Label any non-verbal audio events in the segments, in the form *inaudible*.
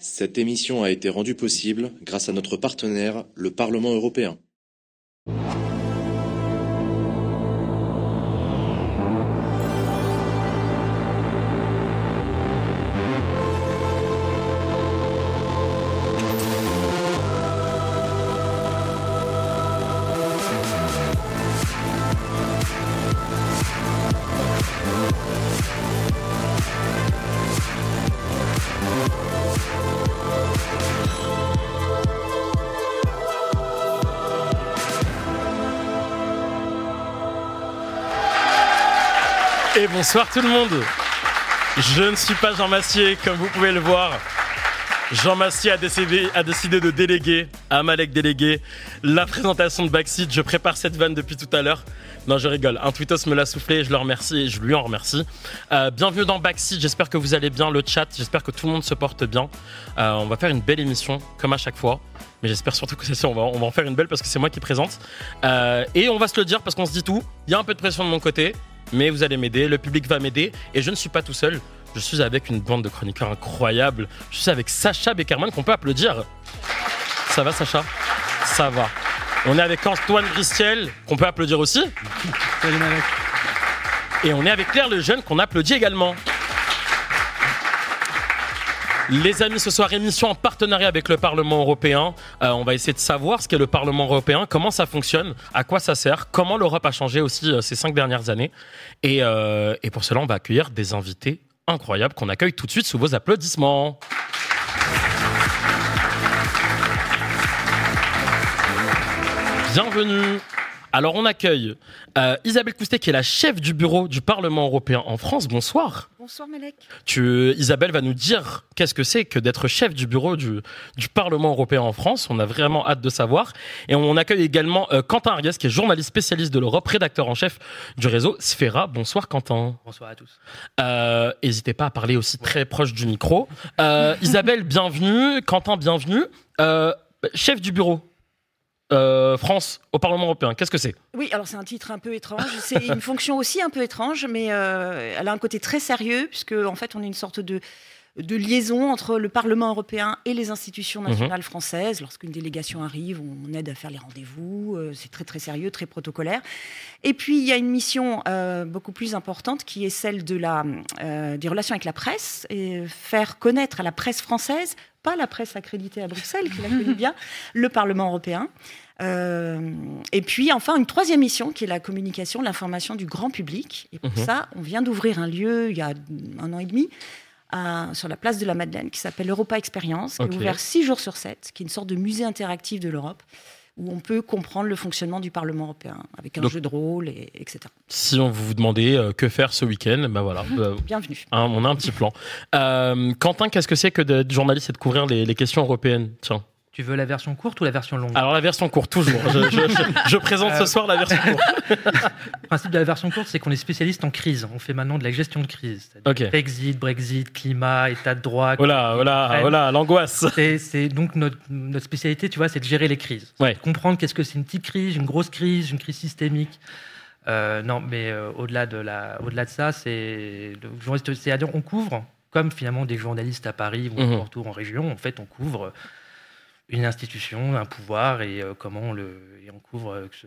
Cette émission a été rendue possible grâce à notre partenaire, le Parlement européen. Bonsoir tout le monde. Je ne suis pas Jean Massier, comme vous pouvez le voir. Jean Massier a décidé, de déléguer à Malek délégué la présentation de Backseat. Je prépare cette vanne depuis tout à l'heure. Non, je rigole. Un tweetos me l'a soufflé, je le remercie et je lui en remercie. Euh, bienvenue dans Backseat, j'espère que vous allez bien, le chat, j'espère que tout le monde se porte bien. Euh, on va faire une belle émission, comme à chaque fois. Mais j'espère surtout que c'est ça, on va, on va en faire une belle parce que c'est moi qui présente. Euh, et on va se le dire parce qu'on se dit tout. Il y a un peu de pression de mon côté, mais vous allez m'aider, le public va m'aider et je ne suis pas tout seul. Je suis avec une bande de chroniqueurs incroyables. Je suis avec Sacha Beckerman qu'on peut applaudir. Ça va Sacha? Ça va. On est avec Antoine Gristiel qu'on peut applaudir aussi. Et on est avec Claire Lejeune qu'on applaudit également. Les amis, ce soir, émission en partenariat avec le Parlement européen. Euh, on va essayer de savoir ce qu'est le Parlement européen, comment ça fonctionne, à quoi ça sert, comment l'Europe a changé aussi euh, ces cinq dernières années. Euh, et pour cela, on va accueillir des invités incroyables qu'on accueille tout de suite sous vos applaudissements. Bienvenue. Alors on accueille euh, Isabelle Coustet qui est la chef du bureau du Parlement européen en France. Bonsoir. Bonsoir Malek. Tu, Isabelle va nous dire qu'est-ce que c'est que d'être chef du bureau du, du, Parlement européen en France. On a vraiment hâte de savoir. Et on accueille également euh, Quentin Arias qui est journaliste spécialiste de l'Europe, rédacteur en chef du réseau Sfera. Bonsoir Quentin. Bonsoir à tous. Euh, N'hésitez pas à parler aussi très proche du micro. Euh, *laughs* Isabelle, bienvenue. Quentin, bienvenue. Euh, chef du bureau euh, France au Parlement européen. Qu'est-ce que c'est? Oui, alors c'est un titre un peu étrange. C'est une fonction aussi un peu étrange, mais euh, elle a un côté très sérieux, puisque en fait, on est une sorte de, de liaison entre le Parlement européen et les institutions nationales mmh. françaises. Lorsqu'une délégation arrive, on aide à faire les rendez-vous. Euh, c'est très très sérieux, très protocolaire. Et puis il y a une mission euh, beaucoup plus importante qui est celle de la, des relations avec la presse et faire connaître à la presse française pas la presse accréditée à Bruxelles, qui la connaît bien, le Parlement européen. Euh, et puis enfin une troisième mission qui est la communication, l'information du grand public. Et pour mmh. ça, on vient d'ouvrir un lieu il y a un an et demi à, sur la place de la Madeleine qui s'appelle Europa Experience, qui est ouvert six jours sur sept, qui est une sorte de musée interactif de l'Europe où on peut comprendre le fonctionnement du Parlement européen avec un Donc, jeu de rôle, et, etc. Si on vous demandait euh, que faire ce week-end, ben voilà. Mmh, *laughs* Bienvenue. Hein, on a un petit plan. Euh, Quentin, qu'est-ce que c'est que d'être journaliste et de couvrir les, les questions européennes? Tiens. Tu veux la version courte ou la version longue? Alors la version courte, toujours. je, je, je, je, *laughs* présente ce soir la version courte. *laughs* le principe de la version courte, c'est qu'on est spécialiste en crise. On fait maintenant de la gestion de crise. Okay. Brexit, Brexit, climat, état de droit. Voilà, voilà, voilà, l'angoisse. C'est donc notre, notre, spécialité, tu vois, c'est de gérer les crises. Ouais. Comprendre qu'est-ce que c'est une petite crise, une grosse crise, une crise systémique. Euh, non, mais euh, au-delà de, la, au -delà de ça, c'est c'est-à-dire on couvre, comme finalement des journalistes à Paris ou mmh. en région, en fait, on couvre une institution, un pouvoir et euh, comment on le et on couvre euh, ce,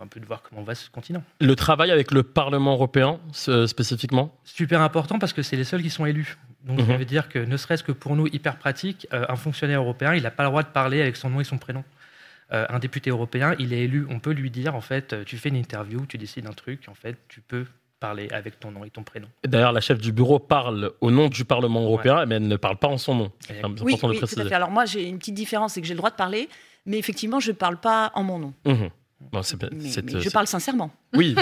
un peu de voir comment va ce continent. Le travail avec le Parlement européen spécifiquement? Super important parce que c'est les seuls qui sont élus. Donc Mhm. ça veut dire que ne serait-ce que pour nous hyper pratique, euh, un fonctionnaire européen, il n'a pas le droit de parler avec son nom et son prénom. Euh, un député européen, il est élu, on peut lui dire en fait, tu fais une interview, tu décides un truc, en fait, tu peux parler avec ton nom et ton prénom. D'ailleurs, la chef du bureau parle au nom du Parlement européen, ouais. mais elle ne parle pas en son nom. C'est oui, important oui, de préciser. Tout à fait. Alors moi, j'ai une petite différence, c'est que j'ai le droit de parler, mais effectivement, je ne parle pas en mon nom. Mmh. Bon, mais, mais je parle sincèrement. Oui,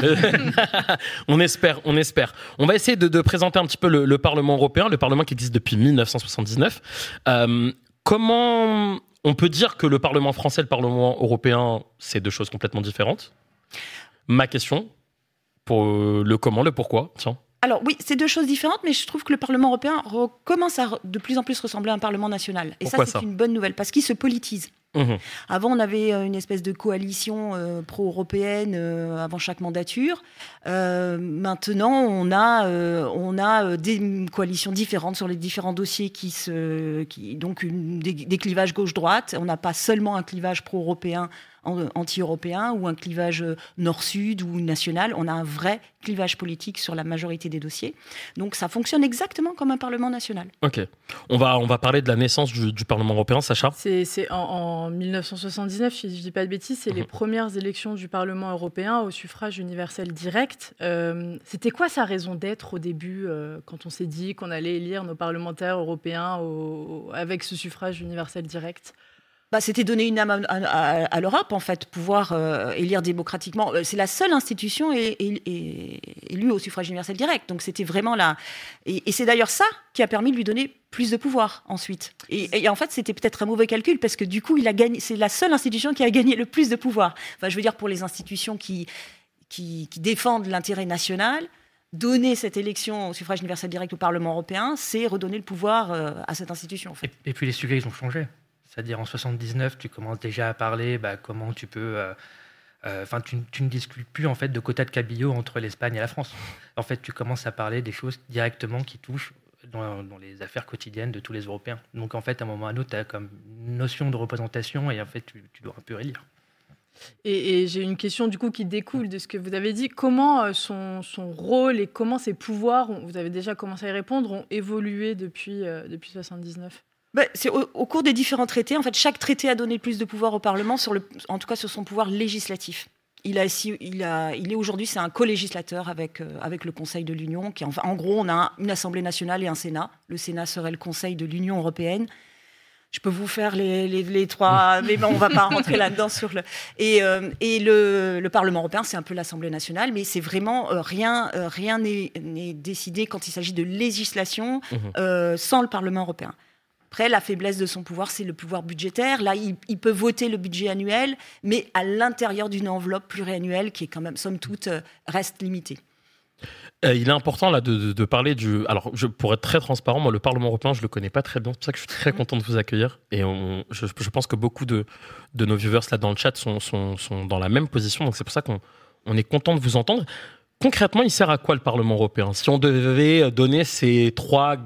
*laughs* on espère, on espère. On va essayer de, de présenter un petit peu le, le, Parlement européen, le Parlement qui existe depuis 1979. Euh, comment on peut dire que le Parlement français et le Parlement européen, c'est deux choses complètement différentes? Ma question, pour le comment, le pourquoi, tiens. Alors oui, c'est deux choses différentes, mais je trouve que le Parlement européen commence à de plus en plus ressembler à un Parlement national. Et Pourquoi ça, c'est une bonne nouvelle, parce qu'il se politise. Mmh. Avant, on avait une espèce de coalition pro-européenne avant chaque mandature. maintenant, on a, on a des coalitions différentes sur les différents dossiers qui se, qui, donc des clivages gauche-droite. On n'a pas seulement un clivage pro-européen anti-européen ou un clivage euh, nord-sud ou national. On a un vrai clivage politique sur la majorité des dossiers. Donc ça fonctionne exactement comme un Parlement national. Ok. On va, on va parler de la naissance du, Parlement européen, Sacha C'est en, 1979, si je ne dis pas de bêtises, c'est les mhm. premières élections du Parlement européen au suffrage universel direct. Euh, c'était quoi sa raison d'être au début, euh, quand on s'est dit qu'on allait élire nos parlementaires européens avec ce suffrage universel direct? Bah, c'était donner une âme à, l'Europe, en fait, pouvoir euh, élire démocratiquement. Euh, c'est la seule institution élue au suffrage universel direct. Donc c'était vraiment là. Et, c'est d'ailleurs ça qui a permis de lui donner plus de pouvoir ensuite. Et, en fait, c'était peut-être un mauvais calcul parce que du coup, il a gagné. C'est la seule institution qui a gagné le plus de pouvoir. Enfin, je veux dire pour les institutions qui, défendent l'intérêt national donner cette élection au suffrage universel direct au Parlement européen, c'est redonner le pouvoir euh, à cette institution. Et, puis les sujets, ils ont changé. C'est-à-dire en 79, tu commences déjà à parler bah, comment tu peux. Euh, euh, enfin, tu, ne discutes plus en fait de quotas de cabillaud entre l'Espagne et la France. En fait, tu commences à parler des choses directement qui touchent dans, les affaires quotidiennes de tous les Européens. Donc en fait, à un moment ou à un autre, tu as comme notion de représentation et en fait, tu, dois un peu relire. Et, j'ai une question du coup qui découle de ce que vous avez dit. Comment euh, son, rôle et comment ses pouvoirs, vous avez déjà commencé à y répondre, ont évolué depuis, depuis 79 bah, c'est au, cours des différents traités. En fait, chaque traité a donné plus de pouvoir au Parlement, sur le, en tout cas sur son pouvoir législatif. Il, a, il, a, il est aujourd'hui, c'est un co-législateur avec, euh, avec le Conseil de l'Union. Qui, enfin, en gros, on a une Assemblée nationale et un Sénat. Le Sénat serait le Conseil de l'Union européenne. Je peux vous faire les, les, trois, *laughs* mais bon, on ne va pas rentrer là-dedans sur le. Et, euh, et le, le, Parlement européen, c'est un peu l'Assemblée nationale, mais c'est vraiment euh, rien, rien n'est décidé quand il s'agit de législation mmh. sans le Parlement européen. Après, la faiblesse de son pouvoir, c'est le pouvoir budgétaire. Là, il, peut voter le budget annuel, mais à l'intérieur d'une enveloppe pluriannuelle qui est quand même, somme toute, euh, reste limitée. Euh, il est important là de, parler du. Alors, je, pour être très transparent, moi, le Parlement européen, je le connais pas très bien. C'est pour ça que je suis très mmh. content de vous accueillir. Et je, pense que beaucoup de, nos viewers là dans le chat sont, sont, dans la même position. Donc, c'est pour ça qu'on on est content de vous entendre. Concrètement, il sert à quoi le Parlement européen? Si on devait donner ces trois,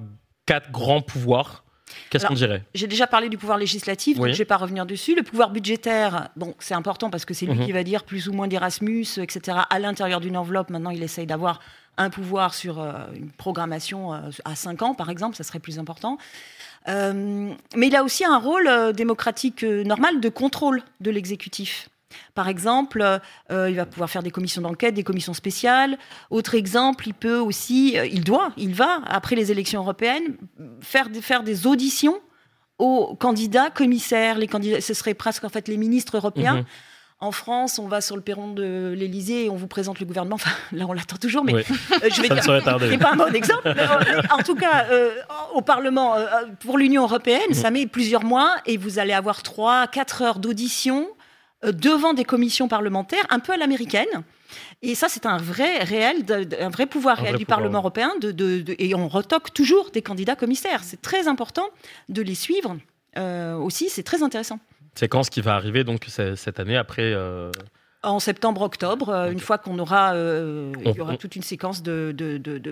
quatre grands pouvoirs Qu'est-ce qu'on dirait? J'ai déjà parlé du pouvoir législatif, donc je ne vais pas revenir dessus. Le pouvoir budgétaire, bon, c'est important parce que c'est lui mhm. qui va dire plus ou moins d'Erasmus, etc. À l'intérieur d'une enveloppe, maintenant, il essaye d'avoir un pouvoir sur euh, une programmation euh, à 5 ans, par exemple, ça serait plus important. Euh, mais il a aussi un rôle démocratique normal de contrôle de l'exécutif. Par exemple, euh, il va pouvoir faire des commissions d'enquête, des commissions spéciales. Autre exemple, il peut aussi, euh, il doit, il va, après les élections européennes, faire, faire des auditions aux candidats commissaires. Les candidats, ce serait presque en fait les ministres européens. Mhm. En France, on va sur le perron de l'Élysée et on vous présente le gouvernement. Enfin, là, on l'attend toujours, mais euh, je vais ça dire, c'est pas un bon exemple. en tout cas, au Parlement, pour l'Union européenne, mhm. ça met plusieurs mois et vous allez avoir trois, quatre heures d'audition devant des commissions parlementaires, un peu à l'américaine. Et ça, c'est un vrai, réel, un vrai pouvoir réel du Parlement européen. De, et on retoque toujours des candidats commissaires. C'est très important de les suivre euh, aussi. C'est très intéressant. C'est quand ce qui va arriver donc cette année après euh, en septembre-octobre, euh, une fois qu'on aura, euh, il y aura toute une séquence de,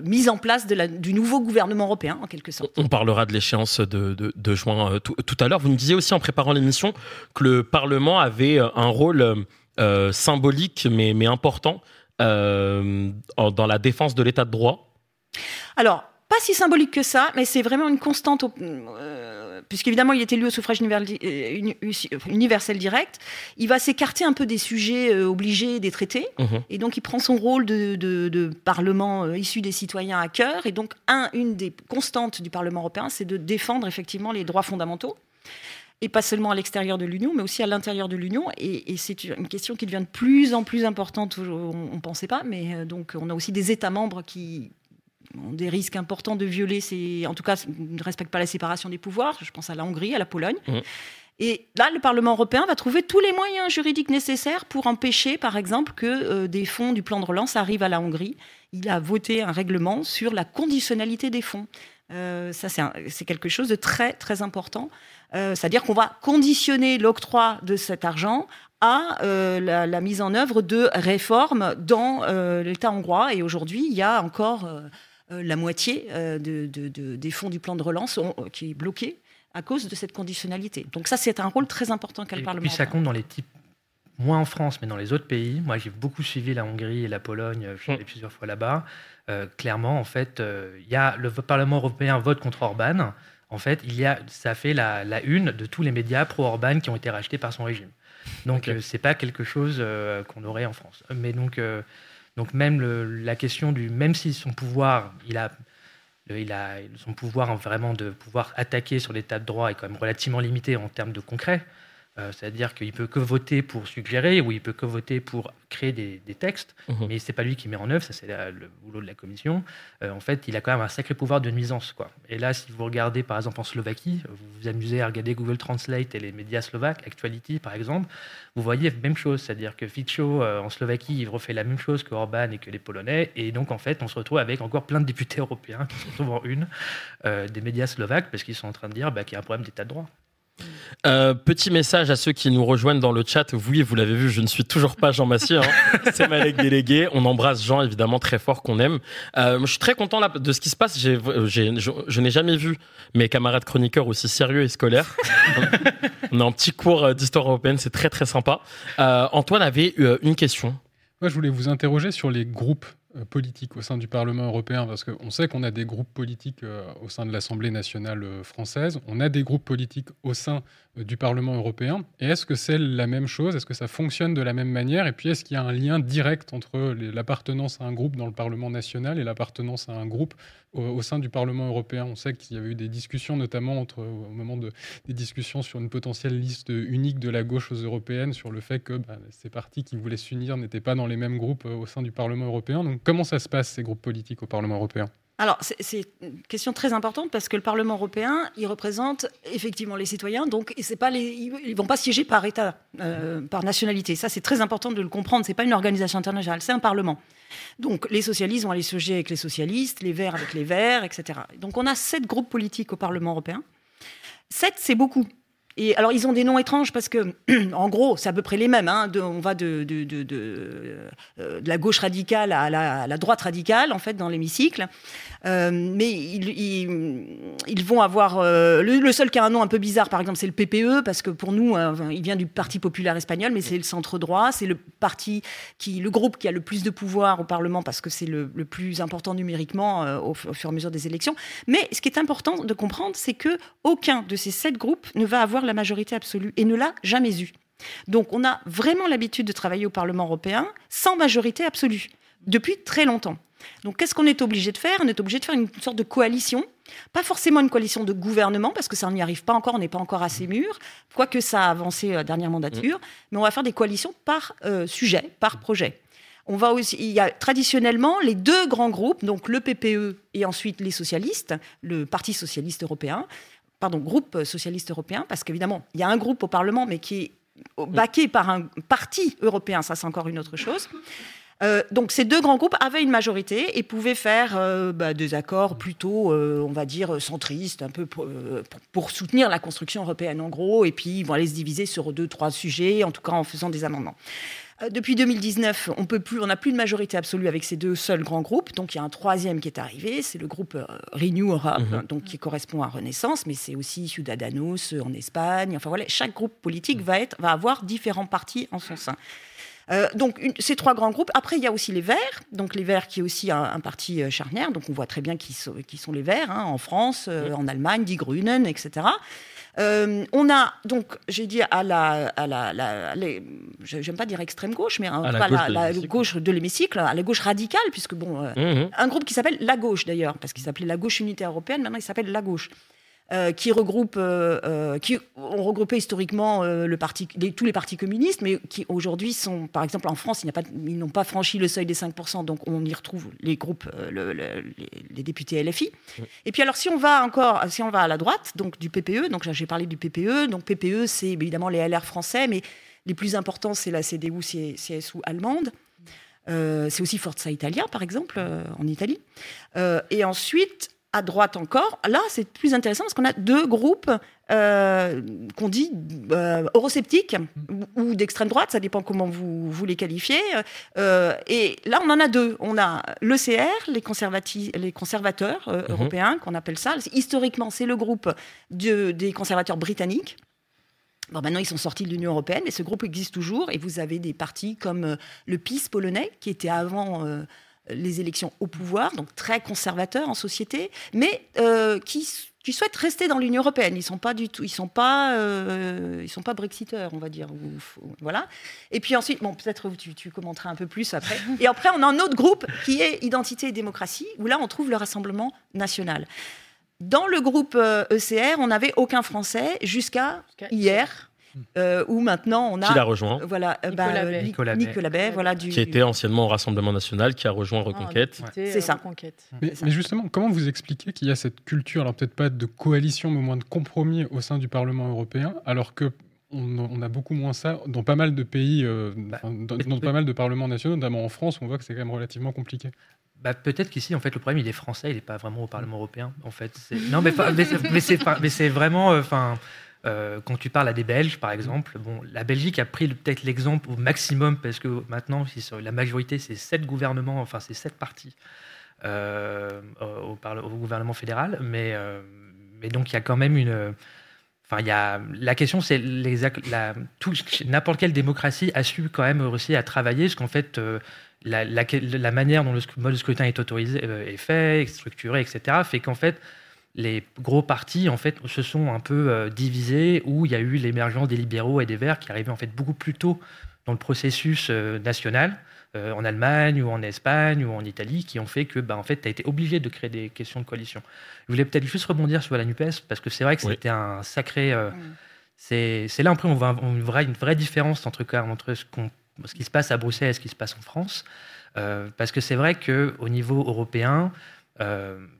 mise en place du nouveau gouvernement européen, en quelque sorte. On parlera de l'échéance de, juin euh, tout, à l'heure. Vous nous disiez aussi en préparant l'émission que le Parlement avait un rôle symbolique mais, mais important dans la défense de l'état de droit. Alors, pas si symbolique que ça, mais c'est vraiment une constante, euh, puisqu'évidemment il est élu au suffrage euh, universel direct, il va s'écarter un peu des sujets euh, obligés des traités, mhm. et donc il prend son rôle de, parlement issu des citoyens à cœur, et donc un, une des constantes du Parlement européen, c'est de défendre effectivement les droits fondamentaux et pas seulement à l'extérieur de l'Union, mais aussi à l'intérieur de l'Union. Et, c'est une question qui devient de plus en plus importante. On ne pensait pas, mais donc on a aussi des États membres qui ont des risques importants de violer ces. En tout cas, ne respectent pas la séparation des pouvoirs. Je pense à la Hongrie, à la Pologne. Mmh. Et là, le Parlement européen va trouver tous les moyens juridiques nécessaires pour empêcher, par exemple, que euh, des fonds du plan de relance arrivent à la Hongrie. Il a voté un règlement sur la conditionnalité des fonds. ça, c'est quelque chose de très, très important. C'est-à-dire qu'on va conditionner l'octroi de cet argent à la, mise en œuvre de réformes dans l'État hongrois. Et aujourd'hui, il y a encore la moitié des fonds du plan de relance qui est bloqué à cause de cette conditionnalité. Donc ça, c'est un rôle très important qu'a le Parlement. Et puis ça compte dans les types, moins en France, mais dans les autres pays. Moi, j'ai beaucoup suivi la Hongrie et la Pologne, je suis allé plusieurs fois là-bas. Euh, clairement, en fait, euh, il y a le Parlement européen vote contre Orban. En fait, il y a, ça fait la, la une de tous les médias pro-Orban qui ont été rachetés par son régime. Donc, ce euh, c'est pas quelque chose qu'on aurait en France. Mais donc, donc même la question du, même si son pouvoir, il a il a son pouvoir vraiment de pouvoir attaquer sur l'état de droit est quand même relativement limité en termes de concret. Euh, c'est-à-dire qu'il peut que voter pour suggérer ou il peut que voter pour créer des, textes, mhm. mais c'est pas lui qui met en œuvre, ça c'est le boulot de la commission. Euh, en fait, il a quand même un sacré pouvoir de nuisance. Quoi. Et là, si vous regardez par exemple en Slovaquie, vous vous amusez à regarder Google Translate et les médias slovaques, Actuality par exemple, vous voyez la même chose, c'est-à-dire que Fico euh, en Slovaquie, il refait la même chose que Orban et que les Polonais, et donc en fait, on se retrouve avec encore plein de députés *laughs* européens qui sont souvent une des médias slovaques parce qu'ils sont en train de dire bah, qu'il y a un problème d'état de droit. Euh, petit message à ceux qui nous rejoignent dans le chat. Oui, vous l'avez vu, je ne suis toujours pas Jean Massier. Hein. *laughs* C'est Malek délégué. On embrasse Jean, évidemment, très fort, qu'on aime. Euh, je suis très content là, de ce qui se passe. J'ai, je, je n'ai jamais vu mes camarades chroniqueurs aussi sérieux et scolaires. *laughs* On a un petit cours euh, d'histoire européenne, c'est très très sympa. Antoine avait une question. Moi, je voulais vous interroger sur les groupes euh, politique au sein du Parlement européen, parce qu'on sait qu'on a des groupes politiques euh, au sein de l'Assemblée nationale euh, française, on a des groupes politiques au sein du Parlement européen. Et est-ce que c'est la même chose? Est-ce que ça fonctionne de la même manière? Et puis est-ce qu'il y a un lien direct entre l'appartenance à un groupe dans le Parlement national et l'appartenance à un groupe au, sein du Parlement européen? On sait qu'il y avait eu des discussions, notamment au moment de, des discussions sur une potentielle liste unique de la gauche aux européennes, sur le fait que bah, ces partis qui voulaient s'unir n'étaient pas dans les mêmes groupes au sein du Parlement européen. Comment ça se passe, ces groupes politiques au Parlement européen? Alors, c'est une question très importante parce que le Parlement européen, il représente effectivement les citoyens, donc pas ils vont pas siéger par État, euh, par nationalité. Ça, c'est très important de le comprendre. C'est pas une organisation internationale, c'est un Parlement. Donc, les socialistes vont aller siéger avec les socialistes, les Verts avec les Verts, etc. Donc, on a sept groupes politiques au Parlement européen. Sept, c'est beaucoup. Et alors, ils ont des noms étranges parce que, *clears throat* en gros, c'est à peu près les mêmes. Hein. on va euh, de, la gauche radicale à la, droite radicale, en fait, dans l'hémicycle. Euh, mais ils, vont avoir. Euh, le, seul qui a un nom un peu bizarre, par exemple, c'est le PPE, parce que pour nous, il vient du Parti populaire espagnol, mais c'est le centre droit, c'est le parti qui, le groupe qui a le plus de pouvoir au Parlement, parce que c'est le, plus important numériquement au, fur et à mesure des élections. Mais ce qui est important de comprendre, c'est que aucun de ces sept groupes ne va avoir la majorité absolue et ne l'a jamais eu. Donc on a vraiment l'habitude de travailler au Parlement européen sans majorité absolue depuis très longtemps. Donc qu'est-ce qu'on est obligé de faire? On est obligé de faire une sorte de coalition, pas forcément une coalition de gouvernement, parce que ça n'y arrive pas encore, on n'est pas encore assez mûr, quoique ça a avancé à euh, dernière mandature, mais on va faire des coalitions par euh, sujet, par projet. On va aussi, il y a traditionnellement les deux grands groupes, donc le PPE et ensuite les socialistes, le Parti socialiste européen, pardon, groupe socialiste européen, parce qu'évidemment, il y a un groupe au Parlement, mais qui est baqué par un parti européen, ça c'est encore une autre chose. Euh, donc ces deux grands groupes avaient une majorité et pouvaient faire euh, bah, des accords plutôt, euh, on va dire, centristes, un peu pour, soutenir la construction européenne en gros, et puis ils vont aller se diviser sur deux, trois sujets, en tout cas en faisant des amendements. Depuis 2019, on peut plus, on n'a plus de majorité absolue avec ces deux seuls grands groupes. Donc il y a un troisième qui est arrivé, c'est le groupe Renew Europe, mhm. donc qui correspond à Renaissance, mais c'est aussi Ciudadanos en Espagne. Enfin voilà, chaque groupe politique va être, va avoir différents partis en son sein. Euh, donc ces trois grands groupes. Après, il y a aussi les Verts, donc les Verts qui est aussi un, parti euh, charnière. Donc on voit très bien qui sont, qui sont les Verts hein, en France, euh, en Allemagne, Die Grünen, etc. on a donc, j'ai dit à la, à la, j'aime pas dire extrême gauche, mais à la, la, gauche de l'hémicycle, à la gauche radicale, puisque bon, mmh un groupe qui s'appelle la gauche d'ailleurs, parce qu'il s'appelait la gauche unitaire européenne, maintenant il s'appelle la gauche. Euh, qui regroupe, euh, euh, qui ont regroupé historiquement le parti, tous les partis communistes, mais qui aujourd'hui sont, par exemple en France, ils n'ont pas, franchi le seuil des 5%, donc on y retrouve les groupes, les, députés LFI. Et puis alors si on va encore, si on va à la droite, donc du PPE, donc j'ai parlé du PPE, donc PPE c'est évidemment les LR français, mais les plus importants c'est la CDU, CSU allemande. c'est aussi Forza Italia, par exemple, en Italie. et ensuite, à droite encore, là, c'est plus intéressant parce qu'on a deux groupes euh, qu'on dit euh, eurosceptiques ou, d'extrême droite, ça dépend comment vous, vous les qualifiez. Euh, et là, on en a deux. On a l'ECR, les, les conservateurs mhm. européens, qu'on appelle ça. Historiquement, c'est le groupe des conservateurs britanniques. Bon, maintenant, ils sont sortis de l'Union européenne, mais ce groupe existe toujours. Et vous avez des partis comme le PiS polonais, qui était avant les élections au pouvoir, donc très conservateurs en société, mais euh, qui, qui, souhaitent rester dans l'Union européenne. Ils sont pas du tout, ils sont pas, euh, ils sont pas brexiteurs, on va dire. voilà. Et puis ensuite, bon, peut-être tu, tu, commenteras un peu plus après. *laughs* Et après, on a un autre groupe qui est Identité et démocratie, où là, on trouve le Rassemblement national. Dans le groupe ECR, euh, e on n'avait aucun Français jusqu'à hier. Euh, où maintenant on a. Qui l'a rejoint Voilà, euh, bah, Nicolas, Bay. Nicolas, Bay. voilà, du... Qui était anciennement au Rassemblement National, qui a rejoint ah, Reconquête. c'est ça. Mais, justement, comment vous expliquez qu'il y a cette culture, alors peut-être pas de coalition, mais au moins de compromis au sein du Parlement européen, alors que on, a beaucoup moins ça dans pas mal de pays, euh, bah, dans, pas mal de parlements nationaux, notamment en France, on voit que c'est quand même relativement compliqué. Bah, peut-être qu'ici, en fait, le problème, il est français, il n'est pas vraiment au Parlement européen. En fait, non, mais, mais c'est vraiment, enfin, euh, quand tu parles à des Belges, par exemple, bon, la Belgique a pris peut-être l'exemple au maximum parce que maintenant, la majorité, c'est sept gouvernements, enfin, c'est sept partis euh, au, au, gouvernement fédéral. Mais, euh, mais donc, il y a quand même une. Enfin, il y a, la question, c'est n'importe quelle démocratie a su quand même réussir à travailler, parce qu'en fait, la, la, manière dont le mode de scrutin est autorisé, est fait, est structuré, etc., fait qu'en fait, les gros partis en fait se sont un peu euh, divisés où il y a eu l'émergence des libéraux et des verts qui arrivaient en fait beaucoup plus tôt dans le processus euh, national euh, en Allemagne ou en Espagne ou en Italie qui ont fait que bah, en fait tu as été obligé de créer des questions de coalition. Je voulais peut-être juste rebondir sur la NUPES parce que c'est vrai que c'était un sacré c'est là après on voit une vraie, une vraie différence entre, entre ce, ce, qui se passe à Bruxelles et ce qui se passe en France parce que c'est vrai qu'au niveau européen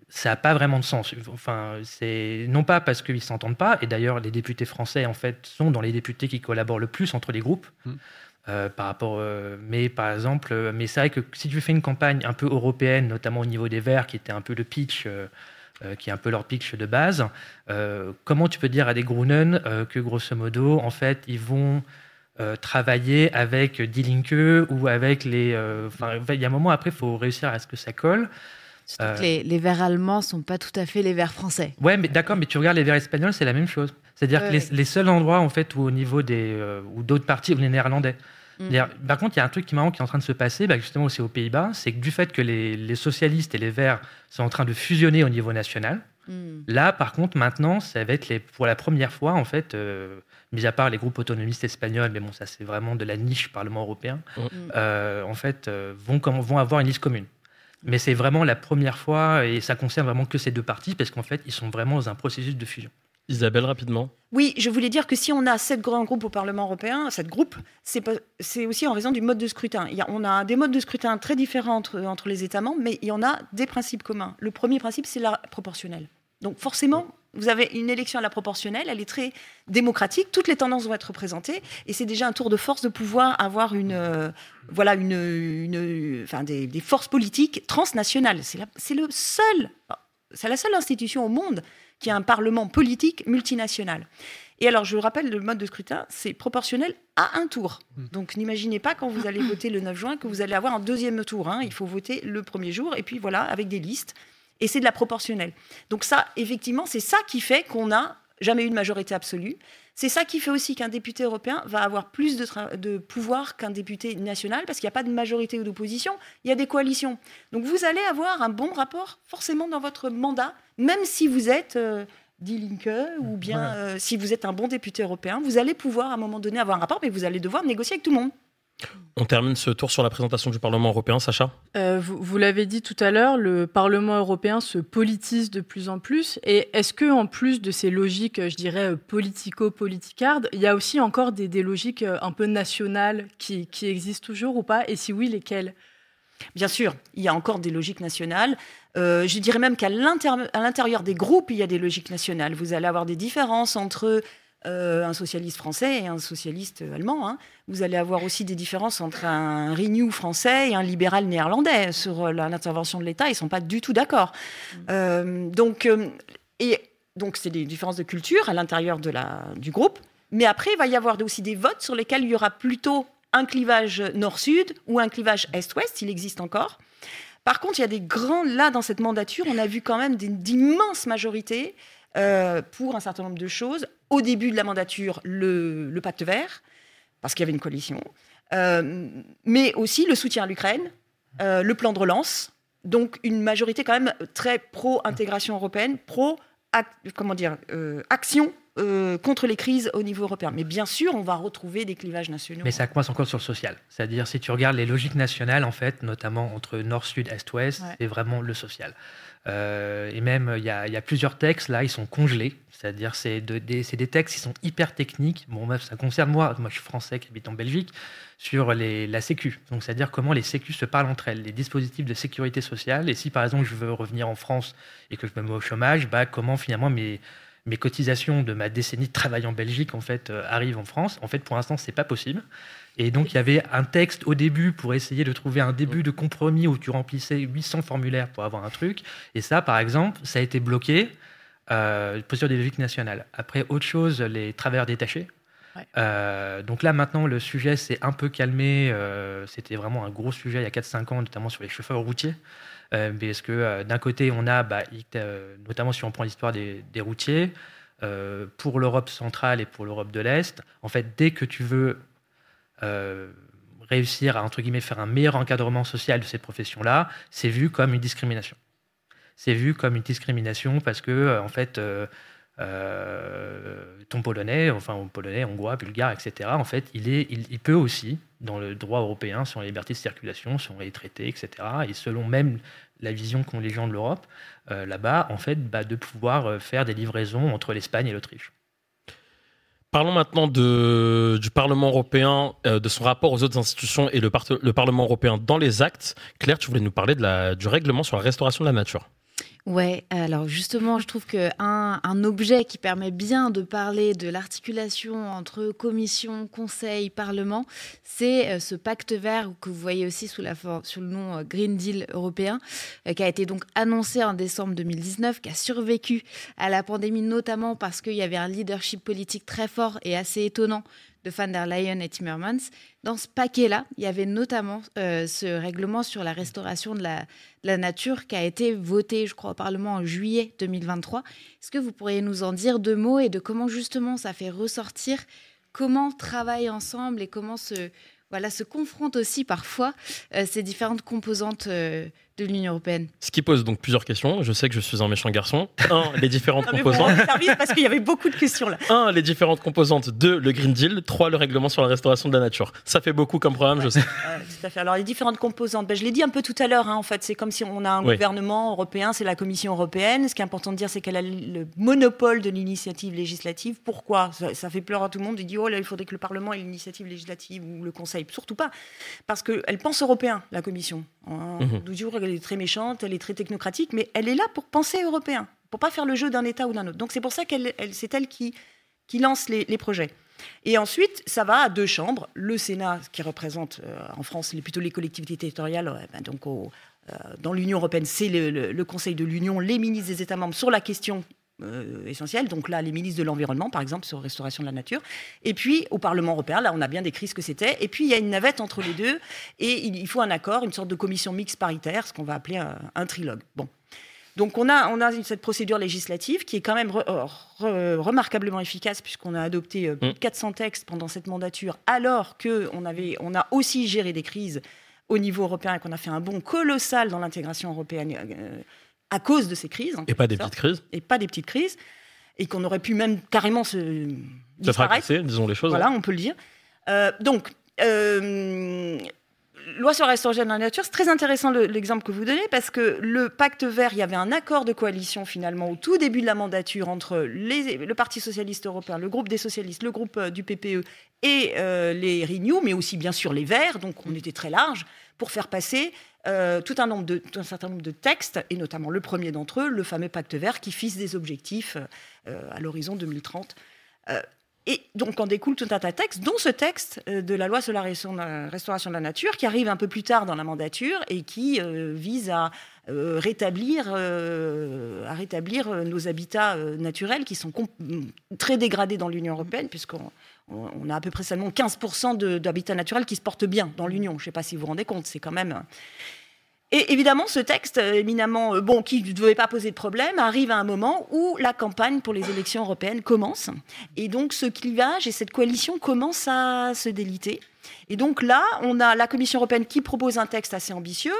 ça n'a pas vraiment de sens. Enfin, c'est non pas parce qu'ils s'entendent pas, et d'ailleurs les députés français en fait sont dans les députés qui collaborent le plus entre les groupes. Mmh. Euh, par rapport, euh, mais par exemple, euh, mais c'est vrai que si tu fais une campagne un peu européenne, notamment au niveau des Verts, qui était un peu le pitch, qui est un peu leur pitch de base, comment tu peux dire à des Grunen que grosso modo, en fait, ils vont travailler avec Die Linke ou avec les. Enfin, il y a un moment après, il faut réussir à ce que ça colle. Euh, les, les, verts allemands sont pas tout à fait les verts français. Ouais, mais d'accord, mais tu regardes les verts espagnols, c'est la même chose. C'est-à-dire que les, seuls endroits en fait où au niveau des euh, ou d'autres parties, les néerlandais. Mm. Par contre, il y a un truc qui est marrant qui est en train de se passer, bah, justement aussi aux Pays-Bas, c'est que du fait que les, socialistes et les verts sont en train de fusionner au niveau national, mm. là, par contre, maintenant, ça va être les, pour la première fois, en fait, euh, mis à part les groupes autonomistes espagnols, mais bon, ça c'est vraiment de la niche Parlement européen, mm. en fait, vont, vont avoir une liste commune. Mais c'est vraiment la première fois, et ça concerne vraiment que ces deux partis, parce qu'en fait, ils sont vraiment dans un processus de fusion. Isabelle, rapidement. Oui, je voulais dire que si on a sept grands groupes au Parlement européen, sept groupes, c'est aussi en raison du mode de scrutin. Il y a, on a des modes de scrutin très différents entre, entre les États membres, mais il y en a des principes communs. Le premier principe, c'est la proportionnelle. Donc forcément, vous avez une élection à la proportionnelle, elle est très démocratique, toutes les tendances vont être représentées, et c'est déjà un tour de force de pouvoir avoir une, euh, voilà, une, une enfin des, forces politiques transnationales. C'est le seul, c'est la seule institution au monde qui a un parlement politique multinational. Et alors, je rappelle, le mode de scrutin, c'est proportionnel à un tour. Hmm. Donc, n'imaginez pas quand vous allez voter le 9 juin que vous allez avoir un deuxième tour. Hein. Il faut voter le premier jour, et puis voilà, avec des listes et c'est de la proportionnelle. Donc ça, effectivement, c'est ça qui fait qu'on n'a jamais eu de majorité absolue. C'est ça qui fait aussi qu'un député européen va avoir plus de, de pouvoir qu'un député national, parce qu'il n'y a pas de majorité ou d'opposition, il y a des coalitions. Donc vous allez avoir un bon rapport forcément dans votre mandat, même si vous êtes euh, Die Linke ou bien euh, si vous êtes un bon député européen, vous allez pouvoir à un moment donné avoir un rapport, mais vous allez devoir négocier avec tout le monde. On termine ce tour sur la présentation du Parlement européen, Sacha? Euh, Vous, l'avez dit tout à l'heure, le Parlement européen se politise de plus en plus. Et est-ce que, en plus de ces logiques, je dirais, politico-politicardes, il y a aussi encore des, logiques euh, un peu nationales qui, existent toujours ou pas? Et si oui, lesquelles? Bien sûr, il y a encore des logiques nationales. Euh, je dirais même qu'à l'intérieur des groupes, il y a des logiques nationales. Vous allez avoir des différences entre un socialiste français et un socialiste allemand. Hein. Vous allez avoir aussi des différences entre un Renew français et un libéral néerlandais sur l'intervention de l'État. Ils ne sont pas du tout d'accord. Mm. donc, et donc, c'est des différences de culture à l'intérieur du groupe. Mais après, il va y avoir aussi des votes sur lesquels il y aura plutôt un clivage nord-sud ou un clivage est-ouest, il existe encore. Par contre, il y a des grands, là, dans cette mandature, on a vu quand même d'immenses majorités euh, pour un certain nombre de choses. Au début de la mandature, le, pacte vert, parce qu'il y avait une coalition, euh, mais aussi le soutien à l'Ukraine, euh, le plan de relance, donc une majorité quand même très pro-intégration européenne, pro, comment dire, action euh, contre les crises au niveau européen. Mais bien sûr, on va retrouver des clivages nationaux. Mais ça commence encore sur le social. C'est-à-dire, si tu regardes les logiques nationales, en fait, notamment entre nord, sud, est, ouest, c'est vraiment le social. Euh, et même, il y, a plusieurs textes, là, ils sont congelés. C'est-à-dire, c'est de, des, textes qui sont hyper techniques. Bon, ça concerne moi, moi je suis français qui habite en Belgique, sur la Sécu. Donc, c'est-à-dire comment les Sécu se parlent entre elles, les dispositifs de sécurité sociale. Et si, par exemple, je veux revenir en France et que je me mets au chômage, bah, comment finalement mes mes cotisations de ma décennie de travail en Belgique en fait euh, arrivent en France? En fait, pour l'instant, c'est pas possible. Et donc, il y avait un texte au début pour essayer de trouver un début de compromis où tu remplissais 800 formulaires pour avoir un truc. Et ça, par exemple, ça a été bloqué. Euh, posture des logiques nationales. Après, autre chose, les travailleurs détachés. Euh, donc là, maintenant, le sujet s'est un peu calmé. Euh, c'était vraiment un gros sujet il y a 4-5 ans, notamment sur les chauffeurs routiers. Euh, parce que euh, d'un côté, on a, bah, notamment si on prend l'histoire des, routiers, pour l'Europe centrale et pour l'Europe de l'Est, en fait, dès que tu veux réussir à, faire un meilleur encadrement social de ces professions-là, c'est vu comme une discrimination. C'est vu comme une discrimination parce que, en fait, euh, ton polonais, enfin polonais, hongrois, bulgare, etc. En fait, il, peut aussi, dans le droit européen, sur les libertés de circulation, sur les traités, etc. Et selon même la vision qu'ont les gens de l'Europe, euh, là-bas, en fait, bah, de pouvoir euh, faire des livraisons entre l'Espagne et l'Autriche. Parlons maintenant du Parlement européen, de son rapport aux autres institutions et le, le, Parlement européen dans les actes. Claire, tu voulais nous parler de la, du règlement sur la restauration de la nature. Ouais, alors justement, je trouve qu'un un objet qui permet bien de parler de l'articulation entre commission, conseil, parlement, c'est euh, ce pacte vert que vous voyez aussi sous, sous le nom euh, Green Deal européen, euh, qui a été donc annoncé en décembre 2019, qui a survécu à la pandémie, notamment parce qu'il y avait un leadership politique très fort et assez étonnant de van der Leyen et Timmermans. Dans ce paquet-là, il y avait notamment euh, ce règlement sur la restauration de la, nature qui a été voté, je crois, au Parlement en juillet 2023. Est-ce que vous pourriez nous en dire deux mots et de comment justement ça fait ressortir? Comment travailler ensemble et comment se, voilà, se confrontent aussi parfois euh, ces différentes composantes euh, de l'Union européenne. Ce qui pose donc plusieurs questions. Je sais que je suis un méchant garçon. *laughs* Un, les différentes composantes. parce qu'il y avait beaucoup de questions là. Un, les différentes composantes. Deux, le Green Deal. Trois, le règlement sur la restauration de la nature. Ça fait beaucoup comme programme, je sais. tout à fait. Alors les différentes composantes, ben, je l'ai dit un peu tout à l'heure. Hein, en fait, c'est comme si on a un gouvernement européen, c'est la Commission européenne. Ce qui est important de dire, c'est qu'elle a le monopole de l'initiative législative. Pourquoi? Ça, fait pleurer à tout le monde. Il dit oh là, il faudrait que le Parlement ait l'initiative législative ou le Conseil. Surtout pas, parce qu'elle pense européen, la Commission. Hein, mmh elle est très méchante, elle est très technocratique, mais elle est là pour penser européen, pour pas faire le jeu d'un État ou d'un autre. Donc c'est pour ça qu'elle, c'est elle qui, lance les, projets. Et ensuite, ça va à deux chambres. Le Sénat, qui représente euh, en France plutôt les collectivités territoriales, ben donc euh, dans l'Union européenne, c'est le, Conseil de l'Union, les ministres des États membres sur la question euh, essentielle. Donc là, les ministres de l'Environnement, par exemple, sur restauration de la nature. Et puis, au Parlement européen, là, on a bien décrit ce que c'était. Et puis, il y a une navette entre les deux. Et il, faut un accord, une sorte de commission mixte paritaire, ce qu'on va appeler un, trilogue. Bon. Donc on a, on a cette procédure législative qui est quand même remarquablement efficace puisqu'on a adopté plus de 400 mm. textes pendant cette mandature alors qu'on on a aussi géré des crises au niveau européen et qu'on a fait un bond colossal dans l'intégration européenne. Euh, à cause de ces crises. Et pas des petites crises. Et pas des petites crises. Et qu'on aurait pu même carrément se. Se fracasser, disons les choses. Voilà, on peut le dire. Euh, donc, euh, loi sur la restauration de la nature, c'est très intéressant l'exemple que vous donnez parce que le pacte vert, il y avait un accord de coalition finalement au tout début de la mandature entre les, le Parti socialiste européen, le groupe des socialistes, le groupe euh, du PPE et les Renew, mais aussi bien sûr les Verts. Donc, on était très large pour faire passer euh, tout, un certain nombre de textes, et notamment le premier d'entre eux, le fameux pacte vert, qui fixe des objectifs euh, à l'horizon 2030. Euh, Et donc, en découle tout un tas de textes, dont ce texte euh, de la loi sur la restauration de la nature, qui arrive un peu plus tard dans la mandature et qui euh, vise à euh, rétablir, à rétablir nos habitats naturels qui sont très dégradés dans l'Union européenne, puisqu'on on a à peu près seulement 15% d'habitats naturels qui se portent bien dans l'Union. Je ne sais pas si vous vous rendez compte, c'est quand même... Et évidemment, ce texte euh, éminemment euh, bon, qui ne devait pas poser de problème, arrive à un moment où la campagne pour les élections européennes commence. Et donc, ce clivage et cette coalition commencent à se déliter. Et donc là, on a la Commission européenne qui propose un texte assez ambitieux,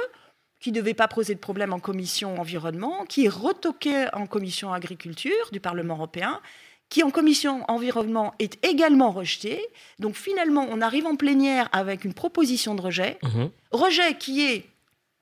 qui ne devait pas poser de problème en commission environnement, qui est retoqué en commission agriculture du Parlement européen, qui en commission environnement est également rejeté. Donc finalement, on arrive en plénière avec une proposition de rejet. Mmh. Rejet qui est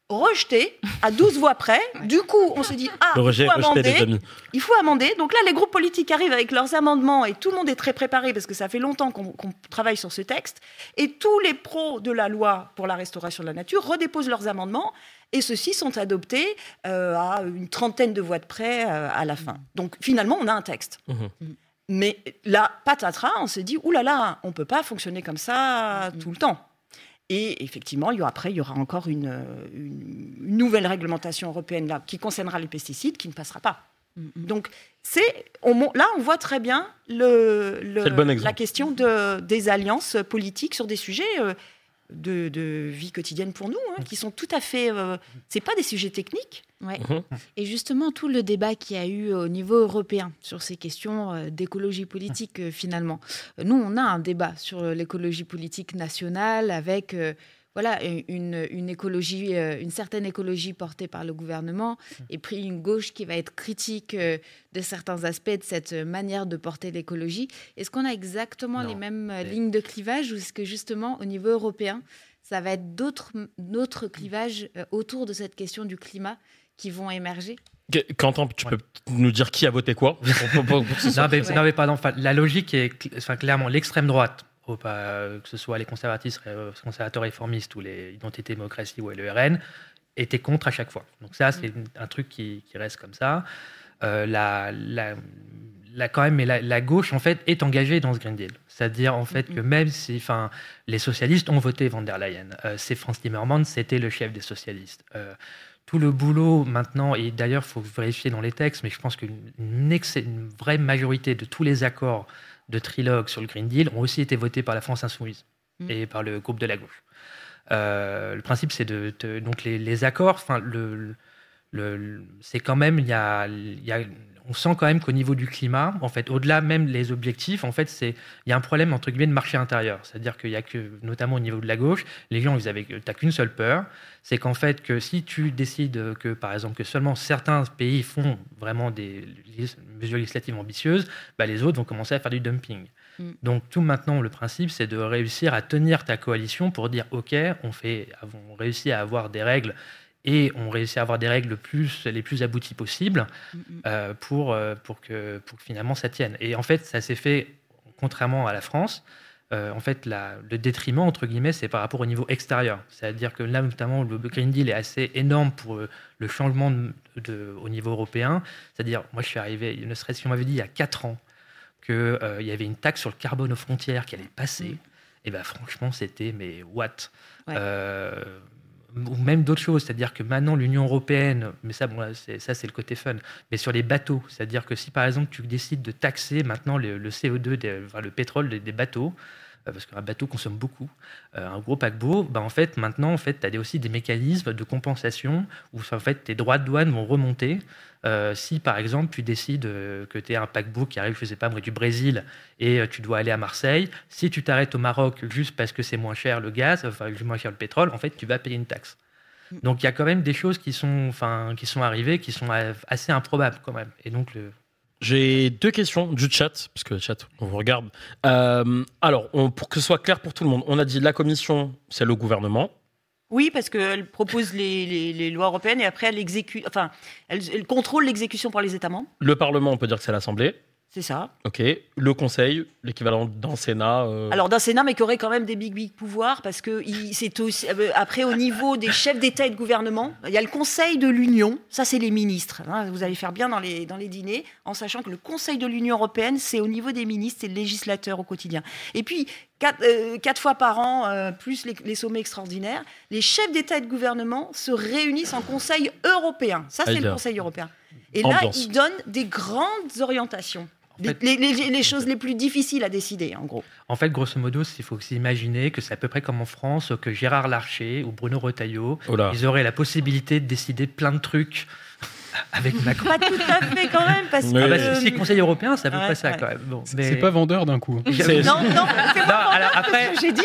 rejeté à 12 voix près. *laughs* Du coup, on se dit ah, il faut amender. Il faut amender. Donc là, les groupes politiques arrivent avec leurs amendements et tout le monde est très préparé parce que ça fait longtemps qu'on travaille sur ce texte. Et tous les pros de la loi pour la restauration de la nature redéposent leurs amendements et ceux-ci sont adoptés euh, à une trentaine de voix de près euh, à la fin. Donc finalement, on a un texte. Mmh. Mais là, patatras, on se dit, oulala, là là, on ne peut pas fonctionner comme ça tout le temps. Et effectivement, il y aura, après, il y aura encore une, nouvelle réglementation européenne là, qui concernera les pesticides qui ne passera pas. Mm-hmm. Donc, c'est, là, on voit très bien le, la question de, des alliances politiques sur des sujets euh, de, vie quotidienne pour nous, hein, qui sont tout à fait. Euh, c'est pas des sujets techniques. Ouais. Mhm. Et justement, tout le débat qu'il y a eu au niveau européen sur ces questions euh, d'écologie politique, euh, finalement. Nous, on a un débat sur l'écologie politique nationale avec voilà, une, une, écologie, euh, une certaine écologie portée par le gouvernement, mmh. et puis une gauche qui va être critique euh, de certains aspects de cette manière de porter l'écologie. Est-ce qu'on a exactement les mêmes euh, lignes de clivage ou est-ce que justement au niveau européen, ça va être d'autres, d'autres clivages autour de cette question du climat qui vont émerger? Quentin, tu peux nous dire qui a voté quoi? *laughs* Non, mais, pardon, la logique est enfin, clairement l'extrême droite que ce soit les euh, conservateurs réformistes ou les identités démocratie ou le RN, étaient contre à chaque fois. Donc ça, c'est mm. un truc qui, reste comme ça. Euh, la, la, quand même, mais la, gauche en fait est engagée dans ce Green Deal. C'est-à-dire en fait que même si, enfin, les socialistes ont voté von der Leyen, euh, c'est Franz Timmermans, c'était le chef des socialistes. tout le boulot maintenant, et d'ailleurs, il faut vérifier dans les textes, mais je pense qu'une une vraie majorité de tous les accords de trilogue sur le Green Deal ont aussi été votés par la France insoumise mm. et par le groupe de la gauche. Euh, le principe, c'est de, donc les, accords. Enfin, le, le, c'est quand même il y a, y a on sent quand même qu'au niveau du climat, en fait, au-delà même des objectifs, en fait, c'est il y a un problème entre guillemets de marché intérieur. C'est-à-dire qu'il y a que, notamment au niveau de la gauche, les gens, ils avaient, t'as qu'une seule peur, c'est qu'en fait, que si tu décides que, par exemple, que seulement certains pays font vraiment des mesures législatives ambitieuses, bah, les autres vont commencer à faire du dumping. Mm. Donc tout maintenant, le principe, c'est de réussir à tenir ta coalition pour dire, ok, on fait, on réussit à avoir des règles et on réussit à avoir des règles plus, les plus abouties possibles mm, mm. Euh, pour, euh, pour, que, pour que finalement ça tienne. Et en fait, ça s'est fait, contrairement à la France, euh, en fait, la, le détriment, entre guillemets, c'est par rapport au niveau extérieur. C'est-à-dire que là, notamment, le Green Deal est assez énorme pour le changement de, au niveau européen. C'est-à-dire, moi, je suis arrivé, ne serait-ce qu'on m'avait dit il y a 4 ans qu'il y avait une taxe sur le carbone aux frontières qui allait passer, mm. et ben franchement, c'était, mais what? Ou même d'autres choses, c'est-à-dire que maintenant l'Union européenne, mais ça, bon, ça c'est le côté fun, mais sur les bateaux, c'est-à-dire que si par exemple tu décides de taxer maintenant le, CO2, le pétrole des, bateaux, euh, parce qu'un bateau consomme beaucoup, euh, un gros paquebot, bah en fait, maintenant, en fait, tu as aussi des mécanismes de compensation où en fait, tes droits de douane vont remonter. Euh, si, par exemple, tu décides que tu es un paquebot qui arrive, je sais pas, du Brésil et tu dois aller à Marseille, si tu t'arrêtes au Maroc juste parce que c'est moins cher le gaz, enfin, moins cher le pétrole, en fait, tu vas payer une taxe. Mm. Donc, il y a quand même des choses qui sont, enfin, qui sont arrivées, qui sont assez improbables quand même. Et donc, le, j'ai deux questions du chat, parce que le chat, on vous regarde. Euh, alors, pour que ce soit clair pour tout le monde, on a dit la commission, c'est le gouvernement. Oui, parce qu'elle propose les, lois européennes et après elle exécute, enfin, elle, contrôle l'exécution par les États membres. Le Parlement, on peut dire que c'est l'Assemblée. C'est ça. Ok. Le Conseil, l'équivalent d'un Sénat. euh, Alors d'un Sénat, mais qui aurait quand même des big big pouvoirs, parce que c'est aussi euh, après au niveau des chefs d'État et de gouvernement, il y a le Conseil de l'Union. Ça, c'est les ministres. hein. vous allez faire bien dans les dans les dîners, en sachant que le Conseil de l'Union européenne, c'est au niveau des ministres, c'est le législateur au quotidien. Et puis quatre, euh, quatre fois par an, euh, plus les, les sommets extraordinaires, les chefs d'État et de gouvernement se réunissent en Conseil européen. Ça, c'est le Conseil européen. Et là, ils donnent des grandes orientations. En fait- Les- les- les- les choses les plus difficiles à décider, en gros. En fait, grosso modo, il faut s'imaginer que c'est à peu près comme en France, que Gérard Larcher ou Bruno Retailleau, Oh ils auraient la possibilité de décider plein de trucs avec Macron. *laughs* Pas tout à fait quand même, parce Mais- Ah que... bah, si, si, Conseil européen, c'est à peu Ouais, près ça ouais. quand même. Bon, C'est mais- c'est pas vendeur d'un coup. *laughs* Non, non, c'est pas alors ce après, que j'ai dit.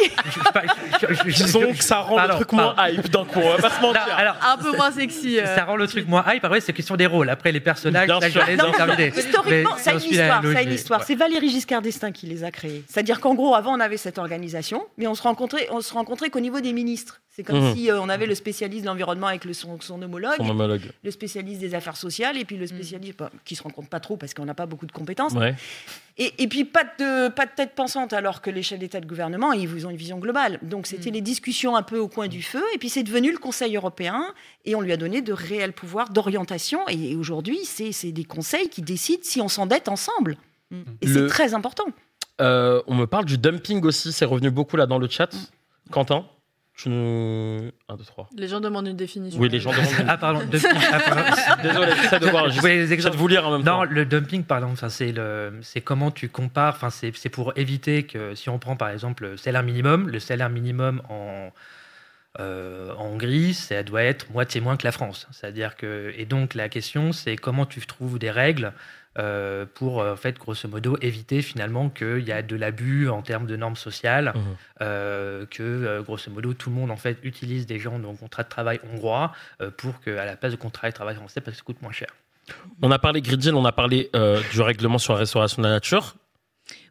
Disons que ça rend Pardon, le truc moins hype d'un coup, on va pas se Non, mentir. alors, Un peu moins sexy. euh. ça rend le truc moins hype. Après, c'est question des rôles. Après, les personnages, ça, je les ai. Historiquement, ça a une histoire. Ça une. C'est Valéry Giscard d'Estaing qui les a créés. C'est-à-dire qu'en gros, avant, on avait cette organisation, mais on se rencontrait, on se rencontrait qu'au niveau des ministres. C'est comme Mhm. si euh, on avait le spécialiste de l'environnement avec le, son, son homologue, Son homologue. le spécialiste des affaires sociales, et puis le spécialiste bah, qui se rencontre pas trop parce qu'on n'a pas beaucoup de compétences. Ouais. Et, et puis pas de, pas de tête pensante, alors que les chefs d'État et de gouvernement, ils ont une vision globale. Donc c'était les discussions un peu au coin du feu, et puis c'est devenu le Conseil européen, et on lui a donné de réels pouvoirs d'orientation. Et aujourd'hui, c'est c'est des conseils qui décident si on s'endette ensemble. Et Le- c'est très important. Euh, on me parle du dumping aussi, c'est revenu beaucoup là dans le chat. Quentin, tu nous. 1, 2, 3. Les gens demandent une définition. Oui, les gens demandent. Ah, pardon. dumping. Ah, pardon. *laughs* Désolé, j'essaie de voir. Je voulais les exemples. de vous lire en même Non, temps. le dumping, pardon, enfin, c'est le, c'est comment tu compares. Enfin, c'est, c'est pour éviter que si on prend par exemple le salaire minimum, le salaire minimum en euh, en Hongrie, ça doit être moitié moins que la France. C'est-à-dire que et donc la question, c'est comment tu trouves des règles euh, pour euh, en fait grosso modo éviter finalement qu'il y a de l'abus en termes de normes sociales, Mhm. euh, que grosso modo tout le monde en fait utilise des gens dont contrat de travail hongrois euh, pour qu'à la place de contrat de travail français parce que ça coûte moins cher. On a parlé Green Deal, on a parlé euh, du règlement sur la restauration de la nature.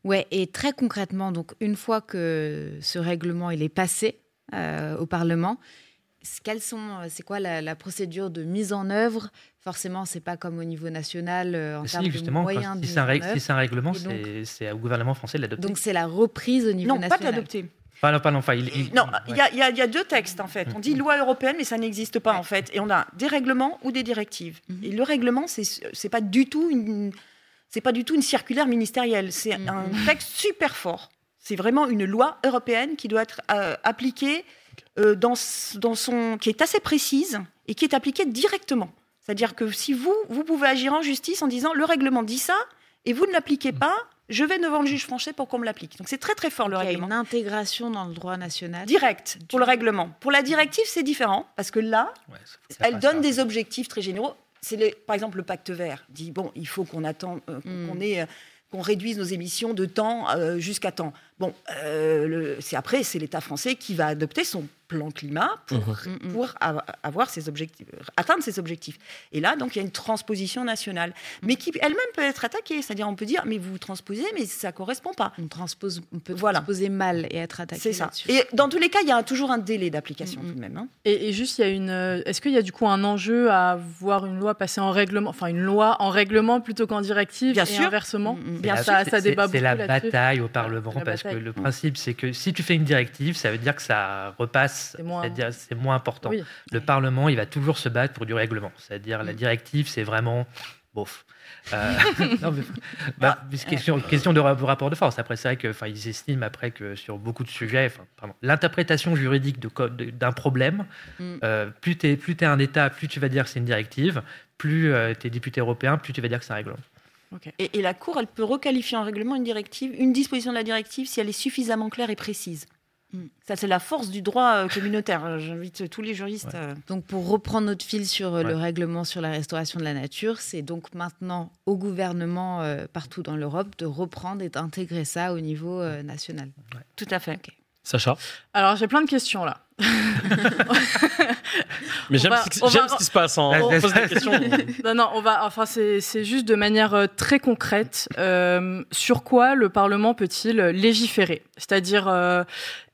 Ouais, et très concrètement, donc une fois que ce règlement il est passé euh, au Parlement, quelles sont, euh, c'est quoi la, la procédure de mise en œuvre Forcément, c'est pas comme au niveau national euh, en Si, termes de moyens si mise c'est un, en règle- œuvre. si c'est un règlement, c'est au gouvernement français de l'adopter. Donc c'est la reprise au niveau Non, pas de national. l'adopter. Enfin, non, pas non, enfin, il- il- Non, ouais. il y, a- il y a- il y a deux textes en fait. On dit loi européenne, mais ça n'existe pas en fait. Et on a des règlements ou des directives. Mhm. Et le règlement, c'est pas du tout une c'est pas du tout une circulaire ministérielle. C'est Mhm. un texte super fort. C'est vraiment une loi européenne qui doit être euh, appliquée euh, dans, s- dans son qui est assez précise et qui est appliquée directement. C'est-à-dire que si vous vous pouvez agir en justice en disant le règlement dit ça et vous ne l'appliquez pas, je vais devant le juge français pour qu'on me l'applique. Donc c'est très très fort le Il y a règlement. une intégration dans le droit national. Direct pour le règlement. Pour la directive, c'est différent parce que là, Ouais, elle donne des objectifs très généraux. C'est par exemple le pacte vert dit bon, il faut qu'on attend, euh, qu'on- Mm. ait, euh, qu'on réduise nos émissions de temps euh, jusqu'à temps. Bon, euh, le- c'est après c'est l'État français qui va adopter son plan climat pour, Mhm. Mm, mm. pour avoir ses objectifs, atteindre ses objectifs. Et là, donc, il y a une transposition nationale, mais qui elle-même peut être attaquée. C'est-à-dire, on peut dire, mais vous transposez, mais ça correspond pas. On transpose, on peut Voilà. transposer mal et être attaqué. C'est ça. Et dans tous les cas, il y a toujours un délai d'application Mm, tout de même. hein. Et, et juste, il y a une. euh, Est-ce qu'il y a du coup un enjeu à voir une loi passer en règlement, enfin une loi en règlement plutôt qu'en directive Bien et sûr. inversement? Mm, mm. Bien sûr. Ça- ça c'est- débat C'est la bataille au Parlement parce le principe, c'est que si tu fais une directive, ça veut dire que ça repasse, C'est moins- c'est moins important. Oui. Le Parlement, il va toujours se battre pour du règlement. C'est-à-dire la Mm. directive, c'est vraiment bof. Euh, *laughs* non, mais- bah, c'est question, question de ra- rapport de force. Après, c'est vrai que, enfin, ils estiment après que sur beaucoup de sujets, l'interprétation juridique d'un problème, Mm. euh, plus tu es, plus es un État, plus tu vas dire que c'est une directive, plus tu es député européen, plus tu vas dire que c'est un règlement. Et, et la Cour, elle peut requalifier en règlement une directive, une disposition de la directive si elle est suffisamment claire et précise. Mm. Ça, c'est la force du droit euh, communautaire. *laughs* J'invite tous les juristes. Ouais. euh, Donc, pour reprendre notre fil sur euh, le règlement sur la restauration de la nature, c'est donc maintenant au gouvernement euh, partout dans l'Europe de reprendre et d'intégrer ça au niveau euh, national. Tout à fait. Sacha? Alors j'ai plein de questions là. *laughs* Mais On j'aime va- ce, qui- on j'aime va- ce qui se passe. hein. On- On pose des questions. *laughs* Non, non, on va. Enfin, c'est c'est juste de manière euh, très concrète. euh, sur quoi le Parlement peut-il légiférer? C'est-à-dire, euh,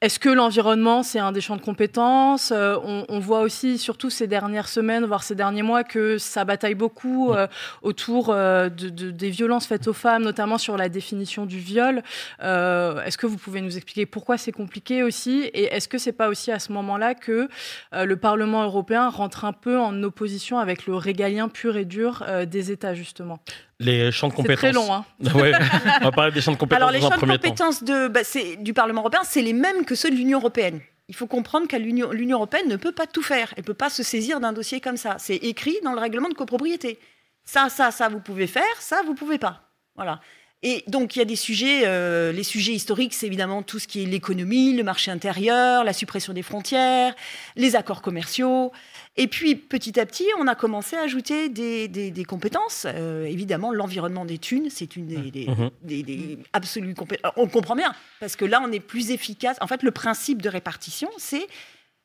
Est-ce que l'environnement, c'est un des champs de compétences euh, on, voit aussi, surtout ces dernières semaines, voire ces derniers mois, que ça bataille beaucoup euh, autour de, des violences faites aux femmes, notamment sur la définition du viol. est-ce que vous pouvez nous expliquer pourquoi c'est compliqué aussi Et est-ce que c'est pas aussi à ce moment-là que le Parlement européen rentre un peu en opposition avec le régalien pur et dur des États, justement? Les champs de compétences. C'est très long, hein. *laughs* on va parler des champs de compétences. Alors, les champs de compétences de, bah, du Parlement européen, c'est les mêmes que ceux de l'Union européenne. Il faut comprendre que l'Union européenne ne peut pas tout faire. Elle ne peut pas se saisir d'un dossier comme ça. C'est écrit dans le règlement de copropriété. Ça, ça, ça, vous pouvez faire. Ça, vous pouvez pas. Voilà. Et donc, il y a des sujets, euh, les sujets historiques, c'est évidemment tout ce qui est l'économie, le marché intérieur, la suppression des frontières, les accords commerciaux. Et puis, petit à petit, on a commencé à ajouter des, compétences. Euh, évidemment, l'environnement des thunes, c'est une des, mmh. mmh. absolues compétences. On comprend bien, parce que là, on est plus efficace. En fait, le principe de répartition, c'est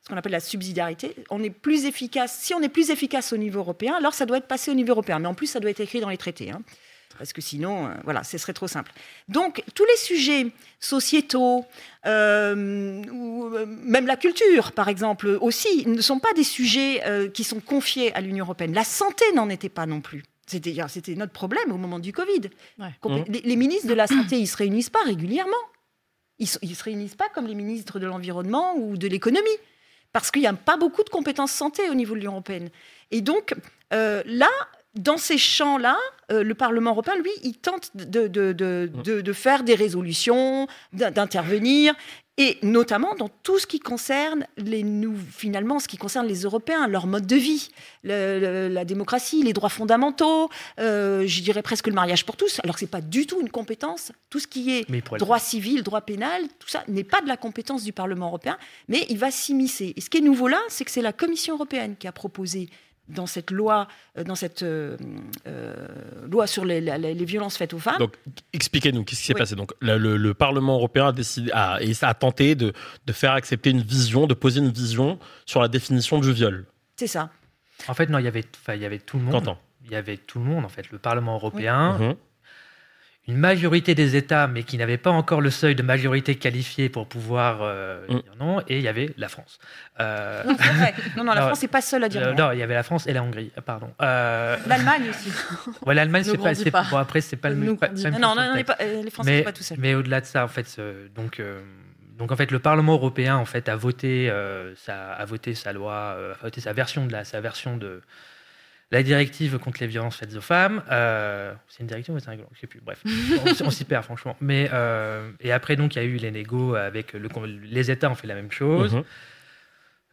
ce qu'on appelle la subsidiarité. On est plus efficace. Si on est plus efficace au niveau européen, alors ça doit être passé au niveau européen. Mais en plus, ça doit être écrit dans les traités. Hein parce que sinon, euh, voilà, ce serait trop simple. Donc, tous les sujets sociétaux, euh, ou euh, même la culture, par exemple, aussi, ne sont pas des sujets qui sont confiés à l'Union européenne. La santé n'en était pas non plus. C'était, notre problème au moment du Covid. Mmh. Les, ministres de la santé, ils se réunissent pas régulièrement. Ils, ne se réunissent pas comme les ministres de l'environnement ou de l'économie, parce qu'il n'y a pas beaucoup de compétences santé au niveau de l'Union européenne. Et donc, là, dans ces champs-là, euh, le Parlement européen, lui, il tente de, de, faire des résolutions, d'intervenir, et notamment dans tout ce qui concerne les nous, finalement, ce qui concerne les Européens, leur mode de vie, la démocratie, les droits fondamentaux, euh, je dirais presque le mariage pour tous. Alors que c'est pas du tout une compétence. Tout ce qui est droit civil, droit pénal, tout ça n'est pas de la compétence du Parlement européen, mais il va s'immiscer. Et ce qui est nouveau là, c'est que c'est la Commission européenne qui a proposé dans cette loi, euh, dans cette euh, euh, loi sur les, violences faites aux femmes. Donc, expliquez-nous, qu'est-ce qui s'est passé Donc, le, Parlement européen a décidé, tenté de, de, faire accepter une vision, de poser une vision sur la définition du viol. C'est ça. En fait, non, il y avait, il y avait tout le monde. Il y avait tout le monde, en fait. Le Parlement européen, mhm une majorité des États, mais qui n'avaient pas encore le seuil de majorité qualifiée pour pouvoir euh, mm. dire non, et il y avait la France. Euh... *laughs* Non, vrai. non, non, la *laughs* France n'est pas seule à dire non. Non, il y avait la France et la Hongrie, euh, pardon. Euh... L'Allemagne aussi. *laughs* Ouais, l'Allemagne, c'est pas, pas. Bon, après, c'est pas le même. Non, non, non, pas, les Français ne sont pas tout seuls. Mais au-delà de ça, en fait, donc. Donc en fait, le Parlement européen en fait a voté, sa, a voté sa loi, a voté sa version de la, sa version de, la directive contre les violences faites aux femmes. Euh, c'est une directive ou c'est un règlement? Je sais plus. Bref, *laughs* on, s'y perd franchement. Mais euh, et après donc il y a eu les négos avec le, les États ont fait la même chose. Mhm.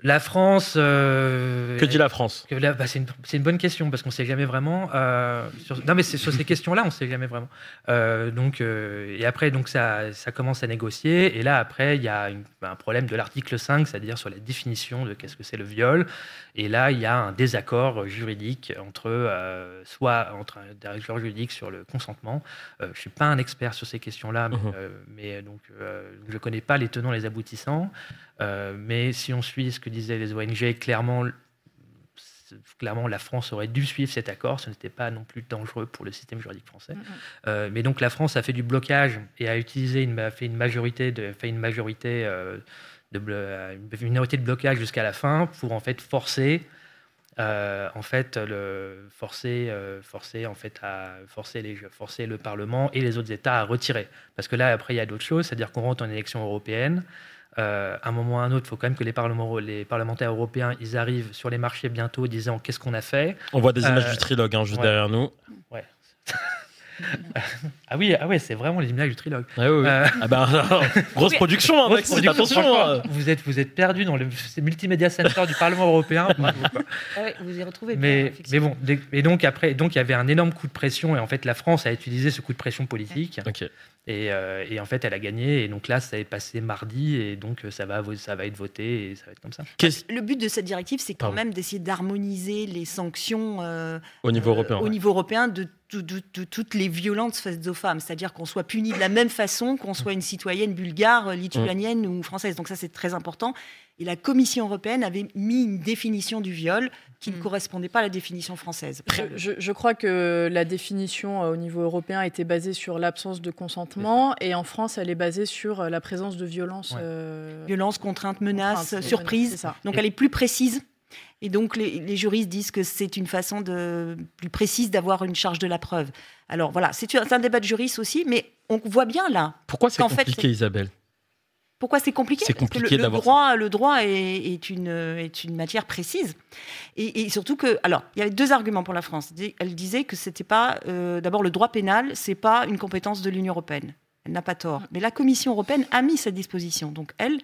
La France. Euh, que dit la France bah, c'est, une, bonne question parce qu'on ne sait jamais vraiment. Euh, non, mais sur ces questions-là, on ne sait jamais vraiment. Euh, donc, et après, donc ça, ça, commence à négocier. Et là, après, il y a un problème de l'article 5, c'est-à-dire sur la définition de qu'est-ce que c'est le viol. Et là, il y a un désaccord juridique entre soit entre un désaccord juridique sur le consentement. je ne suis pas un expert sur ces questions-là, mais, mais donc je ne connais pas les tenants, les aboutissants. Mais si on suit ce que disaient les ONG, clairement, clairement, la France aurait dû suivre cet accord. Ce n'était pas non plus dangereux pour le système juridique français. Euh, mais donc la France a fait du blocage et a utilisé une, a fait une majorité de, fait une majorité euh, de, une minorité de blocage jusqu'à la fin pour en fait forcer. en fait, le, forcer, forcer, en fait, à forcer, les, forcer le Parlement et les autres États à retirer. Parce que là, après, il y a d'autres choses, c'est-à-dire qu'on rentre en élection européenne. Euh, à un moment ou à un autre, il faut quand même que les, les, parlementaires européens ils arrivent sur les marchés bientôt disant qu'est-ce qu'on a fait. On voit des images euh, du trilogue hein, juste derrière nous. Ouais. *laughs* ah oui, ah ouais, c'est vraiment les images du trilogue. Ah, euh, ah bah, *laughs* grosse production, hein, grosse attention. Hein. Vous êtes, vous êtes perdu dans le multimédia center du Parlement européen. *laughs* Ah vous y retrouvez. Mais, mais bon, et donc après, donc il y avait un énorme coup de pression et en fait la France a utilisé ce coup de pression politique. Euh, et, en fait, elle a gagné. Et donc là, ça est passé mardi. Et donc, ça va, ça va être voté. Et ça va être comme ça. Le but de cette directive, c'est quand même d'essayer d'harmoniser les sanctions euh, au niveau européen, euh, au niveau européen de, toutes les violences faites aux femmes. C'est-à-dire qu'on soit puni de la même façon qu'on soit une citoyenne bulgare, lituanienne ou française. Donc ça, c'est très important. Et la Commission européenne avait mis une définition du viol qui ne Mm. correspondait pas à la définition française. Je, je crois que la définition euh, au niveau européen était basée sur l'absence de consentement et en France, elle est basée sur euh, la présence de violence. Ouais. euh, Violence, contrainte, menace, contrainte, surprise. ça. Donc elle est plus précise. Et donc les, les juristes disent que c'est une façon de, plus précise d'avoir une charge de la preuve. Alors voilà, c'est un, débat de juristes aussi, mais on voit bien là Pourquoi c'est Qu'en fait, compliqué, Isabelle? Pourquoi c'est compliqué C'est Parce que compliqué le, le droit, le droit est, est une, est une matière précise. Et, et surtout que, alors, il y avait deux arguments pour la France. Elle disait que c'était pas, euh, d'abord, le droit pénal, c'est pas une compétence de l'Union européenne. Elle n'a pas tort. Mais la Commission européenne a mis cette disposition. Donc elle,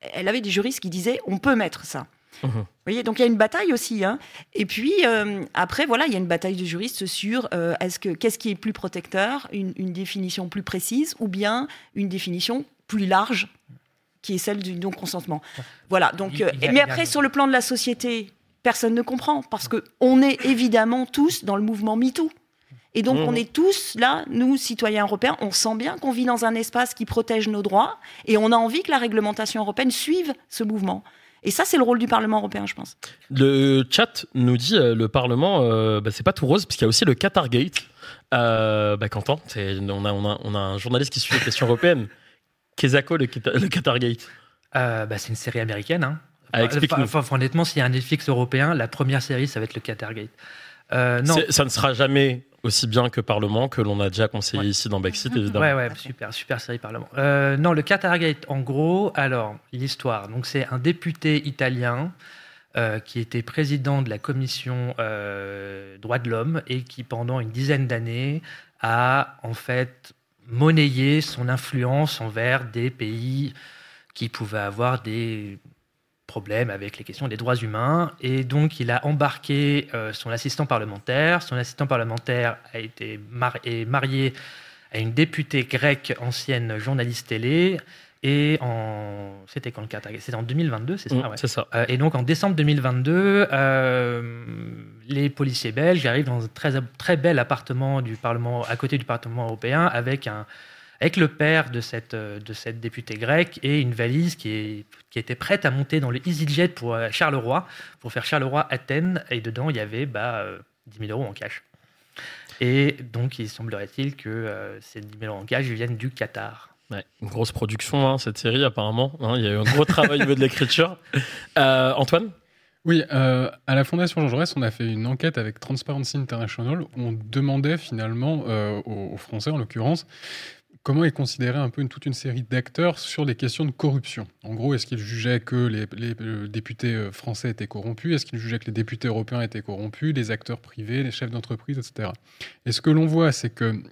elle avait des juristes qui disaient, on peut mettre ça. Mhm. Vous voyez, donc il y a une bataille aussi. hein. Et puis euh, après, voilà, il y a une bataille de juristes sur euh, est-ce que qu'est-ce qui est plus protecteur, une, une définition plus précise ou bien une définition plus large, qui est celle du non-consentement. Voilà. Donc, euh, mais après, sur le plan de la société, personne ne comprend parce que on est évidemment tous dans le mouvement MeToo. Et donc, Mhm. on est tous là, nous, citoyens européens, on sent bien qu'on vit dans un espace qui protège nos droits et on a envie que la réglementation européenne suive ce mouvement. Et ça, c'est le rôle du Parlement européen, je pense. Le chat nous dit euh, le Parlement, euh, bah, c'est pas tout rose, puisqu'il y a aussi le Qatargate. Euh, bah, Quentin, on a, on, a, on a un journaliste qui suit les questions européennes. *laughs* Qu'est-ce que le, Qatar- le Qatargate Euh, bah, c'est une série américaine. Hein. Ah, explique-nous. Enfin, enfin, honnêtement, s'il y a un Netflix européen, la première série, ça va être le Qatargate. Euh, non, Ça ne sera jamais aussi bien que Parlement, que l'on a déjà conseillé Ouais. ici dans Backseat, *laughs* évidemment. Ouais, ouais, super, super série Parlement. Euh, non, le Qatargate, en gros, alors, l'histoire. Donc, c'est un député italien euh, qui était président de la commission droits de l'homme et qui, pendant une dizaine d'années, a en fait monnayé son influence envers des pays qui pouvaient avoir des problèmes avec les questions des droits humains. Et donc, il a embarqué euh, son assistant parlementaire. Son assistant parlementaire a été est marié à une députée grecque, ancienne journaliste télé. Et en. C'était quand le C'était en 2022, c'est ça? Ouais. C'est ça. Euh, et donc en décembre 2022, euh, les policiers belges arrivent dans un très, très bel appartement du Parlement, à côté du Parlement européen, avec, un, avec le père de cette, de cette députée grecque et une valise qui, est, qui était prête à monter dans le EasyJet pour euh, Charleroi, pour faire Charleroi-Athènes. Et dedans, il y avait bah, euh, 10 000 euros en cash. Et donc, il semblerait-il que euh, ces 10 000 euros en cash viennent du Qatar. Ouais, une grosse production, hein, cette série, apparemment. Hein, il y a eu un gros travail au niveau de l'écriture. *laughs* Euh, Antoine? Oui, euh, à la Fondation Jean Jaurès, on a fait une enquête avec Transparency International où on demandait finalement euh, aux, aux Français, en l'occurrence, comment ils considéraient un peu une, toute une série d'acteurs sur des questions de corruption. En gros, est-ce qu'ils jugeaient que les, les, euh, députés euh, français étaient corrompus? Est-ce qu'ils jugeaient que les députés européens étaient corrompus? Les acteurs privés, les chefs d'entreprise, etc. Et ce que l'on voit, c'est que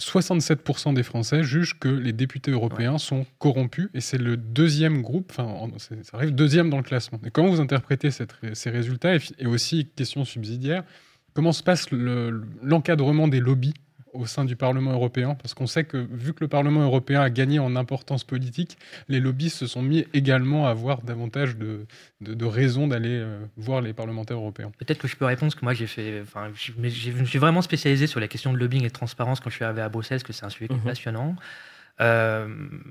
67% des Français jugent que les députés européens sont corrompus et c'est le deuxième groupe, enfin, ça arrive deuxième dans le classement. Et comment vous interprétez cette ces résultats? Et, aussi, question subsidiaire, comment se passe le- l'encadrement des lobbies? Au sein du Parlement européen Parce qu'on sait que, vu que le Parlement européen a gagné en importance politique, les lobbies se sont mis également à avoir davantage de, de, de raisons d'aller euh, voir les parlementaires européens. Peut-être que je peux répondre, parce que moi, j'ai fait, enfin, je mais j'ai- je me suis vraiment spécialisé sur la question de lobbying et de transparence quand je suis arrivé à Bruxelles, parce que c'est un sujet Mhm. passionnant. Euh,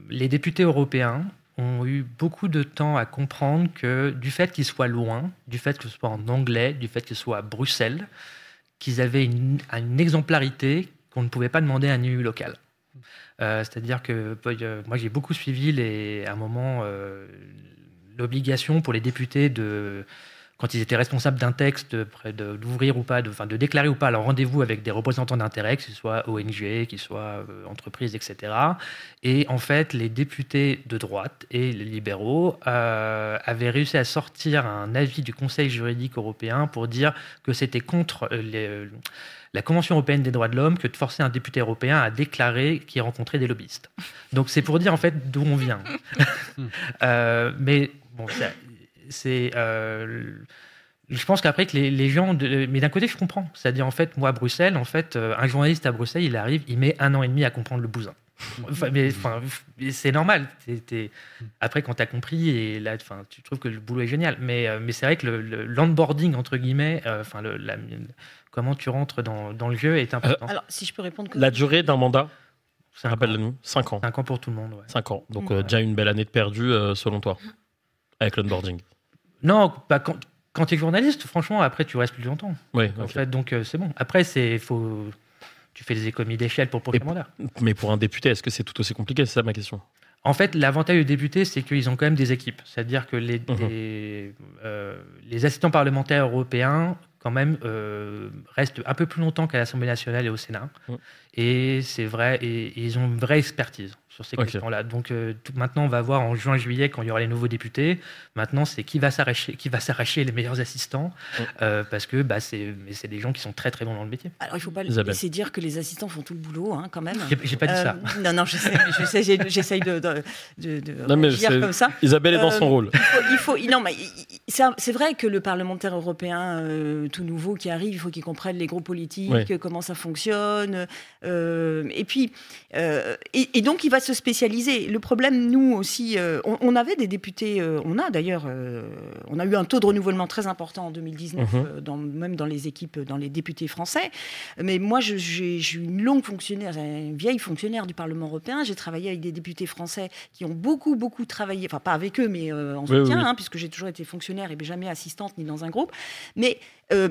les députés européens ont eu beaucoup de temps à comprendre que du fait qu'ils soient loin, du fait que ce soit en anglais, du fait qu'ils soient à Bruxelles, qu'ils avaient une, une exemplarité qu'on ne pouvait pas demander à un élu local. Euh, C'est-à-dire que euh, moi, j'ai beaucoup suivi les, à un moment euh, l'obligation pour les députés de quand ils étaient responsables d'un texte, d'ouvrir ou pas, de, enfin, de déclarer ou pas leur rendez-vous avec des représentants d'intérêt, que ce soit ONG, qu'ils soient entreprises, etc. Et en fait, les députés de droite et les libéraux avaient réussi à sortir un avis du Conseil juridique européen pour dire que c'était contre les- la Convention européenne des droits de l'homme que de forcer un député européen à déclarer qu'il rencontrait des lobbyistes. Donc c'est pour dire en fait d'où on vient. *laughs* Euh, mais bon, c'est. euh, je pense qu'après que les, les gens, de- mais d'un côté je comprends, c'est-à-dire en fait moi à Bruxelles, en fait euh, un journaliste à Bruxelles, il arrive, il met un an et demi à comprendre le bousin. Enfin, mais enfin, c'est normal. T'es- Après, quand tu as compris, et là, enfin, tu trouves que le boulot est génial. Mais, mais c'est vrai que le, le- l'onboarding, entre guillemets, euh, enfin, le- la- comment tu rentres dans, dans le jeu est important. Alors, si je peux répondre. que- La durée d'un mandat, rappelle-nous, 5 ans. Cinq ans pour tout le monde. ouais. 5 ans. Donc euh, déjà une belle année de perdu, euh, selon toi. Avec l'onboarding Non, pas quand, quand tu es journaliste, franchement, après, tu restes plus longtemps. Oui, En fait, donc euh, c'est bon. Après, c'est faut tu fais des économies d'échelle pour le prochain Et- mandat. Mais pour un député, est-ce que c'est tout aussi compliqué? C'est ça ma question. En fait, l'avantage des députés, c'est qu'ils ont quand même des équipes. C'est-à-dire que les, Mhm. les, euh, les assistants parlementaires européens, quand même, euh, restent un peu plus longtemps qu'à l'Assemblée nationale et au Sénat. Mhm. Et c'est vrai, et, et ils ont une vraie expertise sur ces questions-là. Donc euh, tout- maintenant, on va voir en juin-juillet, quand il y aura les nouveaux députés, maintenant, c'est qui va s'arracher qui va s'arracher les meilleurs assistants, Mhm. euh, parce que bah, c'est mais c'est des gens qui sont très très bons dans le métier. Alors, il ne faut pas Isabelle. laisser dire que les assistants font tout le boulot, hein, quand même. J'ai j'ai pas dit Euh, ça. Non, non, je sais, je sais, j'ai- j'essaye de, de, de, de Non, mais c'est- comme ça. Isabelle est dans Euh, son rôle. Il faut, il faut- non, mais il- il- c'est vrai que le parlementaire européen euh, tout nouveau qui arrive, il faut qu'il comprenne les groupes politiques, comment ça fonctionne. euh, et puis, euh, et, et donc, il va se spécialiser. Le problème, nous aussi, euh, on, on avait des députés, euh, on a d'ailleurs, euh, on a eu un taux de renouvellement très important en 2019, Mhm. dans, même dans les équipes, dans les députés français. Mais moi, j'ai une longue fonctionnaire, une vieille fonctionnaire du Parlement européen. J'ai travaillé avec des députés français qui ont beaucoup, beaucoup travaillé, enfin pas avec eux, mais en soutien, oui, oui. hein, puisque j'ai toujours été fonctionnaire et jamais assistante ni dans un groupe. Mais euh,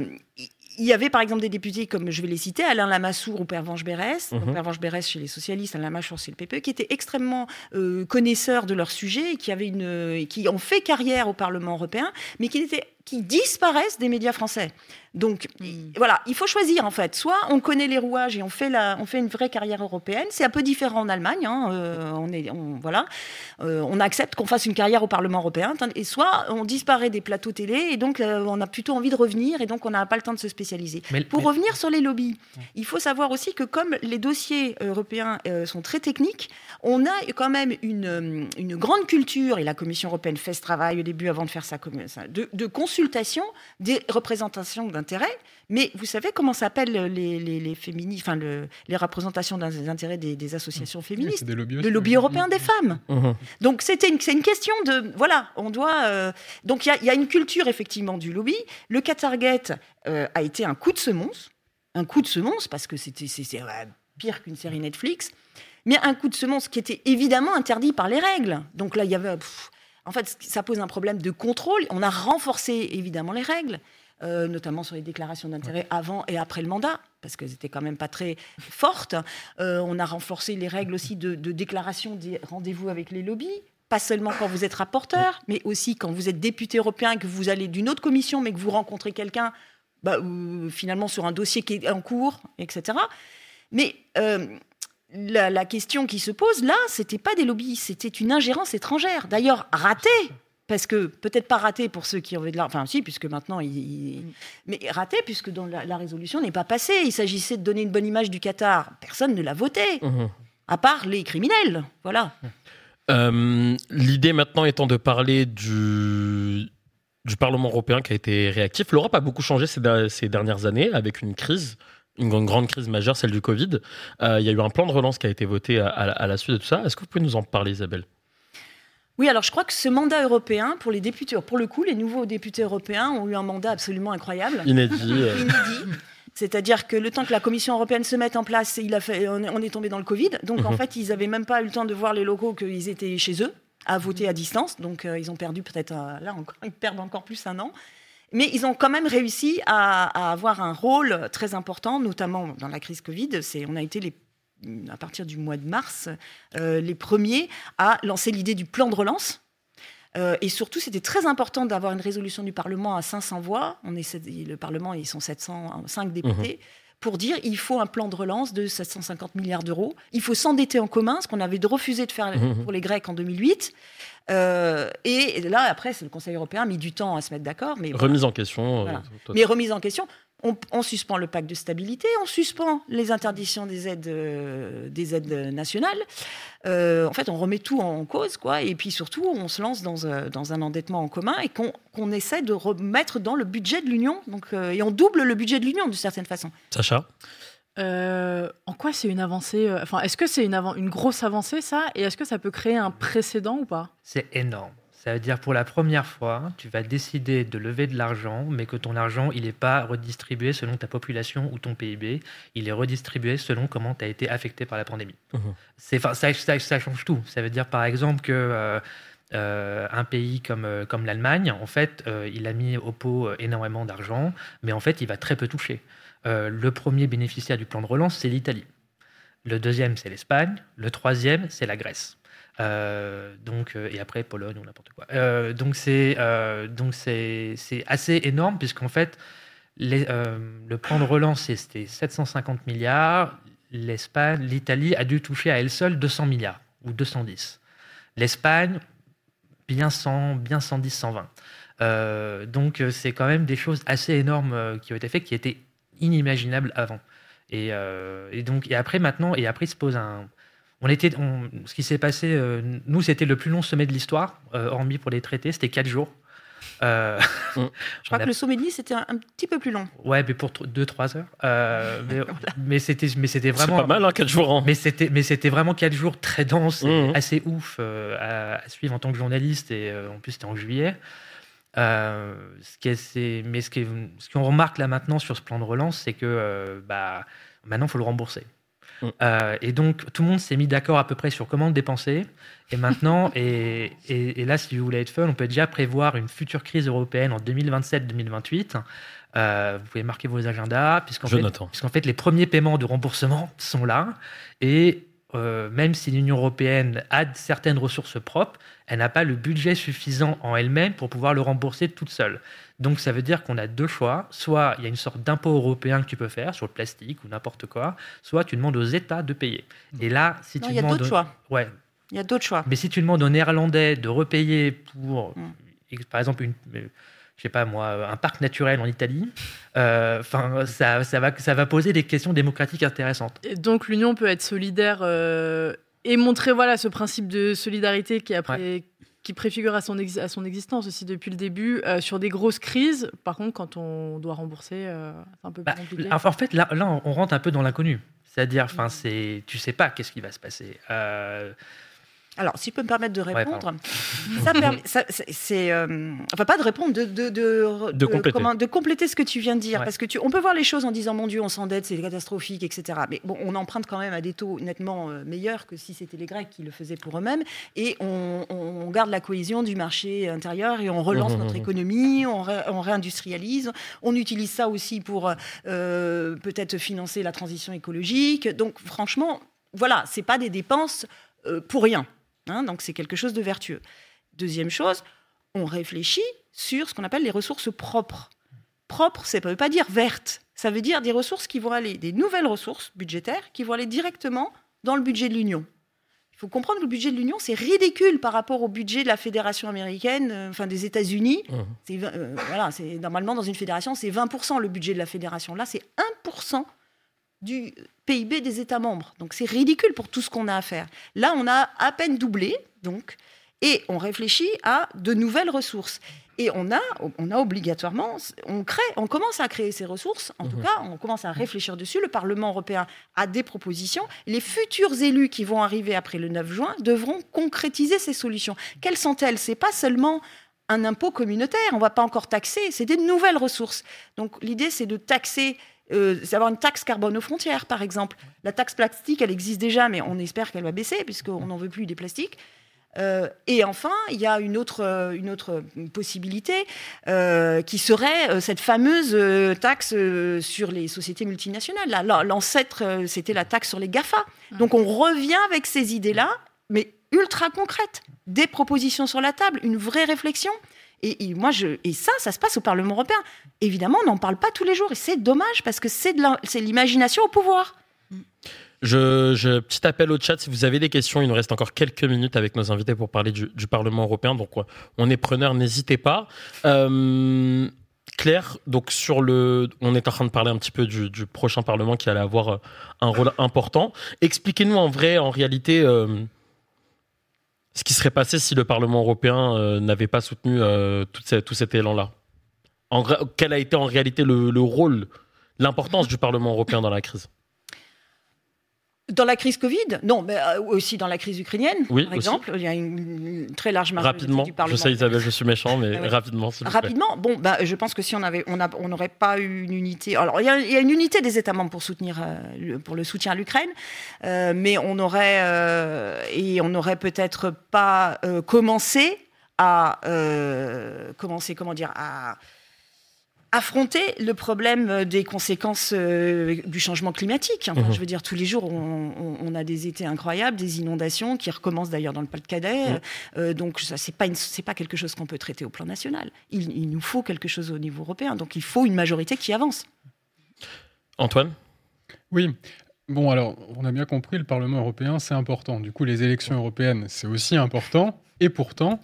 il y avait par exemple des députés, comme je vais les citer, Alain Lamassoure ou Pervenche Berès, Mhm. donc Pervenche Berès chez les socialistes, Alain Lamassoure chez le PPE, qui étaient extrêmement euh, connaisseurs de leur sujet et qui, avaient une, et qui ont fait carrière au Parlement européen, mais qui, étaient, qui disparaissent des médias français. Donc il- voilà, il faut choisir en fait. Soit on connaît les rouages et on fait, la, on fait une vraie carrière européenne. C'est un peu différent en Allemagne. hein, euh, on, est, on, voilà, Euh, on accepte qu'on fasse une carrière au Parlement européen. Et soit on disparaît des plateaux télé et donc euh, on a plutôt envie de revenir et donc on n'a pas le temps de se spécialiser. Mais- Pour mais- revenir sur les lobbies, il faut savoir aussi que comme les dossiers européens euh, sont très techniques, on a quand même une, une grande culture, et la Commission européenne fait ce travail au début avant de faire sa- de, de consultation des représentations d'intérêts. Mais vous savez comment s'appellent les, les, les féministes, enfin le- les représentations des intérêts des, des associations féministes? des lobbies Le lobby oui. européen des femmes. Mhm. Donc c'était une, c'est une question de voilà, on doit euh, donc il y a- il y, a une culture effectivement du lobby. Le Qatargate euh, a été un coup de semonce, un coup de semonce parce que c'était c'est pire qu'une série Netflix, mais un coup de semonce qui était évidemment interdit par les règles. Donc là il y avait pff, en fait ça pose un problème de contrôle. On a renforcé évidemment les règles. Euh, notamment sur les déclarations d'intérêt avant et après le mandat, parce qu'elles étaient quand même pas très fortes. Euh, on a renforcé les règles aussi de, de déclaration des rendez-vous avec les lobbies, pas seulement quand vous êtes rapporteur, mais aussi quand vous êtes député européen, que vous allez d'une autre commission, mais que vous rencontrez quelqu'un, bah, finalement sur un dossier qui est en cours, etc. Mais euh, la, la question qui se pose là, c'était pas des lobbies, c'était une ingérence étrangère. D'ailleurs, ratée. Parce que peut-être pas raté pour ceux qui avaient de l'argent, enfin si, puisque maintenant, il, il- mais raté puisque dans la, la résolution n'est pas passée. Il s'agissait de donner une bonne image du Qatar. Personne ne l'a voté, Mhm. à part les criminels. Voilà. Euh, L'idée maintenant étant de parler du, du Parlement européen qui a été réactif. L'Europe a beaucoup changé ces, der- ces dernières années avec une crise, une grande, grande crise majeure, celle du Covid. Euh, il y a eu un plan de relance qui a été voté à, à- à la suite de tout ça. Est-ce que vous pouvez nous en parler, Isabelle? Oui, alors je crois que ce mandat européen, pour les députés, pour le coup, les nouveaux députés européens ont eu un mandat absolument incroyable. Inédit. euh, *laughs* inédit. C'est-à-dire que le temps que la Commission européenne se mette en place, il a fait, on est- tombé dans le Covid. Donc en Mhm. fait, ils n'avaient même pas eu le temps de voir les locaux qu'ils étaient chez eux, à voter à distance. Donc euh, ils ont perdu peut-être, euh, là encore, ils perdent encore plus un an. Mais ils ont quand même réussi à, à avoir un rôle très important, notamment dans la crise Covid. C'est, on a été les, à partir du mois de mars, euh, les premiers à lancer l'idée du plan de relance. Euh, et surtout, c'était très important d'avoir une résolution du Parlement à 500 voix. On est, le Parlement, ils sont 705 députés. Pour dire il faut un plan de relance de 750 milliards d'euros. Il faut s'endetter en commun, ce qu'on avait refusé de faire Mhm. pour les Grecs en 2008. Euh, et là, après, le Conseil européen a mis du temps à se mettre d'accord. Mais voilà. remise en question. Voilà. Mais remise en question, on, on suspend le pacte de stabilité, on suspend les interdictions des aides, euh, des aides nationales. Euh, en fait, on remet tout en cause, quoi. Et puis surtout, on se lance dans, euh, dans un endettement en commun et qu'on qu'on essaie de remettre dans le budget de l'Union. Donc, euh, et on double le budget de l'Union d'une certaine façon. Sacha? Euh, en quoi c'est une avancée Enfin, est-ce que c'est une grosse avancée ça? Et est-ce que ça peut créer un précédent ou pas? C'est énorme. Ça veut dire pour la première fois, tu vas décider de lever de l'argent, mais que ton argent, il n'est pas redistribué selon ta population ou ton PIB, il est redistribué selon comment tu as été affecté par la pandémie. C'est, ça, ça- ça change tout. Ça veut dire par exemple que euh, un pays comme, comme l'Allemagne, en fait, il a mis au pot énormément d'argent, mais en fait, il va très peu toucher. le premier bénéficiaire du plan de relance, c'est l'Italie. Le deuxième, c'est l'Espagne. Le troisième, c'est la Grèce. Euh, donc, euh, et après Pologne ou n'importe quoi. Euh, donc c'est donc c'est assez énorme puisqu'en fait les, le plan de relance c'était 750 milliards. L'Espagne, l'Italie a dû toucher à elle seule 200 milliards ou 210. L'Espagne bien 100, bien 110, 120. donc c'est quand même des choses assez énormes qui ont été faites qui étaient inimaginables avant. Et, donc et après maintenant et après il se pose un on était, ce qui s'est passé, euh, nous, c'était le plus long sommet de l'histoire, euh, hormis pour les traités, c'était 4 jours. Euh, mm. *laughs* Je crois que le sommet de Nice c'était un, petit peu plus long. Ouais, mais pour 2-3 heures. *laughs* mais, c'était, mais c'était vraiment. C'est pas mal, hein, 4 jours. Hein. Mais c'était, mais c'était vraiment 4 jours très denses, mm. assez ouf à, suivre en tant que journaliste. Et en plus, c'était en juillet. ce qui est, mais ce, ce qu'on remarque là maintenant sur ce plan de relance, c'est que bah, maintenant, il faut le rembourser. Mm. Euh, et donc, tout le monde s'est mis d'accord à peu près sur comment le dépenser. Et maintenant, *laughs* et, et, là, si vous voulez être fun, on peut déjà prévoir une future crise européenne en 2027-2028. Euh, vous pouvez marquer vos agendas, puisqu'en fait, puisqu'en fait, les premiers paiements de remboursement *laughs* sont là. Et euh, même si l'Union européenne a certaines ressources propres, elle n'a pas le budget suffisant en elle-même pour pouvoir le rembourser toute seule. Donc ça veut dire qu'on a deux choix. Soit il y a une sorte d'impôt européen que tu peux faire sur le plastique ou n'importe quoi, soit tu demandes aux États de payer. Et là, si tu il y a d'autres choix. Ouais. Il y a d'autres choix. Mais si tu demandes aux Néerlandais de repayer pour, mm. par exemple, une, je sais pas moi, un parc naturel en Italie, euh, enfin, ça, ça, va, ça va poser des questions démocratiques intéressantes. Et donc l'Union peut être solidaire euh, et montrer voilà ce principe de solidarité qui après. Qui préfigure à son, à son existence aussi depuis le début euh, sur des grosses crises. Par contre, quand on doit rembourser, c'est un peu bah, compliqué. En fait, là, là, on rentre un peu dans l'inconnu. C'est-à-dire, enfin, c'est, tu sais pas qu'est-ce qui va se passer. Alors, si je peux me permettre de répondre, ça, *laughs* c'est, euh, enfin pas de répondre, de de, de, de, compléter. de compléter ce que tu viens de dire, parce que tu, on peut voir les choses en disant mon Dieu, on s'endette, c'est catastrophique, etc. Mais bon, on emprunte quand même à des taux nettement euh, meilleurs que si c'était les Grecs qui le faisaient pour eux-mêmes, et on, on, garde la cohésion du marché intérieur et on relance mmh, notre mmh, mmh. économie, on, on, réindustrialise, on utilise ça aussi pour euh, peut-être financer la transition écologique. Donc, franchement, voilà, c'est pas des dépenses pour rien. Hein, donc c'est quelque chose de vertueux. Deuxième chose, on réfléchit sur ce qu'on appelle les ressources propres. Propres, ça ne veut pas dire vertes. Ça veut dire des ressources qui vont aller, des nouvelles ressources budgétaires qui vont aller directement dans le budget de l'Union. Il faut comprendre que le budget de l'Union, c'est ridicule par rapport au budget de la fédération américaine, euh, enfin des États-Unis. Mmh. Euh, voilà, c'est normalement dans une fédération, c'est 20% le budget de la fédération. Là, c'est 1% du PIB des États membres. Donc c'est ridicule pour tout ce qu'on a à faire. Là, on a à peine doublé, donc, et on réfléchit à de nouvelles ressources. Et on a, on a obligatoirement, on crée, on commence à créer ces ressources. En tout mhm. cas, on commence à réfléchir dessus. Le Parlement européen a des propositions. Les futurs élus qui vont arriver après le 9 juin devront concrétiser ces solutions. Quelles sont-elles? C'est pas seulement un impôt communautaire. On va pas encore taxer. C'est des nouvelles ressources. Donc l'idée, c'est de taxer euh, c'est avoir une taxe carbone aux frontières, par exemple. La taxe plastique, elle existe déjà, mais on espère qu'elle va baisser, puisqu'on n'en veut plus des plastiques. Euh, et enfin, il y a une autre, euh, une autre possibilité qui serait cette fameuse taxe sur les sociétés multinationales. L'ancêtre, c'était la taxe sur les GAFA. Donc on revient avec ces idées-là, mais ultra concrètes. Des propositions sur la table, une vraie réflexion. Et, moi, et ça, ça se passe au Parlement européen. Évidemment, on n'en parle pas tous les jours. Et c'est dommage parce que c'est l'imagination au pouvoir. Je, petit appel au chat, si vous avez des questions, il nous reste encore quelques minutes avec nos invités pour parler du, Parlement européen. Donc, on est preneur, n'hésitez pas. Euh, Claire, donc sur le, on est en train de parler un petit peu du, prochain Parlement qui allait avoir euh, un rôle important. Expliquez-nous en vrai, en réalité, euh, ce qui serait passé si le Parlement européen euh, n'avait pas soutenu euh, tout, tout, cet élan-là. Quel a été en réalité le, rôle, l'importance du Parlement européen dans la crise? Dans la crise Covid Non, mais euh, aussi dans la crise ukrainienne, Oui, par aussi. exemple. Il y a une, une très large majorité Rapidement, du je Parlement. sais Isabelle, je suis méchant, mais *laughs* Ah ouais. rapidement. s'il vous plaît. Rapidement, bon, bah, je pense que si on avait, on on n'aurait pas eu une unité. Alors, il y, a, il y a une unité des États membres pour soutenir, euh, le, pour le soutien à l'Ukraine, euh, mais on aurait euh, et on n'aurait peut-être pas euh, commencé à commencer, comment dire, à affronter le problème des conséquences euh, du changement climatique. Enfin, Mhm. Je veux dire, tous les jours, on, on- on a des étés incroyables, des inondations qui recommencent d'ailleurs dans le Pas-de-Calais. Mhm. Euh, donc, ça, c'est pas une- c'est pas quelque chose qu'on peut traiter au plan national. Il, il nous faut quelque chose au niveau européen. Donc, il faut une majorité qui avance. Antoine? Oui. Bon, alors, on a bien compris, le Parlement européen, c'est important. Du coup, les élections européennes, c'est aussi important. Et pourtant,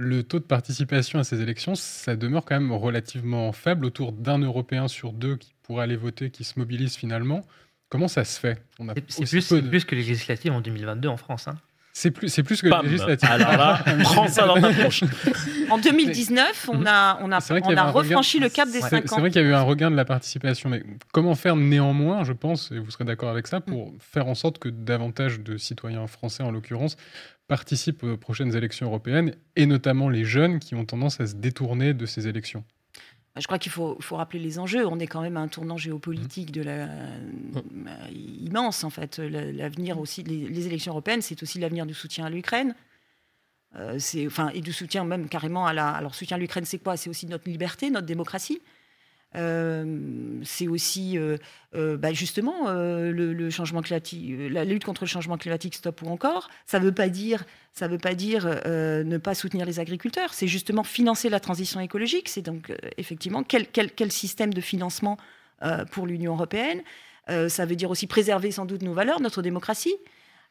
le taux de participation à ces élections, ça demeure quand même relativement faible, autour d'un Européen sur deux qui pourrait aller voter, qui se mobilise finalement. Comment ça se fait? C'est- plus, de- que les législatives en 2022 en France. hein. C'est plus, c'est plus que Bam les législatives. Alors là, *laughs* prends ça dans ta tronche. En 2019, on a, on a, on a refranchi le cap des C'est 50. c'est vrai qu'il y a eu un regain de la participation, mais comment faire néanmoins, je pense, et vous serez d'accord avec ça, pour faire en sorte que davantage de citoyens français, en l'occurrence, participent aux prochaines élections européennes, et notamment les jeunes qui ont tendance à se détourner de ces élections Je crois qu'il faut, faut rappeler les enjeux. On est quand même à un tournant géopolitique de la, euh, immense, en fait. La- L'avenir aussi, les, les élections européennes, c'est aussi l'avenir du soutien à l'Ukraine. Euh, enfin, et du soutien même carrément à la. Alors, soutien à l'Ukraine, c'est quoi? C'est aussi notre liberté, notre démocratie. Euh, c'est aussi euh, euh, bah, justement le, changement climatique, la lutte contre le changement climatique, stop ou encore. Ça ne veut pas dire, ça veut pas dire ne pas soutenir les agriculteurs. C'est justement financer la transition écologique. C'est donc effectivement quel, quel, système de financement pour l'Union européenne. Ça veut dire aussi préserver sans doute nos valeurs, notre démocratie.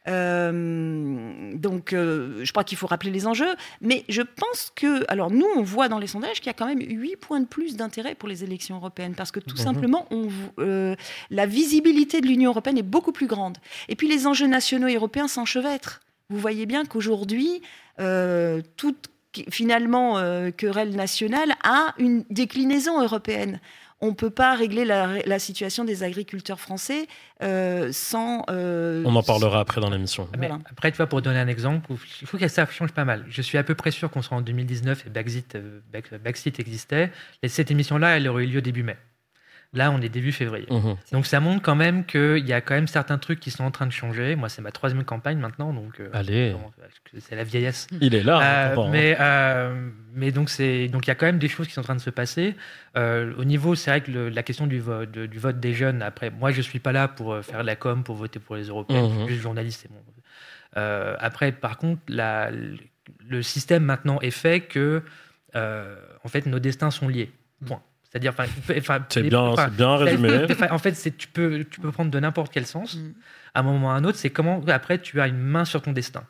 Euh, donc, euh, je crois qu'il faut rappeler les enjeux. Mais je pense que, alors nous, on voit dans les sondages qu'il y a quand même 8 points de plus d'intérêt pour les élections européennes, parce que tout Mhm. simplement, on, euh, la visibilité de l'Union européenne est beaucoup plus grande. Et puis, les enjeux nationaux et européens s'enchevêtrent. Vous voyez bien qu'aujourd'hui, toute finalement querelle nationale a une déclinaison européenne. On ne peut pas régler la, la situation des agriculteurs français euh, sans. euh, On en parlera après dans l'émission. Voilà. Après, tu vois, pour donner un exemple, il faut que ça change pas mal. Je suis à peu près sûr qu'on sera en 2019 et Brexit, euh, Brexit existait. Et cette émission-là, elle aurait eu lieu début mai. Là, on est début février. Mhm. Donc ça montre quand même qu'il y a quand même certains trucs qui sont en train de changer. Moi, c'est ma troisième campagne maintenant, donc euh, Allez, c'est la vieillesse. il est là. Euh, hein, papa, hein. mais euh, mais donc c'est donc il y a quand même des choses qui sont en train de se passer. Euh, au niveau, c'est vrai que le- la question du vote de- du vote des jeunes. Après, moi je suis pas là pour euh, faire de la com pour voter pour les Européens. Mhm. Je suis juste journaliste, c'est bon. Euh, après, par contre, la- le système maintenant est fait que euh, en fait nos destins sont liés. Point. C'est-à-dire, enfin, C'est bien, résumé. En fait, tu peux tu peux prendre de n'importe quel sens Mm. à un moment ou à un autre, c'est comment après tu as une main sur ton destin.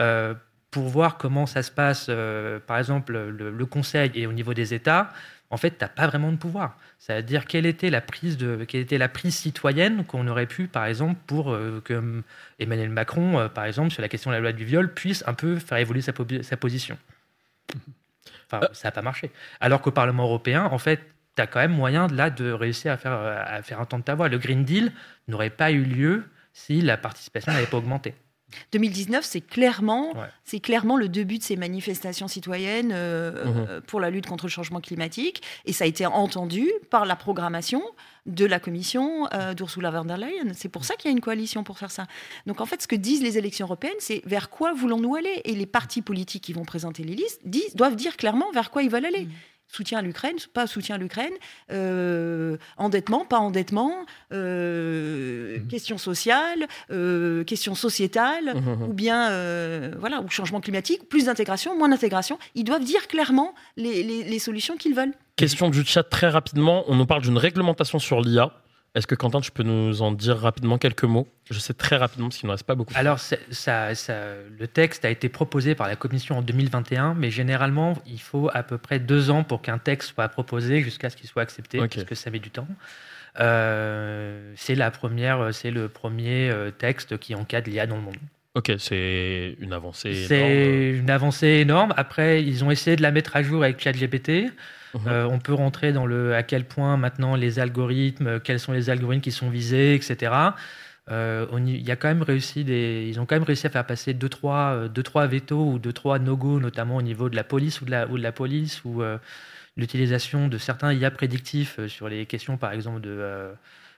Euh, pour voir comment ça se passe, euh, par exemple, le, le Conseil et au niveau des États, en fait, tu n'as pas vraiment de pouvoir. C'est-à-dire quelle était la prise de, quelle était la prise citoyenne qu'on aurait pu, par exemple, pour euh, que Emmanuel Macron, euh, par exemple, sur la question de la loi du viol, puisse un peu faire évoluer sa, po- sa position. Enfin, ça n'a pas marché. Alors qu'au Parlement européen, en fait, tu as quand même moyen là de réussir à faire, à faire entendre ta voix. Le Green Deal n'aurait pas eu lieu si la participation n'avait pas augmenté. 2019, c'est clairement, Ouais. c'est clairement le début de ces manifestations citoyennes euh, Mhm. euh, pour la lutte contre le changement climatique. Et ça a été entendu par la programmation de la commission euh, d'Ursula von der Leyen. C'est pour ça qu'il y a une coalition pour faire ça. Donc en fait, ce que disent les élections européennes, c'est vers quoi voulons-nous aller? Et les partis politiques qui vont présenter les listes disent, doivent dire clairement vers quoi ils veulent aller. Mhm. Soutien à l'Ukraine, pas soutien à l'Ukraine, euh, endettement, pas endettement, euh, question sociale, euh, question sociétale, ou bien euh, voilà, ou changement climatique, plus d'intégration, moins d'intégration. Ils doivent dire clairement les, les- les solutions qu'ils veulent. Question du chat très rapidement. On nous parle d'une réglementation sur l'IA. Est-ce que Quentin, tu peux nous en dire rapidement quelques mots? Je sais très rapidement parce qu'il ne reste pas beaucoup. Alors, c'est- ça, ça- le texte a été proposé par la Commission en 2021, mais généralement, il faut à peu près deux ans pour qu'un texte soit proposé jusqu'à ce qu'il soit accepté, Ok. parce que ça met du temps. Euh, c'est la première, c'est le premier euh, texte qui encadre l'IA dans le monde. Ok, c'est une avancée. C'est une avancée énorme. Après, ils ont essayé de la mettre à jour avec ChatGPT. Mhm. Euh, on peut rentrer dans le à quel point maintenant les algorithmes, quels sont les algorithmes qui sont visés, etc. Euh, y a quand même réussi des, ils ont quand même réussi à faire passer deux trois, euh, deux, trois veto ou deux trois no-go, notamment au niveau de la police ou de la, ou de la police ou euh, l'utilisation de certains IA prédictifs sur les questions, par exemple de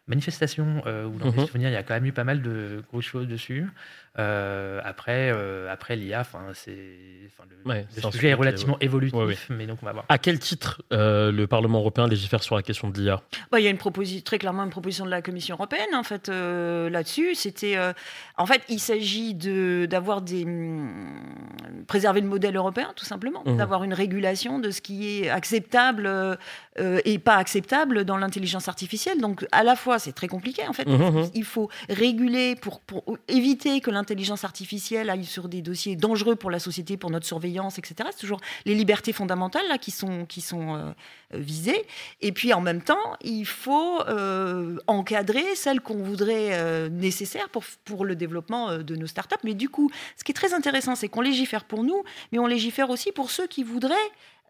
manifestations où dans mmh il y a quand même eu pas mal de grosses choses dessus. Euh, après, euh, après l'IA, c'est le, ouais, le sujet est relativement évolutif, mais donc on va voir. À quel titre euh, le Parlement européen légifère sur la question de l'IA bah, Il y a une proposition, très clairement une proposition de la Commission européenne en fait là-dessus. C'était, en fait, il s'agit de d'avoir des hum, préserver le modèle européen tout simplement, mmh. d'avoir une régulation de ce qui est acceptable et pas acceptable dans l'intelligence artificielle. Donc à la fois c'est très compliqué en fait. Mmh, il faut réguler pour, pour éviter que l'intelligence l'intelligence artificielle aille sur des dossiers dangereux pour la société, pour notre surveillance, etc. C'est toujours les libertés fondamentales là, qui sont, qui sont euh, visées. Et puis en même temps, il faut euh, encadrer celles qu'on voudrait euh, nécessaires pour, pour le développement de nos startups. Mais du coup, ce qui est très intéressant, c'est qu'on légifère pour nous, mais on légifère aussi pour ceux qui voudraient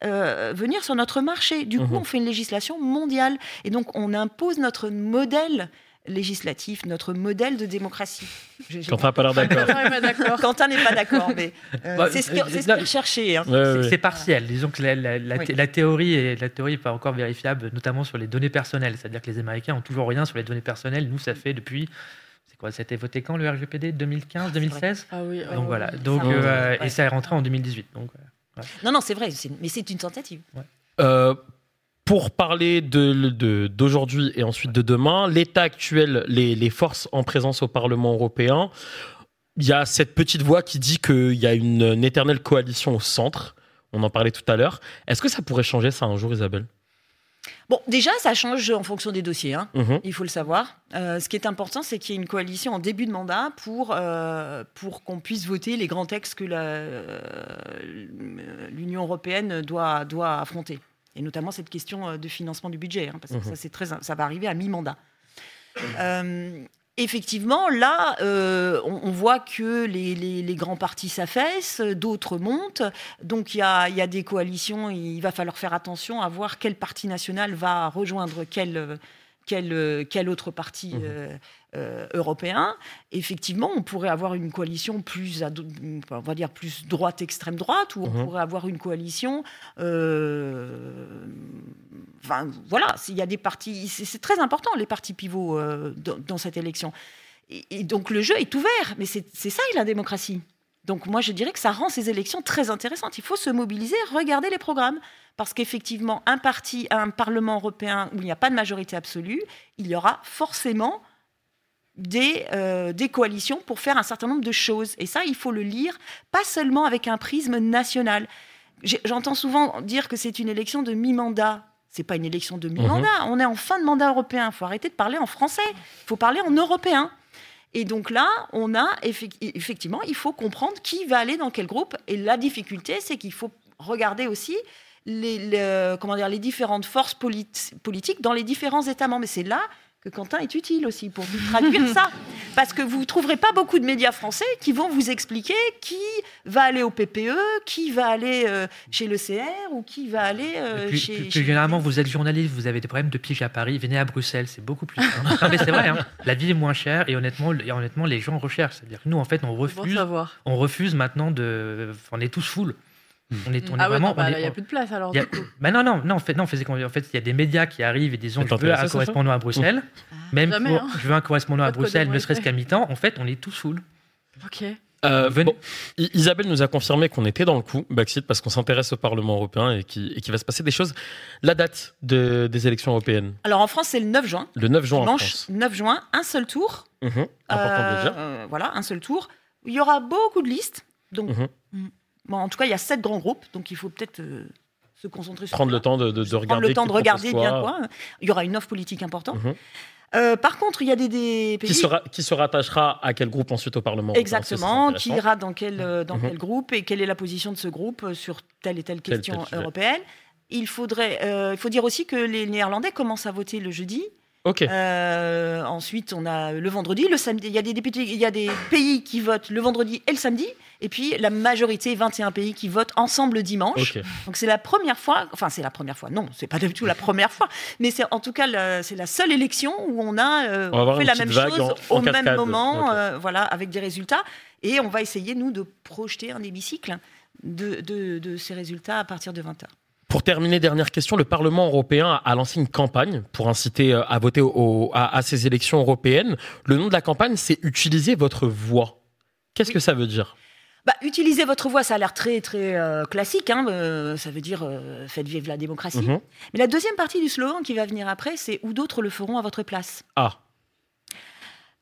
venir sur notre marché. Du coup, mmh on fait une législation mondiale. Et donc, on impose notre modèle législatif, notre modèle de démocratie. *laughs* Quentin n'a pas l'air d'accord. Quentin n'est pas d'accord, mais euh, bah, c'est ce qu'il recherchait. Hein. c'est partiel. Disons que la, théorie est, la théorie pas encore vérifiable, notamment sur les données personnelles. C'est-à-dire que les Américains ont toujours rien sur les données personnelles. Nous, ça fait depuis c'est quoi C'était voté quand le RGPD 2015, 2016 Ah oui. Donc voilà. Donc euh, et ça est rentré en 2018. Donc. Non, non, c'est vrai, mais c'est une tentative. Euh, pour parler d'aujourd'hui de, et ensuite de demain, l'état actuel, les, forces en présence au Parlement européen, il y a cette petite voix qui dit qu'il y a une, éternelle coalition au centre. On en parlait tout à l'heure. Est-ce que ça pourrait changer ça un jour, Isabelle? Bon, déjà, ça change en fonction des dossiers, hein. mhm. il faut le savoir. Euh, ce qui est important, c'est qu'il y ait une coalition en début de mandat pour, euh, pour qu'on puisse voter les grands textes que euh, l'Union européenne doit, doit affronter et notamment cette question euh, de financement du budget, hein, parce que mhm. ça, très, ça va arriver à mi-mandat. Euh, effectivement, là, euh, on, voit que les, grands partis s'affaissent, d'autres montent. Donc il y a, y a, des coalitions, il va falloir faire attention à voir quel parti national va rejoindre quel, quel, quel autre parti. Euh, européen, effectivement, on pourrait avoir une coalition plus, on va dire plus droite extrême droite, ou on mhm. pourrait avoir une coalition. Euh, enfin, voilà, s'il y a des partis, c'est très important les partis pivots euh, dans, cette élection. Et, donc le jeu est ouvert, mais c'est ça la démocratie. Donc moi je dirais que ça rend ces élections très intéressantes. Il faut se mobiliser, regarder les programmes. Parce qu'effectivement, un parti, un Parlement européen où il n'y a pas de majorité absolue, il y aura forcément des, euh, des, coalitions pour faire un certain nombre de choses. Et ça, il faut le lire, pas seulement avec un prisme national. J'entends souvent dire que c'est une élection de mi-mandat. C'est pas une élection de mi-mandat. Mhm. On est en fin de mandat européen. Il faut arrêter de parler en français. Il faut parler en européen. Et donc là, on a effectivement, il faut comprendre qui va aller dans quel groupe. Et la difficulté, c'est qu'il faut regarder aussi les, comment dire, les différentes forces politiques dans les différents États membres. Mais c'est là que Quentin est utile aussi pour vous traduire *laughs* ça. Parce que vous ne trouverez pas beaucoup de médias français qui vont vous expliquer qui va aller au PPE, qui va aller euh, chez le CR ou qui va aller euh, chez. Plus, généralement, vous êtes journaliste, vous avez des problèmes de pige à Paris, venez à Bruxelles, c'est beaucoup plus simple. mais c'est vrai, hein. la vie est moins chère et honnêtement, et honnêtement les gens recherchent. C'est-à-dire que nous, en fait, on refuse, on refuse maintenant de. On est tous full. On est, on ah vraiment. Bah, il n'y a plus de place alors. Bah non, non, non, en fait, non, en fait, il y a des médias qui arrivent et disent je veux un correspondant à Bruxelles. Ah. Même hein. je veux un correspondant à Bruxelles, ne serait-ce qu'à mi-temps. En fait, on est tous full. Ok. Euh, Isabelle nous a confirmé qu'on était dans le coup, Baxit, parce qu'on s'intéresse au Parlement européen et qu'il va se passer des choses. La date des élections européennes Alors en France, c'est le 9 juin. Le 9 juin Dimanche, en France. 9 juin, un seul tour. Mmh, important de le dire. Euh, voilà, un seul tour. Il y aura beaucoup de listes. Donc, mmh. En tout cas, il y a sept grands groupes, donc il faut peut-être euh, se concentrer sur prendre le temps de, de, regarder. Prendre le temps de regarder bien quoi. Il y aura une offre politique importante. Mhm. Euh, par contre, il y a des, pays qui se, qui se, rattachera à quel groupe ensuite au Parlement? Exactement, qui ira dans quel euh, dans mhm. quel groupe et quelle est la position de ce groupe sur telle et telle question européenne. Il faudrait, il faut dire aussi que les Néerlandais commencent à voter le jeudi. Euh, ensuite, on a le vendredi, le samedi. Il y a des députés, il y a des pays qui votent le vendredi et le samedi, et puis la majorité, 21 pays qui votent ensemble le dimanche. Donc c'est la première fois, enfin c'est la première fois, non, c'est pas du tout la première fois, mais c'est en tout cas la- c'est la seule élection où on a euh, On fait la même chose en- en au même cascade. moment, euh, voilà, avec des résultats, et on va essayer nous de projeter un hémicycle de, de, de ces résultats à partir de 20 h Pour terminer, dernière question, le Parlement européen a lancé une campagne pour inciter euh, à voter au- à, à ces élections européennes. Le nom de la campagne, c'est Utiliser votre voix. Qu'est-ce Oui. que ça veut dire? Bah, utilisez votre voix, ça a l'air très très euh, classique. hein, euh, ça veut dire euh, faites vivre la démocratie. Mhm. Mais la deuxième partie du slogan qui va venir après, c'est où d'autres le feront à votre place. Ah,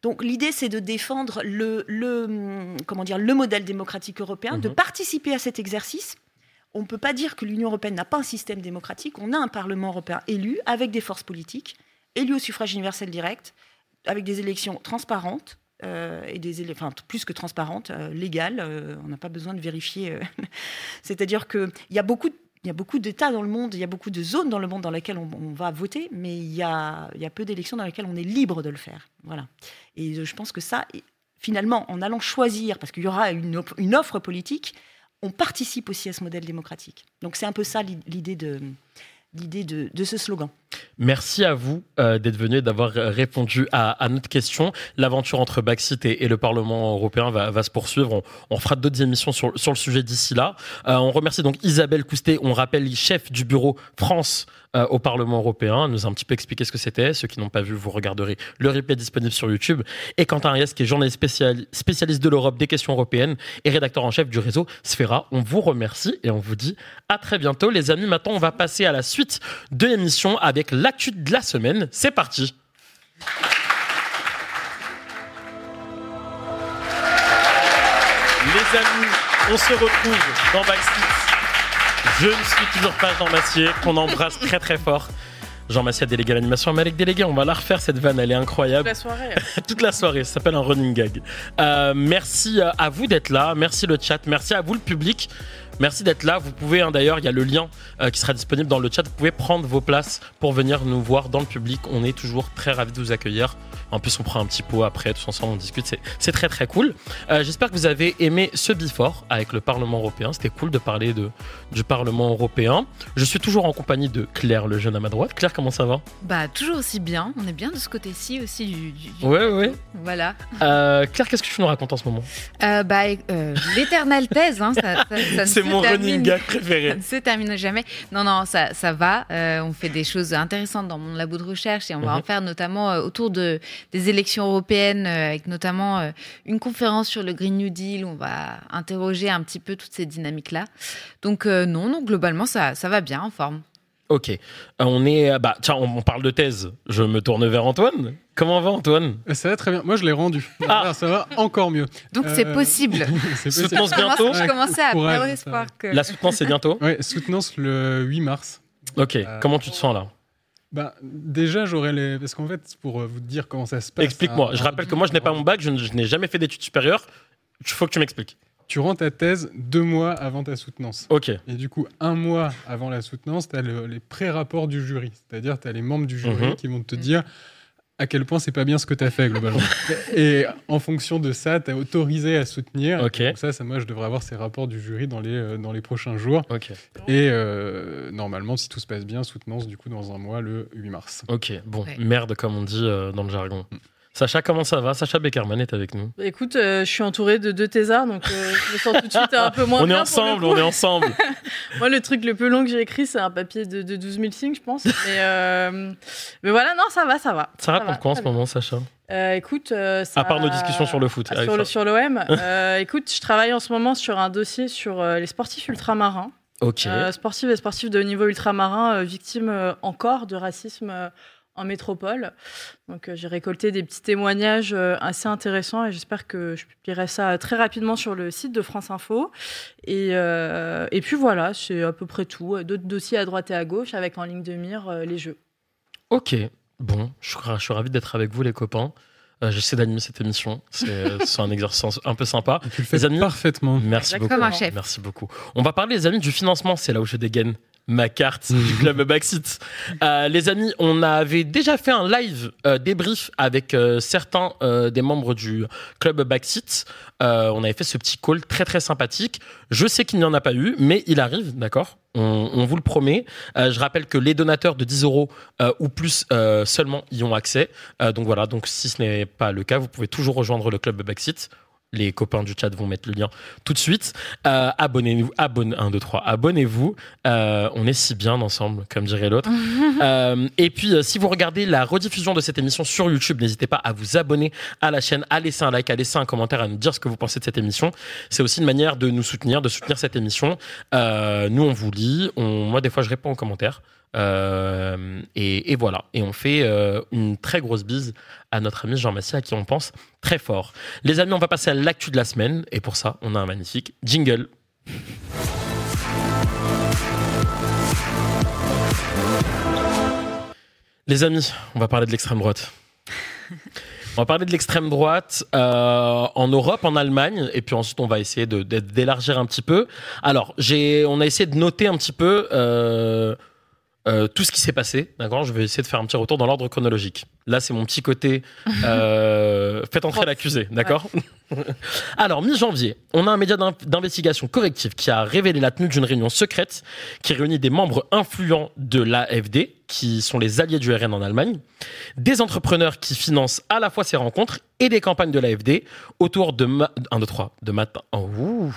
Donc l'idée, c'est de défendre le, le, hum, comment dire, le modèle démocratique européen, de Mhm. participer à cet exercice. On ne peut pas dire que l'Union européenne n'a pas un système démocratique. On a un Parlement européen élu avec des forces politiques, élu au suffrage universel direct, avec des élections transparentes. euh, et des plus que transparentes, euh, légales. euh, on n'a pas besoin de vérifier. *laughs* C'est-à-dire qu'il y a beaucoup d'États dans le monde, il y a beaucoup de zones dans le monde dans lesquelles on, va voter, mais il y a, peu d'élections dans lesquelles on est libre de le faire. Voilà. Et je pense que ça, finalement, en allant choisir, parce qu'il y aura une offre politique, on participe aussi à ce modèle démocratique. Donc c'est un peu ça l'idée de, de ce slogan. Merci à vous euh, d'être venu et d'avoir euh, répondu à, notre question. L'aventure entre Baxit et, le Parlement européen va, se poursuivre. On, fera d'autres émissions sur, le sujet d'ici là. Euh, on remercie donc Isabelle Coustet, on rappelle chef du bureau France au Parlement européen. Elle nous a un petit peu expliqué ce que c'était. Ceux qui n'ont pas vu, vous regarderez le replay disponible sur YouTube. Et Quentin Ariès, qui est journaliste spécial- spécialiste de l'Europe des questions européennes et rédacteur en chef du réseau Sfera. On vous remercie et on vous dit à très bientôt. Les amis, maintenant, on va passer à la suite de l'émission avec l'actu de la semaine. C'est parti. Les amis, on se retrouve dans Backstreet. Je ne suis toujours pas Jean Massier, qu'on embrasse très très fort. Jean Massier a délégué à l'animation, Malek délégué, on va la refaire cette vanne, elle est incroyable. La soirée. *laughs* toute la soirée. Ça s'appelle un running gag. Euh, merci euh, à vous d'être là. Merci le chat. Merci à vous le public. Merci d'être là. Vous pouvez, hein, d'ailleurs, il y a le lien euh, qui sera disponible dans le chat. Vous pouvez prendre vos places pour venir nous voir dans le public. On est toujours très ravis de vous accueillir. En plus, on prend un petit pot après, tous ensemble, on discute. C'est- très très cool. Euh, J'espère que vous avez aimé ce before avec le Parlement européen. C'était cool de parler de, du Parlement européen. Je suis toujours en compagnie de Claire, le jeune à ma droite. Claire, comment ça va? Bah, toujours aussi bien. On est bien de ce côté-ci aussi du. du- du- Ouais, ouais. Voilà. Euh, Claire, qu'est-ce que tu nous racontes en ce moment? Euh, bah, euh, l'éternelle thèse, hein, ça, ça- ça *laughs* ne C'est mon running gag Ça préféré. *laughs* ne se termine jamais. Non, non, ça, ça va. Euh, on fait des choses intéressantes dans mon labo de recherche et on va Mhm. en faire notamment euh, autour de, des élections européennes, euh, avec notamment une conférence sur le Green New Deal. où On va interroger un petit peu toutes ces dynamiques-là. Donc, non, non, globalement, ça, ça va bien, en forme. Ok. Euh, on est. euh, Bah, tiens, on, on parle de thèse. Je me tourne vers Antoine. Comment va Antoine? Euh, Ça va très bien. Moi, je l'ai rendu. Ah. Alors, ça va encore mieux. Donc, c'est Euh, possible. *laughs* C'est possible. Soutenance bientôt. Je commençais à perdre ça espoir que. La soutenance, c'est bientôt? Ouais, soutenance le 8 mars. Ok. Euh, Comment tu te sens là? Bah, déjà, j'aurais les. Parce qu'en fait, pour vous dire comment ça se passe. Explique-moi. à- Je rappelle que moi, je n'ai pas mon bac. Je n'ai jamais fait d'études supérieures. Il faut que tu m'expliques. Tu rends ta thèse deux mois avant ta soutenance. Ok. Et du coup, un mois avant la soutenance, tu as les pré-rapports du jury. C'est-à-dire, tu as les membres du jury Mhm. qui vont te dire à quel point c'est pas bien ce que tu as fait globalement. *laughs* et en fonction de ça, tu es autorisé à soutenir. Ok. Donc ça, ça, moi, je devrais avoir ces rapports du jury dans les, euh, dans les prochains jours. Ok. Et euh, normalement, si tout se passe bien, soutenance du coup dans un mois, le 8 mars. Ok. Bon. Ouais. Merde, comme on dit euh, dans le jargon. Sacha, comment ça va? Sacha Beckerman est avec nous. Bah, Écoute, euh, je suis entouré de deux thésards, donc euh, je me sens tout de suite un peu moins on est bien pour le ensemble. On est ensemble. *laughs* Moi, le truc le plus long que j'ai écrit, c'est un papier de, de 12 000 signes, je pense. Mais, euh, mais voilà, non, ça va, ça va. Ça raconte va, quoi en ce moment, Sacha? Euh, écoute, euh, ça- À part nos discussions sur le foot. Ah, sur le ça. sur l'OM. euh, *laughs* écoute, je travaille en ce moment sur un dossier sur les sportifs ultramarins, Ok. Sportifs et sportifs de niveau ultramarin, victimes encore de racisme en métropole. Donc, euh, j'ai récolté des petits témoignages euh, assez intéressants et j'espère que je publierai ça très rapidement sur le site de France Info. Et, euh, et puis voilà, c'est à peu près tout. D'autres dossiers à droite et à gauche avec en ligne de mire euh, les jeux. Ok. Bon, je je suis ravi d'être avec vous, les copains. Euh, J'essaie d'animer cette émission. C'est un exercice un peu sympa. Tu le fais Les amis parfaitement. Merci Exactement. beaucoup. Merci beaucoup. On va parler, les amis, du financement. C'est là où je dégaine. Ma carte du club Backseat. Euh, les amis, on avait déjà fait un live euh, débrief avec euh, certains des membres du club Backseat. On avait fait ce petit call très très sympathique. Je sais qu'il n'y en a pas eu, mais il arrive, d'accord? On, on vous le promet. Je rappelle que les donateurs de 10 euros ou plus seulement y ont accès. Donc voilà, donc si ce n'est pas le cas, vous pouvez toujours rejoindre le club Backseat. Les copains du chat vont mettre le lien tout de suite. Euh, abonnez-vous, abonne 1, 2, 3, abonnez-vous. Euh, on est si bien ensemble, comme dirait l'autre. *laughs* Euh, et puis, si vous regardez la rediffusion de cette émission sur YouTube, n'hésitez pas à vous abonner à la chaîne, à laisser un like, à laisser un commentaire, à nous dire ce que vous pensez de cette émission. C'est aussi une manière de nous soutenir, de soutenir cette émission. Nous, on vous lit. On, moi, des fois, je réponds aux commentaires. Euh, et, voilà. Et on fait euh, une très grosse bise à notre ami Jean Massier, à qui on pense très fort. Les amis, on va passer à l'actu de la semaine. Et pour ça, on a un magnifique jingle. Les amis, on va parler de l'extrême droite. On va parler de l'extrême droite euh, en Europe, en Allemagne, et puis ensuite on va essayer d'élargir un petit peu. Alors, on a essayé de noter un petit peu euh, tout ce qui s'est passé. D'accord, je vais essayer de faire un petit retour dans l'ordre chronologique. Là, c'est mon petit côté. *laughs* Euh, faites entrer l'accusé, d'accord Alors, mi-janvier, on a un média d'in- d'investigation corrective qui a révélé la tenue d'une réunion secrète qui réunit des membres influents de l'AFD, qui sont les alliés du RN en Allemagne, des entrepreneurs qui financent à la fois ces rencontres et des campagnes de l'AFD autour de... Ma... 1, 2, 3, de Martin... Oh, ouh,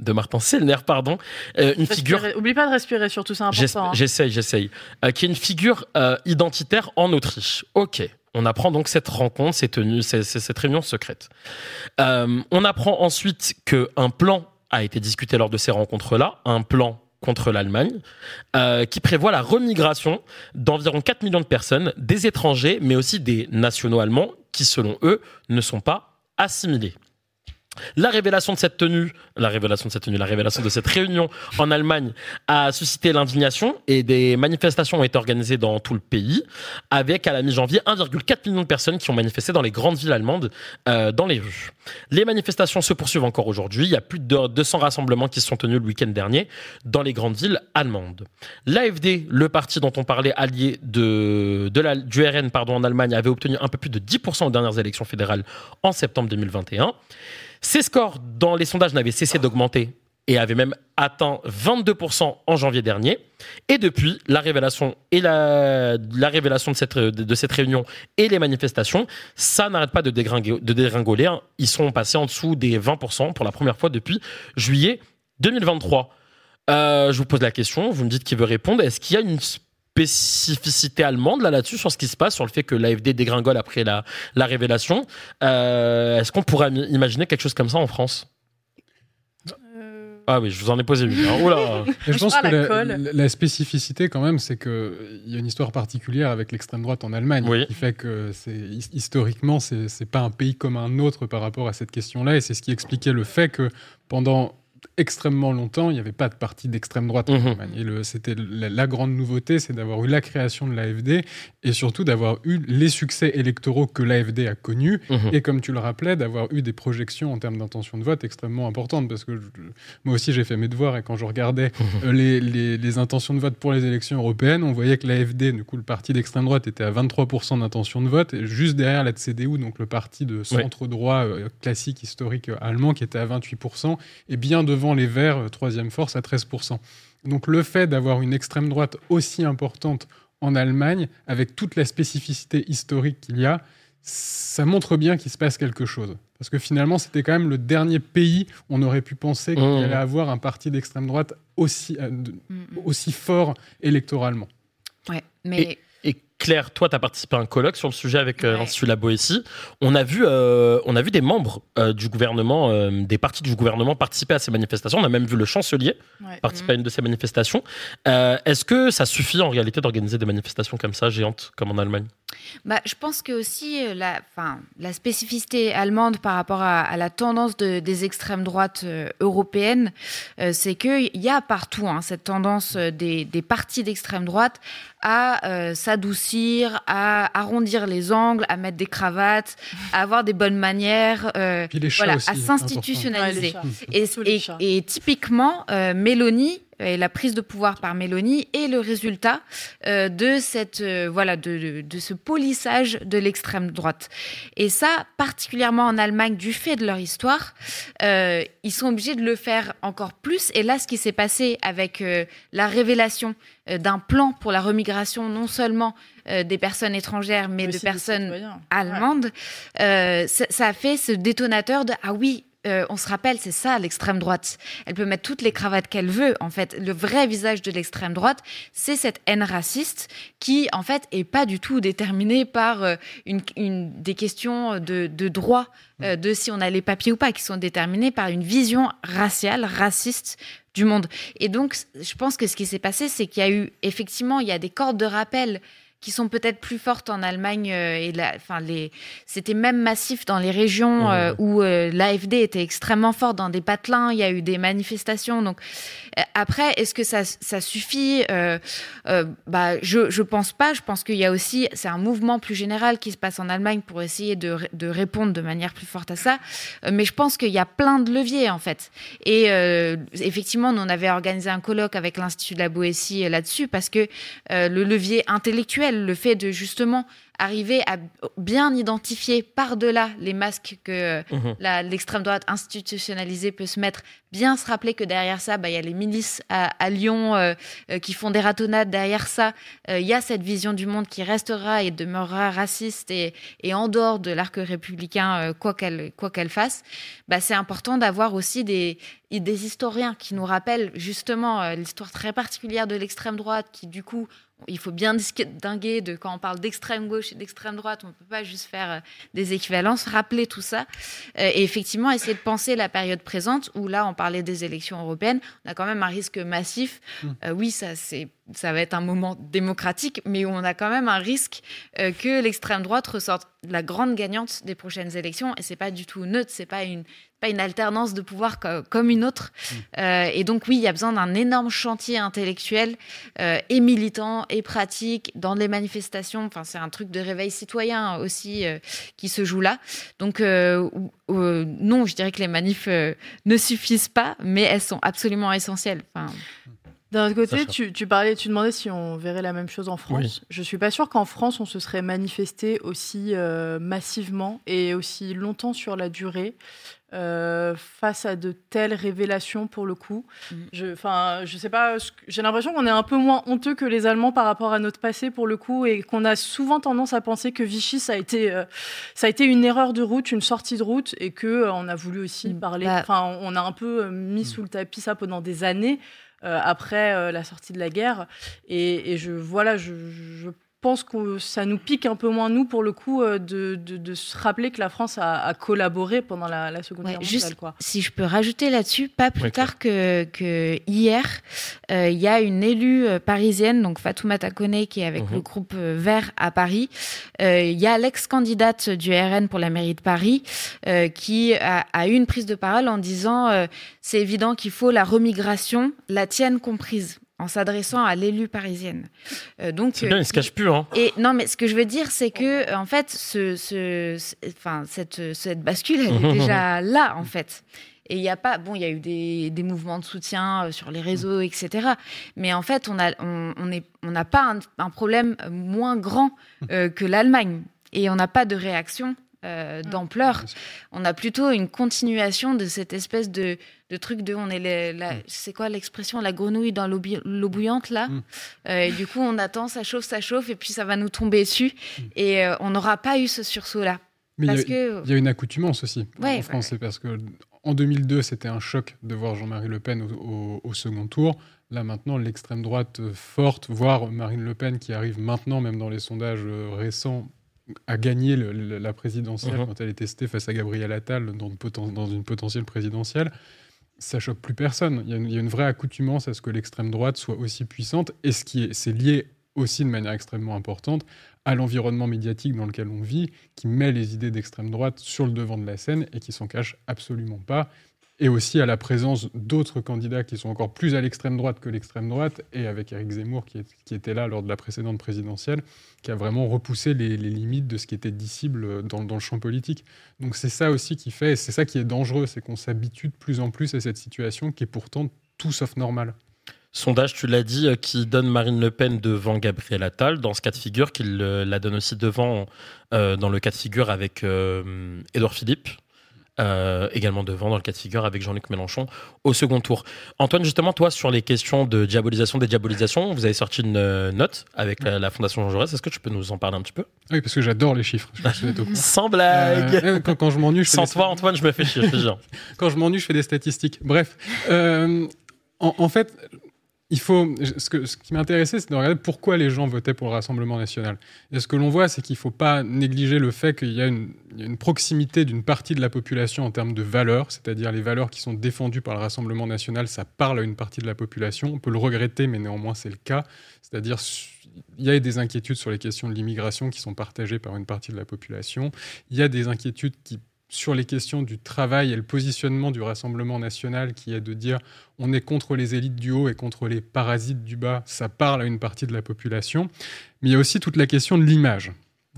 de Martin Sellner, pardon. Euh, une figure... Oublie pas de respirer, surtout, c'est important. hein. J'essaye, j'essaye. Euh, qui est une figure euh, identitaire en Autriche. Ok. On apprend donc cette rencontre, cette, réunion secrète. On apprend ensuite qu'un plan a été discuté lors de ces rencontres-là, un plan contre l'Allemagne, euh, qui prévoit la remigration d'environ 4 millions de personnes, des étrangers, mais aussi des nationaux allemands, qui selon eux ne sont pas assimilés. La révélation de cette tenue, la révélation de cette réunion en Allemagne a suscité l'indignation et des manifestations ont été organisées dans tout le pays, avec à la mi-janvier 1,4 million de personnes qui ont manifesté dans les grandes villes allemandes, euh, dans les rues. Les manifestations se poursuivent encore aujourd'hui. Il y a plus de 200 rassemblements qui se sont tenus le week-end dernier dans les grandes villes allemandes. L'AFD, le parti dont on parlait allié de, la, du RN en Allemagne, avait obtenu un peu plus de 10% aux dernières élections fédérales en septembre 2021. Ces scores dans les sondages n'avaient cessé d'augmenter et avaient même atteint 22% en janvier dernier. Et depuis, la révélation, et la, la révélation de cette, de cette réunion et les manifestations, ça n'arrête pas de dégringoler. hein. Ils sont passés en dessous des 20% pour la première fois depuis juillet 2023. Euh, je vous pose la question, vous me dites qui veut répondre. Est-ce qu'il y a une spécificité allemande là là-dessus sur ce qui se passe, sur le fait que l'AFD dégringole après la, la révélation Euh, Est-ce qu'on pourrait im- imaginer quelque chose comme ça en France? Euh, Ah oui, je vous en ai posé une. hein. Oula *laughs* je pense que la spécificité, quand même, c'est qu'il y a une histoire particulière avec l'extrême droite en Allemagne, Oui. qui fait que historiquement, c'est c'est pas un pays comme un autre par rapport à cette question-là, et c'est ce qui expliquait le fait que pendant extrêmement longtemps, il n'y avait pas de parti d'extrême droite en Mhm. Allemagne. Et c'était la, la grande nouveauté, c'est d'avoir eu la création de l'AFD et surtout d'avoir eu les succès électoraux que l'AFD a connus Mhm. et comme tu le rappelais, d'avoir eu des projections en termes d'intention de vote extrêmement importantes. Parce que je- moi aussi, j'ai fait mes devoirs et quand je regardais euh, les, les- les intentions de vote pour les élections européennes, on voyait que l'AFD, du coup, le parti d'extrême droite, était à 23% d'intention de vote, et juste derrière la CDU, donc le parti de centre-droit euh, classique, historique euh, allemand, qui était à 28%, et bien devant les Verts, euh, troisième force, à 13%. Donc le fait d'avoir une extrême droite aussi importante en Allemagne, avec toute la spécificité historique qu'il y a, ça montre bien qu'il se passe quelque chose. Parce que finalement, c'était quand même le dernier pays où on aurait pu penser qu'il Mmh. allait avoir un parti d'extrême droite aussi, euh, de- Mm, mm. aussi fort électoralement. Ouais, mais Et Claire, toi, tu as participé à un colloque sur le sujet avec euh, Ouais. l'Institut La Boétie. On a vu, euh, on a vu des membres euh, du gouvernement, euh, des partis du gouvernement participer à ces manifestations. On a même vu le chancelier ouais. participer à une de ces manifestations. Est-ce que ça suffit en réalité d'organiser des manifestations comme ça, géantes, comme en Allemagne? Bah, je pense que aussi euh, la, enfin, la spécificité allemande par rapport à, à la tendance de- des extrêmes droites euh, européennes, euh, c'est qu'il y a partout hein, cette tendance euh, des, des partis d'extrême droite à euh, s'adoucir, à arrondir les angles, à mettre des cravates, à avoir des bonnes manières, euh, voilà, aussi, à Ouais, s'institutionnaliser. Et, et- typiquement, euh, Mélanie et la prise de pouvoir par Mélanie est le résultat de cette voilà de, de, ce polissage de l'extrême droite. Et ça, particulièrement en Allemagne, du fait de leur histoire, ils sont obligés de le faire encore plus. Et là, ce qui s'est passé avec la révélation d'un plan pour la remigration, non seulement des personnes étrangères, mais, de personnes allemandes, ça, ça, a fait ce détonateur de ah oui, euh, on se rappelle, c'est ça l'extrême droite. Elle peut mettre toutes les cravates qu'elle veut. En fait, le vrai visage de l'extrême droite, c'est cette haine raciste qui, en fait, est pas du tout déterminée par euh, une, des questions de, droit, euh, de si on a les papiers ou pas, qui sont déterminées par une vision raciale, raciste du monde. Et donc, je pense que ce qui s'est passé, c'est qu'il y a eu effectivement, il y a des cordes de rappel qui sont peut-être plus fortes en Allemagne euh, et la, enfin les, c'était même massif dans les régions euh, où euh, l'AFD était extrêmement fort dans des patelins. Il y a eu des manifestations. Donc après, est-ce que ça, ça suffit Bah, je je pense pas. Je pense qu'il y a aussi, c'est un mouvement plus général qui se passe en Allemagne pour essayer de, de répondre de manière plus forte à ça. mais je pense qu'il y a plein de leviers en fait. Et effectivement, nous on avait organisé un colloque avec l'Institut de la Boétie là-dessus parce que le levier intellectuel le fait de justement arriver à bien identifier par-delà les masques que mhm. l'extrême droite institutionnalisée peut se mettre, bien se rappeler que derrière ça, bah, il y a les milices à, Lyon euh, euh, qui font des ratonnades. Derrière ça, euh, il y a cette vision du monde qui restera et demeurera raciste et, en dehors de l'arc républicain, quoi qu'elle quoi qu'elle fasse. Bah, c'est important d'avoir aussi des, des historiens qui nous rappellent justement l'histoire très particulière de l'extrême droite qui, du coup, il faut bien distinguer de quand on parle d'extrême gauche et d'extrême droite, on ne peut pas juste faire euh, des équivalences, rappeler tout ça euh, et effectivement essayer de penser la période présente où là on parlait des élections européennes, on a quand même un risque massif. Mmh. Euh, oui, ça c'est ça va être un moment démocratique, mais on a quand même un risque que l'extrême droite ressorte la grande gagnante des prochaines élections et c'est pas du tout neutre, c'est pas une pas une alternance de pouvoir comme une autre. Mm. Euh, et donc oui, il y a besoin d'un énorme chantier intellectuel euh, et militant et pratique dans les manifestations. Enfin, c'est un truc de réveil citoyen aussi euh, qui se joue là. Donc non, je dirais que les manifs ne suffisent pas, mais elles sont absolument essentielles. Enfin, d'un autre côté, tu, tu, parlais, tu demandais si on verrait la même chose en France. Je suis pas sûre qu'en France, on se serait manifesté aussi massivement et aussi longtemps sur la durée. Euh, face à de telles révélations pour le coup. Mm. Je, enfin, je sais pas, j'ai l'impression qu'on est un peu moins honteux que les Allemands par rapport à notre passé pour le coup et qu'on a souvent tendance à penser que Vichy ça a été, euh, ça a été une erreur de route, une sortie de route et que euh, on a voulu aussi mm. parler. Bah enfin, on a un peu mis mm. sous le tapis ça pendant des années. Après la sortie de la guerre. Et, et je voilà je, je pense que ça nous pique un peu moins, nous, pour le coup, euh, de, de, se rappeler que la France a, collaboré pendant la, Seconde Guerre mondiale. Quoi. Si je peux rajouter là-dessus, pas plus tard que, que hier, euh, il y a une élue euh, parisienne, donc Fatoumata Kone, qui est avec mhm. le groupe Vert à Paris. Il y a l'ex-candidate du RN pour la mairie de Paris qui a, a, eu une prise de parole en disant c'est évident qu'il faut la remigration, la tienne comprise en s'adressant à l'élu parisienne. Euh, donc, c'est bien, il se cache plus. Hein. Et non, mais ce que je veux dire, c'est que en fait, ce, ce, enfin, cette, cette bascule, elle est déjà *laughs* là, en fait. Et il n'y a pas, bon, il y a eu des, des, mouvements de soutien euh, sur les réseaux, etc. Mais en fait, on a, on, on on n'a pas un, problème moins grand euh, que l'Allemagne, et on n'a pas de réaction euh, mm. d'ampleur. On a plutôt une continuation de cette espèce de, de truc de on est la, mm. c'est quoi l'expression la grenouille dans l'eau bouillante là. Mm. Euh, et du coup on attend ça chauffe ça chauffe et puis ça va nous tomber dessus et euh, on n'aura pas eu ce sursaut là. Mais il y, a une accoutumance aussi en France, c'est parce que en 2002 c'était un choc de voir Jean-Marie Le Pen au, au second tour. Là maintenant, l'extrême droite forte, voire Marine Le Pen qui arrive maintenant, même dans les sondages récents, a gagné la présidentielle uh-huh. quand elle est testée face à Gabriel Attal dans, dans une potentielle présidentielle, ça choque plus personne. Il y, a une, vraie accoutumance à ce que l'extrême droite soit aussi puissante, et ce qui est, c'est lié aussi de manière extrêmement importante à l'environnement médiatique dans lequel on vit, qui met les idées d'extrême droite sur le devant de la scène et qui s'en cache absolument pas et aussi à la présence d'autres candidats qui sont encore plus à l'extrême droite que l'extrême droite, et avec Eric Zemmour qui, était là lors de la précédente présidentielle, qui a vraiment repoussé les, limites de ce qui était dissible dans, le champ politique. Donc c'est ça aussi qui fait, c'est ça qui est dangereux, c'est qu'on s'habitue de plus en plus à cette situation qui est pourtant tout sauf normale. Sondage, tu l'as dit, euh, qui donne Marine Le Pen devant Gabriel Attal, dans ce cas de figure, qu'il la donne aussi devant dans le cas de figure avec Édouard Philippe. Euh, également devant dans le cas de figure avec Jean-Luc Mélenchon au second tour. Antoine, justement, toi, sur les questions de diabolisation, dédiabolisation, vous avez sorti une euh, note avec la, Fondation Jean Jaurès. Est-ce que tu peux nous en parler un petit peu? Oui, parce que j'adore les chiffres. *laughs* Sans blague euh, quand, je m'ennuie, je Sans toi, Antoine, je me fais chier. *laughs* quand je m'ennuie, je fais des statistiques. Bref, en, en, fait, il faut, ce, qui m'intéressait, c'est de regarder pourquoi les gens votaient pour le Rassemblement national. Et ce que l'on voit, c'est qu'il ne faut pas négliger le fait qu'il y a une, une proximité d'une partie de la population en termes de valeurs, c'est-à-dire les valeurs qui sont défendues par le Rassemblement national, ça parle à une partie de la population. On peut le regretter, mais néanmoins c'est le cas. C'est-à-dire il y a des inquiétudes sur les questions de l'immigration qui sont partagées par une partie de la population. Il y a des inquiétudes qui sur les questions du travail et le positionnement du Rassemblement national, qui est de dire on est contre les élites du haut et contre les parasites du bas, ça parle à une partie de la population. Mais il y a aussi toute la question de l'image.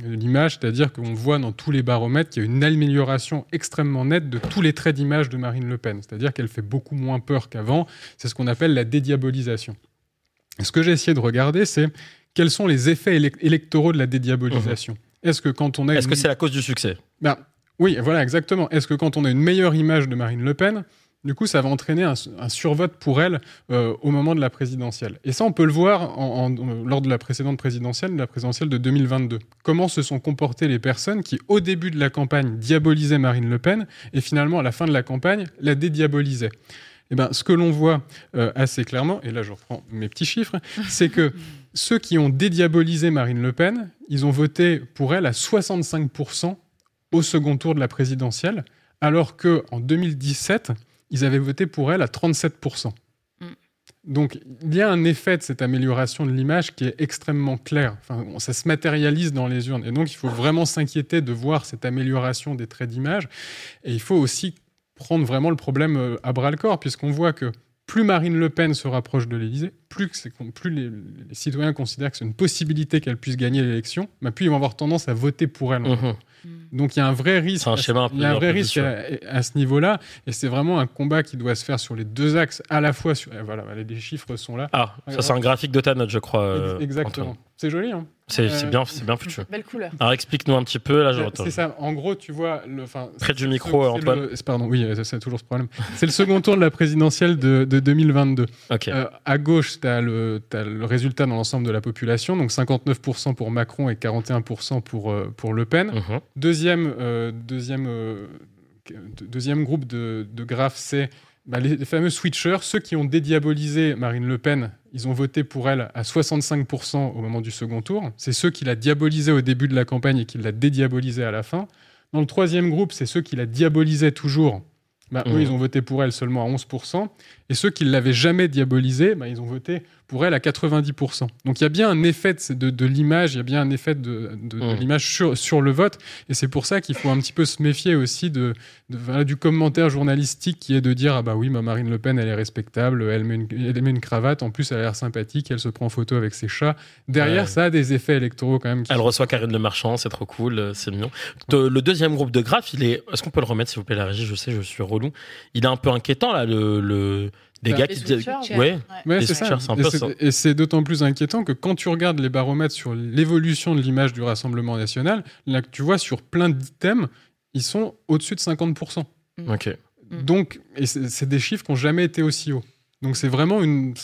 L'image, c'est-à-dire qu'on voit dans tous les baromètres qu'il y a une amélioration extrêmement nette de tous les traits d'image de Marine Le Pen, c'est-à-dire qu'elle fait beaucoup moins peur qu'avant. C'est ce qu'on appelle la dédiabolisation. ce que j'ai essayé de regarder, c'est quels sont les effets électoraux de la dédiabolisation. Mmh. Est-ce que quand on a... Est-ce que c'est la cause du succès? Ben, oui, voilà, exactement. Est-ce que quand on a une meilleure image de Marine Le Pen, du coup, ça va entraîner un, survote pour elle euh, au moment de la présidentielle? Et ça, on peut le voir lors de la précédente présidentielle, la présidentielle de 2022. Comment se sont comportées les personnes qui, au début de la campagne, diabolisaient Marine Le Pen et finalement, à la fin de la campagne, la dédiabolisaient? Eh ben, ce que l'on voit euh, assez clairement, et là je reprends mes petits chiffres, c'est que ceux qui ont dédiabolisé Marine Le Pen, ils ont voté pour elle à 65% au second tour de la présidentielle, alors qu'en 2017, ils avaient voté pour elle à 37%. Mm. Donc il y a un effet de cette amélioration de l'image qui est extrêmement clair. Enfin, ça se matérialise dans les urnes. Et donc il faut vraiment s'inquiéter de voir cette amélioration des traits d'image. Et il faut aussi prendre vraiment le problème euh, à bras le corps, puisqu'on voit que plus Marine Le Pen se rapproche de l'Élysée, plus, plus les, citoyens considèrent que c'est une possibilité qu'elle puisse gagner l'élection, bah, plus ils vont avoir tendance à voter pour elle. Mm-hmm. Donc il y a un vrai risque. Un schéma il y a un vrai risque à, ce niveau-là, et c'est vraiment un combat qui doit se faire sur les deux axes, à la fois sur. Voilà, les chiffres sont là. Ah, ça c'est un graphique de ta note, je crois. Euh, exactement. C'est joli, hein c'est euh, bien, c'est bien foutu. Belle couleur. Alors explique-nous un petit peu là. C'est ça. En gros, tu vois, le, près du micro, Antoine. pardon, oui, c'est toujours ce problème. c'est le second tour de la présidentielle de, 2022. Euh, à gauche, tu as, le, le résultat dans l'ensemble de la population, donc 59% pour Macron et 41% pour pour Le Pen. Mhm. Deuxième, deuxième, deuxième groupe de, de graphes, c'est bah, les, fameux switchers, ceux qui ont dédiabolisé Marine Le Pen, ils ont voté pour elle à 65% au moment du second tour. C'est ceux qui la diabolisé au début de la campagne et qui la dédiabolisé à la fin. Dans le troisième groupe, c'est ceux qui la diabolisaient toujours. Bah, Eux, mmh. ils ont voté pour elle seulement à 11%. Et ceux qui ne l'avaient jamais diabolisée, bah, ils ont voté pour elle à 90%. Donc il y a bien un effet de, de, l'image, il y a bien un effet de, de, mmh. l'image sur, sur, le vote. Et c'est pour ça qu'il faut un petit peu se méfier aussi de, du commentaire journalistique qui est de dire Ah bah oui, ma Marine Le Pen, elle est respectable, elle met, une, elle met une cravate, en plus elle a l'air sympathique, elle se prend en photo avec ses chats. Derrière, ça a des effets électoraux quand même. Elle reçoit Karine Le Marchand, c'est trop cool, euh, c'est mignon. le deuxième groupe de graphes, il est. Est-ce qu'on peut le remettre, s'il vous plaît, la régie Je sais, je suis relou. Il est un peu inquiétant là, le... le des bah, gars qui disent. Ouais, c'est ça. Et c'est d'autant plus inquiétant que quand tu regardes les baromètres sur l'évolution de l'image du Rassemblement national, là, tu vois sur plein d'items, ils sont au-dessus de 50%. Mm. Ok. Mm. Donc, et c'est des chiffres qui n'ont jamais été aussi hauts. Donc c'est vraiment une.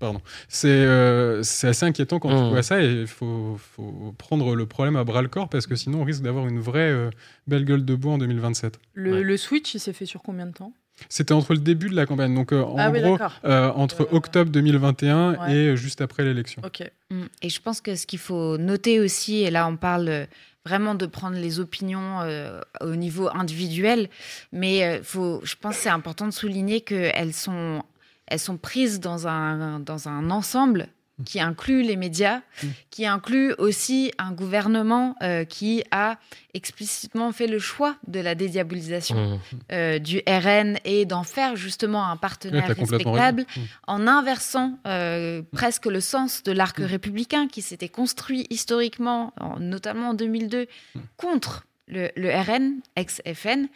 pardon. Euh, c'est assez inquiétant quand tu mm. vois ça et il faut, faut, prendre le problème à bras le corps parce que sinon on risque d'avoir une vraie euh, belle gueule de bois en 2027. Le, le switch, il s'est fait sur combien de temps? C'était entre le début de la campagne, donc euh, en ah gros euh, entre euh, octobre 2021 et juste après l'élection. Mm. Et je pense que ce qu'il faut noter aussi, et là on parle vraiment de prendre les opinions au niveau individuel, mais faut, je pense que c'est important de souligner qu'elles sont, elles sont prises dans un, dans un ensemble qui inclut les médias, mm. qui inclut aussi un gouvernement euh, qui a explicitement fait le choix de la dédiabolisation mm. euh, du RN et d'en faire justement un partenaire respectable en inversant euh, presque le sens de l'arc républicain qui s'était construit historiquement, notamment en 2002, contre le, RN, ex-FN,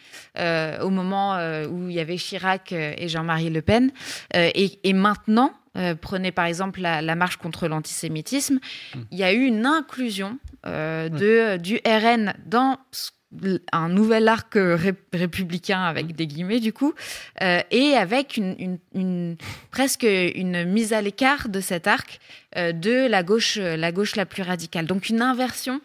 au moment où il y avait Chirac et Jean-Marie Le Pen. Et, maintenant, prenez par exemple la, marche contre l'antisémitisme, mmh. il y a eu une inclusion de, du RN dans ce un nouvel arc euh, républicain avec des guillemets du coup, euh, et avec une, presque une mise à l'écart de cet arc euh, de la gauche, la gauche la plus radicale. Donc une inversion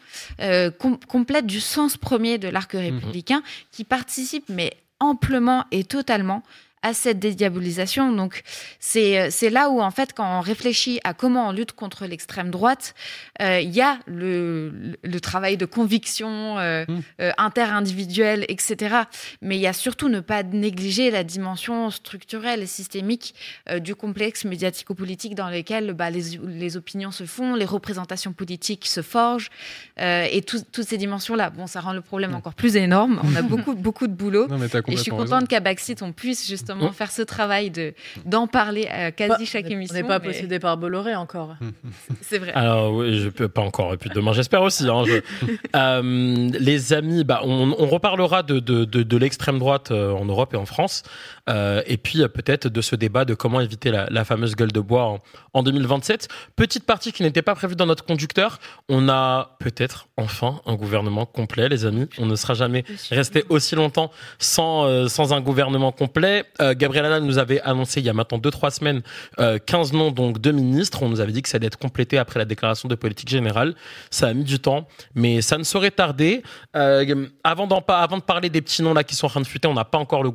complète du sens premier de l'arc mhm. républicain qui participe mais amplement et totalement à cette dédiabolisation. Donc, c'est là où, en fait, quand on réfléchit à comment on lutte contre l'extrême droite, euh, il y a le, le, travail de conviction euh, mmh. euh, interindividuelle, etc. Mais il y a surtout ne pas négliger la dimension structurelle et systémique du complexe médiatico-politique dans lequel bah, les, les, opinions se font, les représentations politiques se forgent, et toutes ces dimensions-là. Bon, ça rend le problème encore plus énorme. On a *laughs* beaucoup, beaucoup de boulot. et je suis contente qu'à Backseat, on puisse justement Oh. faire ce travail de d'en parler à quasi chaque émission. On n'est pas possédé par Bolloré encore. *laughs* C'est vrai. Alors oui, je peux pas encore. Et puis demain, j'espère aussi. Hein, *laughs* euh, les amis, bah, on, reparlera de, de, de, l'extrême droite euh, en Europe et en France. Euh, et puis peut-être de ce débat de comment éviter la, fameuse gueule de bois en, en 2027. Petite partie qui n'était pas prévue dans notre conducteur. On a peut-être enfin un gouvernement complet, les amis. On ne sera jamais resté aussi longtemps sans, sans un gouvernement complet. Euh, Gabriel Attal nous avait annoncé il y a maintenant 2-3 semaines 15 euh, noms donc de ministres. On nous avait dit que ça allait être complété après la déclaration de politique générale. Ça a mis du temps, mais ça ne saurait tarder. Euh, avant, avant de parler des petits noms là qui sont en train de fuiter, on n'a pas encore le,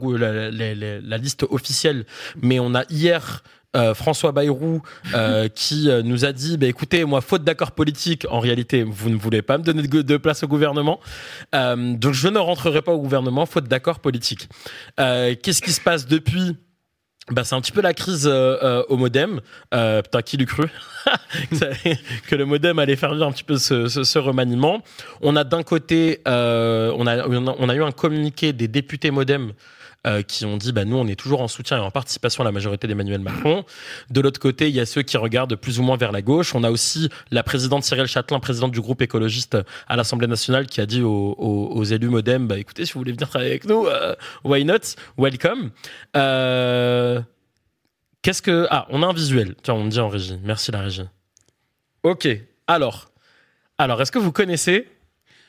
la, liste officielle, mais on a hier François Bayrou *laughs* qui nous a dit bah, écoutez, moi, faute d'accord politique, en réalité, vous ne voulez pas me donner de, place au gouvernement. donc, je ne rentrerai pas au gouvernement, faute d'accord politique. Qu'est-ce qui se passe depuis? Bah, c'est un petit peu la crise au modem. putain, qui l'eût cru? *laughs* Que le modem allait faire vivre un petit peu ce, remaniement. On a d'un côté, on, a, on, a, eu un communiqué des députés modem euh, qui ont dit bah, nous, on est toujours en soutien et en participation à la majorité d'Emmanuel Macron. De l'autre côté, il y a ceux qui regardent plus ou moins vers la gauche. On a aussi la présidente Cyril Châtelain, présidente du groupe écologiste à l'Assemblée nationale, qui a dit aux, élus modem bah, écoutez, si vous voulez venir travailler avec nous, euh, why not? Welcome. Euh, qu'est-ce que. Ah, on a un visuel. Tiens, on me dit en régie. Merci la régie. Ok. Alors, alors est-ce que vous connaissez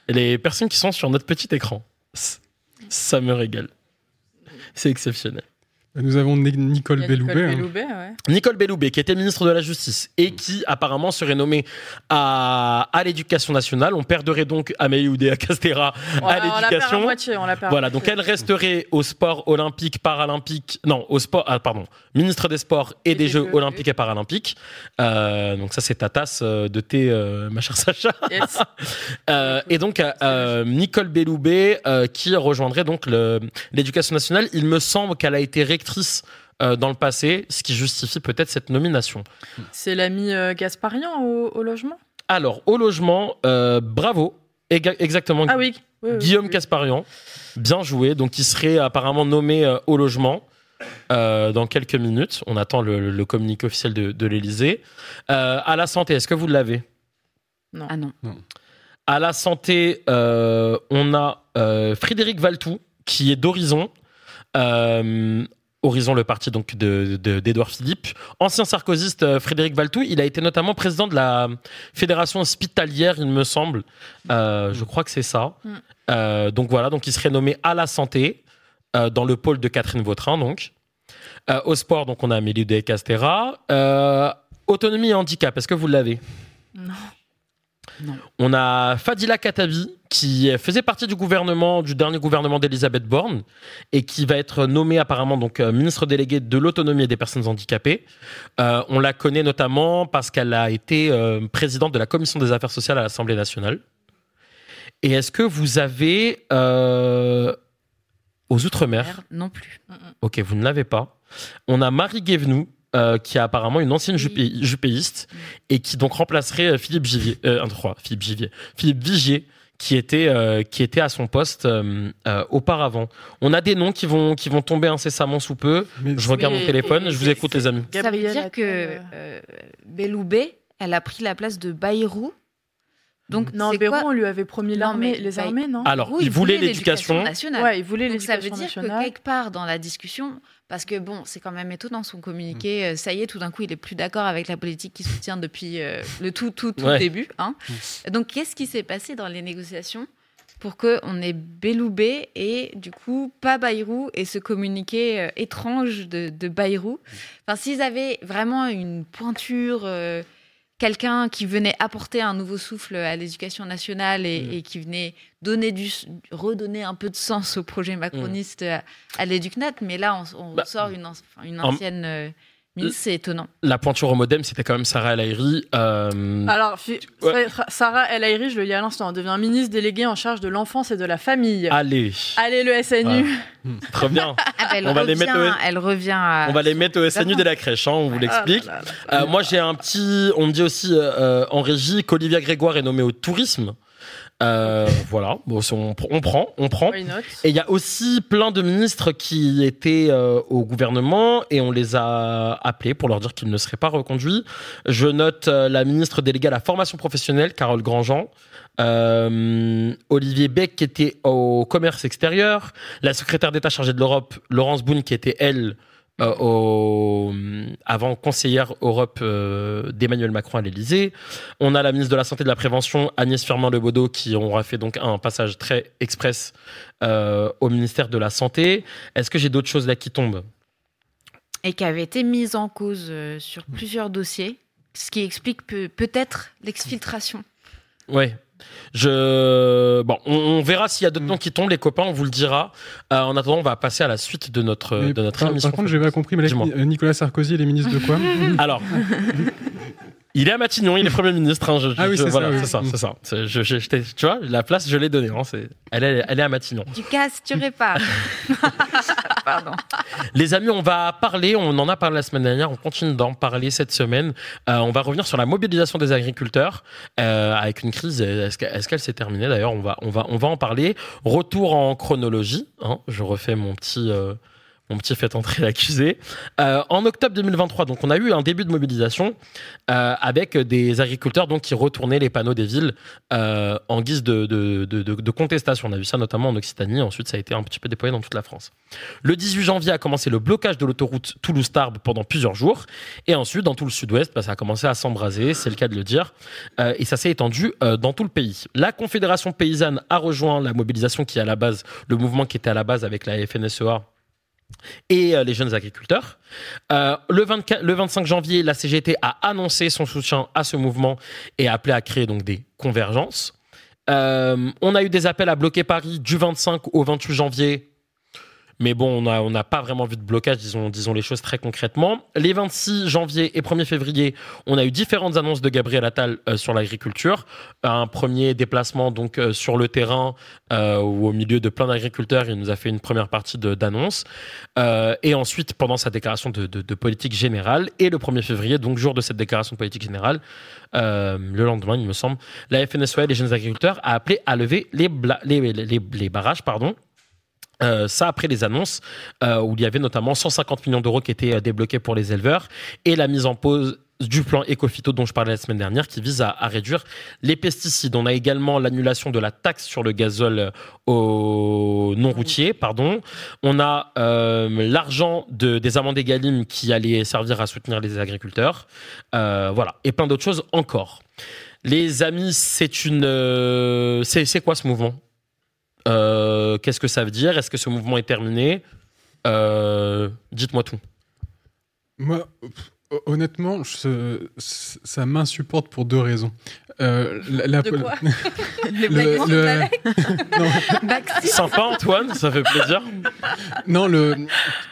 les personnes qui sont sur notre petit écran? Ça me régale. C'est exceptionnel. Nous avons Nicole Belloubet. Hein. Nicole Belloubet, qui était ministre de la Justice et qui apparemment serait nommée à, à l'éducation nationale. On perdrait donc Amélie Oudéa Castera à l'éducation. Voilà, donc elle resterait au sport olympique, paralympique. Non, au sport. Ah, pardon. Ministre des Sports et, des, Jeux, olympiques et paralympiques. Euh, donc ça, c'est ta tasse euh, de thé, euh, ma chère Sacha. *laughs* et donc Nicole Belloubet qui rejoindrait donc l'éducation nationale. Il me semble qu'elle a été euh, dans le passé, ce qui justifie peut-être cette nomination. C'est l'ami euh, Gasparian au, logement? Alors, au logement, euh, bravo, exactement. Ah oui. Guillaume Gasparian, bien joué. Donc, il serait apparemment nommé au logement. dans quelques minutes. On attend le, communiqué officiel de, de l'Elysée. à la santé, est-ce que vous l'avez? Non. Ah non. À la santé, on a Frédéric Valtou, qui est d'Horizon. Horizon, le parti donc d'Edouard de, Philippe. Ancien sarkozyste euh, Frédéric Valtou, il a été notamment président de la fédération hospitalière, il me semble. Euh, je crois que c'est ça. Mm. Euh, donc voilà, donc il serait nommé à la santé dans le pôle de Catherine Vautrin, donc. au sport, donc on a Amélie de Castera. autonomie et handicap, est-ce que vous l'avez? Non. On a Fadila Katabi, qui faisait partie du gouvernement, du dernier gouvernement d'Elisabeth Borne, et qui va être nommée apparemment donc euh, ministre déléguée de l'autonomie et des personnes handicapées. Euh, on la connaît notamment parce qu'elle a été euh, présidente de la commission des affaires sociales à l'Assemblée nationale. Et est-ce que vous avez aux Outre-mer? Non plus. Ok, vous ne l'avez pas. On a Marie Guévenoux, euh, qui est apparemment une ancienne jupéiste et qui donc remplacerait euh, Philippe Givier, euh, Philippe Givier, Philippe Vigier, qui était euh, qui était à son poste auparavant. On a des noms qui vont qui vont tomber incessamment sous peu. je regarde mon téléphone, je vous écoute les amis. Ça veut dire que Belloubet, elle a pris la place de Bayrou Donc, Non, c'est Bayrou, on lui avait promis Non, l'armée, les armées, non? Alors, Oui, il voulait l'éducation l'éducation. nationale. Ouais, il voulait Donc ça veut l'éducation dire que nationale. quelque part dans la discussion, parce que bon, c'est quand même étonnant son communiqué. euh, Ça y est, tout d'un coup, il est plus d'accord avec la politique qu'il soutient depuis euh, le tout tout tout Ouais. début. hein. Donc qu'est-ce qui s'est passé dans les négociations pour que on ait Belloubet et du coup pas Bayrou et ce communiqué euh, étrange de, de Bayrou? Enfin, s'ils avaient vraiment une pointure. euh, Quelqu'un qui venait apporter un nouveau souffle à l'éducation nationale et, Mm. et qui venait donner du, redonner un peu de sens au projet macroniste à, à l'Éducnat, mais là on, on Bah, sort une, ancienne euh, c'est étonnant. La pointure au modem, c'était quand même Sarah El Haïry. euh, Alors, Ouais. Sarah El Haïry, je le dis à l'instant, devient ministre déléguée en charge de l'enfance et de la famille. Allez, Allez, le SNU. *laughs* très bien. Ah, bah, elle, On va revient, les mettre au- elle revient à... On va les mettre au SNU dès la crèche, hein, on vous l'explique. Ah là. Euh, moi, j'ai un petit. On me dit aussi euh, euh, en régie qu'Olivia Grégoire est nommée au tourisme. Euh, Voilà, bon, on, pr- on prend, on prend. Et il y a aussi plein de ministres qui étaient euh, au gouvernement et on les a appelés pour leur dire qu'ils ne seraient pas reconduits. Je note euh, la ministre déléguée à la formation professionnelle, Carole Grandjean. Olivier Beck qui était au commerce extérieur, la secrétaire d'État chargée de l'Europe, Laurence Boone qui était elle euh, au, avant conseillère Europe euh, d'Emmanuel Macron à l'Élysée. On a la ministre de la Santé et de la Prévention, Agnès Firmin-Lebaudot, qui aura fait donc un passage très express euh, au ministère de la Santé. Est-ce que j'ai d'autres choses là qui tombent? Et qui avait été mise en cause sur plusieurs dossiers, ce qui explique peut- peut-être l'exfiltration. Ouais. Je bon, on, on verra s'il y a d'autres noms qui tombent, les copains, on vous le dira. Euh, en attendant, on va passer à la suite de notre Mais de notre par, émission. par contre, j'ai pas compris, mais là, Nicolas Sarkozy, il est ministre de quoi? *laughs* Alors, *laughs* il est à Matignon, il est Premier ministre. hein, je- Ah oui, c'est voilà, ça, oui. c'est ça, je- je- je t'ai- tu vois, la place, je l'ai donnée. hein, c'est- elle, est, elle est à Matignon. Du casse, tu répares. *laughs* Pardon. Les amis, on va parler, on en a parlé la semaine dernière, on continue d'en parler cette semaine. Euh, on va revenir sur la mobilisation des agriculteurs euh, avec une crise. Est-ce est-ce qu'elle s'est terminée D'ailleurs, on va, on, va, on va en parler. Retour en chronologie. hein, je refais mon petit. euh, mon petit fait entrer l'accusé. Euh, en octobre 2023, donc on a eu un début de mobilisation euh, avec des agriculteurs donc qui retournaient les panneaux des villes euh, en guise de, contestation. On a vu ça notamment en Occitanie. Ensuite, ça a été un petit peu déployé dans toute la France. Le 18 janvier a commencé le blocage de l'autoroute Toulouse-Tarbes pendant plusieurs jours. Et ensuite, dans tout le sud-ouest, bah, ça a commencé à s'embraser, c'est le cas de le dire. Et ça s'est étendu dans tout le pays. La Confédération paysanne a rejoint la mobilisation qui est à la base, le mouvement qui était à la base avec la FNSEA et euh, les jeunes agriculteurs. Euh, le, 24 le 25 janvier, la CGT a annoncé son soutien à ce mouvement et a appelé à créer donc des convergences. Euh, on a eu des appels à bloquer Paris du 25 au 28 janvier. Mais bon, on n'a pas vraiment vu de blocage, disons, disons les choses très concrètement. Les 26 janvier et 1er février, on a eu différentes annonces de Gabriel Attal euh, sur l'agriculture. Un premier déplacement donc euh, sur le terrain euh, au milieu de plein d'agriculteurs, il nous a fait une première partie d'annonces. Euh, et ensuite, pendant sa déclaration de, politique générale, et le 1er février, donc jour de cette déclaration de politique générale, le lendemain, il me semble, la FNSEA, les jeunes agriculteurs, a appelé à lever les- les barrages. Pardon. Euh, ça après les annonces euh, où il y avait notamment 150 millions d'euros qui étaient euh, débloqués pour les éleveurs et la mise en pause du plan Ecofito dont je parlais la semaine dernière qui vise à, réduire les pesticides. On a également l'annulation de la taxe sur le gazole euh, au non routier, pardon. On a l'argent de, des amendes Egalim qui allait servir à soutenir les agriculteurs. Voilà. Et plein d'autres choses encore. Les amis, c'est une, c'est quoi ce mouvement? Euh, Qu'est-ce que ça veut dire? Est-ce que ce mouvement est terminé? Euh, Dites-moi tout. Moi, honnêtement, ça m'insupporte pour deux raisons. Euh, la- la- De quoi *laughs* le- le-. *laughs* Sympa Antoine, ça fait plaisir. non, le,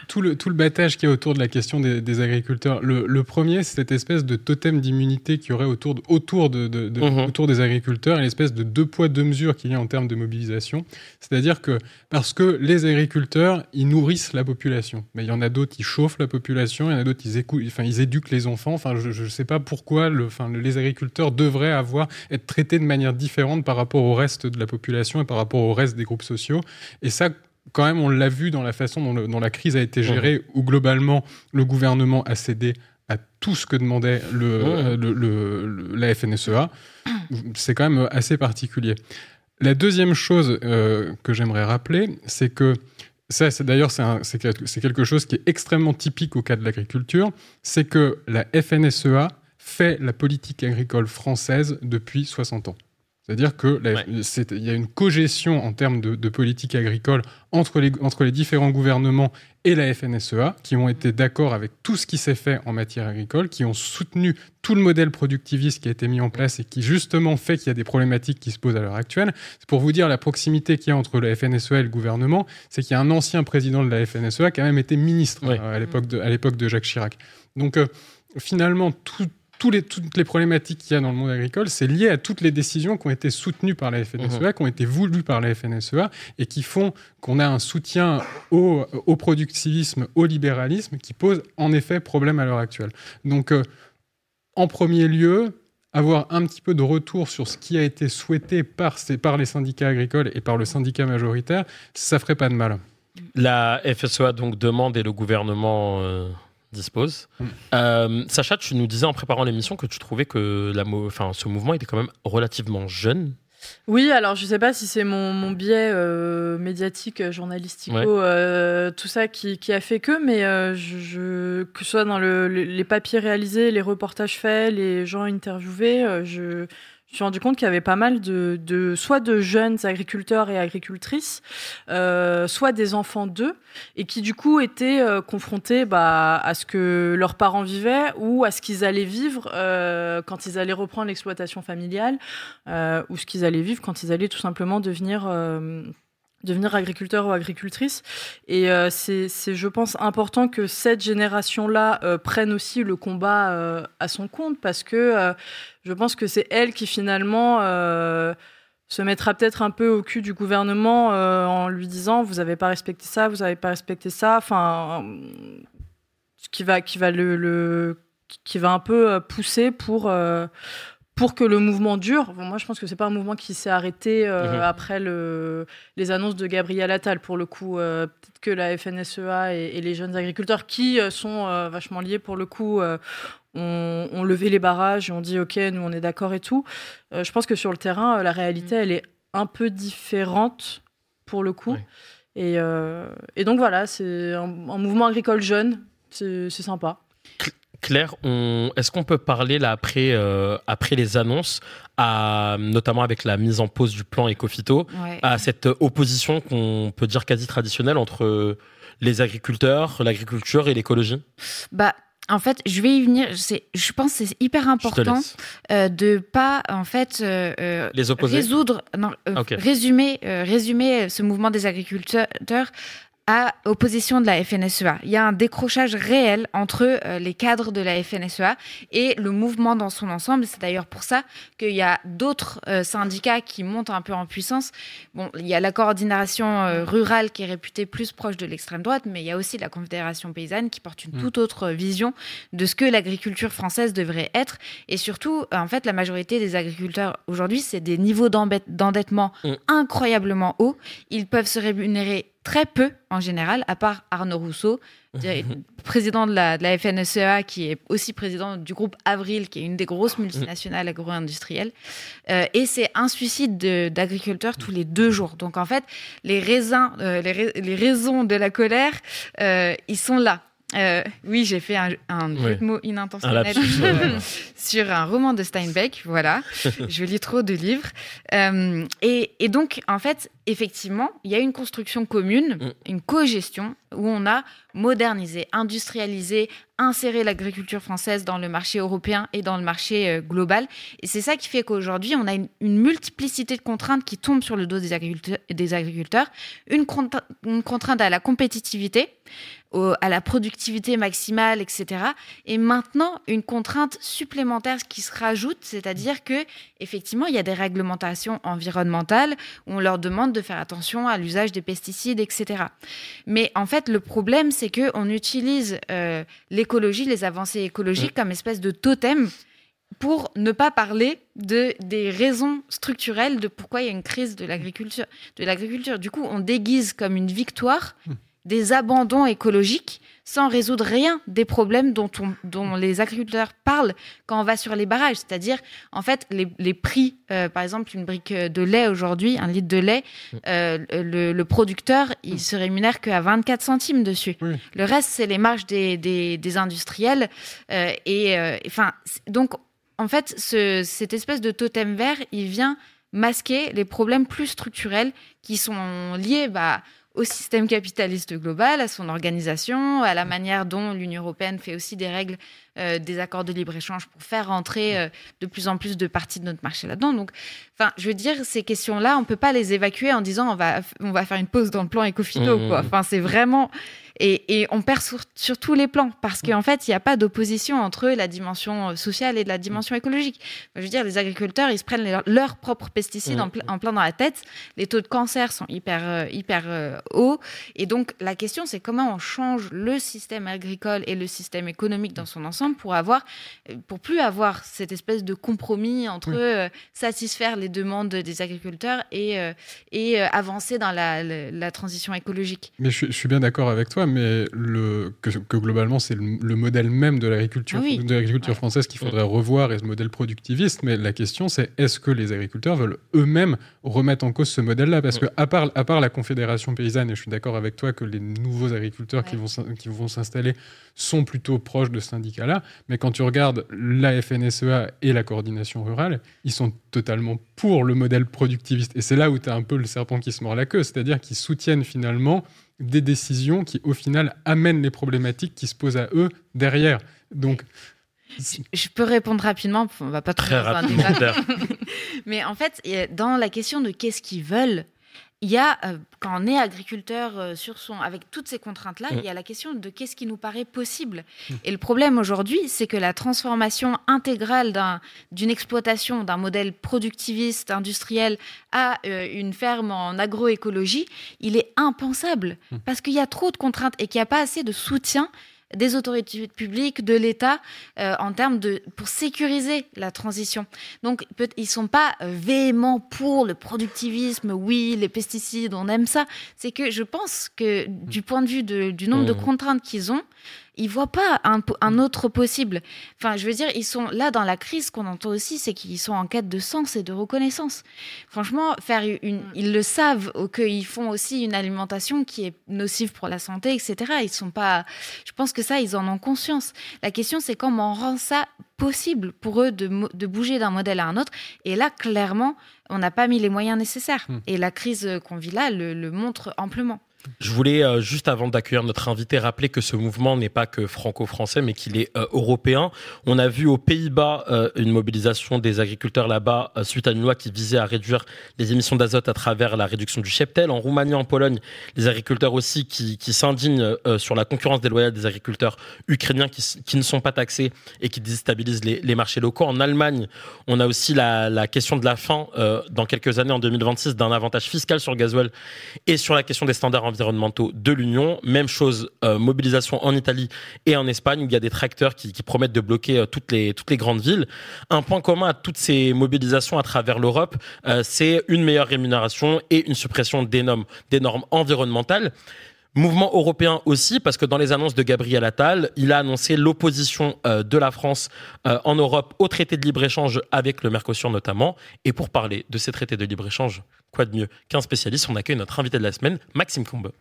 tout, le, tout le battage qu'il y a autour de la question des, des agriculteurs. Le, le premier, c'est cette espèce de totem d'immunité qu'il y aurait autour, de- autour, de, de- de- Mhm. autour des agriculteurs et l'espèce de deux poids, deux mesures qu'il y a en termes de mobilisation. C'est-à-dire que parce que les agriculteurs, ils nourrissent la population. Mais il y en a d'autres, ils chauffent la population, il y en a d'autres, ils, écoutent, enfin, ils éduquent les enfants. Enfin, je ne sais pas pourquoi le, enfin, le- les agriculteurs devraient avoir, être traités de manière différente par rapport au reste de la population et par rapport au reste des groupes sociaux. Et ça, quand même, on l'a vu dans la façon dont, le- dont la crise a été gérée, où globalement, le gouvernement a cédé à tout ce que demandait le, Mmh. le- le- le- la FNSEA. c'est quand même assez particulier. La deuxième chose euh, que j'aimerais rappeler, c'est que ça, c'est d'ailleurs c'est quelque chose qui est extrêmement typique au cas de l'agriculture, c'est que la FNSEA fait la politique agricole française depuis 60 ans. C'est-à-dire qu'il y a une cogestion en termes de, politique agricole entre les, entre les différents gouvernements et la FNSEA, qui ont été d'accord avec tout ce qui s'est fait en matière agricole, qui ont soutenu tout le modèle productiviste qui a été mis en place et qui justement fait qu'il y a des problématiques qui se posent à l'heure actuelle. C'est pour vous dire la proximité qu'il y a entre la FNSEA et le gouvernement, c'est qu'il y a un ancien président de la FNSEA qui a même été ministre euh, à l'époque de, de Jacques Chirac. Donc euh, finalement, tout, les, toutes les problématiques qu'il y a dans le monde agricole, c'est lié à toutes les décisions qui ont été soutenues par la FNSEA, mhm. qui ont été voulues par la FNSEA et qui font qu'on a un soutien au, productivisme, au libéralisme qui pose en effet problème à l'heure actuelle. Donc, euh, en premier lieu, avoir un petit peu de retour sur ce qui a été souhaité par, par les syndicats agricoles et par le syndicat majoritaire, ça ferait pas de mal. La FSEA donc demande et le gouvernement euh, dispose. Mm. Euh, Sacha, tu nous disais en préparant l'émission que tu trouvais que la enfin, ce mouvement était quand même relativement jeune. Oui, alors je ne sais pas si c'est mon, biais euh, médiatique, journalistico, euh, tout ça qui, a fait que, mais je, que ce soit dans les papiers réalisés, les reportages faits, les gens interviewés, je, je me suis rendu compte qu'il y avait pas mal de, de soit de jeunes agriculteurs et agricultrices, euh, soit des enfants d'eux, et qui du coup étaient euh, confrontés bah, à ce que leurs parents vivaient ou à ce qu'ils allaient vivre euh, quand ils allaient reprendre l'exploitation familiale, ou ce qu'ils allaient vivre quand ils allaient tout simplement devenir devenir agriculteur ou agricultrice. Et euh, c'est, je pense, important que cette génération-là prenne aussi le combat à son compte, parce que je pense que c'est elle qui finalement se mettra peut-être un peu au cul du gouvernement en lui disant vous n'avez pas respecté ça, vous n'avez pas respecté ça, enfin, ce qui va, qui va le, le qui va un peu pousser pour pour que le mouvement dure. moi, je pense que c'est pas un mouvement qui s'est arrêté euh, mhm. après le, les annonces de Gabriel Attal. Pour le coup, euh, peut-être que la FNSEA et, les jeunes agriculteurs, qui euh, sont vachement liés pour le coup, ont, levé les barrages et ont dit OK, nous on est d'accord et tout. je pense que sur le terrain, la réalité, mhm. elle est un peu différente pour le coup. Et, et, donc voilà, c'est un, un mouvement agricole jeune. C'est sympa. Claire, est-ce qu'on peut parler là après, euh, après les annonces, à, notamment avec la mise en pause du plan Ecofito, à cette opposition qu'on peut dire quasi traditionnelle entre les agriculteurs, l'agriculture et l'écologie? Bah, en fait, je vais y venir. Je pense que c'est hyper important euh, de pas en fait euh, les résoudre, non, résumer, résumer ce mouvement des agriculteurs à opposition de la FNSEA. Il y a un décrochage réel entre euh, les cadres de la FNSEA et le mouvement dans son ensemble. C'est d'ailleurs pour ça qu'il y a d'autres euh, syndicats qui montent un peu en puissance. Bon, il y a la coordination euh, rurale qui est réputée plus proche de l'extrême droite, mais il y a aussi la Confédération paysanne qui porte une mm. toute autre vision de ce que l'agriculture française devrait être. Et surtout, en fait, la majorité des agriculteurs aujourd'hui, c'est des niveaux d'endettement mm. incroyablement hauts. Ils peuvent se rémunérer très peu en général, à part Arnaud Rousseau, *laughs* président de la, FNSEA, qui est aussi président du groupe Avril, qui est une des grosses multinationales agro-industrielles. Euh, et c'est un suicide d'agriculteurs tous les deux jours. Donc en fait, les, raisins, euh, les, raisons de la colère, euh, ils sont là. Euh, oui, j'ai fait un, un mot inintentionnel *laughs* sur un roman de Steinbeck. Voilà, *laughs* je lis trop de livres. Euh, et, et, donc, en fait, effectivement, il y a une construction commune, mm. une co-gestion où on a modernisé, industrialisé, inséré l'agriculture française dans le marché européen et dans le marché euh, global. Et c'est ça qui fait qu'aujourd'hui, on a une, multiplicité de contraintes qui tombent sur le dos des agriculteurs, des agriculteurs. Une, une contrainte à la compétitivité à la productivité maximale, etc. Et maintenant, une contrainte supplémentaire qui se rajoute, c'est-à-dire que effectivement, il y a des réglementations environnementales où on leur demande de faire attention à l'usage des pesticides, etc. Mais en fait, le problème, c'est que on utilise euh, l'écologie, les avancées écologiques, comme espèce de totem pour ne pas parler de, des raisons structurelles de pourquoi il y a une crise de l'agriculture. De l'agriculture. Du coup, on déguise comme une victoire mmh des abandons écologiques sans résoudre rien des problèmes dont, dont les agriculteurs parlent quand on va sur les barrages. C'est-à-dire, en fait, les, prix, euh, par exemple, une brique de lait aujourd'hui, un litre de lait, euh, le, producteur, il se rémunère qu'à 24 centimes dessus. Le reste, c'est les marges des, des, industriels. Euh, et enfin, donc, en fait, ce, cette espèce de totem vert, il vient masquer les problèmes plus structurels qui sont liés bah, au système capitaliste global, à son organisation, à la manière dont l'Union européenne fait aussi des règles, euh, des accords de libre-échange pour faire rentrer euh, de plus en plus de parties de notre marché là-dedans. Donc, enfin, je veux dire, ces questions-là, on ne peut pas les évacuer en disant on va, on va faire une pause dans le plan éco-phyto. Mmh. Enfin, c'est vraiment et, on perd sur, tous les plans parce qu'en fait, il n'y a pas d'opposition entre la dimension euh, sociale et la dimension écologique. Je veux dire, les agriculteurs, ils se prennent leurs propres pesticides en, en, plein dans la tête. Les taux de cancer sont hyper, euh, hyper euh, hauts. Et donc, la question, c'est comment on change le système agricole et le système économique dans son ensemble pour avoir, pour plus avoir cette espèce de compromis entre satisfaire les demandes des agriculteurs et, et avancer dans la, la, transition écologique. Mais je suis bien d'accord avec toi mais le, que, globalement, c'est le, modèle même de l'agriculture de l'agriculture française qu'il faudrait revoir et ce modèle productiviste. Mais la question, c'est est-ce que les agriculteurs veulent eux-mêmes remettre en cause ce modèle-là? Parce que, à part, à part la Confédération paysanne, et je suis d'accord avec toi que les nouveaux agriculteurs qui vont, qui vont s'installer sont plutôt proches de ce syndicat-là, mais quand tu regardes la FNSEA et la coordination rurale, ils sont totalement pour le modèle productiviste. Et c'est là où tu as un peu le serpent qui se mord la queue, c'est-à-dire qu'ils soutiennent finalement des décisions qui, au final, amènent les problématiques qui se posent à eux derrière. Donc, je peux répondre rapidement, on va pas très rapidement. *laughs* Mais en fait, dans la question de qu'est-ce qu'ils veulent, il y a, euh, quand on est agriculteur euh, sur son, avec toutes ces contraintes-là, il y a la question de qu'est-ce qui nous paraît possible. Mm. Et le problème aujourd'hui, c'est que la transformation intégrale d'une exploitation, d'un modèle productiviste, industriel, à euh, une ferme en agroécologie, il est impensable mm. parce qu'il y a trop de contraintes et qu'il n'y a pas assez de soutien des autorités publiques, de l'État, euh, en termes de pour sécuriser la transition. Donc peut, ils sont pas euh, véhéments pour le productivisme. Oui, les pesticides, on aime ça. C'est que je pense que du point de vue du nombre de mmh. contraintes qu'ils ont, ils voient pas un, un, autre possible. Enfin, je veux dire, ils sont là dans la crise. qu'on entend aussi, c'est qu'ils sont en quête de sens et de reconnaissance. Franchement, faire une, mm. ils le savent qu'ils font aussi une alimentation qui est nocive pour la santé, etc. Ils sont pas. Je pense que ça, ils en ont conscience. La question, c'est comment on rend ça possible pour eux de, de bouger d'un modèle à un autre. Et là, clairement, on n'a pas mis les moyens nécessaires. Mm. Et la crise qu'on vit là le montre amplement. Je voulais, euh, juste avant d'accueillir notre invité, rappeler que ce mouvement n'est pas que franco-français, mais qu'il est euh, européen. On a vu aux Pays-Bas euh, une mobilisation des agriculteurs là-bas suite à une loi qui visait à réduire les émissions d'azote à travers la réduction du cheptel. En Roumanie, en Pologne, les agriculteurs aussi qui, s'indignent sur la concurrence déloyale des agriculteurs ukrainiens qui, ne sont pas taxés et qui déstabilisent les, les marchés locaux. En Allemagne, on a aussi la, la question de la fin, dans quelques années, en 2026, d'un avantage fiscal sur le gasoil et sur la question des standards environnementaux environnementaux de l'Union. Même chose, euh, mobilisation en Italie et en Espagne, où il y a des tracteurs qui, promettent de bloquer euh, toutes, les, grandes villes. Un point commun à toutes ces mobilisations à travers l'Europe, euh, c'est une meilleure rémunération et une suppression des normes environnementales. Mouvement européen aussi, parce que dans les annonces de Gabriel Attal, il a annoncé l'opposition de la France en Europe au traité de libre-échange avec le Mercosur notamment. Et pour parler de ces traités de libre-échange, quoi de mieux qu'un spécialiste On accueille notre invité de la semaine, Maxime Combe.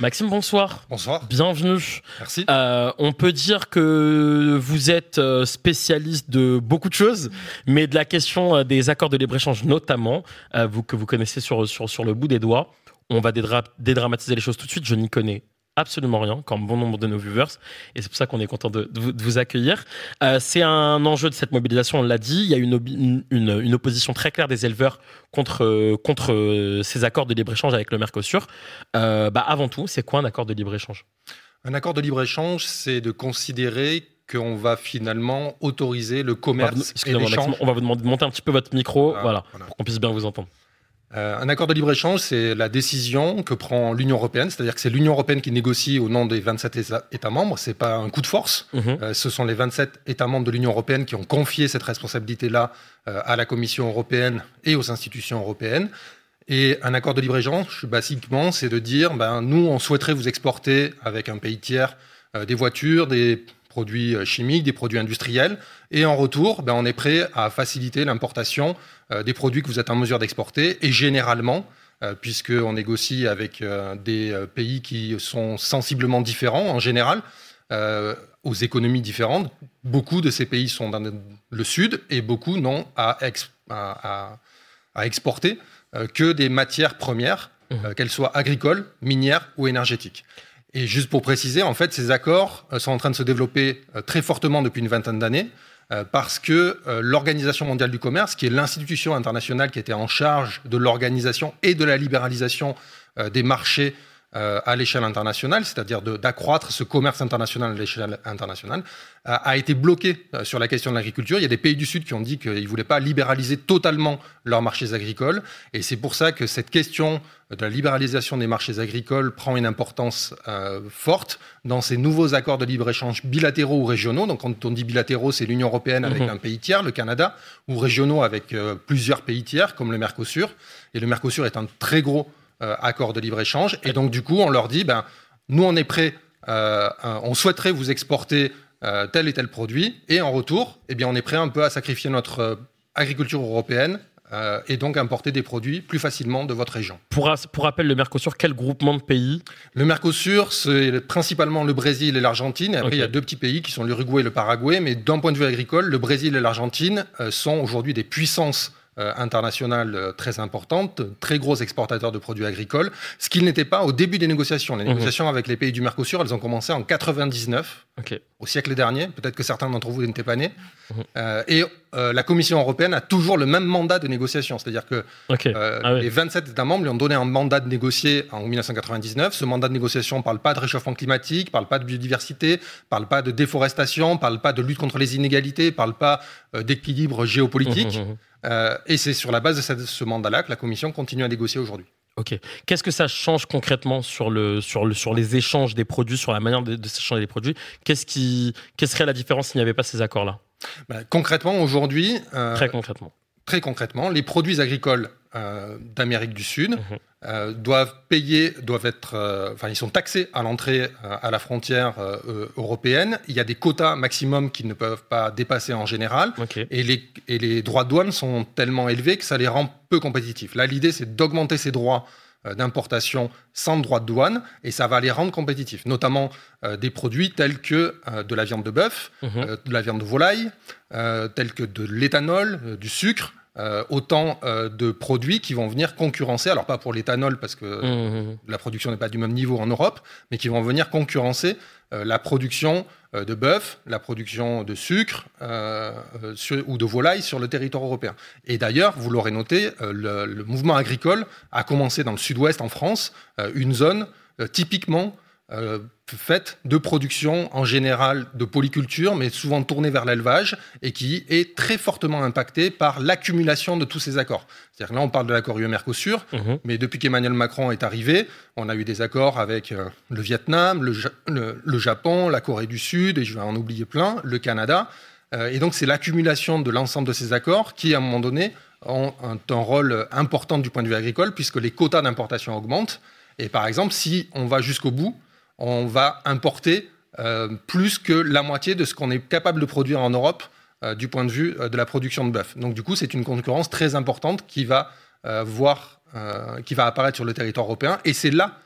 Maxime, bonsoir. Bonsoir. Bienvenue. Merci. Euh, on peut dire que vous êtes euh, spécialiste de beaucoup de choses, mais de la question euh, des accords de libre-échange notamment, vous, que vous connaissez sur, sur, sur le bout des doigts. On va dédramatiser les choses tout de suite. Je n'y connais absolument rien, comme bon nombre de nos viewers, et c'est pour ça qu'on est content de, vous, accueillir. Euh, c'est un enjeu de cette mobilisation, on l'a dit, il y a une, une, opposition très claire des éleveurs contre, contre ces accords de libre-échange avec le Mercosur. Euh, bah avant tout, c'est quoi un accord de libre-échange? Un accord de libre-échange, c'est de considérer qu'on va finalement autoriser le commerce on va, et On va vous demander de monter un petit peu votre micro, voilà, pour qu'on puisse bien vous entendre. Euh, un accord de libre-échange, c'est la décision que prend l'Union européenne, c'est-à-dire que c'est l'Union européenne qui négocie au nom des 27 États membres, ce n'est pas un coup de force, Mhm. Euh, ce sont les 27 États membres de l'Union européenne qui ont confié cette responsabilité-là euh, à la Commission européenne et aux institutions européennes. Et un accord de libre-échange, basiquement, c'est de dire, ben, nous, on souhaiterait vous exporter avec un pays tiers des voitures, des produits euh, chimiques, des produits industriels, et en retour, ben, on est prêt à faciliter l'importation euh, des produits que vous êtes en mesure d'exporter, et généralement, euh, puisqu'on négocie avec des pays qui sont sensiblement différents en général, euh, aux économies différentes, beaucoup de ces pays sont dans le sud et beaucoup n'ont à, ex- à- à- à exporter que des matières premières, euh, qu'elles soient agricoles, minières ou énergétiques. Et juste pour préciser, en fait, ces accords euh, sont en train de se développer euh, très fortement depuis une vingtaine d'années euh, parce que l'Organisation mondiale du commerce, qui est l'institution internationale qui était en charge de l'organisation et de la libéralisation des marchés à l'échelle internationale, c'est-à-dire de- d'accroître ce commerce international à l'échelle internationale, a, a été bloqué euh, sur la question de l'agriculture. Il y a des pays du Sud qui ont dit qu'ils ne voulaient pas libéraliser totalement leurs marchés agricoles. Et c'est pour ça que cette question de la libéralisation des marchés agricoles prend une importance euh, forte dans ces nouveaux accords de libre-échange bilatéraux ou régionaux. Donc quand on dit bilatéraux, c'est l'Union européenne avec Mhm. un pays tiers, le Canada, ou régionaux avec euh, plusieurs pays tiers, comme le Mercosur. Et le Mercosur est un très gros euh, accord de libre-échange. Et donc du coup, on leur dit, ben, nous on est prêts, euh, euh, on souhaiterait vous exporter euh, tel et tel produit, et en retour, eh bien, on est prêt un peu à sacrifier notre euh, agriculture européenne euh, et donc importer des produits plus facilement de votre région. Pour, rappel, le Mercosur, quel groupement de pays? Le Mercosur, c'est principalement le Brésil et l'Argentine. Et après, il y a deux petits pays qui sont l'Uruguay et le Paraguay. Mais d'un point de vue agricole, le Brésil et l'Argentine euh, sont aujourd'hui des puissances euh, internationales euh, très importantes, très gros exportateurs de produits agricoles, ce qu'ils n'étaient pas au début des négociations. Les Mhm. négociations avec les pays du Mercosur, elles ont commencé en 99 Ok. Au siècle dernier. Peut-être que certains d'entre vous n'étaient pas nés. Mhm. Euh, et euh, la Commission européenne a toujours le même mandat de négociation. C'est-à-dire que euh, Ah. Les 27 États membres lui ont donné un mandat de négocier en 1999. Ce mandat de négociation ne parle pas de réchauffement climatique, parle pas de biodiversité, parle pas de déforestation, parle pas de lutte contre les inégalités, parle pas d'équilibre géopolitique. Mhm, mhm. Et c'est sur la base de cette- ce mandat-là que la Commission continue à négocier aujourd'hui. Ok. Qu'est-ce que ça change concrètement sur, le, sur, le, sur les échanges des produits, sur la manière de, de s'échanger des produits? Qu'est-ce qui, quelle serait la différence s'il n'y avait pas ces accords-là? Ben, concrètement, aujourd'hui, euh, Très concrètement. très concrètement, les produits agricoles euh, d'Amérique du Sud Mhm. Euh, doivent payer, doivent être, euh, enfin, ils sont taxés à l'entrée euh, à la frontière européenne. Il y a des quotas maximum qu'ils ne peuvent pas dépasser en général. Et les, et les droits de douane sont tellement élevés que ça les rend peu compétitifs. Là, l'idée, c'est d'augmenter ces droits d'importation sans droit de douane, et ça va les rendre compétitifs, notamment euh, des produits tels que euh, de la viande de bœuf, Mhm. euh, de la viande de volaille, tels que de l'éthanol, du sucre, euh, autant euh, de produits qui vont venir concurrencer, alors pas pour l'éthanol parce que Mhm. la production n'est pas du même niveau en Europe, mais qui vont venir concurrencer euh, la production de bœuf, la production de sucre sur- ou de volaille sur le territoire européen. Et d'ailleurs, vous l'aurez noté, le, le mouvement agricole a commencé dans le sud-ouest en France, une zone typiquement euh, faite de production en général de polyculture, mais souvent tournée vers l'élevage, et qui est très fortement impactée par l'accumulation de tous ces accords. C'est-à-dire que là, on parle de l'accord UE-Mercosur, Mhm. mais depuis qu'Emmanuel Macron est arrivé, on a eu des accords avec euh, le Vietnam, le, Ja- le- le Japon, la Corée du Sud, et je vais en oublier plein, le Canada. Euh, et donc, c'est l'accumulation de l'ensemble de ces accords qui, à un moment donné, ont un, un rôle important du point de vue agricole, puisque les quotas d'importation augmentent. Et par exemple, si on va jusqu'au bout, on va importer euh, plus que la moitié de ce qu'on est capable de produire en Europe euh, du point de vue euh, de la production de bœuf. Donc, du coup, c'est une concurrence très importante qui va voir, qui va apparaître sur le territoire européen. Et c'est là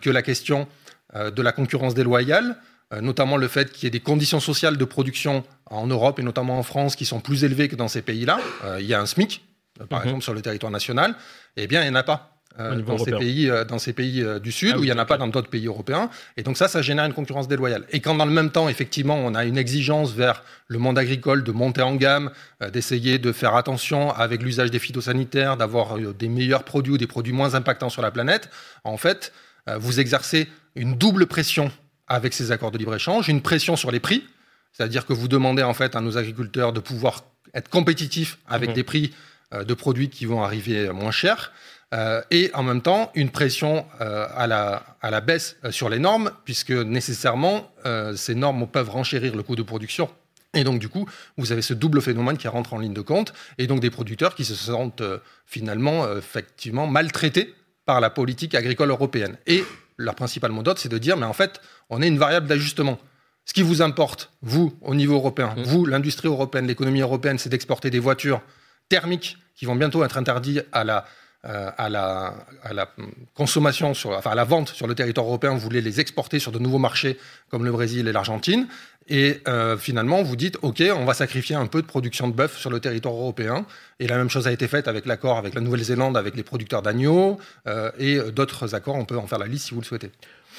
que la question de la concurrence déloyale, notamment le fait qu'il y ait des conditions sociales de production en Europe et notamment en France qui sont plus élevées que dans ces pays-là. Il y a un SMIC, par Mhm. exemple, sur le territoire national. Eh bien, il n'y en a pas. Euh, niveau dans, ces pays, euh, dans ces pays euh, du Sud, Ah où oui, il n'y en a pas dans d'autres pays européens. Et donc ça, ça génère une concurrence déloyale. Et quand dans le même temps, effectivement, on a une exigence vers le monde agricole de monter en gamme, euh, d'essayer de faire attention avec l'usage des phytosanitaires, d'avoir euh, des meilleurs produits ou des produits moins impactants sur la planète, en fait, euh, vous exercez une double pression avec ces accords de libre-échange, une pression sur les prix, c'est-à-dire que vous demandez en fait à nos agriculteurs de pouvoir être compétitifs avec Mhm. des prix de produits qui vont arriver moins chers. Et en même temps, une pression à, la, à la baisse sur les normes, puisque nécessairement, ces normes peuvent renchérir le coût de production et donc, du coup, vous avez ce double phénomène qui rentre en ligne de compte, et donc des producteurs qui se sentent finalement effectivement maltraités par la politique agricole européenne. Et leur principal mot d'ordre, c'est de dire, mais en fait, on est une variable d'ajustement. Ce qui vous importe, vous, au niveau européen, mmh. vous, l'industrie européenne, l'économie européenne, c'est d'exporter des voitures thermiques qui vont bientôt être interdites à la, euh, à, la, à la consommation, sur, enfin à la vente sur le territoire européen. Vous voulez les exporter sur de nouveaux marchés comme le Brésil et l'Argentine. Et euh, finalement, vous dites, OK, on va sacrifier un peu de production de bœuf sur le territoire européen. Et la même chose a été faite avec l'accord avec la Nouvelle-Zélande, avec les producteurs d'agneaux euh, et d'autres accords. On peut en faire la liste si vous le souhaitez.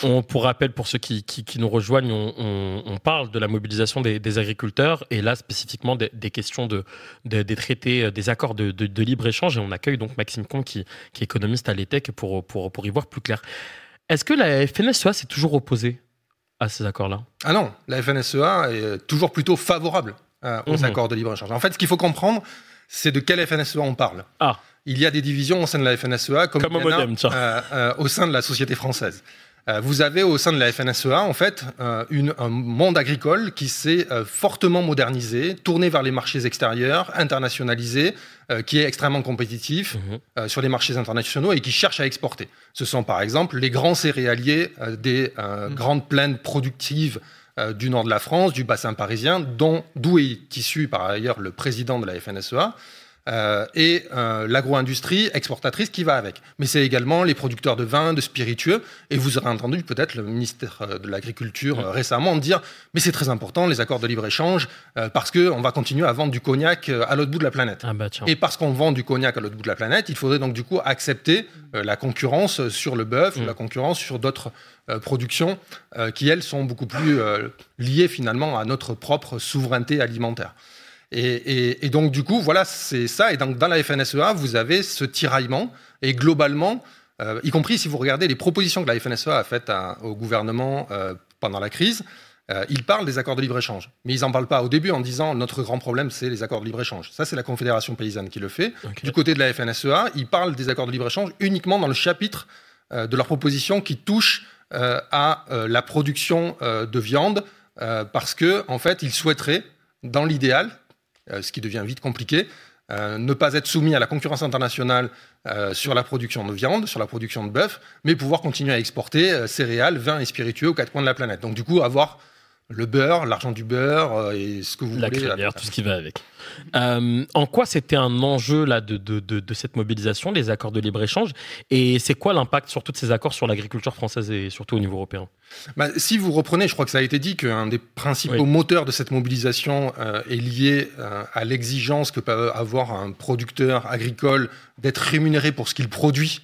On, pour rappel, pour ceux qui, nous rejoignent, on, parle de la mobilisation des, agriculteurs et là spécifiquement des, questions de, des traités, des accords de, libre-échange. Et on accueille donc Maxime Comte qui, est économiste à l'ETEC pour, pour, pour y voir plus clair. Est-ce que la FNSEA s'est toujours opposée à ces accords-là? Ah non, la FNSEA est toujours plutôt favorable euh, aux mhm. accords de libre-échange. En fait, ce qu'il faut comprendre, c'est de quelle FNSEA on parle. Ah. Il y a des divisions au sein de la FNSEA comme, comme modem, euh, euh, au sein de la société française. Euh, vous avez au sein de la FNSEA, en fait, euh, une, un monde agricole qui s'est euh, fortement modernisé, tourné vers les marchés extérieurs, internationalisé, qui est extrêmement compétitif mhm. sur les marchés internationaux et qui cherche à exporter. Ce sont par exemple les grands céréaliers des mhm. grandes plaines productives du nord de la France, du bassin parisien, d'où est issu par ailleurs le président de la FNSEA. Euh, et euh, l'agro-industrie exportatrice qui va avec. Mais c'est également les producteurs de vin, de spiritueux. Et vous aurez entendu peut-être le ministère euh, de l'Agriculture récemment dire mais c'est très important les accords de libre-échange parce qu'on va continuer à vendre du cognac à l'autre bout de la planète. Ah bah et parce qu'on vend du cognac à l'autre bout de la planète, il faudrait donc du coup accepter la concurrence sur le bœuf, mm. la concurrence sur d'autres productions qui, elles, sont beaucoup plus liées finalement à notre propre souveraineté alimentaire. Et, donc, du coup, voilà, c'est ça. Et donc, dans la FNSEA, vous avez ce tiraillement. Et globalement, euh, y compris si vous regardez les propositions que la FNSEA a faites au gouvernement euh, pendant la crise, euh, ils parlent des accords de libre-échange. Mais ils n'en parlent pas au début en disant notre grand problème, c'est les accords de libre-échange. Ça, c'est la Confédération paysanne qui le fait. Du côté de la FNSEA, ils parlent des accords de libre-échange uniquement dans le chapitre de leur proposition qui touche à la production de viande, parce que en fait, ils souhaiteraient, dans l'idéal, ce qui devient vite compliqué. Euh, ne pas être soumis à la concurrence internationale euh, sur la production de viande, sur la production de bœuf, mais pouvoir continuer à exporter céréales, vins et spiritueux aux quatre coins de la planète. Donc du coup, avoir le beurre, l'argent du beurre et ce que vous la voulez. Crémière, tout ce qui va avec. Euh, en quoi c'était un enjeu là de, de, de, cette mobilisation, les accords de libre-échange? Et c'est quoi l'impact sur tous ces accords sur l'agriculture française et surtout au niveau européen? Bah, Si vous reprenez, je crois que ça a été dit qu'un des principaux moteurs de cette mobilisation euh, est lié euh, à l'exigence que peut avoir un producteur agricole d'être rémunéré pour ce qu'il produit.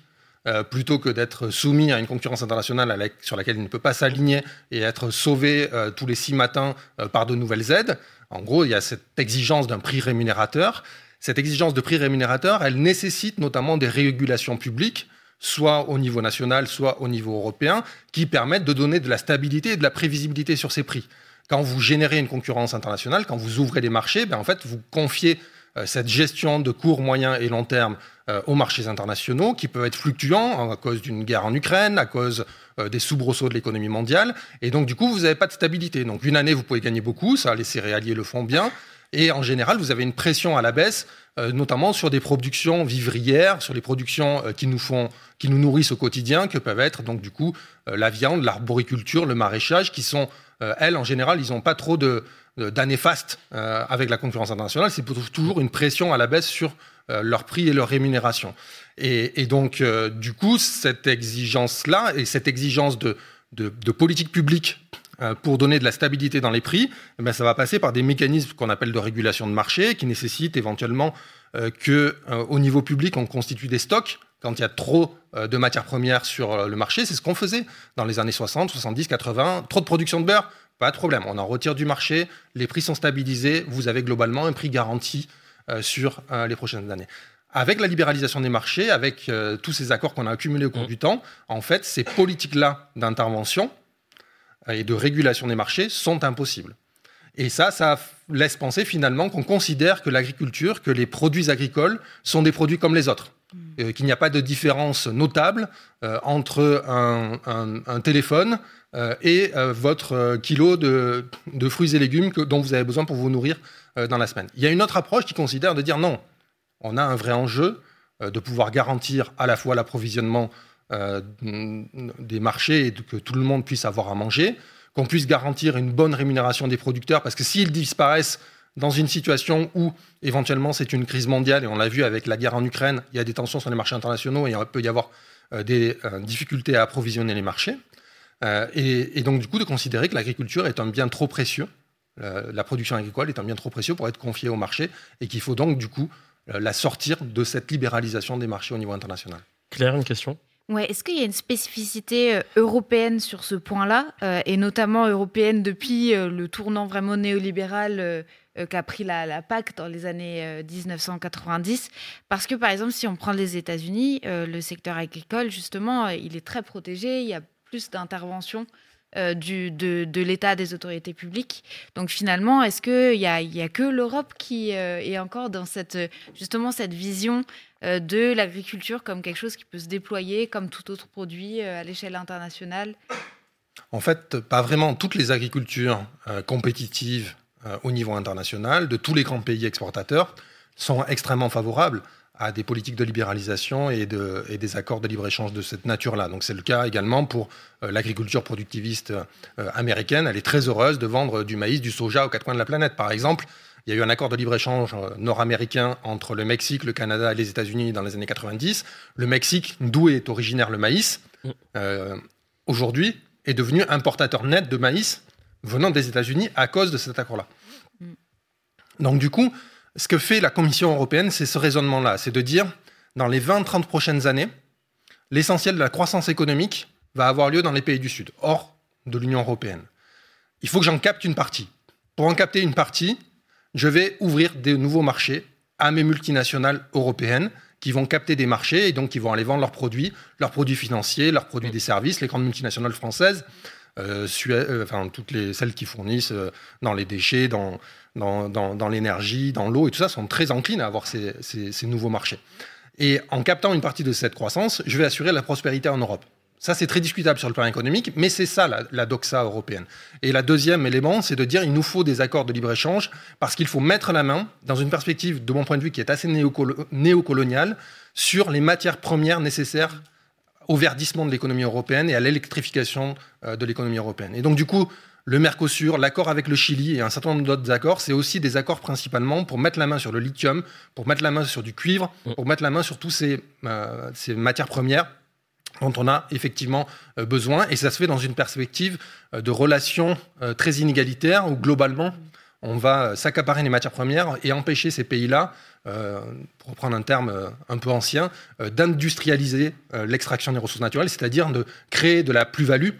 Plutôt que d'être soumis à une concurrence internationale sur laquelle il ne peut pas s'aligner et être sauvé tous les six matins par de nouvelles aides. En gros, il y a cette exigence d'un prix rémunérateur. Cette exigence de prix rémunérateur, elle nécessite notamment des régulations publiques, soit au niveau national, soit au niveau européen, qui permettent de donner de la stabilité et de la prévisibilité sur ces prix. Quand vous générez une concurrence internationale, quand vous ouvrez des marchés, ben en fait, vous confiez euh, cette gestion de court, moyen et long terme euh, aux marchés internationaux, qui peuvent être fluctuants à cause d'une guerre en Ukraine, à cause euh, des soubresauts de l'économie mondiale. Et donc, du coup, vous n'avez pas de stabilité. Donc, une année, vous pouvez gagner beaucoup, ça, les céréaliers le font bien. Et en général, vous avez une pression à la baisse, euh, notamment sur des productions vivrières, sur les productions euh, qui nous font, qui nous nourrissent au quotidien, que peuvent être donc du coup la viande, l'arboriculture, le maraîchage, qui sont elles en général, ils n'ont pas trop de d'années fastes avec la concurrence internationale. C'est toujours une pression à la baisse sur leur prix et leur rémunération. Et, donc, euh, du coup, cette exigence-là et cette exigence de, politique publique euh, pour donner de la stabilité dans les prix, eh ben, ça va passer par des mécanismes qu'on appelle de régulation de marché, qui nécessitent éventuellement euh, qu'au niveau public, on constitue des stocks quand il y a trop de matières premières sur le marché. C'est ce qu'on faisait dans les années 60, 70, 80. Trop de production de beurre, pas de problème. On en retire du marché, les prix sont stabilisés, vous avez globalement un prix garanti sur les prochaines années. Avec la libéralisation des marchés, avec euh, tous ces accords qu'on a accumulés au cours mm. du temps, en fait, ces politiques-là d'intervention et de régulation des marchés sont impossibles. Et ça, ça laisse penser finalement qu'on considère que l'agriculture, que les produits agricoles sont des produits comme les autres. Euh, qu'il n'y a pas de différence notable euh, entre un, téléphone euh, et votre kilo de, fruits et légumes dont vous avez besoin pour vous nourrir dans la semaine. Il y a une autre approche qui considère de dire non, on a un vrai enjeu de pouvoir garantir à la fois l'approvisionnement des marchés et que tout le monde puisse avoir à manger, qu'on puisse garantir une bonne rémunération des producteurs, parce que s'ils disparaissent dans une situation où éventuellement c'est une crise mondiale, et on l'a vu avec la guerre en Ukraine, il y a des tensions sur les marchés internationaux et il peut y avoir euh, des euh, difficultés à approvisionner les marchés. Euh, et, donc du coup de considérer que l'agriculture est un bien trop précieux, la production agricole est un bien trop précieux pour être confié au marché et qu'il faut donc du coup la sortir de cette libéralisation des marchés au niveau international. Claire, une question? Ouais, Est-ce qu'il y a une spécificité européenne sur ce point-là, et notamment européenne depuis le tournant vraiment néolibéral euh, qu'a pris la, PAC dans les années 1990. Euh, Parce que, par exemple, si on prend les États-Unis, euh, le secteur agricole, justement, il est très protégé. Il y a plus d'intervention de, de l'État, des autorités publiques. Donc finalement, est-ce qu'il n'y a, a que l'Europe qui est encore dans cette, justement cette vision de l'agriculture comme quelque chose qui peut se déployer comme tout autre produit à l'échelle internationale? En fait, pas vraiment. Toutes les agricultures compétitives euh, au niveau international, de tous les grands pays exportateurs, sont extrêmement favorables à des politiques de libéralisation et, de, et des accords de libre-échange de cette nature-là. Donc c'est le cas également pour euh, l'agriculture productiviste euh, américaine. Elle est très heureuse de vendre du maïs, du soja aux quatre coins de la planète. Par exemple, il y a eu un accord de libre-échange nord-américain entre le Mexique, le Canada et les États-Unis dans les années 90. Le Mexique, d'où est originaire le maïs, aujourd'hui est devenu importateur net de maïs venant des États-Unis à cause de cet accord-là. Mm. Donc du coup, ce que fait la Commission européenne, c'est ce raisonnement-là, c'est de dire, dans les 20-30 prochaines années, l'essentiel de la croissance économique va avoir lieu dans les pays du Sud, hors de l'Union européenne. Il faut que j'en capte une partie. Pour en capter une partie, je vais ouvrir des nouveaux marchés à mes multinationales européennes qui vont capter des marchés et donc qui vont aller vendre leurs produits, leurs produits financiers, leurs produits des services, les grandes multinationales françaises euh, euh, enfin, toutes les, celles qui fournissent euh, dans les déchets, dans, l'énergie, dans l'eau et tout ça, sont très enclines à avoir ces, ces, nouveaux marchés. Et en captant une partie de cette croissance, je vais assurer la prospérité en Europe. Ça, c'est très discutable sur le plan économique, mais c'est ça la, la, doxa européenne. Et la deuxième élément, c'est de dire il nous faut des accords de libre-échange parce qu'il faut mettre la main, dans une perspective, de mon point de vue, qui est assez néocoloniale, sur les matières premières nécessaires au verdissement de l'économie européenne et à l'électrification euh, de l'économie européenne. Et donc, du coup, le Mercosur, l'accord avec le Chili et un certain nombre d'autres accords, c'est aussi des accords principalement pour mettre la main sur le lithium, pour mettre la main sur du cuivre, mm. pour mettre la main sur toutes ces, euh, ces matières premières dont on a effectivement euh, besoin. Et ça se fait dans une perspective de relations très inégalitaires où globalement, on va s'accaparer les matières premières et empêcher ces pays-là euh, pour reprendre un terme euh, un peu ancien, euh, d'industrialiser l'extraction des ressources naturelles, c'est-à-dire de créer de la plus-value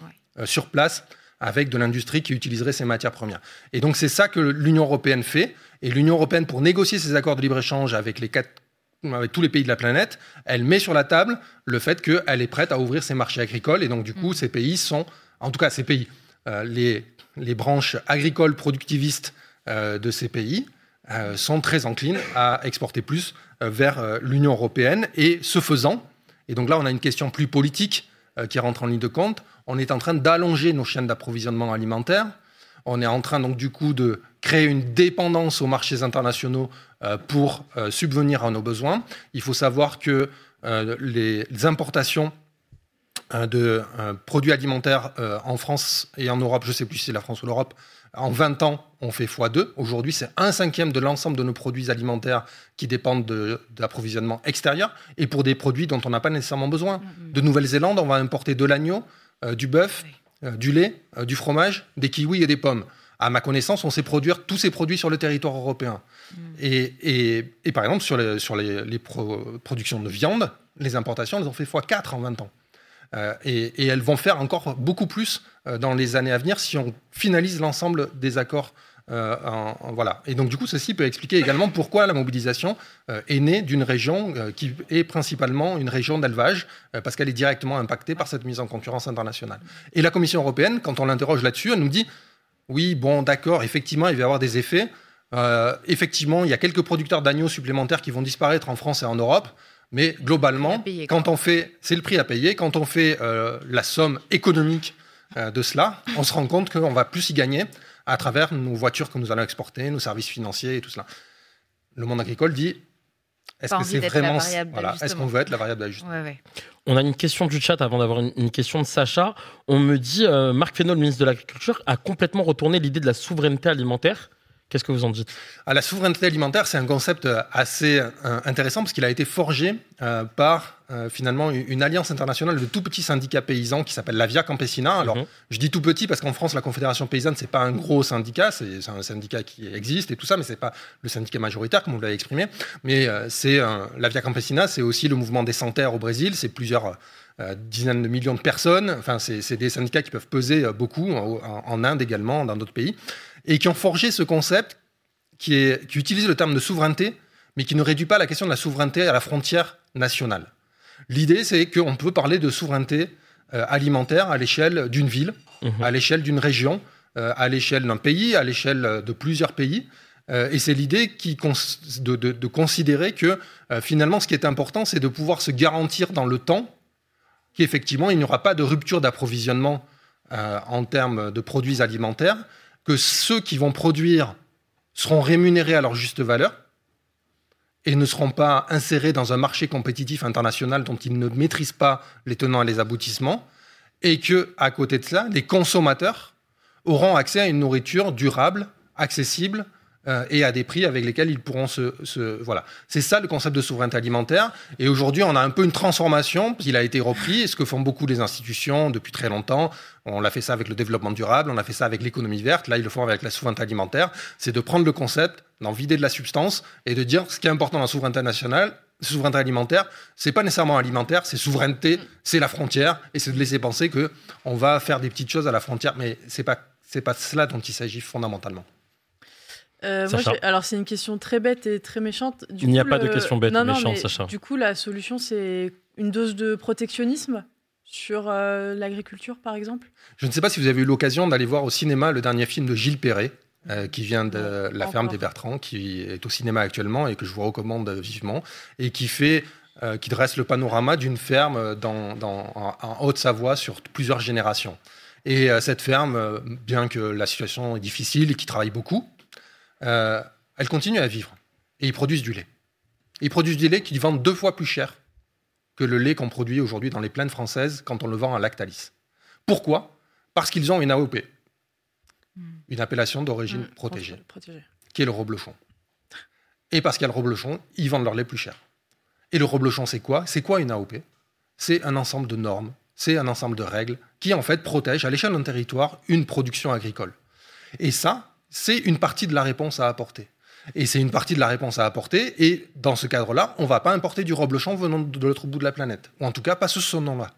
sur place avec de l'industrie qui utiliserait ces matières premières. Et donc c'est ça que l'Union européenne fait. Et l'Union européenne, pour négocier ces accords de libre-échange avec, les avec tous les pays de la planète, elle met sur la table le fait qu'elle est prête à ouvrir ses marchés agricoles. Et donc du coup, mm. ces pays sont, en tout cas ces pays, les, les branches agricoles productivistes de ces pays, sont très enclines à exporter plus euh, vers euh, l'Union européenne. Et ce faisant, et donc là on a une question plus politique qui rentre en ligne de compte, on est en train d'allonger nos chaînes d'approvisionnement alimentaire. On est en train donc du coup de créer une dépendance aux marchés internationaux pour subvenir à nos besoins. Il faut savoir que les importations de produits alimentaires en France et en Europe, je ne sais plus si c'est la France ou l'Europe, en 20 ans, on fait x2. Aujourd'hui, c'est un cinquième de l'ensemble de nos produits alimentaires qui dépendent d'approvisionnement extérieur et pour des produits dont on n'a pas nécessairement besoin. Mm, mm. De Nouvelle-Zélande, on va importer de l'agneau, euh, du bœuf, euh, du lait, euh, du fromage, des kiwis et des pommes. À ma connaissance, on sait produire tous ces produits sur le territoire européen. Mm. Et, par exemple, sur les, sur les, productions de viande, les importations, elles ont fait x4 en 20 ans. Et, elles vont faire encore beaucoup plus euh, dans les années à venir si on finalise l'ensemble des accords. Euh, voilà. Et donc, du coup, ceci peut expliquer également pourquoi la mobilisation euh, est née d'une région qui est principalement une région d'élevage, parce qu'elle est directement impactée par cette mise en concurrence internationale. Et la Commission européenne, quand on l'interroge là-dessus, elle nous dit oui, bon, d'accord, effectivement, il va y avoir des effets. Euh, effectivement, il y a quelques producteurs d'agneaux supplémentaires qui vont disparaître en France et en Europe. Mais globalement, payer, quand on fait, c'est le prix à payer. Quand on fait euh, la somme économique euh, de cela, on se rend compte qu'on va plus y gagner à travers nos voitures que nous allons exporter, nos services financiers et tout cela. Le monde agricole dit est-ce que c'est vraiment variable voilà, est-ce qu'on veut être la variable d'ajustement? Ouais, ouais. On a une question du chat avant d'avoir une, une question de Sacha. On me dit, euh, Marc Fesneau, le ministre de l'Agriculture, a complètement retourné l'idée de la souveraineté alimentaire. Qu'est-ce que vous en dites? Ah, la souveraineté alimentaire, c'est un concept euh, assez euh, intéressant parce qu'il a été forgé euh, par euh, finalement une alliance internationale de tout petits syndicats paysans qui s'appelle la Via Campesina. Alors, Mhm. je dis tout petit parce qu'en France, la Confédération paysanne, c'est pas un gros syndicat, c'est un syndicat qui existe et tout ça, mais c'est pas le syndicat majoritaire comme vous l'avez exprimé. Mais c'est la Via Campesina, c'est aussi le mouvement des sans-terres au Brésil, c'est plusieurs dizaines de millions de personnes. Enfin, c'est des syndicats qui peuvent peser beaucoup en Inde également, dans d'autres pays, et qui ont forgé ce concept qui, est, qui utilise le terme de souveraineté, mais qui ne réduit pas la question de la souveraineté à la frontière nationale. L'idée, c'est qu'on peut parler de souveraineté euh, alimentaire à l'échelle d'une ville, Mhm. à l'échelle d'une région, euh, à l'échelle d'un pays, à l'échelle euh, de plusieurs pays. Euh, et c'est l'idée qui cons- de, de- de considérer que finalement, ce qui est important, c'est de pouvoir se garantir dans le temps qu'effectivement, il n'y aura pas de rupture d'approvisionnement en termes de produits alimentaires, que ceux qui vont produire seront rémunérés à leur juste valeur et ne seront pas insérés dans un marché compétitif international dont ils ne maîtrisent pas les tenants et les aboutissements, et que, à côté de cela, les consommateurs auront accès à une nourriture durable, accessible euh, et à des prix avec lesquels ils pourront se, voilà. C'est ça le concept de souveraineté alimentaire. Et aujourd'hui, on a un peu une transformation qui a été repris, ce que font beaucoup les institutions depuis très longtemps. On l'a fait ça avec le développement durable, on a fait ça avec l'économie verte. Là, ils le font avec la souveraineté alimentaire. C'est de prendre le concept, d'en vider de la substance et de dire ce qui est important dans la souveraineté nationale, souveraineté alimentaire, c'est pas nécessairement alimentaire, c'est souveraineté, c'est la frontière, et c'est de laisser penser que on va faire des petites choses à la frontière, mais c'est pas c'est pas cela dont il s'agit fondamentalement. Euh, moi, alors c'est une question très bête et très méchante. Du Il n'y a pas de question bête non, méchante, mais Sacha. Du coup, la solution, c'est une dose de protectionnisme sur euh, l'agriculture, par exemple. Je ne sais pas si vous avez eu l'occasion d'aller voir au cinéma le dernier film de Gilles Perret, euh, qui vient de La Encore. ferme des Bertrands, qui est au cinéma actuellement et que je vous recommande vivement, et qui fait, euh, qui dresse le panorama d'une ferme dans, dans- en, en Haute-Savoie sur plusieurs générations. Et euh, cette ferme, euh, bien que la situation est difficile et qui travaille beaucoup, euh, elle continue à vivre. Et ils produisent du lait. Ils produisent du lait qu'ils vendent deux fois plus cher que le lait qu'on produit aujourd'hui dans les plaines françaises quand on le vend à Lactalis. Pourquoi? Parce qu'ils ont une AOP, une appellation d'origine Mmh, protégée, pro- protégée. qui est le reblochon. Et parce qu'il y a le reblochon, ils vendent leur lait plus cher. Et le reblochon, c'est quoi? C'est quoi une AOP C'est un ensemble de normes, c'est un ensemble de règles qui, en fait, protègent à l'échelle d'un territoire une production agricole. Et ça, c'est une partie de la réponse à apporter. Et c'est une partie de la réponse à apporter. Et dans ce cadre-là, on ne va pas importer du reblochon venant de l'autre bout de la planète. Ou en tout cas, pas sous ce nom-là.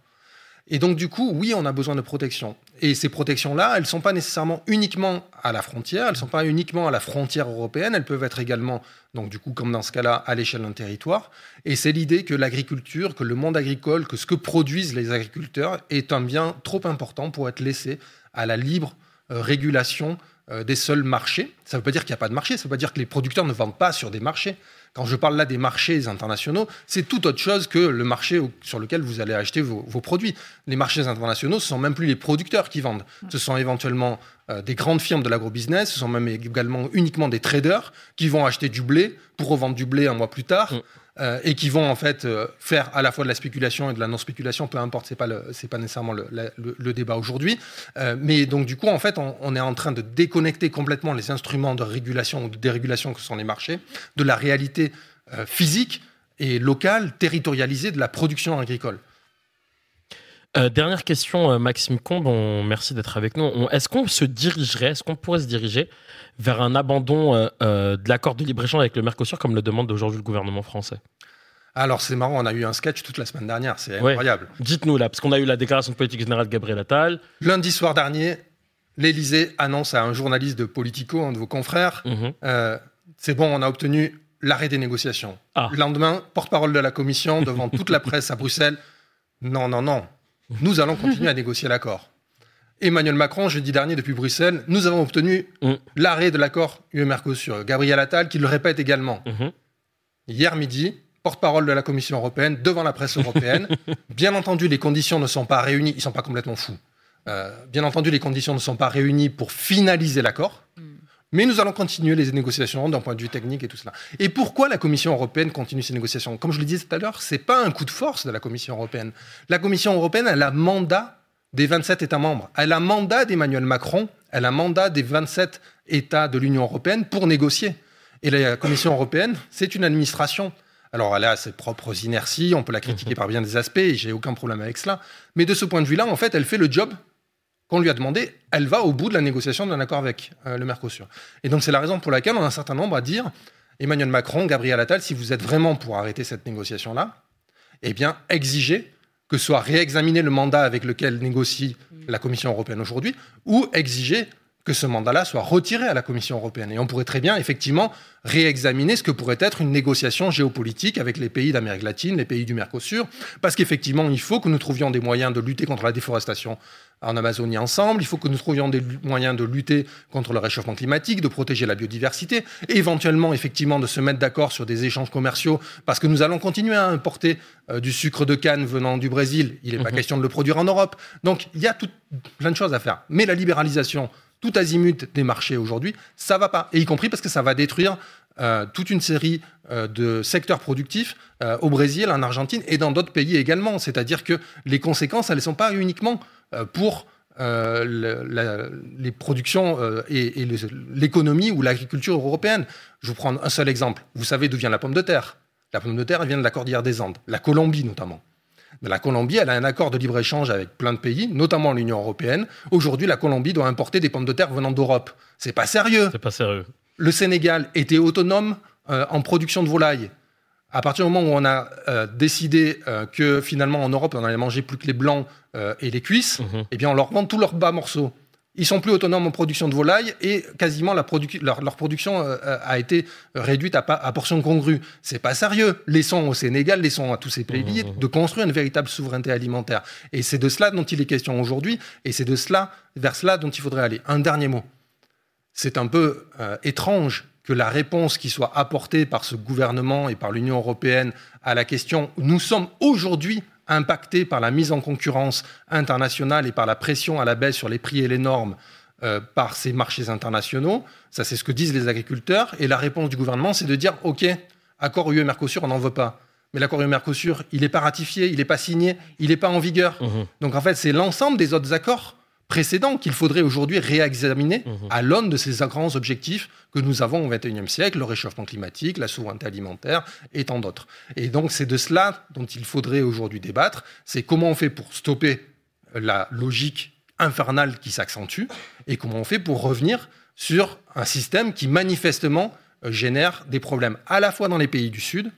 Et donc, du coup, oui, on a besoin de protection. Et ces protections-là, elles ne sont pas nécessairement uniquement à la frontière, elles ne sont pas uniquement à la frontière européenne, elles peuvent être également, donc du coup, comme dans ce cas-là, à l'échelle d'un territoire. Et c'est l'idée que l'agriculture, que le monde agricole, que ce que produisent les agriculteurs est un bien trop important pour être laissé à la libre euh, régulation des seuls marchés. Ça ne veut pas dire qu'il n'y a pas de marché, ça ne veut pas dire que les producteurs ne vendent pas sur des marchés. Quand je parle là des marchés internationaux, c'est tout autre chose que le marché sur lequel vous allez acheter vos, vos produits. Les marchés internationaux, ce sont même plus les producteurs qui vendent. Ce sont éventuellement euh, des grandes firmes de l'agrobusiness, ce sont même également uniquement des traders qui vont acheter du blé pour revendre du blé un mois plus tard. Euh, et qui vont en fait euh, faire à la fois de la spéculation et de la non-spéculation, peu importe, c'est pas pas nécessairement le, débat aujourd'hui. Euh, mais donc du coup, en fait, on, est en train de déconnecter complètement les instruments de régulation ou de dérégulation que sont les marchés de la réalité physique et locale, territorialisée de la production agricole. Dernière question, Maxime Combe, on- merci d'être avec nous. Est-ce qu'on se dirigerait, est-ce qu'on pourrait se diriger vers un abandon euh, euh, de l'accord de libre-échange avec le Mercosur comme le demande aujourd'hui le gouvernement français Alors c'est marrant, on a eu un sketch toute la semaine dernière, c'est Ouais. incroyable. Dites-nous là, parce qu'on a eu la déclaration de politique générale de Gabriel Attal. Lundi soir dernier, l'Élysée annonce à un journaliste de Politico, un de vos confrères, Mhm. euh, c'est bon, on a obtenu l'arrêt des négociations. Ah. Le lendemain, porte-parole de la Commission devant toute la presse à Bruxelles, *laughs* non, non, non, nous allons continuer à négocier l'accord. Emmanuel Macron, jeudi dernier, depuis Bruxelles, nous avons obtenu Mm. l'arrêt de l'accord UE-Mercosur. Gabriel Attal, qui le répète également. Mhm. Hier midi, porte-parole de la Commission européenne devant la presse européenne. *laughs* bien entendu, les conditions ne sont pas réunies. Ils ne sont pas complètement fous. Euh, bien entendu, les conditions ne sont pas réunies pour finaliser l'accord. Mais nous allons continuer les négociations d'un point de vue technique et tout cela. Et pourquoi la Commission européenne continue ces négociations? Comme je le disais tout à l'heure, c'est pas un coup de force de la Commission européenne. La Commission européenne, elle a mandat des 27 États membres. Elle a mandat d'Emmanuel Macron. Elle a mandat des 27 États de l'Union européenne pour négocier. Et la Commission européenne, c'est une administration. Alors, elle a ses propres inerties, on peut la critiquer par bien des aspects, et j'ai aucun problème avec cela. Mais de ce point de vue-là, en fait, elle fait le job qu'on lui a demandé. Elle va au bout de la négociation d'un accord avec euh, le Mercosur. Et donc, c'est la raison pour laquelle on a un certain nombre à dire Emmanuel Macron, Gabriel Attal, si vous êtes vraiment pour arrêter cette négociation-là, eh bien, exigez que soit réexaminé le mandat avec lequel négocie la Commission européenne aujourd'hui, ou exigez que ce mandat-là soit retiré à la Commission européenne. Et on pourrait très bien, effectivement, réexaminer ce que pourrait être une négociation géopolitique avec les pays d'Amérique latine, les pays du Mercosur, parce qu'effectivement, il faut que nous trouvions des moyens de lutter contre la déforestation en Amazonie ensemble, il faut que nous trouvions des moyens de lutter contre le réchauffement climatique, de protéger la biodiversité, et éventuellement, effectivement, de se mettre d'accord sur des échanges commerciaux, parce que nous allons continuer à importer euh, du sucre de canne venant du Brésil, il n'est pas Mhm. question de le produire en Europe. Donc, il y a tout, plein de choses à faire. Mais la libéralisation, tout azimut des marchés aujourd'hui, ça va pas. Et y compris parce que ça va détruire euh, toute une série euh, de secteurs productifs euh, au Brésil, en Argentine et dans d'autres pays également. C'est-à-dire que les conséquences, elles ne sont pas uniquement pour les productions et, l'économie ou l'agriculture européenne. Je vous prends un seul exemple. Vous savez d'où vient la pomme de terre La pomme de terre, vient de la cordillère des Andes, la Colombie notamment. La Colombie, elle a un accord de libre-échange avec plein de pays, notamment l'Union européenne. Aujourd'hui, la Colombie doit importer des pommes de terre venant d'Europe. C'est pas sérieux. C'est pas sérieux. Le Sénégal était autonome euh, en production de volailles. À partir du moment où on a euh, décidé euh, que finalement en Europe on allait manger plus que les blancs euh, et les cuisses, Mhm. eh bien on leur vend tous leurs bas morceaux. Ils sont plus autonomes en production de volailles et quasiment la produc- leur, leur production euh, euh, a été réduite à, à portion congrue. C'est pas sérieux. Laissons au Sénégal, laissons à tous ces pays Mhm. de construire une véritable souveraineté alimentaire. Et c'est de cela dont il est question aujourd'hui et c'est de cela vers cela dont il faudrait aller. Un dernier mot c'est un peu euh, étrange que la réponse qui soit apportée par ce gouvernement et par l'Union européenne à la question nous sommes aujourd'hui impactés par la mise en concurrence internationale et par la pression à la baisse sur les prix et les normes euh, par ces marchés internationaux. Ça, c'est ce que disent les agriculteurs. Et la réponse du gouvernement, c'est de dire OK, accord UE-Mercosur, on n'en veut pas. Mais l'accord UE-Mercosur, il n'est pas ratifié, il n'est pas signé, il n'est pas en vigueur. Mhm. Donc en fait, c'est l'ensemble des autres accords précédents qu'il faudrait aujourd'hui réexaminer Mhm. à l'aune de ces grands objectifs que nous avons au XXIe siècle, le réchauffement climatique, la souveraineté alimentaire et tant d'autres. Et donc c'est de cela dont il faudrait aujourd'hui débattre, c'est comment on fait pour stopper la logique infernale qui s'accentue et comment on fait pour revenir sur un système qui manifestement euh, génère des problèmes à la fois dans les pays du Sud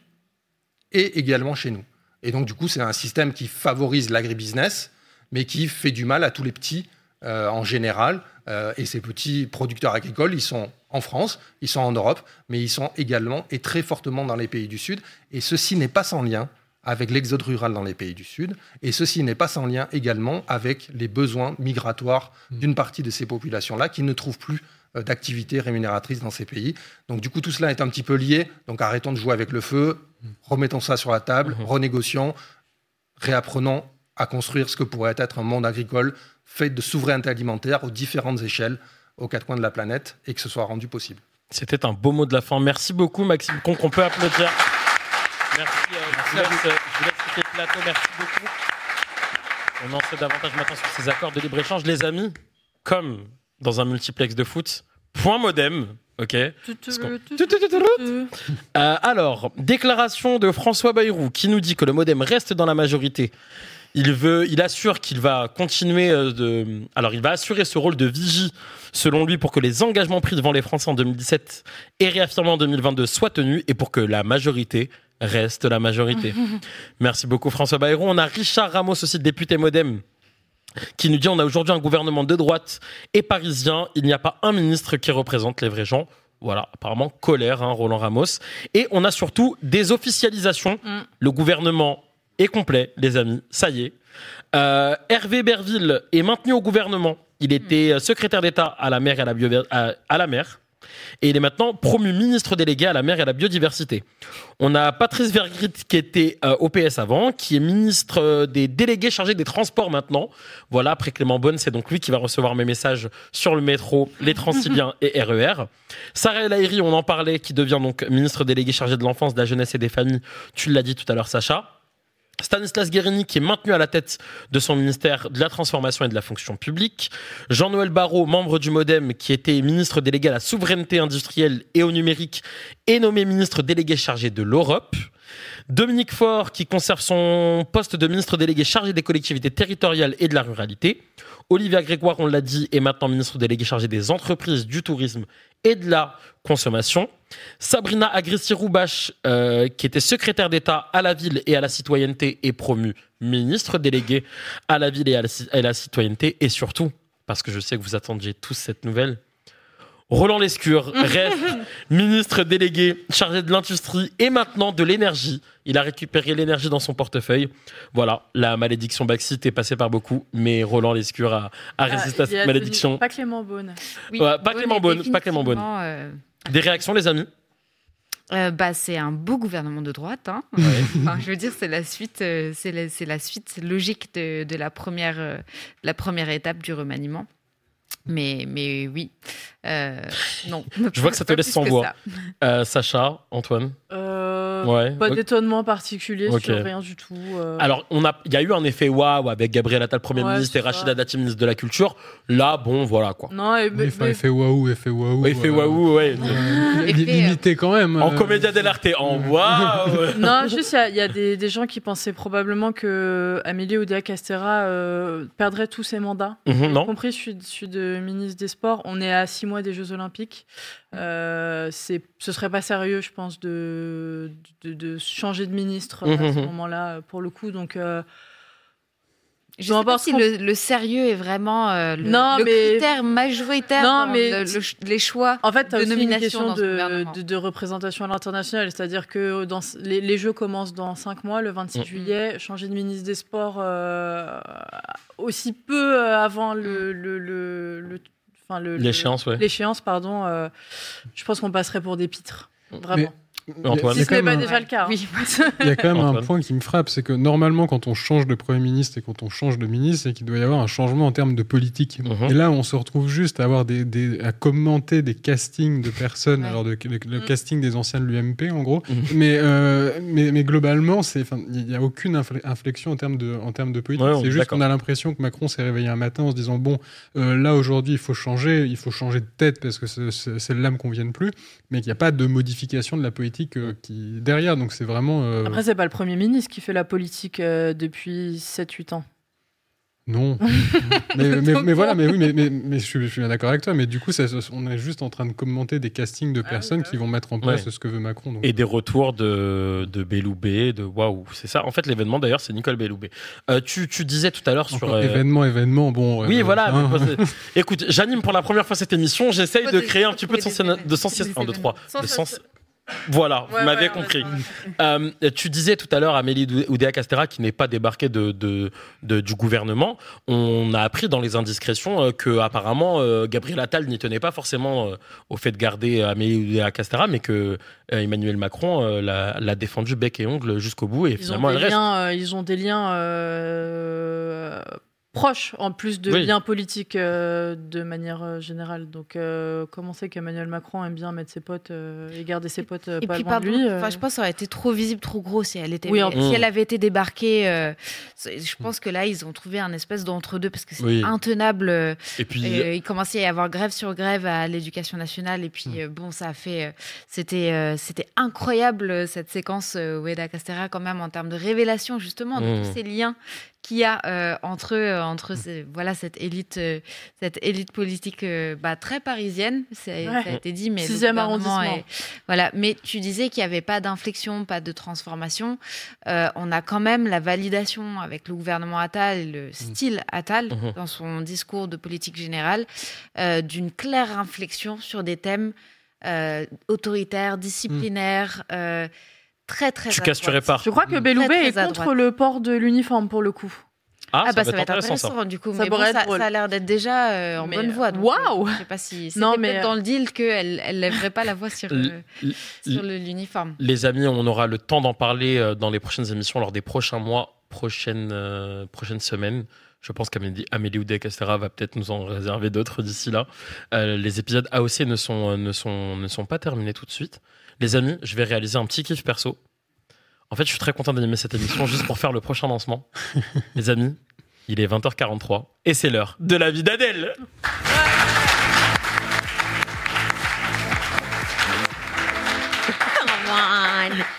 et également chez nous. Et donc, du coup, c'est un système qui favorise l'agribusiness, mais qui fait du mal à tous les petits euh, en général. Euh, et ces petits producteurs agricoles, ils sont en France, ils sont en Europe, mais ils sont également et très fortement dans les pays du Sud. Et ceci n'est pas sans lien avec l'exode rural dans les pays du Sud. Et ceci n'est pas sans lien également avec les besoins migratoires d'une partie de ces populations-là qui ne trouvent plus euh, d'activité rémunératrice dans ces pays. Donc du coup, tout cela est un petit peu lié. Donc arrêtons de jouer avec le feu, remettons ça sur la table, Mhm. renégocions, réapprenons à construire ce que pourrait être un monde agricole fait de souveraineté alimentaire aux différentes échelles, aux quatre coins de la planète, et que ce soit rendu possible. C'était un beau mot de la fin. Merci beaucoup, Maxime Conque. On peut applaudir. Merci. euh, je, vous laisse, je vous laisse quitter le plateau. Merci beaucoup. On en sait davantage maintenant sur ces accords de libre-échange. Les amis, comme dans un multiplex de foot, point modem. Ok. Euh, alors, déclaration de François Bayrou qui nous dit que le modem reste dans la majorité. Il veut, il assure qu'il va continuer euh, de, alors il va assurer ce rôle de vigie, selon lui, pour que les engagements pris devant les Français en 2017 et réaffirmés en 2022 soient tenus et pour que la majorité reste la majorité. *laughs* Merci beaucoup François Bayrou. On a Richard Ramos aussi, député modem qui nous dit on a aujourd'hui un gouvernement de droite et parisien, il n'y a pas un ministre qui représente les vrais gens. Voilà, apparemment colère, hein, Roland Ramos. Et on a surtout des officialisations. Mm. Le gouvernement est complet, les amis, ça y est. Euh, Hervé Berville est maintenu au gouvernement. Il Il était euh, secrétaire d'État à la mer et à la, bio- à- à la mer. Et il est maintenant promu ministre délégué à la mer et à la biodiversité. On a Patrice Vergrit qui était euh, au PS avant, qui est ministre euh, des délégués chargés des transports maintenant. Voilà, après Clément Bonne, c'est donc lui qui va recevoir mes messages sur le métro, les Transiliens *laughs* et RER. Sarah El Haïry, on en parlait, qui devient donc ministre délégué chargé de l'enfance, de la jeunesse et des familles. Tu l'as dit tout à l'heure, Sacha. Stanislas Guérini, qui est maintenu à la tête de son ministère de la transformation et de la fonction publique. Jean-Noël Barrot, membre du Modem, qui était ministre délégué à la souveraineté industrielle et au numérique, est nommé ministre délégué chargé de l'Europe. Dominique Faure, qui conserve son poste de ministre délégué chargé des collectivités territoriales et de la ruralité. Olivia Grégoire, on l'a dit, est maintenant ministre délégué chargé des entreprises, du tourisme et de la consommation. Sabrina Agrissi-Roubache, euh, qui était secrétaire d'État à la ville et à la citoyenneté, est promue ministre déléguée à la ville et à la citoyenneté. Et surtout, parce que je sais que vous attendiez tous cette nouvelle, Roland Lescure *laughs* reste ministre délégué chargé de l'industrie et maintenant de l'énergie. Il a récupéré l'énergie dans son portefeuille. Voilà, la malédiction Baxit est passée par beaucoup, mais Roland Lescure a, a résisté à Ah, cette malédiction. Pas Clément Beaune. Oui, Ouais, pas Clément Beaune, pas Clément Beaune. euh, Des réactions, les amis? Euh, bah, c'est un beau gouvernement de droite. hein. *laughs* Enfin, je veux dire, c'est la suite, euh, c'est la, suite logique de, de la première, euh, la première étape du remaniement. Mais, mais oui, euh, non. Je vois que ça te laisse sans voix. Euh, Sacha, Antoine. Ouais. Pas d'étonnement particulier sur rien du tout. euh. Alors, a, il y a eu un effet waouh avec Gabriel Attal, Premier Ouais, ministre, et. Rachida Dati, ministre de la Culture. Là, bon, voilà quoi. non, et, mais- effet waouh, effet waouh. Effet euh, waouh, ouais. euh, limité quand même. En euh, comédia dell'arte, en waouh *laughs* Non, juste, il y a- il y, a des, des gens qui pensaient probablement que Amélie Oudéa Castera euh, perdrait tous ses mandats. Y Non compris celui, de- celui de ministre des Sports. On est à six mois des Jeux Olympiques. Euh, c'est, ce serait pas sérieux, je pense, de, de, de changer de ministre à ce Mhm. moment-là, pour le coup. Donc, euh, Je Peu sais pas si le, le sérieux est vraiment euh, le, Non, le mais- critère majoritaire Non, dans mais le- le ch- les choix. En fait, de nomination dans de, de, de représentation à l'international. C'est-à-dire que dans, les, les Jeux commencent dans cinq mois, le 26 Mm. juillet. Changer de ministre des Sports euh, aussi peu euh, avant le. Enfin, L'échéance, ouais. L'échéance, pardon. euh, je pense qu'on passerait pour des pitres. Vraiment. Antoine. Il y Si a ce quand n'est même pas un- déjà le cas. hein. Oui. Il y a quand même un Antoine. point qui me frappe, c'est que normalement, quand on change de Premier ministre et quand on change de ministre, c'est qu'il doit y avoir un changement en termes de politique. Mhm. Et là, on se retrouve juste à avoir des, des- à commenter des castings de personnes, Ouais. alors de- le, le Mm. casting des anciens de l'UMP, en gros. Mhm. mais, euh, mais, mais globalement, il n'y a aucune infle- inflexion en termes de, en termes de politique. Ouais, c'est juste qu'on a l'impression que Macron s'est réveillé un matin en se disant bon, euh, là aujourd'hui, il faut changer, il faut changer de tête parce que ce- ce- celle-là me convienne plus, mais qu'il n'y a pas de modification de la politique euh, qui derrière. Donc c'est vraiment euh, Après, c'est pas le Premier ministre qui fait la politique euh, depuis 7-8 ans. Non. *laughs* mais, mais, mais voilà, mais oui, mais, mais, mais je, suis, je suis bien d'accord avec toi. Mais du coup, ça- on est juste en train de commenter des castings de oui, personnes bah qui vont mettre en place Ouais. ce que veut Macron. Donc, Et des retours de, de Belloubet, de waouh, c'est ça. En fait, l'événement d'ailleurs, c'est Nicole Belloubet. Euh, tu, tu disais tout à l'heure sur. euh, événement, événement, bon. Oui, euh, voilà. hein. *laughs* Écoute, j'anime pour la première fois cette émission. J'essaye de créer un petit peu de, sens... de sens... Des 1, 2, 3. événements. De sens... Voilà, vous m'avez ouais, compris. *laughs* Euh, tu disais tout à l'heure Amélie Oudéa Castera qui n'est pas débarquée de, de- de- du gouvernement. On a appris dans les indiscrétions euh, que apparemment euh, Gabriel Attal n'y tenait pas forcément au fait de garder Amélie Oudéa Castera, mais que Emmanuel Macron l'a défendu bec et ongle jusqu'au bout et Ils ont, finalement des elle reste. liens, ils ont des liens euh, proches, en plus de Oui. liens politiques euh, de manière euh, générale. Donc, euh, comment c'est qu'Emmanuel Macron aime bien mettre ses potes euh, et garder ses potes euh, Et pas puis, loin pardon, de lui euh, enfin, je pense que ça aurait été trop visible, trop gros si elle, était, Oui, en- si Mm. elle avait été débarquée. euh, je pense que là, ils ont trouvé un espèce d'entre-deux parce que c'est Oui. intenable. euh, Et puis Euh, il commençait à y avoir grève sur grève à l'éducation nationale et puis Mm. euh, bon ça a fait euh, c'était euh, c'était incroyable cette séquence euh, Ueda Castera quand même en termes de révélation justement de Mm. tous ces liens qu'il y a euh, entre eux, entre ces- voilà cette élite euh, cette élite politique euh, bah, très parisienne c'est- Ouais. ça a été dit mais Sixième arrondissement. est- voilà mais tu disais qu'il n'y avait pas d'inflexion pas de transformation Euh, on a quand même la validation avec le gouvernement Attal et le style Attal Mhm. dans son discours de politique générale euh, d'une claire inflexion sur des thèmes euh, autoritaires, disciplinaires, euh, très très. tu casses, tu répares. Je crois que Très, Belloubet très est contre le port de l'uniforme pour le coup. Ah, ça bah va ça va être intéressant, ça. du coup. Ça mais bon, ça, ça a l'air d'être déjà euh, en Mais, bonne voie. waouh euh, Je sais pas si c'était peut-être dans le deal qu'elle elle lèverait pas la voix sur, euh, le- l'uniforme. Les amis, on aura le temps d'en parler euh, dans les prochaines émissions, lors des prochains mois, prochaines, euh, prochaines semaines. Je pense qu'Amélie Amélie Oudéa-Castéra va peut-être nous en réserver d'autres d'ici là. Euh, les épisodes AOC ne sont, euh, ne, sont, ne sont pas terminés tout de suite. Les amis, je vais réaliser un petit kiff perso. En fait, je suis très content d'animer cette émission *laughs* juste pour faire le prochain lancement. les amis, il est 20h43 et c'est l'heure de la vie d'Adèle.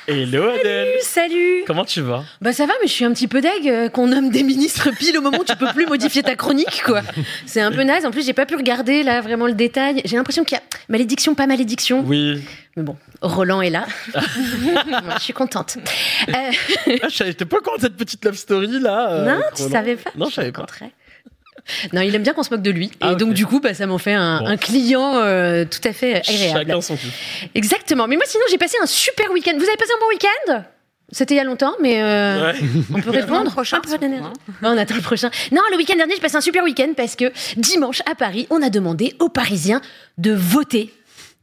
Hello Adèle Salut Comment tu vas? Bah ça va, mais je suis un petit peu deg euh, qu'on nomme des ministres pile au moment où tu peux plus modifier ta chronique, quoi. C'est un peu naze. En plus, j'ai pas pu regarder là vraiment le détail. J'ai l'impression qu'il y a malédiction, pas malédiction. Oui. Mais bon, Roland est là. *laughs* Moi, je suis contente. Euh, Ah, je savais pas au courant de cette petite love story là. euh, non, tu Roland. savais pas Non, je savais pas. Non, il aime bien qu'on se moque de lui. Ah, et ok. donc, du coup, bah, ça m'en fait un, Bon. un client euh, tout à fait agréable. Chacun son kiff. Exactement. Mais moi, sinon, j'ai passé un super week-end. Vous avez passé un bon week-end? C'était il y a longtemps, mais euh, Ouais. *laughs* on peut répondre. prochain, Un peu. Ouais, on attend le prochain. Non, le week-end dernier, j'ai passé un super week-end parce que dimanche à Paris, on a demandé aux Parisiens de voter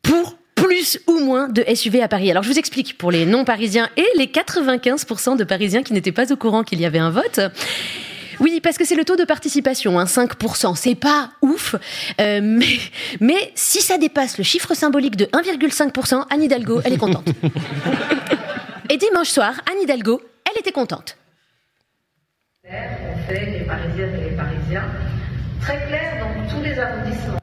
pour plus ou moins de SUV à Paris. Alors je vous explique pour les non-parisiens et les 95% de Parisiens qui n'étaient pas au courant qu'il y avait un vote. Oui, parce que c'est le taux de participation, hein, 5%. C'est pas ouf, euh, mais, mais si ça dépasse le chiffre symbolique de 1,5%, Anne Hidalgo, elle est contente. *laughs* Et dimanche soir, Anne Hidalgo, elle était contente. On fait les Parisiennes et les Parisiens très clair dans tous les arrondissements.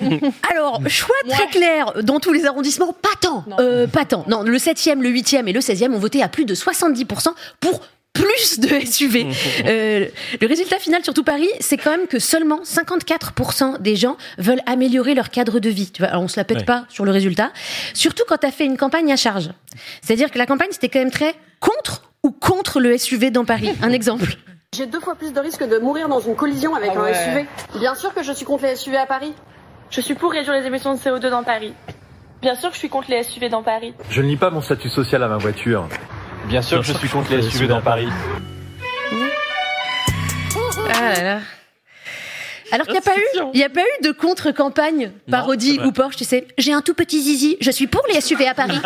*laughs* Alors, choix très clair dans tous les arrondissements, pas tant. Euh, pas tant. Non, le 7e, le 8e et le 16e ont voté à plus de 70% pour plus de SUV. Euh, le résultat final, surtout Paris, c'est quand même que seulement 54% des gens veulent améliorer leur cadre de vie. Tu vois, alors on se la pète Ouais. pas sur le résultat. Surtout quand tu as fait une campagne à charge. C'est-à-dire que la campagne, c'était quand même très contre ou contre le SUV dans Paris. Un exemple. J'ai deux fois plus de risque de mourir dans une collision avec un SUV. Bien sûr que je suis contre les SUV à Paris. Je suis pour réduire les émissions de CO2 dans Paris. Bien sûr que je suis contre les SUV dans Paris. Je ne lis pas mon statut social à ma voiture. Bien sûr que je suis contre les SUV dans Paris. Ah là là. Alors qu'il n'y a, pas eu- il y a pas eu de contre-campagne, parodie c'est vrai. ou Porsche, tu sais. J'ai un tout petit zizi, je suis pour les SUV à Paris.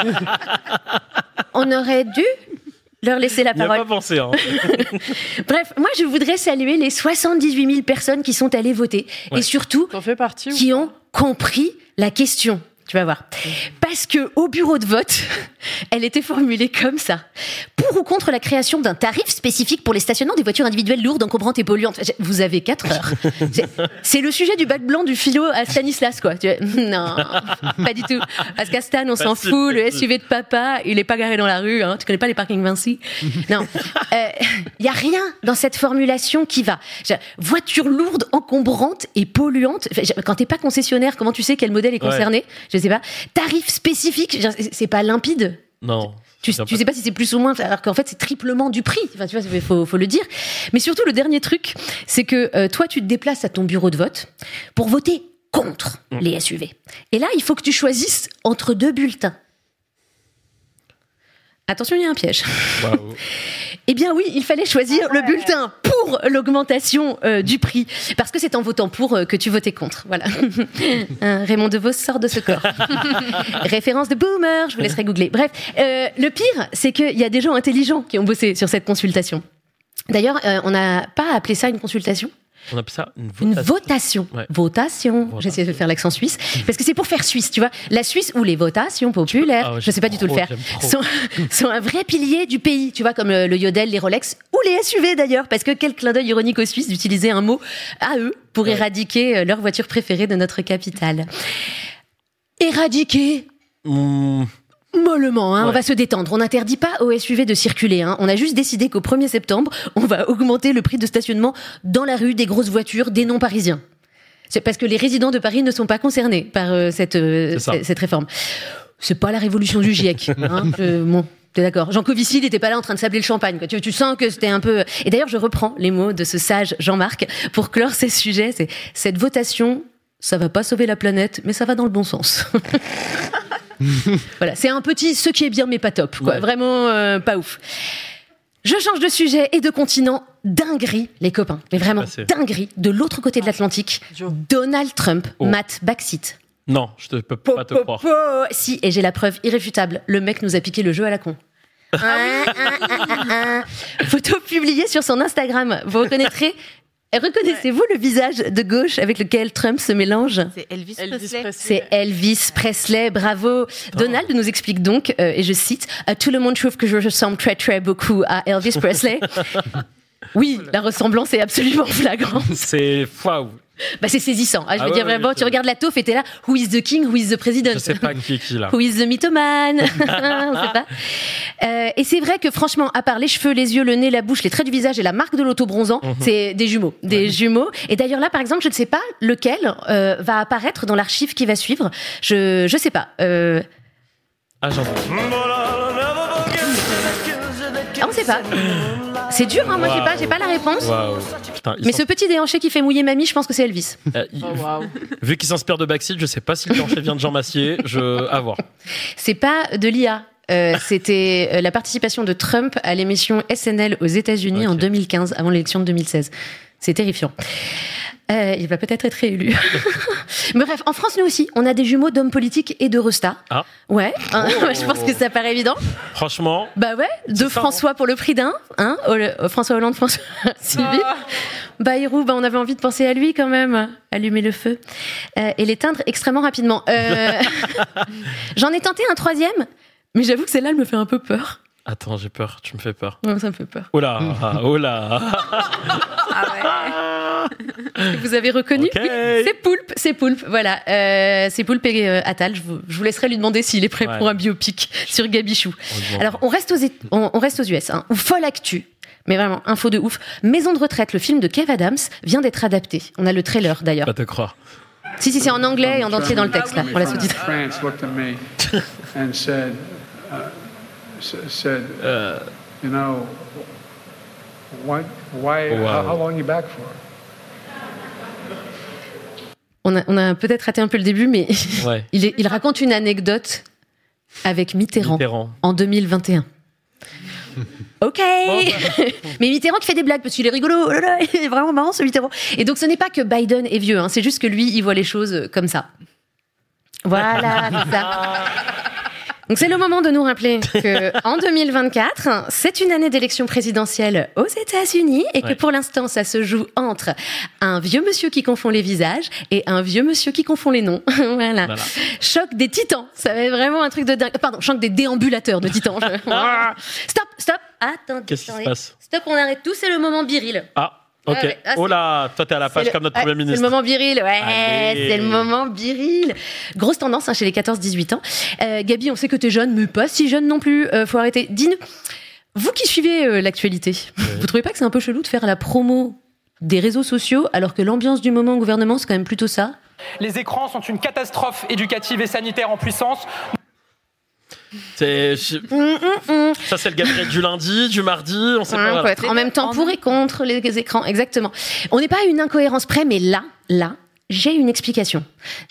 *laughs* On aurait dû leur laisser la Il n'y a parole. pas pensé. Hein. *laughs* Bref, moi je voudrais saluer les 78 000 personnes qui sont allées voter Ouais. et surtout T'en fais partie ou qui ont compris la question. Tu vas voir. Parce que au bureau de vote, *laughs* elle était formulée comme ça. Pour ou contre la création d'un tarif spécifique pour les stationnements des voitures individuelles lourdes, encombrantes et polluantes. Vous avez 4 heures. *laughs* C'est- le sujet du bac blanc du philo à Stanislas, quoi. *laughs* Non, pas du tout. Parce qu'à Stan, on s'en fout. Le. SUV de papa, il est pas garé dans la rue. Hein. Tu connais pas les parkings Vinci? Non. Il y a rien dans cette formulation qui va. Voiture lourde, encombrante et polluante. Quand t'es pas concessionnaire, comment tu sais quel modèle est concerné? Sais pas. Tarif spécifique, c'est- pas limpide. Non. Tu, tu sais pas si c'est plus ou moins, alors qu'en fait c'est triplement du prix. Enfin, tu vois, il faut, faut le dire. Mais surtout, le dernier truc, c'est que euh, toi, tu te déplaces à ton bureau de vote pour voter contre Mm. les SUV. Et là, il faut que tu choisisses entre deux bulletins. Attention, il y a un piège. Waouh. *laughs* Eh bien oui, il fallait choisir le bulletin pour l'augmentation euh, du prix, parce que c'est en votant pour euh, que tu votais contre. Voilà. *laughs* Euh, Raymond DeVos sort de ce corps. *laughs* Référence de boomer, je vous laisserai googler. Bref, euh, le pire, c'est qu'il y a des gens intelligents qui ont bossé sur cette consultation. D'ailleurs, on n'a pas appelé ça une consultation. On appelle ça une Une votation. votation. Ouais. Votation. J'essaie de faire l'accent suisse. Parce que c'est pour faire suisse, tu vois. La Suisse où les votations populaires, Ah ouais, je sais pas du tout le faire, sont, *laughs* sont un vrai pilier du pays, tu vois, comme le, le yodel, les Rolex ou les SUV d'ailleurs. Parce que quel clin d'œil ironique aux Suisses d'utiliser un mot à eux pour éradiquer euh, leur voiture préférée de notre capitale. Éradiquer Mmh, mollement, hein, on va se détendre. On n'interdit pas aux SUV de circuler. hein. On a juste décidé qu'au 1er septembre, on va augmenter le prix de stationnement dans la rue des grosses voitures des non-parisiens. C'est parce que les résidents de Paris ne sont pas concernés par euh, cette, euh, cette réforme. C'est pas la révolution du GIEC. *laughs* hein. Euh, bon. T'es d'accord. Jean Covici, il n'était pas là en train de sabler le champagne. Quoi. Tu, tu sens que c'était un peu. Et d'ailleurs, je reprends les mots de ce sage Jean-Marc pour clore ces sujets. C'est cette votation, ça va pas sauver la planète, mais ça va dans le bon sens. *laughs* *laughs* Voilà, c'est un petit ce qui est bien mais pas top, quoi. Ouais. Vraiment euh, pas ouf. Je change de sujet et de continent. dinguerie, les copains. Mais vraiment, dinguerie. De l'autre côté de l'Atlantique, Donald Trump Oh. mate backseat. Non, je ne peux pas te croire. Oh, si, et j'ai la preuve irréfutable. Le mec nous a piqué le jeu à la con. Ah, ah, ah, ah, ah. Photo publiée sur son Instagram. Vous reconnaîtrez. Reconnaissez-vous le visage de gauche avec lequel Trump se mélange? C'est Elvis, Elvis Presley. Presley. C'est Elvis Presley, bravo. Donald nous explique donc, euh, et je cite, Euh, Tout le monde trouve que je ressemble très très beaucoup à Elvis Presley. *laughs* Oui, la ressemblance est absolument flagrante. C'est waouh. Bah, c'est saisissant. Ah, je Ah veux ouais, dire vraiment, tu regardes la taupe et t'es là, who is the king, who is the president? Je sais pas qui est qui là. *laughs* Who is the mythoman *laughs* *laughs* On sait pas. Euh, et c'est vrai que franchement, à part les cheveux, les yeux, le nez, la bouche, les traits du visage et la marque de l'auto-bronzant, Mhm. c'est des jumeaux. Des jumeaux. Et d'ailleurs là, par exemple, je ne sais pas lequel euh, va apparaître dans l'archive qui va suivre. Je je sais pas. Euh, Ah, j'en ah, on sait pas. C'est dur, hein, moi j'ai pas, j'ai pas la réponse. Waouh. Putain, ils Mais sont- ce petit déhanché qui fait mouiller mamie, je pense que c'est Elvis. euh, il- Oh. *laughs* Vu qu'il s'inspire de Backseat, je sais pas si le plancher vient de Jean Massier. Je à voir. C'est pas de l'IA. Euh, C'était euh, la participation de Trump à l'émission SNL aux États-Unis en Ok. 2015, avant l'élection de 2016. C'est terrifiant. Euh, il va peut-être être réélu. *laughs* Mais bref, en France, nous aussi, on a des jumeaux d'hommes politiques et de. Ah. Ouais, hein, Oh. *laughs* je pense que ça paraît évident. Franchement, Bah ouais, deux ça, François pour le prix d'un, hein, François Hollande, François *laughs* Sylvie. Bayrou, bah on avait envie de penser à lui quand même, allumer le feu euh, et l'éteindre extrêmement rapidement. Euh, J'en ai tenté un troisième, mais j'avoue que celle-là, elle me fait un peu peur. Attends, j'ai peur. Tu me fais peur. Ouais, ça me fait peur. Oh là, oh là. Vous avez reconnu Ok. Oui, C'est Poulpe, c'est Poulpe, voilà. Euh, c'est Poulpe et euh, Attal. Je vous, je vous laisserai lui demander s'il est prêt Ouais. pour un biopic sur Gabichou. Voit. Alors, on reste aux, é- on, on reste aux US. Hein. Ou folle actu. Mais vraiment, info de ouf. Maison de retraite, le film de Kev Adams, vient d'être adapté. On a le trailer d'ailleurs. Pas te croire. Si, si, c'est en anglais et en entier dans le texte, là, pour la sous-titre. *laughs* said, uh, you know, what, why, Wow. how, how long you back for? On a, on a peut-être raté un peu le début, mais ouais. *laughs* il, est- il raconte une anecdote avec Mitterrand, Mitterrand. en 2021. *laughs* Ok *laughs* Mais Mitterrand qui fait des blagues parce qu'il est rigolo, oh là là, il est vraiment marrant ce Mitterrand. Et donc ce n'est pas que Biden est vieux, hein, c'est juste que lui, il voit les choses comme ça. Voilà, c'est ça. Donc c'est le moment de nous rappeler que *laughs* en 2024, c'est une année d'élection présidentielle aux États-Unis et que Ouais. pour l'instant, ça se joue entre un vieux monsieur qui confond les visages et un vieux monsieur qui confond les noms. *laughs* voilà. Voilà. Choc des titans. Ça va être vraiment un truc de dingue. Pardon, choc des déambulateurs de titans. *laughs* stop, stop. Attendez. Qu'est-ce qui se passe? Stop, on arrête tout. C'est le moment viril. Ah, ok. Ouais, ouais. Ah, oh là, toi t'es à la page comme notre ouais, premier ministre. C'est le moment viril, ouais, c'est le moment viril. Grosse tendance hein, chez les 14-18 ans. Euh, Gabi, on sait que t'es jeune, mais pas si jeune non plus. Euh, faut arrêter. Dis-nous, vous qui suivez euh, l'actualité, vous trouvez pas que c'est un peu chelou de faire la promo des réseaux sociaux alors que l'ambiance du moment au gouvernement c'est quand même plutôt ça? Les écrans sont une catastrophe éducative et sanitaire en puissance. C'est- je- Hum, Ça c'est le Gabriel du lundi, du mardi, on sait Ouais, pas. on peut voilà. être en même temps pour et contre les écrans, exactement. On n'est pas à une incohérence près, mais là, là, j'ai une explication.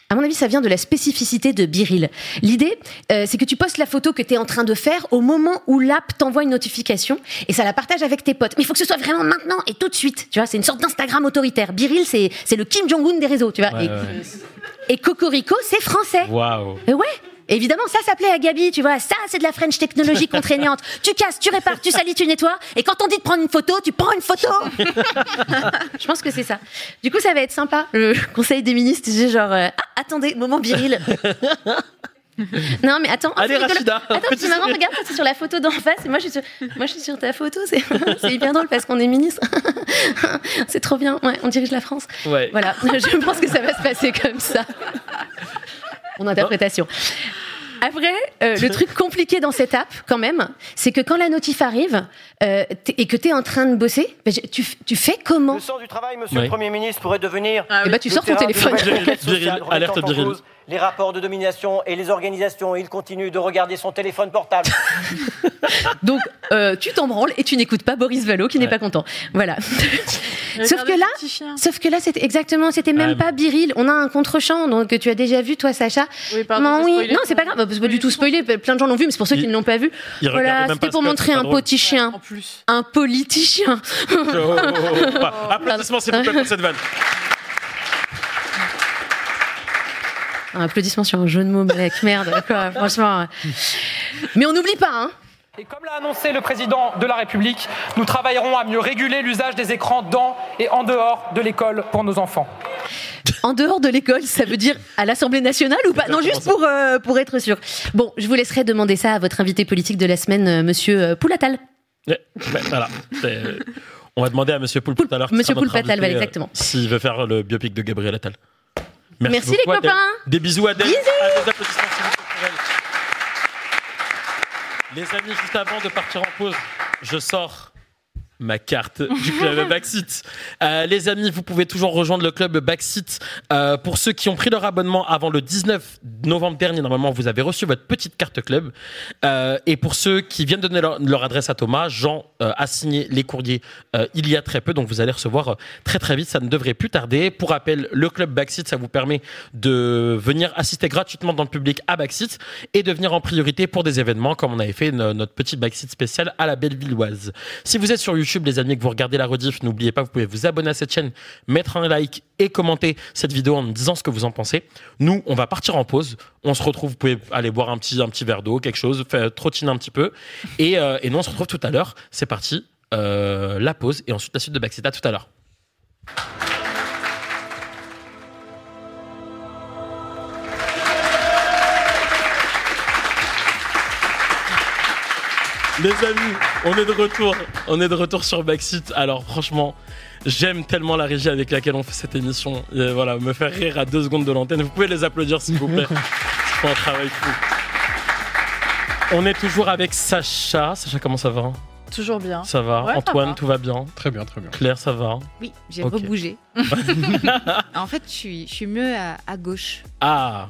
À mon avis, ça vient de la spécificité de Biril. L'idée, euh, c'est que tu postes la photo que tu es en train de faire au moment où l'app t'envoie une notification et ça la partage avec tes potes. Mais il faut que ce soit vraiment maintenant et tout de suite. Tu vois, c'est une sorte d'Instagram autoritaire. Biril, c'est c'est le Kim Jong-un des réseaux, tu vois. Ouais, et, ouais. et Cocorico, c'est français. Waouh. Et ouais. Évidemment, ça s'appelait à Gabi, tu vois. Ça, c'est de la French technologie *laughs* contraignante. tu casses, tu répares, tu salis, tu nettoies. Et quand on dit de prendre une photo, tu prends une photo. *laughs* Je pense que c'est ça. Du coup, ça va être sympa. Le conseil des ministres, c'est genre, euh, ah, attendez, moment viril. *laughs* Non, mais attends. Allez. Rachida, Attends, c'est marrant, regarde, c'est sur la photo d'en face. Et moi, je suis sur, moi, je suis sur ta photo. C'est c'est hyper drôle parce qu'on est ministre. c'est trop bien. Ouais, on dirige la France. Ouais. Voilà, je pense que ça va se passer comme ça. Mon interprétation. Après, euh, le truc compliqué dans cette app, quand même, c'est que quand la notif arrive euh, et que tu es en train de bosser, ben, tu, fais comment Le sens du travail, monsieur Oui. le Premier ministre, pourrait devenir. Eh ben, tu le sors ton téléphone. alerte cause les rapports de domination et les organisations. Il continue de regarder son téléphone portable. *laughs* Donc, euh, tu t'en branles et tu n'écoutes pas Boris Vallot qui n'est pas content. Voilà. sauf que là, sauf que là, c'était exactement, c'était même Ouais, mais- pas Biril. On a un contre-champ, donc que tu as déjà vu, toi, Sacha. Oui, pardon, non, oui. non, c'est pas grave. C'est pas du tout spoilé. Plein de gens l'ont vu, mais c'est pour ceux qui ne l'ont pas vu. Voilà, c'était pour montrer c'est un drôle. petit chien, un politicien. Oh, oh, oh, oh. *laughs* Applaudissements s'il vous plaît pour cette vanne. Un applaudissement sur un jeu de mots, mec. Merde, quoi, *laughs* franchement. Mais on n'oublie pas, hein. Et comme l'a annoncé le président de la République, nous travaillerons à mieux réguler l'usage des écrans dans et en dehors de l'école pour nos enfants. En dehors de l'école, ça veut dire à l'Assemblée nationale ou pas? Non, juste pour, euh, pour être sûr. Bon, je vous laisserai demander ça à votre invité politique de la semaine, euh, monsieur euh, Poulatal. Ouais, ouais, voilà. C'est- On va demander à Monsieur Poulpe tout à l'heure. Monsieur invité, voilà, euh, exactement. S'il veut faire le biopic de Gabriel Attal. Merci, les beaucoup, Adèle. copains. Des bisous Adèle. Bisous. Ah, des applaudissements pour elle. Les amis, juste avant de partir en pause, je sors ma carte du club *laughs* Backseat. Euh, les amis, vous pouvez toujours rejoindre le club Backseat. Euh, pour ceux qui ont pris leur abonnement avant le 19 novembre dernier, normalement, vous avez reçu votre petite carte club. Euh, et pour ceux qui viennent donner leur, leur adresse à Thomas, Jean a signé les courriers il y a très peu, donc vous allez recevoir très très vite. Ça ne devrait plus tarder. Pour rappel, le club Backseat, ça vous permet de venir assister gratuitement dans le public à Backseat et de venir en priorité pour des événements comme on avait fait no- notre petit Backseat spécial à la Bellevilloise. Si vous êtes sur YouTube, les amis, que vous regardez la rediff, n'oubliez pas, vous pouvez vous abonner à cette chaîne, mettre un like et commenter cette vidéo en me disant ce que vous en pensez. Nous, on va partir en pause. On se retrouve, vous pouvez aller boire un petit, un petit verre d'eau, quelque chose, trottiner un petit peu. Et, euh, et nous, on se retrouve tout à l'heure. C'est parti. Euh, la pause et ensuite la suite de. À tout à l'heure. Les amis, on est de retour. On est de retour sur Backseat. Alors franchement, j'aime tellement la régie avec laquelle on fait cette émission. Et voilà, me faire rire à deux secondes de l'antenne. Vous pouvez les applaudir s'il vous plaît. *laughs* C'est un travail fou. On est toujours avec Sacha. Sacha, comment ça va? Toujours bien. Ça va? Ouais, ça Antoine, va. tout va bien? Très bien, très bien. Claire, ça va? Oui, j'ai Ok. rebougé. *laughs* en fait, je suis, je suis mieux à, à gauche. Ah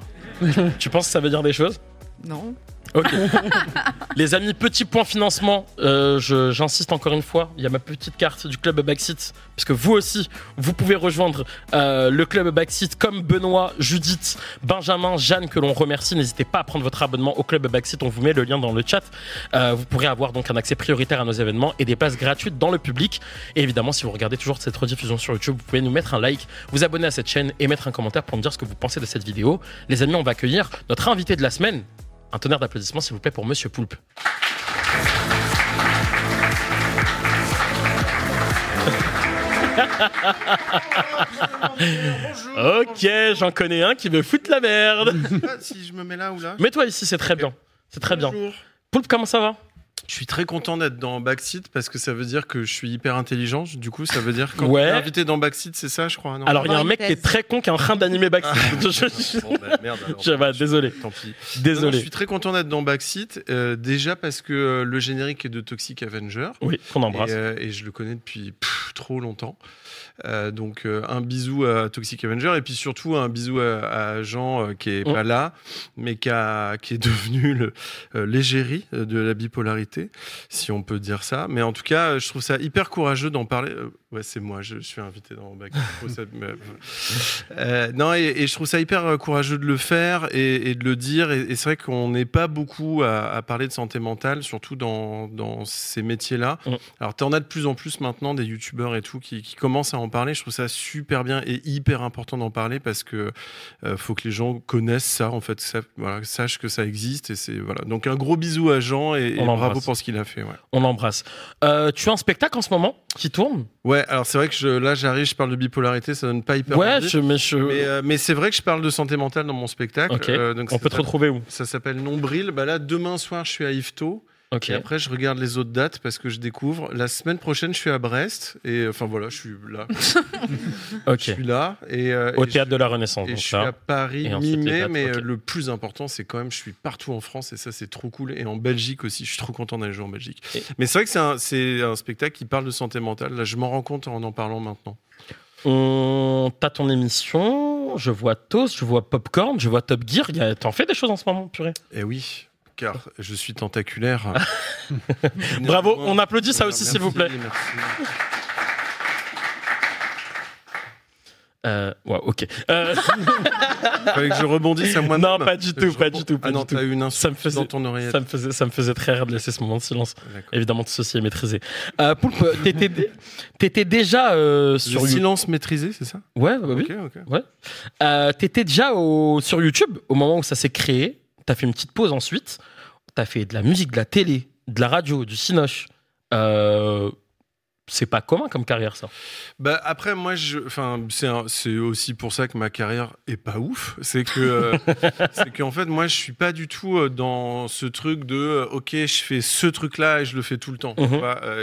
Tu penses que ça veut dire des choses? Non Ok. *laughs* Les amis, petit point financement. Euh, je- J'insiste encore une fois, il y a ma petite carte du club Backseat, puisque vous aussi, vous pouvez rejoindre euh, le club Backseat comme Benoît, Judith, Benjamin, Jeanne, que l'on remercie. N'hésitez pas à prendre votre abonnement au club Backseat. On vous met le lien dans le chat. Euh, vous pourrez avoir donc un accès prioritaire à nos événements et des places gratuites dans le public. Et évidemment, si vous regardez toujours cette rediffusion sur YouTube, vous pouvez nous mettre un like, vous abonner à cette chaîne et mettre un commentaire pour nous dire ce que vous pensez de cette vidéo. Les amis, on va accueillir notre invité de la semaine. Un tonnerre d'applaudissements, s'il vous plaît, pour Monsieur Poulpe. ok, j'en connais un qui veut foutre la merde. Ah, si je me mets là ou là Mets-toi ici, c'est très bien. C'est très bien. Poulpe, comment ça va? Je suis très content d'être dans Backseat parce que ça veut dire que je suis hyper intelligent. Du coup, ça veut dire quand Ouais. tu es invité dans Backseat, c'est ça, je crois. non? Alors, il y a un mec qui est très con qui est en train d'animer Backseat. *laughs* Je- Bon, bah, merde, alors. Je- bah, désolé. Tant pis. Désolé. Non, non, je suis très content d'être dans Backseat. euh, déjà parce que euh, le générique est de Toxic Avenger. Oui, qu'on embrasse. Et, euh, et je le connais depuis pff, trop longtemps. Euh, donc euh, un bisou à Toxic Avenger et puis surtout un bisou à, à Jean euh, qui est Mm. pas là mais qui, a- qui est devenu le l'égérie de la bipolarité si on peut dire ça mais en tout cas je trouve ça hyper courageux d'en parler ouais c'est moi je, suis invité dans Back *laughs* euh, non et, et je trouve ça hyper courageux de le faire et, et de le dire et, et c'est vrai qu'on n'est pas beaucoup à, à parler de santé mentale surtout dans, dans ces métiers là Mm. alors tu en as de plus en plus maintenant des youtubeurs et tout qui, qui commencent à en parler je trouve ça super bien et hyper important d'en parler parce que euh, faut que les gens connaissent ça en fait ça, voilà, sachent que ça existe et c'est voilà donc un gros bisou à Jean et, bravo l'embrasse. pour ce qu'il a fait ouais. On l'embrasse. Euh, tu as un spectacle en ce moment qui tourne? Ouais, alors c'est vrai que je, là j'arrive, je parle de bipolarité, ça donne pas hyper Ouais, envie. je- mais je- mais, euh, mais c'est vrai que je parle de santé mentale dans mon spectacle. Donc On peut te retrouver où? Ça s'appelle Nombril. Bah là, demain soir, je suis à Yvetot. Et après, je regarde les autres dates parce que je découvre. La semaine prochaine, je suis à Brest. Et enfin voilà, je suis là. *laughs* Je suis là. Et, euh, Au et théâtre je- de la Renaissance, Et je suis à Paris mi-mai. Mais euh, le plus important, c'est quand même, je suis partout en France. Et ça, c'est trop cool. Et en Belgique aussi. Je suis trop content d'aller jouer en Belgique. Mais c'est vrai que c'est un, spectacle qui parle de santé mentale. Là, je m'en rends compte en en parlant maintenant. On... T'as ton émission je vois Toast, je vois Popcorn, je vois Top Gear. T'en fais des choses en ce moment, purée. Eh oui, car je suis tentaculaire. *laughs* Bravo, on applaudit ça aussi, s'il vous plaît. merci. Euh, ouais, ok. Euh, *laughs* Fallait que je rebondisse à moi-même. Non, pas du tout, pas du tout. Pas Ah non, t'as eu une ça me faisait, dans ton oreillette. ça me faisait, ça me faisait très rire de laisser ce moment de silence. Évidemment, tout ceci est maîtrisé. Euh, Poulpe, t'étais, t'étais déjà euh, sur Le silence maîtrisé, c'est ça? Ouais, bah oui. Ok, ok. Ouais. Euh, t'étais déjà au, sur YouTube au moment où ça s'est créé. T'as fait une petite pause ensuite. T'as fait de la musique, de la télé, de la radio, du cinoche. Euh, c'est pas commun comme carrière, ça. Bah après moi je enfin c'est aussi pour ça que ma carrière est pas ouf, c'est que euh, *laughs* c'est qu'en fait moi je suis pas du tout euh, dans ce truc de euh, OK, je fais ce truc là et je le fais tout le temps. Il Mhm.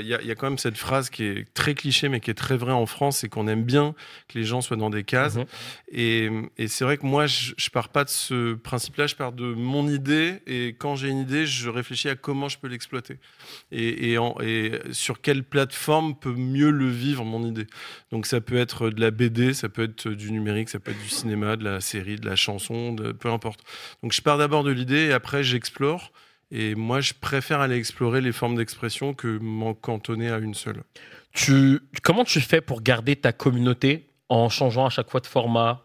y, a, il y a quand même cette phrase qui est très cliché mais qui est très vraie en France, c'est qu'on aime bien que les gens soient dans des cases Mhm. et, et c'est vrai que moi je, je pars pas de ce principe là, je pars de mon idée et quand j'ai une idée, je réfléchis à comment je peux l'exploiter et, et, en- et sur quelle plateforme peut mieux le vivre mon idée. Donc ça peut être de la BD, ça peut être du numérique, ça peut être du cinéma, de la série, de la chanson, de, peu importe. Donc je pars d'abord de l'idée et après j'explore. Et moi, je préfère aller explorer les formes d'expression que m'en cantonner à une seule. Tu, comment tu fais pour garder ta communauté en changeant à chaque fois de format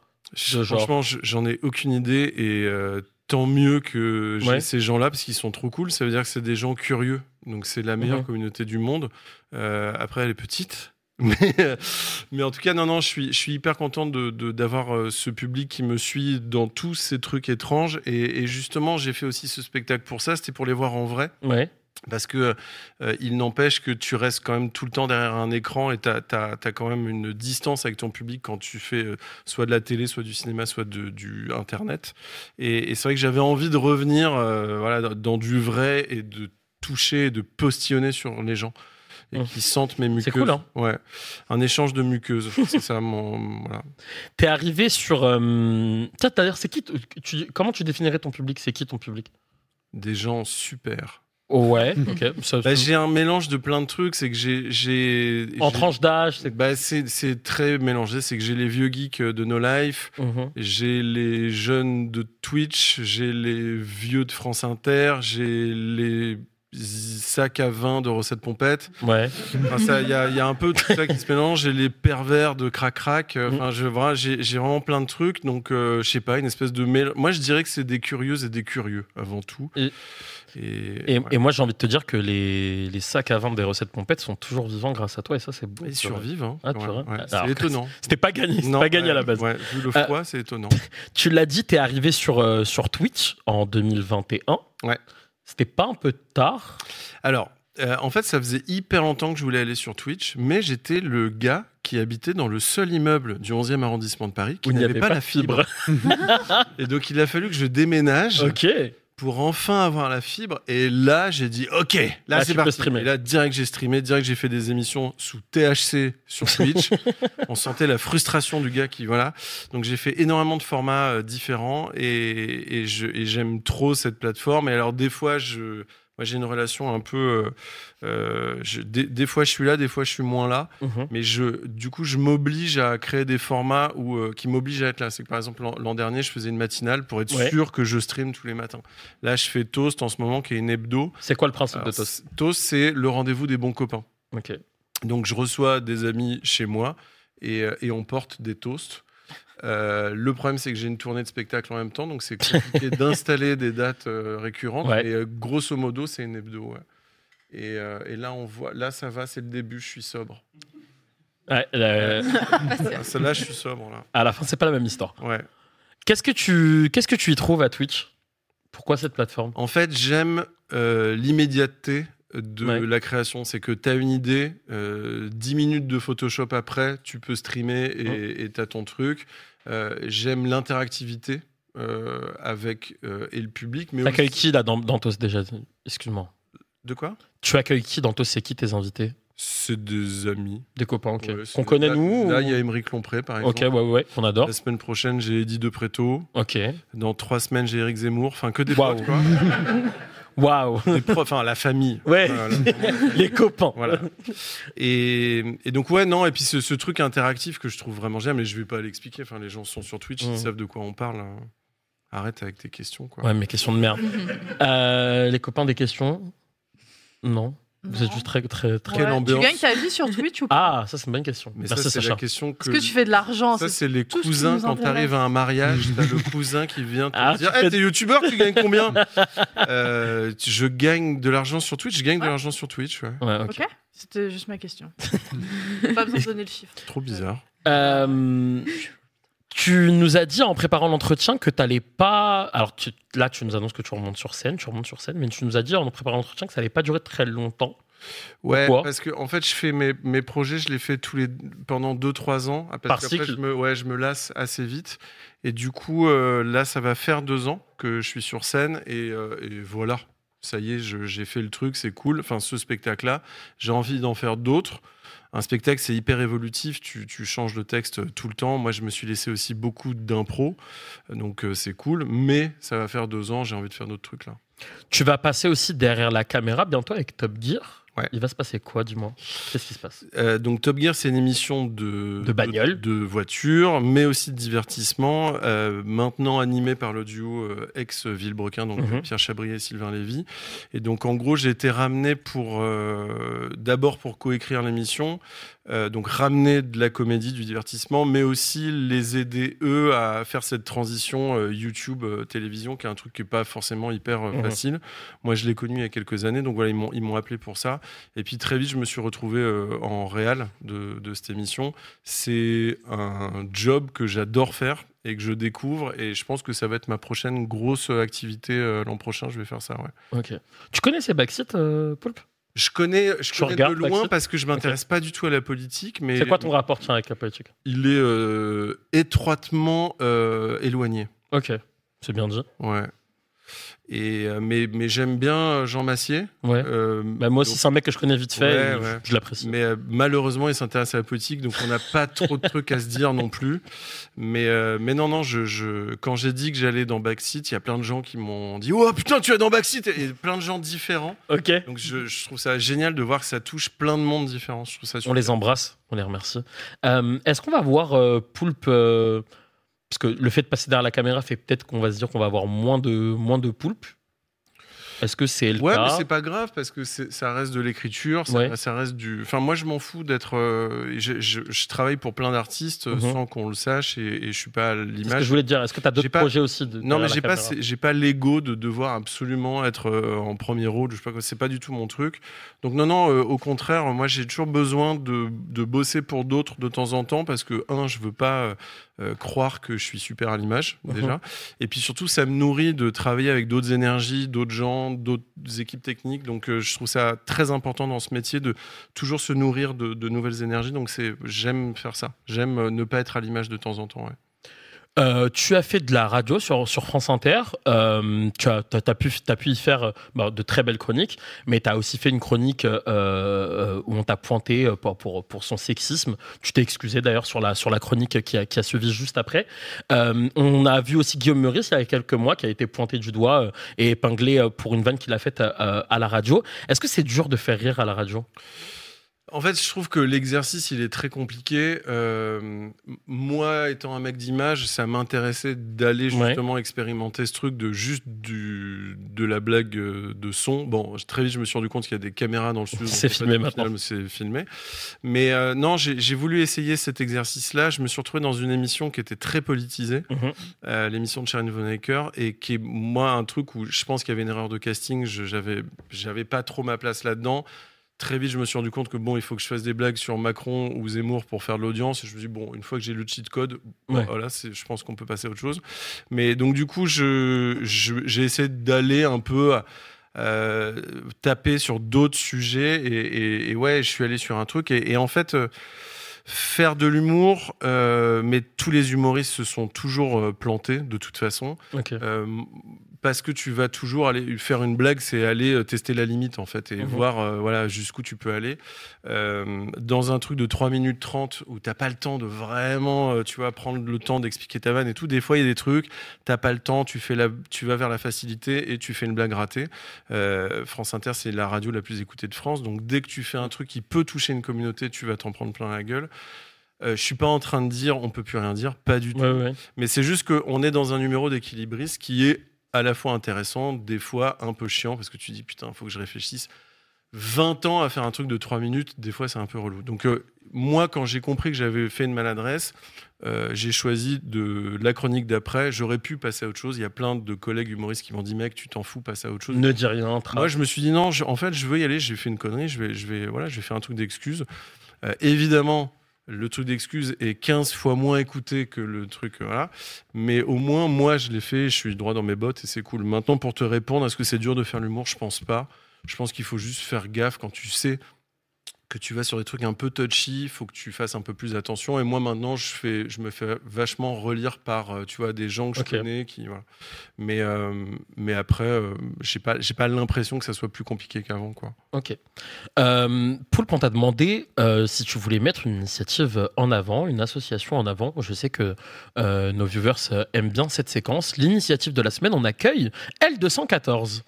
Franchement, je- j'en ai aucune idée et euh, tant mieux que j'ai Ouais. ces gens-là parce qu'ils sont trop cool. Ça veut dire que c'est des gens curieux. Donc c'est la meilleure communauté du monde. Euh, après, elle est petite. *laughs* Mais, euh, mais en tout cas, non, non, je suis, je suis hyper content de- de- d'avoir euh, ce public qui me suit dans tous ces trucs étranges. Et, et justement, j'ai fait aussi ce spectacle pour ça. C'était pour les voir en vrai. Ouais. Parce que euh, il n'empêche que tu restes quand même tout le temps derrière un écran et tu as, quand même une distance avec ton public quand tu fais euh, soit de la télé, soit du cinéma, soit de, du Internet. Et, et c'est vrai que j'avais envie de revenir euh, voilà, dans du vrai et de toucher, et de postillonner sur les gens. Et Mmh. qui sentent mes muqueuses. C'est cool, hein Ouais. Un échange de muqueuses. *laughs* c'est ça mon. Voilà. T'es arrivé sur. Tiens, c'est qui tu- Comment tu définirais ton public? C'est qui ton public? Des gens super. Ouais, *laughs* ok. Ça- Bah, j'ai un mélange de plein de trucs. C'est que j'ai. j'ai En tranche d'âge, c'est bah, c'est c'est très mélangé. C'est que j'ai les vieux geeks de No Life, Mhm. j'ai les jeunes de Twitch, j'ai les vieux de France Inter, j'ai les sacs à vin de recettes pompettes. Ouais. Enfin, Il y, a, il y a un peu tout ça qui se mélange. J'ai les pervers de crac crac. Mm. Enfin, je voilà, j'ai j'ai vraiment plein de trucs. Donc, euh, je sais pas, une espèce de mél- Moi, je dirais que c'est des curieuses et des curieux avant tout. Et- Et, Et, ouais. et moi, j'ai envie de te dire que les, les sacs à vendre des recettes pompettes sont toujours vivants grâce à toi, et ça, c'est beau. Ils survivent. hein. Ah, C'est *laughs* étonnant. C'était pas gagné, Non, pas gagné à la base. vu le Euh, froid, c'est étonnant. *laughs* Tu l'as dit, t'es arrivé sur, euh, sur Twitch en 2021. Ouais. C'était pas un peu tard? Alors, euh, en fait, ça faisait hyper longtemps que je voulais aller sur Twitch, mais j'étais le gars qui habitait dans le seul immeuble du 11e arrondissement de Paris qui Où il n'y n'avait avait pas, pas la de fibre. *laughs* et donc, il a fallu que je déménage. Ok. Pour enfin avoir la fibre. Et là, j'ai dit, OK, là, Là, c'est parti. Et là, direct, j'ai streamé, direct, j'ai fait des émissions sous THC sur Twitch. *laughs* On sentait la frustration du gars qui, voilà. Donc, j'ai fait énormément de formats euh, différents et, et je- et j'aime trop cette plateforme. Et alors, des fois, je, moi, j'ai une relation un peu. euh, euh, je- des, des fois, je suis là, des fois, je suis moins là. Mhm. Mais je, du coup, je m'oblige à créer des formats où, euh, qui m'obligent à être là. C'est que par exemple, l'an- dernier, je faisais une matinale pour être Ouais. sûr que je stream tous les matins. Là, je fais Toast en ce moment, qui est une hebdo. C'est quoi le principe Alors, de Toast Toast, c'est le rendez-vous des bons copains. Ok. Donc, je reçois des amis chez moi et, et on porte des toasts. Euh, le problème, c'est que j'ai une tournée de spectacle en même temps, donc c'est compliqué *laughs* d'installer des dates euh, récurrentes. Ouais. Et euh, grosso modo, c'est une hebdo. ouais. Et, euh, et là, on voit, là, ça va, c'est le début, je suis sobre. Ouais, euh, *laughs* Ah, Celle-là, je suis sobre. Là. à la fin, c'est pas la même histoire. Ouais. Qu'est-ce que tu, qu'est-ce que tu y trouves à Twitch? Pourquoi cette plateforme? En fait, j'aime euh, l'immédiateté de Ouais. la création. C'est que tu as une idée, euh, 10 minutes de Photoshop après, tu peux streamer et tu as ton truc. Euh, j'aime l'interactivité euh, avec euh, et le public. Mais T'accueilles aussi- qui là dans, dans Toast déjà? Excuse-moi. De quoi? Tu accueilles qui dans Toast? C'est qui tes invités? C'est des amis. Des copains, ok. Ouais, Qu'on connaît là- nous Là, ou- il y a Émeric Lompré, par Ok, exemple. ouais, ouais, on adore. La semaine prochaine, j'ai Eddie De Préto. Ok. Dans trois semaines, j'ai Eric Zemmour. Enfin, que des Waouh. potes, quoi. *laughs* Waouh Les profs, enfin la famille. Ouais. Voilà. *laughs* Les copains. Voilà. Et, et donc ouais non et puis ce, ce truc interactif que je trouve vraiment génial, mais je vais pas l'expliquer. Enfin les gens sont sur Twitch, ils savent de quoi on parle. hein. Arrête avec tes questions quoi. Ouais, mais question de merde. *laughs* Euh, les copains, des questions? Non. Vous êtes juste très, très, très. Quelle Ouais. Tu ambiance. gagnes ta vie sur Twitch ou pas Ah, ça, c'est une bonne question. Mais Merci, ça, c'est Sacha. la question que. Est-ce que tu fais de l'argent Ça, c'est les tout ce qui cousins nous quand intéresse. t'arrives à un mariage, t'as le *laughs* cousin qui vient te Ah, dire tu fais- t'es youtubeur, tu gagnes combien *laughs* Euh, tu- Je gagne de l'argent sur Twitch, je gagne de l'argent sur Twitch, ouais. Ouais, Ok, c'était juste ma question. *laughs* pas besoin de donner le chiffre. Trop bizarre. Euh, tu nous as dit en préparant l'entretien que t'allais pas. Alors tu- là, tu nous annonces que tu remontes sur scène, tu remontes sur scène, mais tu nous as dit en préparant l'entretien que ça allait pas durer très longtemps. Ouais, Pourquoi? parce que en fait, je fais mes, mes projets, je les fais tous les pendant 2-3 ans. Par Parce qu'après, cycle je me, ouais, je me lasse assez vite. Et du coup, euh, là, ça va faire deux ans que je suis sur scène. Et, euh, et voilà, ça y est, j'ai fait le truc, c'est cool. Enfin, ce spectacle-là, j'ai envie d'en faire d'autres. Un spectacle, c'est hyper évolutif. Tu, tu changes le texte tout le temps. Moi, je me suis laissé aussi beaucoup d'impro. Donc, euh, c'est cool. Mais ça va faire deux ans, j'ai envie de faire d'autres trucs là. Tu vas passer aussi derrière la caméra bientôt avec Top Gear? Ouais. Il va se passer quoi, dis-moi? Qu'est-ce qui se passe? Euh, donc Top Gear, c'est une émission de, De bagnole. de, de voiture, mais aussi de divertissement, euh, maintenant animé par le duo euh, ex-Villebrequin, donc Mhm. Pierre Chabrier et Sylvain Lévy. Et donc en gros, j'ai été ramené pour d'abord pour coécrire l'émission, donc ramener de la comédie, du divertissement, mais aussi les aider eux à faire cette transition YouTube télévision, qui est un truc qui est pas forcément hyper Mhm. facile. Moi, je l'ai connu il y a quelques années, donc voilà, ils m'ont ils m'ont appelé pour ça. Et puis très vite, je me suis retrouvé euh, en réal de, de cette émission. C'est un job que j'adore faire et que je découvre. Et je pense que ça va être ma prochaine grosse activité euh, l'an prochain. Je vais faire ça, ouais. Ok. Tu connais ces backseat, euh, Poulpe Je connais, je connais de loin Backseat? parce que je m'intéresse pas du tout à la politique. Mais C'est quoi ton rapport tiens, avec la politique? Il est euh, étroitement éloigné. Ok, c'est bien dit. Ouais. Et, euh, mais mais j'aime bien Jean Massier. Ouais. Euh, Bah, moi aussi, c'est un mec que je connais vite fait. Ouais, et ouais. je- Je l'apprécie. Mais euh, malheureusement, il s'intéresse à la politique, donc on n'a pas trop de trucs à se dire non plus. Mais, euh, mais non, non, je, je, quand j'ai dit que j'allais dans Backseat, il y a plein de gens qui m'ont dit Oh putain, tu es dans Backseat Et plein de gens différents. Ok. Donc je, je trouve ça génial de voir que ça touche plein de monde différent. Je trouve ça On super. les embrasse, on les remercie. Est-ce qu'on va voir Poulpe Parce que le fait de passer derrière la caméra fait peut-être qu'on va se dire qu'on va avoir moins de, moins de Poulpe. Est-ce que c'est le Ouais, cas mais c'est pas grave parce que ça reste de l'écriture, ça, Ouais. ça reste du. Enfin, moi, je m'en fous d'être. euh, je, je- je travaille pour plein d'artistes Mhm. sans qu'on le sache et, et je suis pas à C'est ce l'image. que je voulais te dire. Est-ce que tu as d'autres pas- projets aussi de, Non, mais j'ai pas, j'ai pas l'ego de devoir absolument être euh, en premier rôle. Je sais pas quoi. C'est pas du tout mon truc. Donc non, non. euh, au contraire, moi, j'ai toujours besoin de, de bosser pour d'autres de temps en temps parce que un, je veux pas euh, croire que je suis super à l'image Mhm. déjà. Et puis surtout, ça me nourrit de travailler avec d'autres énergies, d'autres gens, d'autres équipes techniques. Donc euh, je trouve ça très important dans ce métier de toujours se nourrir de, nouvelles énergies. Donc j'aime faire ça. J'aime euh, ne pas être à l'image de temps en temps. Euh, tu as fait de la radio sur, sur France Inter. Euh, tu as, t'as- t'as pu, t'as pu y faire euh, bah, de très belles chroniques, mais tu as aussi fait une chronique euh, euh, où on t'a pointé euh, pour, pour, pour son sexisme. Tu t'es excusé d'ailleurs sur la, sur la chronique qui a, qui a suivi juste après. On a vu aussi Guillaume Meurice il y a quelques mois qui a été pointé du doigt et épinglé pour une vanne qu'il a faite à la radio. Est-ce que c'est dur de faire rire à la radio? En fait, je trouve que l'exercice, il est très compliqué. Euh, moi, étant un mec d'image, ça m'intéressait d'aller Ouais. justement expérimenter ce truc de juste du, de la blague euh, de son. Bon, très vite, je me suis rendu compte qu'il y a des caméras dans le studio. *laughs* C'est filmé maintenant. C'est filmé. Mais euh, non, j'ai voulu essayer cet exercice-là. Je me suis retrouvé dans une émission qui était très politisée, Mhm. euh, l'émission de Sharon Vonnecker, et qui est, moi, un truc où je pense qu'il y avait une erreur de casting. J'avais pas trop ma place là-dedans. Très vite, je me suis rendu compte que bon, il faut que je fasse des blagues sur Macron ou Zemmour pour faire de l'audience. Et je me suis dit, bon, une fois que j'ai le cheat code, Ouais. voilà, je pense qu'on peut passer à autre chose. Mais donc, du coup, je- je- j'ai essayé d'aller un peu à, euh, taper sur d'autres sujets. Et, et- et ouais, je suis allé sur un truc. Et, et en fait, euh, faire de l'humour, euh, mais tous les humoristes se sont toujours plantés de toute façon. Ok. Parce que tu vas toujours aller faire une blague, c'est aller euh, tester la limite en fait et Mhm. voir euh, voilà jusqu'où tu peux aller. Euh, dans un truc de 3 minutes 30 où t'as pas le temps de vraiment, tu vois, prendre le temps d'expliquer ta vanne et tout. Des fois, il y a des trucs, t'as pas le temps, tu fais la, tu vas vers la facilité et tu fais une blague ratée. Euh, France Inter, c'est la radio la plus écoutée de France, donc dès que tu fais un truc qui peut toucher une communauté, tu vas t'en prendre plein la gueule. Euh, je suis pas en train de dire on peut plus rien dire, pas du tout. Ouais, ouais. Mais c'est juste qu'on est dans un numéro d'équilibriste qui est à la fois intéressant, des fois un peu chiant, parce que tu dis putain, il faut que je réfléchisse. 20 ans à faire un truc de 3 minutes, des fois c'est un peu relou. Donc euh, moi, quand j'ai compris que j'avais fait une maladresse, euh, j'ai choisi de la chronique d'après. J'aurais pu passer à autre chose. Il y a plein de collègues humoristes qui m'ont dit mec, tu t'en fous, passe à autre chose. Ne dis rien. Moi, je me suis dit non. je- en fait, je veux y aller. J'ai fait une connerie. Je vais, je vais, voilà, je vais faire un truc d'excuse. Euh, évidemment, le truc d'excuse est 15 fois moins écouté que le truc, euh, voilà. Mais au moins, moi, je l'ai fait. Je suis droit dans mes bottes et c'est cool. Maintenant, pour te répondre, est-ce que c'est dur de faire l'humour? Je pense pas. Je pense qu'il faut juste faire gaffe quand tu sais que tu vas sur des trucs un peu touchy, il faut que tu fasses un peu plus attention. Et moi maintenant, je fais, je me fais vachement relire par, euh, tu vois, des gens que je connais, qui, voilà. Mais, euh, mais après, euh, j'ai pas, j'ai pas l'impression que ça soit plus compliqué qu'avant, quoi. Ok. Euh, Poulpe, on t'a demandé euh, si tu voulais mettre une initiative en avant, une association en avant. Je sais que nos viewers aiment bien cette séquence. L'initiative de la semaine, on accueille L214.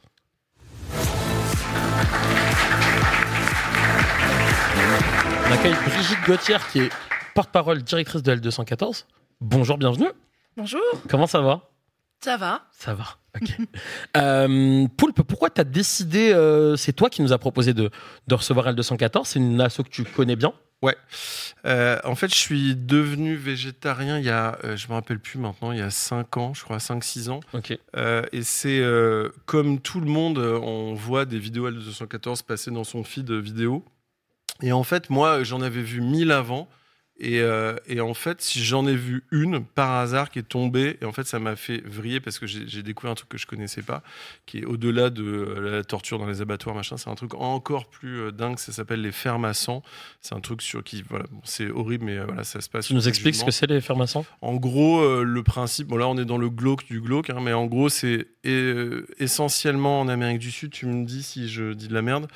On accueille Brigitte Gauthier, qui est porte-parole directrice de L214. Bonjour, bienvenue. Bonjour, Comment ça va? Ça va Ça va, ok. *laughs* Euh, Poulpe, pourquoi tu as décidé, euh, c'est toi qui nous as proposé de, de recevoir L214, c'est une asso que tu connais bien Ouais. Euh, en fait, je suis devenu végétarien il y a, euh, je me rappelle plus maintenant, il y a 5 ans, je crois, 5-6 ans. Ok. Euh, et c'est euh, comme tout le monde, on voit des vidéos L214 passer dans son feed vidéo. Et en fait, moi, j'en avais vu 1000 avant. Et, euh, et en fait, si j'en ai vu une par hasard qui est tombée, et en fait, ça m'a fait vriller parce que j'ai découvert un truc que je connaissais pas, qui est au-delà de euh, la torture dans les abattoirs, machin. C'est un truc encore plus euh, dingue. Ça s'appelle les fermes à sang. C'est un truc sur qui, voilà, bon, c'est horrible, mais voilà, ça se passe. Tu nous expliques ce que c'est les fermes à sang En gros, euh, le principe, bon là on est dans le glauque du glauque, hein, mais en gros c'est euh, essentiellement en Amérique du Sud, tu me dis si je dis de la merde,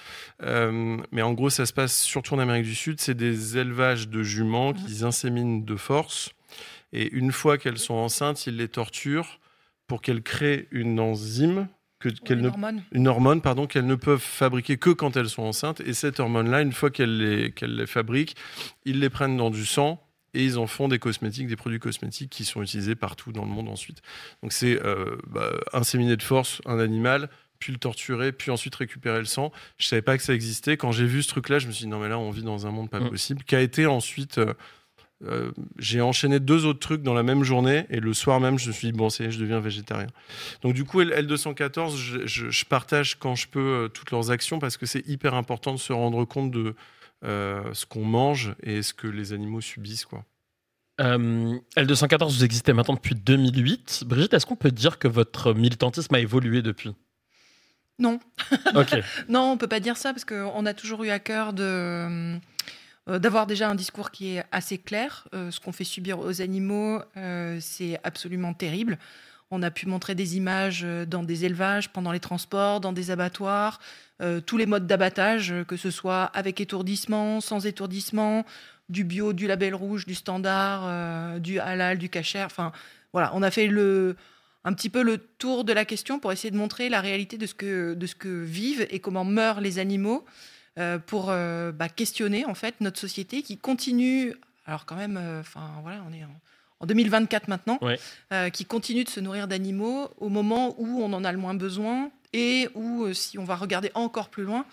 mais en gros ça se passe surtout en Amérique du Sud, c'est des élevages de juments qu'ils inséminent de force, et une fois qu'elles sont enceintes, ils les torturent pour qu'elles créent une enzyme que, qu'elles une ne, hormone. une hormone pardon, qu'elles ne peuvent fabriquer que quand elles sont enceintes. Et cette hormone-là, une fois qu'elles les, qu'elles les fabriquent, ils les prennent dans du sang et ils en font des cosmétiques, des produits cosmétiques qui sont utilisés partout dans le monde ensuite. Donc c'est euh, bah, inséminer de force un animal, puis le torturer, puis ensuite récupérer le sang. Je savais pas que ça existait. Quand j'ai vu ce truc-là, je me suis dit non mais là on vit dans un monde pas Mm. possible. Qui a été ensuite euh, euh, j'ai enchaîné deux autres trucs dans la même journée et le soir même, je me suis dit, bon, c'est, je deviens végétarien. Donc, du coup, L- L214, je, je- je partage quand je peux euh, toutes leurs actions parce que c'est hyper important de se rendre compte de euh, ce qu'on mange et ce que les animaux subissent. Quoi. Euh, L214, vous existez maintenant depuis 2008. Brigitte, est-ce qu'on peut dire que votre militantisme a évolué depuis? Non. Ok. *laughs* non, on peut pas dire ça parce qu'on a toujours eu à cœur de euh, d'avoir déjà un discours qui est assez clair. Euh, ce qu'on fait subir aux animaux, euh, c'est absolument terrible. On a pu montrer des images dans des élevages, pendant les transports, dans des abattoirs, euh, tous les modes d'abattage, que ce soit avec étourdissement, sans étourdissement, du bio, du label rouge, du standard, du halal, du kasher. Enfin, voilà, on a fait le, un petit peu le tour de la question pour essayer de montrer la réalité de ce que, de ce que vivent et comment meurent les animaux euh, pour euh, bah, questionner en fait notre société qui continue, alors quand même, euh, enfin voilà, on est en, en 2024 maintenant, Ouais. qui continue de se nourrir d'animaux au moment où on en a le moins besoin et où, si on va regarder encore plus loin,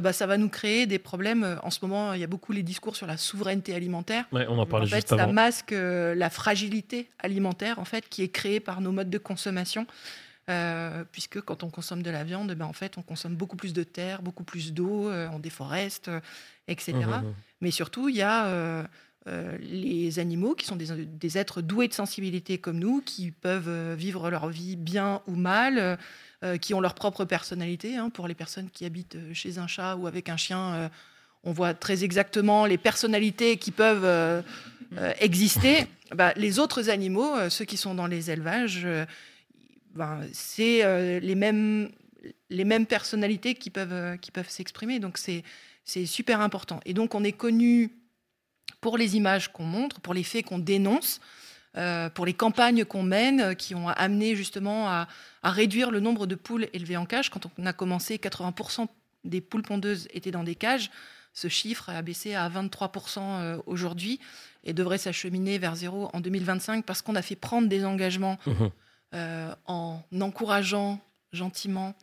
bah, ça va nous créer des problèmes. Euh, En ce moment, il y a beaucoup les discours sur la souveraineté alimentaire. Ouais, on en parlait en fait, juste ça avant. masque euh, la fragilité alimentaire en fait qui est créée par nos modes de consommation. Euh, puisque quand on consomme de la viande, ben, en fait, on consomme beaucoup plus de terre, beaucoup plus d'eau, euh, on déforeste, euh, etc. Mmh, mmh. Mais surtout, il y a euh, euh, les animaux qui sont des, des êtres doués de sensibilité comme nous, qui peuvent euh, vivre leur vie bien ou mal, euh, euh, qui ont leur propre personnalité. hein. Pour les personnes qui habitent euh, chez un chat ou avec un chien, euh, on voit très exactement les personnalités qui peuvent euh, euh, exister. *laughs* Bah, les autres animaux, euh, ceux qui sont dans les élevages, euh, ben, c'est euh, les, mêmes, les mêmes personnalités qui peuvent, euh, qui peuvent s'exprimer. Donc c'est super important. Et donc on est connu pour les images qu'on montre, pour les faits qu'on dénonce, euh, pour les campagnes qu'on mène, qui ont amené justement à, à, réduire le nombre de poules élevées en cage. Quand on a commencé, 80% des poules pondeuses étaient dans des cages. Ce chiffre a baissé à 23% aujourd'hui et devrait s'acheminer vers zéro en 2025 parce qu'on a fait prendre des engagements mmh. euh, en encourageant gentiment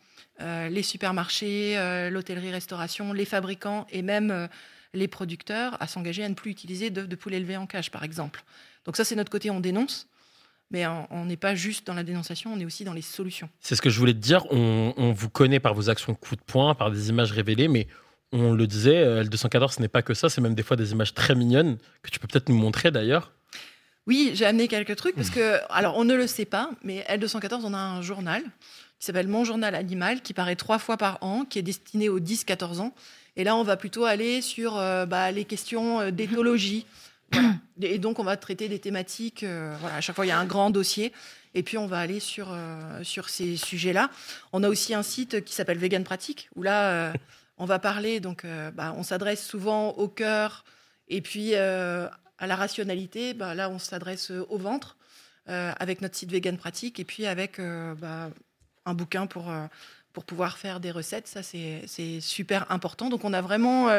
euh, les supermarchés, euh, l'hôtellerie-restauration, les fabricants et même les producteurs à s'engager à ne plus utiliser de, de poules élevées en cage, par exemple. Donc ça, c'est notre côté, on dénonce. Mais on n'est pas juste dans la dénonciation, on est aussi dans les solutions. C'est ce que je voulais te dire. On, on, vous connaît par vos actions coup de poing, par des images révélées, mais on le disait, euh, L214, ce n'est pas que ça, c'est même des fois des images très mignonnes que tu peux peut-être nous montrer d'ailleurs. Oui, j'ai amené quelques trucs parce que, alors on ne le sait pas, mais L214, on a un journal qui s'appelle Mon Journal Animal, qui paraît trois fois par an, qui est destiné aux 10-14 ans. Et là, on va plutôt aller sur euh, bah, les questions euh, d'éthologie. Et donc, on va traiter des thématiques. voilà, à chaque fois, il y a un grand dossier. Et puis, on va aller sur, sur ces sujets-là. On a aussi un site qui s'appelle Vegan Pratique, où là, on va parler, donc euh, bah, on s'adresse souvent au cœur et puis euh, à la rationalité. Bah, là, on s'adresse au ventre euh, avec notre site Vegan Pratique et puis avec bah, un bouquin pour, pour pouvoir faire des recettes. Ça, c'est super important. Donc, on a vraiment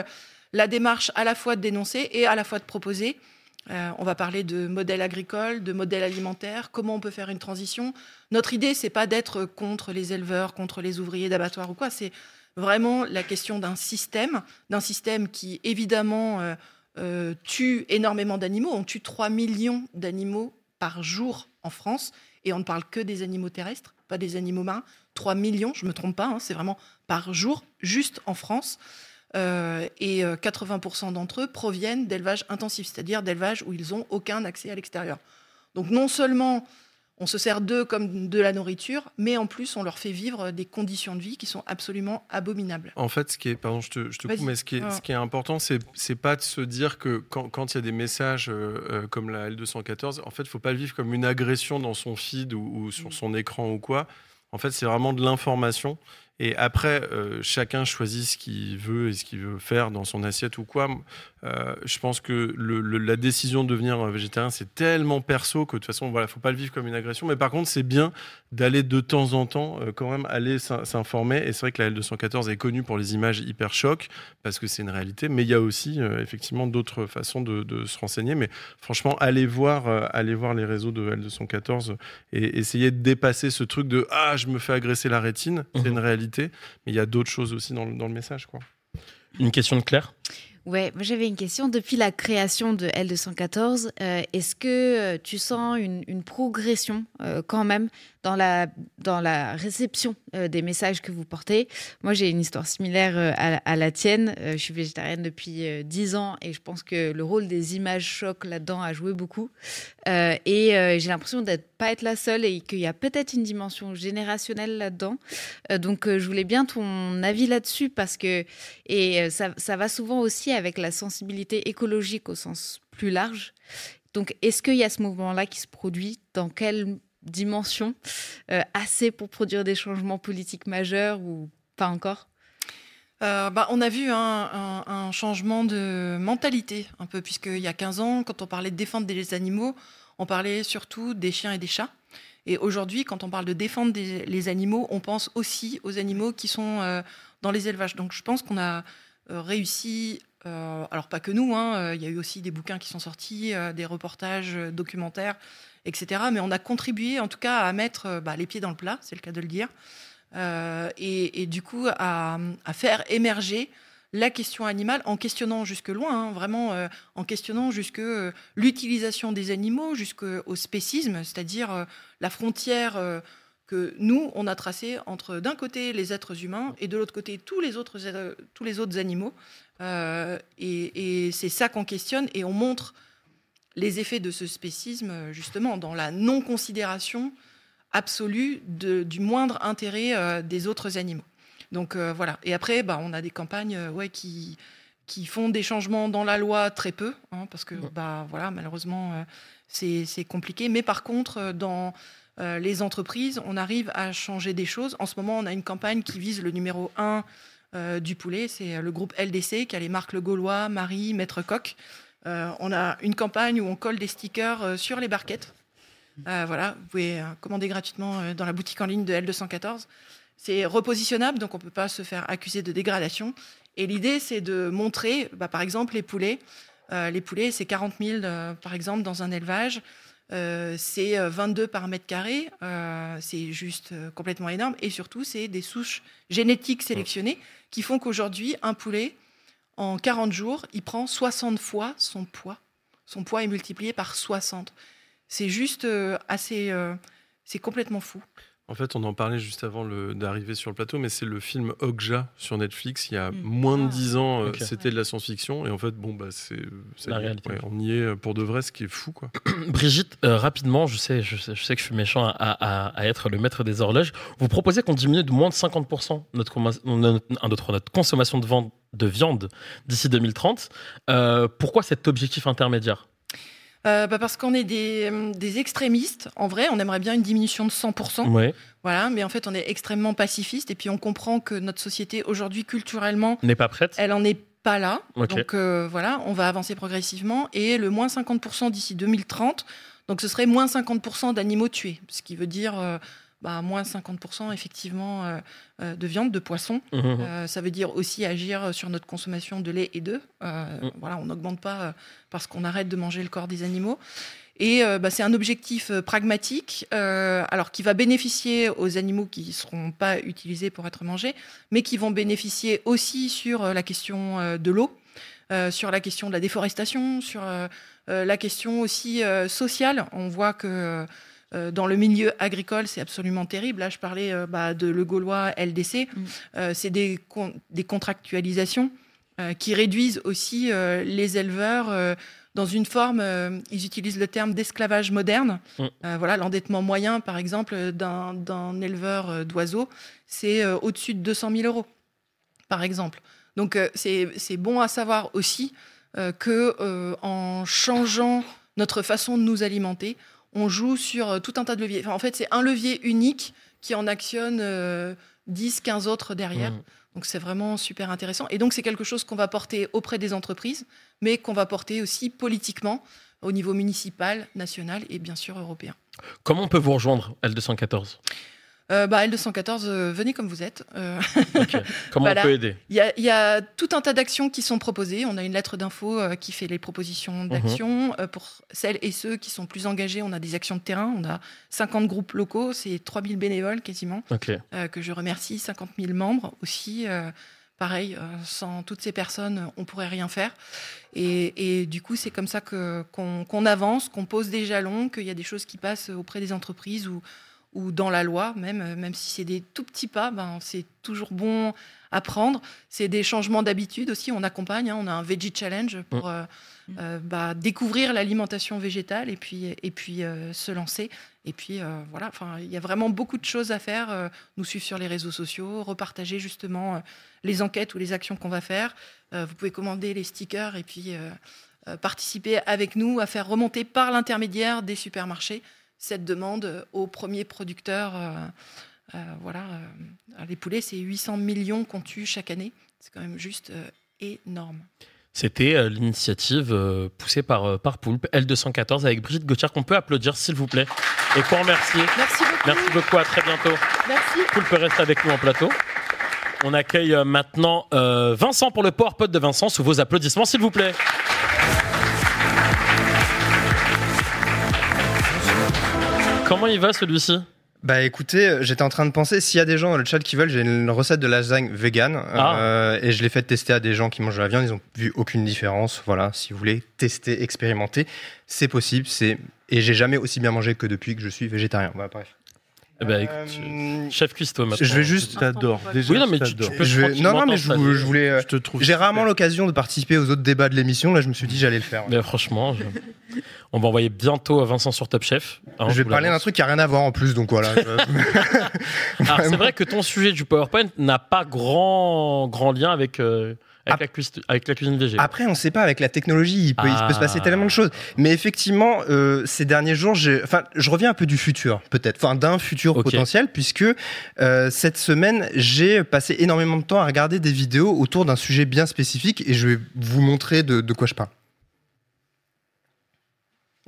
la démarche à la fois de dénoncer et à la fois de proposer. on va parler de modèle agricole, de modèle alimentaire, comment on peut faire une transition. Notre idée, c'est pas d'être contre les éleveurs, contre les ouvriers d'abattoirs ou quoi. C'est vraiment la question d'un système, d'un système qui évidemment euh, euh, tue énormément d'animaux. On tue 3 millions d'animaux par jour en France et on ne parle que des animaux terrestres, pas des animaux marins. 3 millions, je ne me trompe pas, hein, c'est vraiment par jour, juste en France. Euh, et 80% d'entre eux proviennent d'élevage intensif, c'est-à-dire d'élevage où ils n'ont aucun accès à l'extérieur. Donc non seulement on se sert d'eux comme de la nourriture, mais en plus, on leur fait vivre des conditions de vie qui sont absolument abominables. En fait, ce qui est, pardon, je te, je te coupe, mais ce qui est, ce qui est important, c'est, c'est pas de se dire que quand, quand il y a des messages euh, euh, comme la L214, en fait, faut pas le vivre comme une agression dans son feed ou, sur mm. son écran ou quoi. En fait, c'est vraiment de l'information. Et après, euh, chacun choisit ce qu'il veut et ce qu'il veut faire dans son assiette ou quoi. Euh, je pense que le, la décision de devenir végétarien, c'est tellement perso que de toute façon, voilà, faut pas le vivre comme une agression. Mais par contre, c'est bien d'aller de temps en temps euh, quand même aller s'informer. Et c'est vrai que la L214 est connue pour les images hyper choc parce que c'est une réalité. Mais il y a aussi effectivement d'autres façons de, de, se renseigner. Mais franchement, allez voir, allez voir les réseaux de L214 et essayer de dépasser ce truc de ah, je me fais agresser la rétine. C'est une réalité mais il y a d'autres choses aussi dans le, dans le message. Quoi. Une question de Claire? Ouais, j'avais une question. Depuis la création de L214, euh, est-ce que euh, tu sens une, progression euh, quand même dans la, dans la réception des messages que vous portez? Moi, j'ai une histoire similaire à, la tienne. Je suis végétarienne depuis dix ans et je pense que le rôle des images chocs là-dedans a joué beaucoup. et j'ai l'impression d'être pas être la seule et qu'il y a peut-être une dimension générationnelle là-dedans. donc, je voulais bien ton avis là-dessus parce que et ça, ça va souvent aussi avec la sensibilité écologique au sens plus large. Donc, est-ce qu'il y a ce mouvement-là qui se produit Dans quel dimension euh, assez pour produire des changements politiques majeurs ou pas encore? Euh, bah, on a vu un, changement de mentalité, un peu, puisqu'il y a 15 ans, quand on parlait de défendre des animaux, on parlait surtout des chiens et des chats. Et aujourd'hui, quand on parle de défendre les animaux, on pense aussi aux animaux qui sont euh, dans les élevages. Donc je pense qu'on a réussi, alors pas que nous, hein, il y a eu aussi des bouquins qui sont sortis, des reportages documentaires etc. Mais on a contribué en tout cas à mettre euh, bah, les pieds dans le plat, c'est le cas de le dire, euh, et, du coup à, faire émerger la question animale en questionnant jusque loin, hein, vraiment euh, en questionnant jusque l'utilisation des animaux, jusqu'au spécisme, c'est-à-dire la frontière que nous, on a tracée entre d'un côté les êtres humains et de l'autre côté tous les autres, tous les autres animaux. Et, et c'est ça qu'on questionne et on montre les effets de ce spécisme, justement, dans la non-considération absolue du moindre intérêt euh, des autres animaux. Donc euh, voilà. Et après, bah, on a des campagnes euh, ouais, qui, qui font des changements dans la loi très peu, hein, parce que bah, voilà, malheureusement, c'est compliqué. Mais par contre, dans euh, les entreprises, on arrive à changer des choses. En ce moment, on a une campagne qui vise le numéro 1 euh, du poulet, c'est le groupe LDC qui a les marques Le Gaulois, Marie, Maître Coq. Euh, on a une campagne où on colle des stickers euh, sur les barquettes. Euh, voilà, vous pouvez euh, commander gratuitement euh, dans la boutique en ligne de L214. C'est repositionnable, donc on ne peut pas se faire accuser de dégradation. Et l'idée, c'est de montrer, bah, par exemple, les poulets. Euh, les poulets, c'est 40 000, euh, par exemple, dans un élevage. Euh, c'est euh, 22 par mètre carré. Euh, c'est juste euh, complètement énorme. Et surtout, c'est des souches génétiques sélectionnées qui font qu'aujourd'hui, un poulet, en 40 jours, il prend 60 fois son poids. Son poids est multiplié par 60. C'est juste euh, assez. euh, c'est complètement fou. En fait, on en parlait juste avant d'arriver sur le plateau, mais c'est le film Okja sur Netflix. Il y a Mm. moins de 10 ans, euh, Ok. c'était de la science-fiction. Et en fait, bon, bah, c'est. La réalité. ouais, on y est pour de vrai, ce qui est fou, quoi. *clears throat* Brigitte, euh, rapidement, je sais, je, sais, je sais que je suis méchant à, à- à être le maître des horloges. Vous proposez qu'on diminue de moins de 50% notre, commas- notre, notre- notre consommation de, vente- de viande d'ici 2030. Euh, pourquoi cet objectif intermédiaire? Euh, bah, parce qu'on est des, des extrémistes. En vrai, on aimerait bien une diminution de 100%. Ouais. Voilà, mais en fait, on est extrêmement pacifiste. Et puis, on comprend que notre société, aujourd'hui, culturellement, N'est pas prête elle en est pas là. Ok. Donc, euh, voilà, on va avancer progressivement. Et le moins 50% d'ici 2030, donc ce serait moins 50% d'animaux tués. Ce qui veut dire euh, bah, moins 50% effectivement euh, euh, de viande, de poisson. Mhm. Euh, ça veut dire aussi agir sur notre consommation de lait et d'œufs. Voilà, on n'augmente pas parce qu'on arrête de manger le corps des animaux. Et bah, c'est un objectif pragmatique, alors qui va bénéficier aux animaux qui ne seront pas utilisés pour être mangés, mais qui vont bénéficier aussi sur la question de l'eau, euh, sur la question de la déforestation, sur euh, euh, la question aussi sociale. On voit que dans le milieu agricole, c'est absolument terrible. Là, je parlais euh, bah, de Le Gaulois LDC. Euh, c'est des, con- des contractualisations euh, qui réduisent aussi euh, les éleveurs euh, dans une forme, euh, ils utilisent le terme d'esclavage moderne. Mm. Euh, voilà, l'endettement moyen, par exemple, d'un éleveur euh, d'oiseaux, c'est euh, au-dessus de 200 000 euros, par exemple. Donc, euh, c'est bon à savoir aussi euh, que euh, en changeant notre façon de nous alimenter, on joue sur euh, tout un tas de leviers. Enfin, en fait, c'est un levier unique qui en actionne euh, 10, 15 autres derrière. Mhm. Donc c'est vraiment super intéressant. Et donc c'est quelque chose qu'on va porter auprès des entreprises, mais qu'on va porter aussi politiquement au niveau municipal, national et bien sûr européen. Comment on peut vous rejoindre, L214 Euh, bah, L214, euh, venez comme vous êtes. Euh, *laughs* Comment voilà. on peut aider? Il y, a- il y a tout un tas d'actions qui sont proposées. On a une lettre d'info qui fait les propositions d'actions. Euh, pour celles et ceux qui sont plus engagés, on a des actions de terrain. On a 50 groupes locaux, c'est 3000 bénévoles quasiment, que je remercie, 50 000 membres aussi. pareil, sans toutes ces personnes, on pourrait rien faire. Et, et du coup, c'est comme ça qu'on avance, qu'on pose des jalons, qu'il y a des choses qui passent auprès des entreprises ou, ou dans la loi, même, euh, même si c'est des tout petits pas, ben, c'est toujours bon à prendre. C'est des changements d'habitude aussi. On accompagne, hein, on a un Veggie Challenge pour euh, euh, bah, découvrir l'alimentation végétale et puis, et puis euh, se lancer. Et puis euh, voilà, il y a vraiment beaucoup de choses à faire. nous suivre sur les réseaux sociaux, repartager justement les enquêtes ou les actions qu'on va faire. Vous pouvez commander les stickers et puis participer avec nous à faire remonter par l'intermédiaire des supermarchés cette demande euh, aux premiers producteurs. euh, euh, voilà, les poulets, c'est 800 millions qu'on tue chaque année. C'est quand même juste énorme. C'était l'initiative poussée par, par Poulpe, L214, avec Brigitte Gauthier, qu'on peut applaudir, s'il vous plaît, et qu'on remercie. Merci beaucoup. Merci beaucoup, à très bientôt. Merci. Poulpe reste avec nous en plateau. On accueille maintenant Vincent pour le PowerPod de Vincent, sous vos applaudissements, s'il vous plaît. Comment il va celui-ci? Bah écoutez, euh, j'étais en train de penser, s'il y a des gens dans le chat qui veulent, j'ai une recette de lasagne vegan Ah. euh, et je l'ai fait tester à des gens qui mangent de la viande, ils ont vu aucune différence. Voilà, si vous voulez tester, expérimenter, c'est possible. C'est et j'ai jamais aussi bien mangé que depuis que je suis végétarien. Bah, bref. Eh ben, écoute, chef cuistot maintenant. Je vais juste. T'adores. Déjà, Oui, non, mais je tu, tu t'adore. peux Je vais- Non, non, mais je, tranquillement vou- je voulais. euh, Je te trouve J'ai rarement l'occasion de participer aux autres débats de l'émission. Là, je me suis dit j'allais le faire. Mais franchement, je- on va envoyer bientôt à Vincent sur Top Chef. hein, je vais vous parler d'un l'annonce. truc qui a rien à voir en plus, donc voilà. je- Alors, c'est *laughs* vrai que ton sujet du PowerPoint n'a pas grand, grand lien avec, euh, avec, la, cuisine, avec la cuisine végé. Après, on ne sait pas, avec la technologie, il peut, il peut se passer Ah. tellement de choses. Mais effectivement, euh, ces derniers jours, enfin, je reviens un peu du futur, peut-être, enfin d'un futur potentiel, puisque euh, cette semaine, j'ai passé énormément de temps à regarder des vidéos autour d'un sujet bien spécifique, et je vais vous montrer de, de quoi je parle.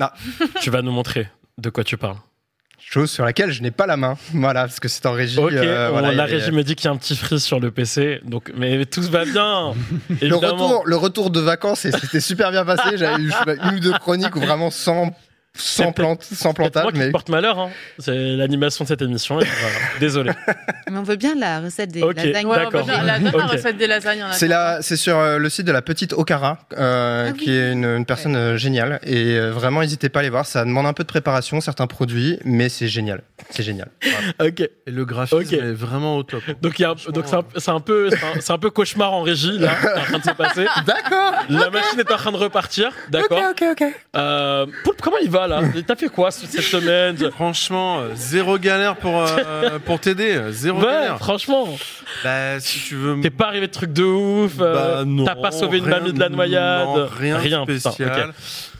Ah, Tu vas nous montrer de quoi tu parles. Chose sur laquelle je n'ai pas la main, *laughs* voilà, parce que c'est en régie. Ok, euh, voilà, la régie me dit qu'il y a un petit freeze sur le PC, donc mais tout va bien. *laughs* Le retour, le retour de vacances, c'était super bien passé. J'avais eu une ou deux chroniques où vraiment sans, sans, plante, sans C'est moi plantable. qui Mais... te porte malheur. Hein. C'est l'animation de cette émission. et voilà. Désolé. *laughs* Mais on veut bien la recette des lasagnes. Ouais, on bien- la, recette des lasagnes. C'est la, c'est sur euh, le site de la petite Okara, euh, Ah qui est une, une personne euh, géniale. Et euh, vraiment, n'hésitez pas à aller voir. Ça demande un peu de préparation, certains produits, mais c'est génial. C'est génial. Voilà. Ok. Et le graphisme est vraiment au top. Donc il y a, donc c'est un, c'est un peu, c'est un, peu cauchemar en régie là, en train de se passer. *laughs* D'accord. La machine est en train de repartir, d'accord. Ok, ok, ok. Euh, Poulpe, comment il va là *laughs* T'as fait quoi cette semaine? Franchement, euh, zéro galère pour, euh, *laughs* pour t'aider. euh, Zéro Ouais, galère. franchement. Bah, si tu veux. T'es pas arrivé de truc de ouf. euh, Bah, non, T'as pas sauvé une rien- mamie de la noyade. non, rien, de putain, spécial.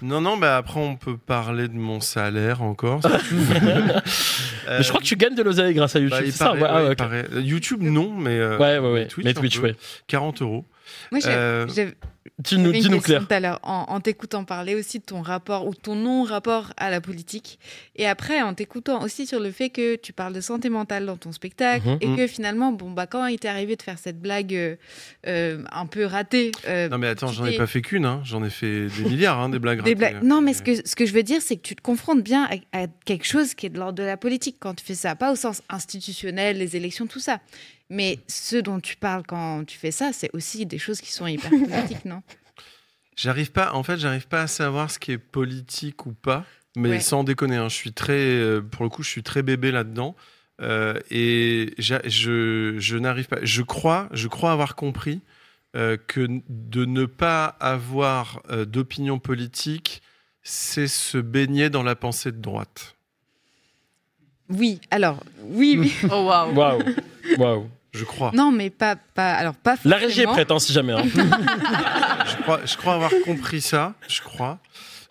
Non, non, bah après on peut parler de mon salaire encore. si tu veux. *laughs* Mais je crois que tu gagnes de l'oseille grâce à YouTube. Bah, ça paraît, ouais, ah, ouais. Euh, YouTube non, mais euh, Ouais, ouais, ouais. Twitch, Mais Twitch, ouais. 40 euros. Moi, j'ai- Euh, j'ai- Dis-nous, dis-nous question Claire. tout à l'heure, en, en t'écoutant parler aussi de ton rapport ou ton non-rapport à la politique. Et après, en t'écoutant aussi sur le fait que tu parles de santé mentale dans ton spectacle Mhm. et que finalement, bon, bah, quand il t'est arrivé de faire cette blague euh, euh, un peu ratée. euh, Non mais attends, j'en ai pas fait qu'une, hein. j'en ai fait des milliards, hein, des blagues. des ratées. blagues. Non, mais ce que, ce que je veux dire, c'est que tu te confrontes bien à, à quelque chose qui est de l'ordre de la politique quand tu fais ça. Pas au sens institutionnel, les élections, tout ça. Mais ce dont tu parles quand tu fais ça, c'est aussi des choses qui sont hyper *laughs* politiques, non? J'arrive pas, en fait, j'arrive pas à savoir ce qui est politique ou pas. Mais Ouais. sans déconner, hein, je suis très, euh, pour le coup, je suis très bébé là-dedans. Euh, et je, je n'arrive pas. Je crois, je crois avoir compris euh, que de ne pas avoir euh, d'opinion politique, c'est se baigner dans la pensée de droite. Oui, alors, oui, oui. *laughs* Oh waouh. Waouh. Waouh. Je crois. Non, mais pas, pas, alors pas La régie est prête, hein, si jamais. hein. *laughs* je, crois, je crois avoir compris ça, je crois.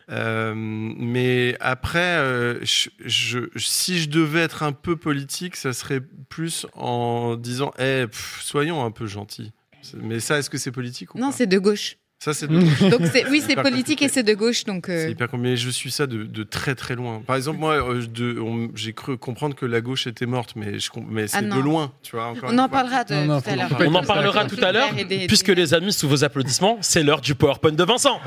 Euh, mais après, euh, je, je- si je devais être un peu politique, ça serait plus en disant Eh, pff, soyons un peu gentils. Mais ça, est-ce que c'est politique ou Non, pas? c'est de gauche. Ça, c'est de gauche. Donc c'est, oui, c'est politique compliqué. et c'est de gauche, donc. euh, C'est hyper compliqué. Mais je suis ça de, de très très loin. Par exemple, moi, euh, de- on- j'ai cru comprendre que la gauche était morte, mais, je mais c'est Ah de loin, tu vois. encore On en parlera de- Non, non, tout à l'heure. On en parlera tout à l'heure, des- puisque les amis, sous vos applaudissements, c'est l'heure du PowerPoint de Vincent.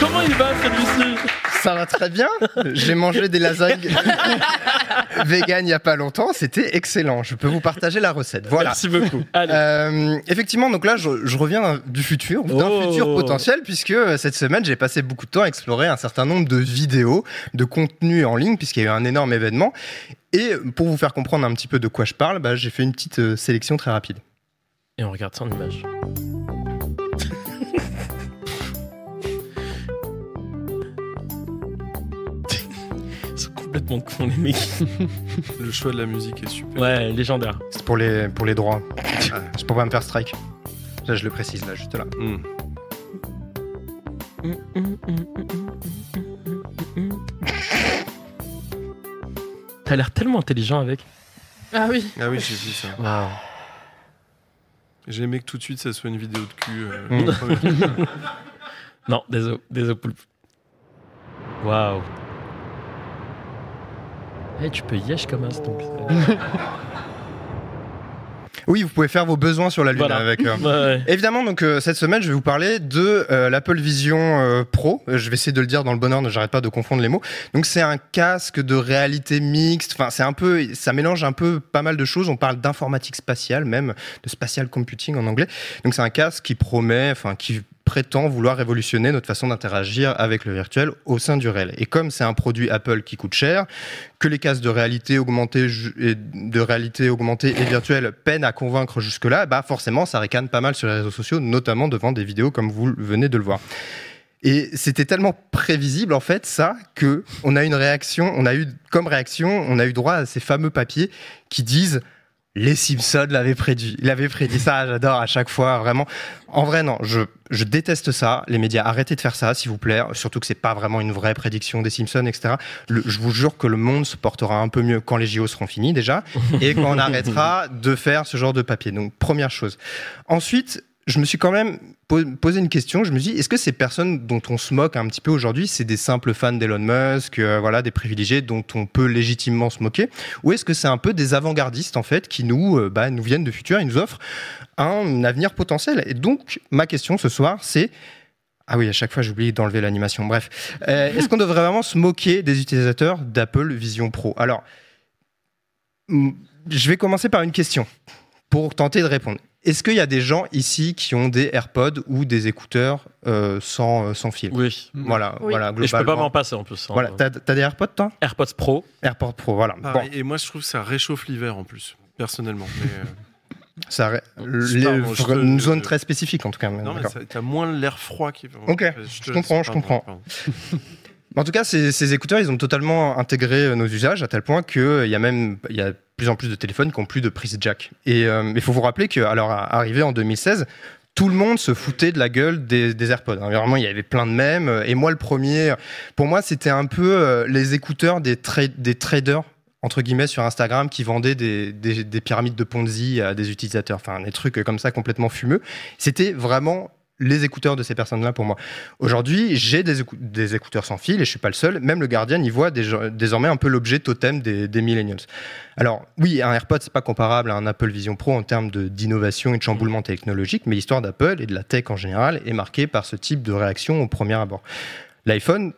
Comment il va celui-ci? Ça va très bien. J'ai mangé des lasagnes *laughs* vegan il y a pas longtemps. C'était excellent. Je peux vous partager la recette. Voilà. Merci beaucoup. Euh, effectivement, donc là, je, je reviens du futur, d'un Oh. futur potentiel, puisque euh, cette semaine, j'ai passé beaucoup de temps à explorer un certain nombre de vidéos, de contenus en ligne, puisqu'il y a eu un énorme événement. Et pour vous faire comprendre un petit peu de quoi je parle, bah, j'ai fait une petite euh, sélection très rapide. Et on regarde ça en image. Complètement cons les mecs. *laughs* Le choix de la musique est super. Ouais, légendaire. C'est pour les, pour les droits. C'est pour pas me faire strike. Là, je le précise, là, juste là. Hmm. *laughs* T'as l'air tellement intelligent avec. Ah oui. Ah oui, j'ai vu ça. Waouh. J'ai aimé que tout de suite ça soit une vidéo de cul. euh, Mm. *laughs* Non, désolé, désolé poulpe. Waouh. Eh, tu peux yesh comme as *laughs* donc. Oui, vous pouvez faire vos besoins sur la Lune Voilà. avec. euh, *laughs* Ouais, ouais. Évidemment, donc euh, cette semaine, je vais vous parler de euh, l'Apple Vision Pro. Je vais essayer de le dire dans le bon ordre, j'arrête pas de confondre les mots. Donc c'est un casque de réalité mixte. Enfin, c'est un peu, ça mélange un peu pas mal de choses. On parle d'informatique spatiale, même de spatial computing en anglais. Donc c'est un casque qui promet, enfin qui prétend vouloir révolutionner notre façon d'interagir avec le virtuel au sein du réel. Et comme c'est un produit Apple qui coûte cher, que les casques de réalité augmentée et de réalité augmentée et virtuelle peinent à convaincre jusque-là, bah forcément ça ricane pas mal sur les réseaux sociaux, notamment devant des vidéos comme vous venez de le voir. Et c'était tellement prévisible en fait ça que on a une réaction, on a eu comme réaction, on a eu droit à ces fameux papiers qui disent Les Simpsons l'avaient prédit. Il avait prédit ça, j'adore à chaque fois, vraiment. En vrai, non, je, je déteste ça. Les médias, arrêtez de faire ça, s'il vous plaît. Surtout que c'est pas vraiment une vraie prédiction des Simpsons, etc. Le- je vous jure que le monde se portera un peu mieux quand les JO seront finis déjà, *laughs* et quand on arrêtera de faire ce genre de papier. Donc, première chose. Ensuite, je me suis quand même posé une question. Je me dit, est-ce que ces personnes dont on se moque un petit peu aujourd'hui, c'est des simples fans d'Elon Musk, euh, voilà, des privilégiés dont on peut légitimement se moquer, ou est-ce que c'est un peu des avant-gardistes en fait qui nous, euh, bah, nous viennent de futur et nous offrent un avenir potentiel? Et donc, ma question ce soir, c'est ah oui, à chaque fois j'oublie d'enlever l'animation. Bref, Euh, est-ce qu'on devrait vraiment se moquer des utilisateurs d'Apple Vision Pro? Alors, je vais commencer par une question pour tenter de répondre. Est-ce qu'il y a des gens ici qui ont des AirPods ou des écouteurs euh, sans, euh, sans fil? Oui. Voilà, Oui. voilà. Et je peux pas m'en passer en plus. hein. Voilà, t'as as des AirPods toi? AirPods Pro. AirPods Pro, voilà. Pareil, Et moi, je trouve que ça réchauffe l'hiver en plus, personnellement. Mais, euh, *laughs* Ça, ré- les- pardon, je te- une zone très spécifique en tout cas. Non, mais t'as moins l'air froid qui va. Ok, Je, te je comprends, je pardon, comprends. *laughs* En tout cas, ces, écouteurs, ils ont totalement intégré euh, nos usages à tel point qu'il y a même il y a plus en plus de téléphones qui ont plus de prise jack. Et euh, il faut vous rappeler que, alors, arrivé en 2016, tout le monde se foutait de la gueule des, AirPods. hein. Vraiment, il y avait plein de mèmes. euh, Et moi, le premier, pour moi, c'était un peu euh, les écouteurs des, tra- des traders entre guillemets sur Instagram qui vendaient des- des pyramides de Ponzi à des utilisateurs, enfin des trucs comme ça complètement fumeux. C'était vraiment les écouteurs de ces personnes-là pour moi. Aujourd'hui, j'ai des, écou- des écouteurs sans fil et je suis pas le seul. Même le Guardian, il voit désormais un peu l'objet totem des, des millennials. Alors oui, un AirPod c'est pas comparable à un Apple Vision Pro en termes d'innovation et de chamboulement technologique, mais l'histoire d'Apple et de la tech en général est marquée par ce type de réaction au premier abord. L'iPhone,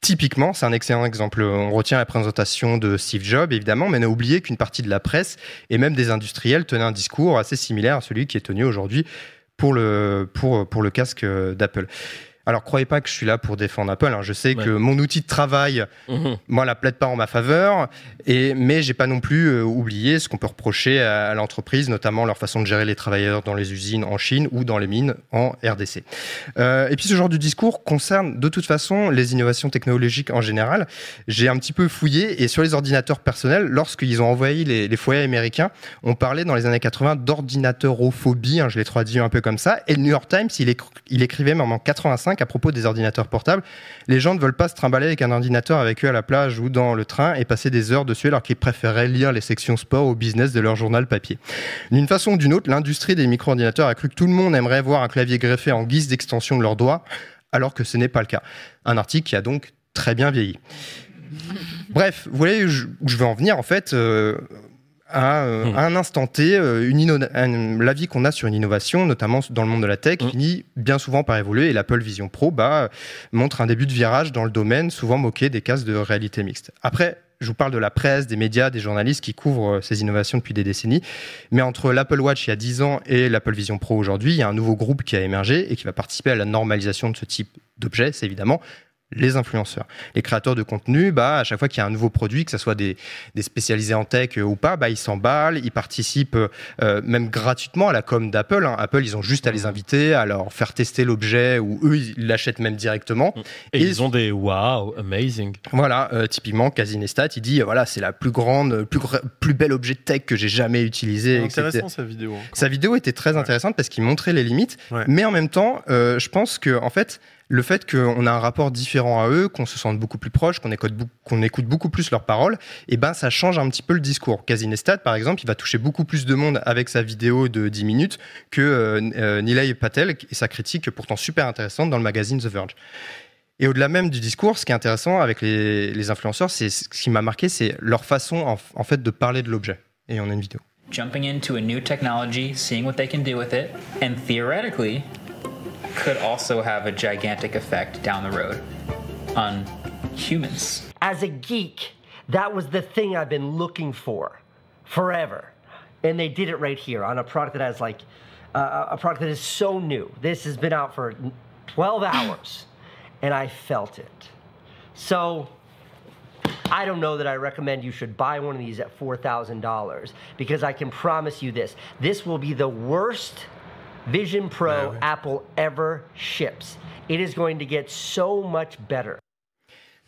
Typiquement, c'est un excellent exemple. On retient la présentation de Steve Jobs, évidemment, mais on a oublié qu'une partie de la presse et même des industriels tenaient un discours assez similaire à celui qui est tenu aujourd'hui pour le, pour, pour le casque d'Apple. Alors, croyez pas que je suis là pour défendre Apple. hein. Je sais que mon outil de travail, Mhm. moi, la plaide pas en ma faveur. Et, mais j'ai pas non plus euh, oublié ce qu'on peut reprocher à, à l'entreprise, notamment leur façon de gérer les travailleurs dans les usines en Chine ou dans les mines en RDC. Euh, et puis ce genre de discours concerne de toute façon les innovations technologiques en général. J'ai un petit peu fouillé et sur les ordinateurs personnels, lorsqu'ils ont envahi les, les foyers américains, on parlait dans les années 80 d'ordinateurophobie, hein, je l'ai traduit un peu comme ça. Et le New York Times, il, il écrivait même en 85 à propos des ordinateurs portables, les gens ne veulent pas se trimballer avec un ordinateur avec eux à la plage ou dans le train et passer des heures dessus alors qu'ils préféraient lire les sections sport ou business de leur journal papier. D'une façon ou d'une autre, l'industrie des micro-ordinateurs a cru que tout le monde aimerait voir un clavier greffé en guise d'extension de leurs doigts, alors que ce n'est pas le cas. Un article qui a donc très bien vieilli. Bref, vous voyez où je, veux en venir en fait. euh, à, euh, à un instant T, euh, une inno- un- l'avis qu'on a sur une innovation, notamment dans le monde de la tech, finit bien souvent par évoluer et l'Apple Vision Pro bah, montre un début de virage dans le domaine, souvent moqué des cases de réalité mixte. Après, je vous parle de la presse, des médias, des journalistes qui couvrent euh, ces innovations depuis des décennies. Mais entre l'Apple Watch il y a 10 ans et l'Apple Vision Pro aujourd'hui, il y a un nouveau groupe qui a émergé et qui va participer à la normalisation de ce type d'objet. C'est évidemment les influenceurs. Les créateurs de contenu, bah, à chaque fois qu'il y a un nouveau produit, que ce soit des, des spécialisés en tech euh, ou pas, bah, ils s'emballent, ils participent euh, même gratuitement à la com d'Apple. hein. Apple, ils ont juste à les inviter, à leur faire tester l'objet ou eux, ils l'achètent même directement. Et, ils ont des wow, amazing. Voilà, euh, typiquement, Casinestat, il dit, euh, voilà, c'est la plus grande, euh, plus, gr- plus belle objet de tech que j'ai jamais utilisé. etc. Intéressant sa vidéo. hein. Sa vidéo était très intéressante parce qu'il montrait les limites, mais en même temps, euh, je pense que en fait, le fait qu'on a un rapport différent à eux, qu'on se sente beaucoup plus proche, qu'on écoute, écoute beaucoup plus leurs paroles, et ben ça change un petit peu le discours. Casinestat, par exemple, il va toucher beaucoup plus de monde avec sa vidéo de 10 minutes que euh, euh, Nilay Patel et sa critique pourtant super intéressante dans le magazine The Verge. Et au-delà même du discours, ce qui est intéressant avec les, influenceurs, c'est ce qui m'a marqué, c'est leur façon en, en fait de parler de l'objet. Et on a une vidéo. jumping into a new technology, seeing what they can do with it, and theoretically could also have a gigantic effect down the road on humans. As a geek, that was the thing I've been looking for forever. And they did it right here on a product that has like uh, a product that is so new. This has been out for 12 *clears throat* hours and I felt it. So I don't know that I recommend you should buy one of these at $4,000 because I can promise you this. This will be the worst Vision Pro Apple ever ships. It is going to get so much better.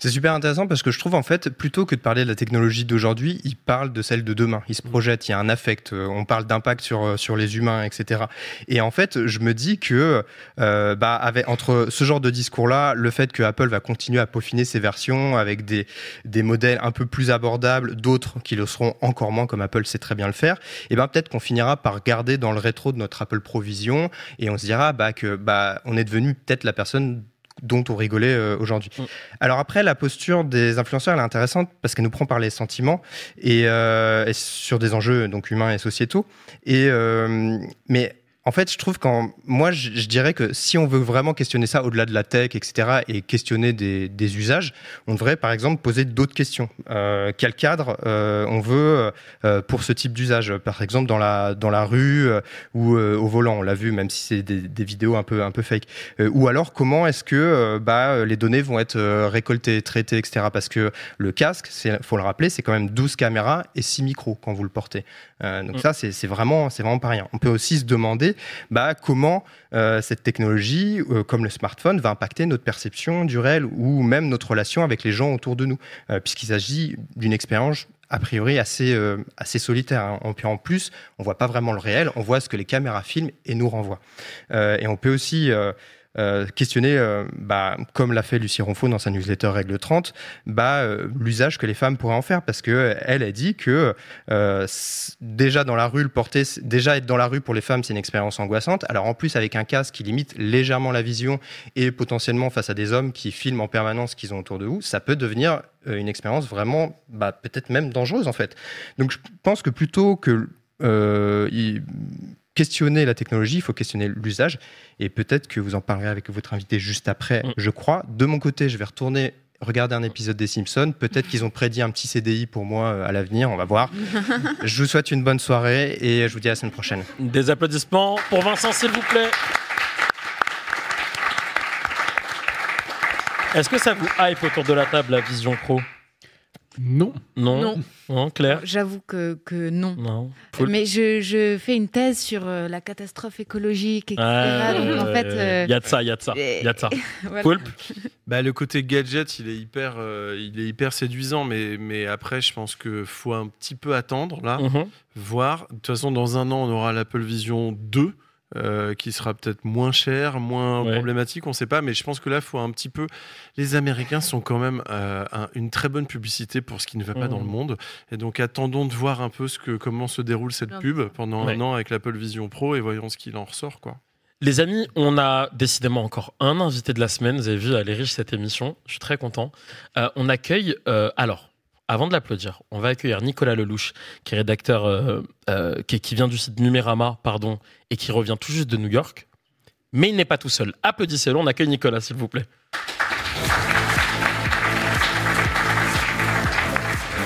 C'est super intéressant parce que je trouve en fait, plutôt que de parler de la technologie d'aujourd'hui, il parle de celle de demain. Il se projette, il y a un affect, euh, on parle d'impact sur, euh, sur les humains, etc. Et en fait, je me dis que euh, bah, avec, entre ce genre de discours-là, le fait que Apple va continuer à peaufiner ses versions avec des, des modèles un peu plus abordables, d'autres qui le seront encore moins, comme Apple sait très bien le faire, et ben peut-être qu'on finira par garder dans le rétro de notre Apple Provision et on se dira bah, que bah, on est devenu peut-être la personne dont on rigolait euh, aujourd'hui. Mm. Alors après, la posture des influenceurs, elle est intéressante parce qu'elle nous prend par les sentiments et, euh, et sur des enjeux donc humains et sociétaux. Et euh, mais en fait, je trouve qu'en moi, je, je dirais que si on veut vraiment questionner ça au-delà de la tech, etc., et questionner des, des usages, on devrait par exemple poser d'autres questions. Euh, quel cadre euh, on veut euh, pour ce type d'usage? Par exemple, dans la dans la rue ou au volant, on l'a vu, même si c'est des, des vidéos un peu un peu fake. Ou alors, comment est-ce que bah, les données vont être récoltées, traitées, etc. Parce que le casque, c'est faut le rappeler, c'est quand même 12 caméras et 6 micros quand vous le portez. Donc Mm. ça, c'est vraiment, c'est vraiment pas rien. On peut aussi se demander bah, comment euh, cette technologie, euh, comme le smartphone, va impacter notre perception du réel ou même notre relation avec les gens autour de nous, euh, puisqu'il s'agit d'une expérience a priori assez, assez solitaire. hein. En, plus, on voit pas vraiment le réel, on voit ce que les caméras filment et nous renvoient. Et on peut aussi euh, questionner, euh, bah, comme l'a fait Lucie Ronfaux dans sa newsletter Règle 30, bah, euh, l'usage que les femmes pourraient en faire. Parce que elle a dit que déjà dans la rue, le porter, déjà être dans la rue pour les femmes, c'est une expérience angoissante. Alors en plus, avec un casque qui limite légèrement la vision et potentiellement face à des hommes qui filment en permanence ce qu'ils ont autour de vous, ça peut devenir une expérience vraiment, bah, peut-être même dangereuse en fait. Donc je pense que plutôt que questionner la technologie, il faut questionner l'usage. Et peut-être que vous en parlerez avec votre invité juste après, je crois. De mon côté, je vais retourner regarder un épisode des Simpsons. Peut-être qu'ils ont prédit un petit CDI pour moi euh, à l'avenir, on va voir. *laughs* je vous souhaite une bonne soirée et je vous dis à la semaine prochaine. Des applaudissements pour Vincent, s'il vous plaît. Est-ce que ça vous hype autour de la table, la Vision Pro? Non. Non. Non. Non, Claire J'avoue que, que non. Non. Mais je, je fais une thèse sur euh, la catastrophe écologique, etc. Ah, Donc, en fait, euh, y a de ça, y a de ça, y a de ça. *laughs* Voilà. Poulpe *laughs* Bah, le côté gadget, il est hyper, euh, il est hyper séduisant, mais, mais après, je pense qu'il faut un petit peu attendre là, Mhm. voir. De toute façon, dans un an, on aura l'Apple Vision 2. Euh, qui sera peut-être moins cher, moins problématique, on ne sait pas, mais je pense que là, il faut un petit peu. Les Américains sont quand même euh, un- une très bonne publicité pour ce qui ne va pas dans le monde, et donc attendons de voir un peu ce que, comment se déroule cette pub pendant Ouais. un an avec l'Apple Vision Pro et voyons ce qu'il en ressort, quoi. Les amis, on a décidément encore un invité de la semaine. Vous avez vu, elle est riche cette émission. Je suis très content. Euh, on accueille, euh, alors, avant de l'applaudir, on va accueillir Nicolas Lelouch, qui est rédacteur, euh, euh, qui, vient du site Numérama, pardon, et qui revient tout juste de New York. Mais il n'est pas tout seul. Applaudissez-le, on accueille Nicolas, s'il vous plaît.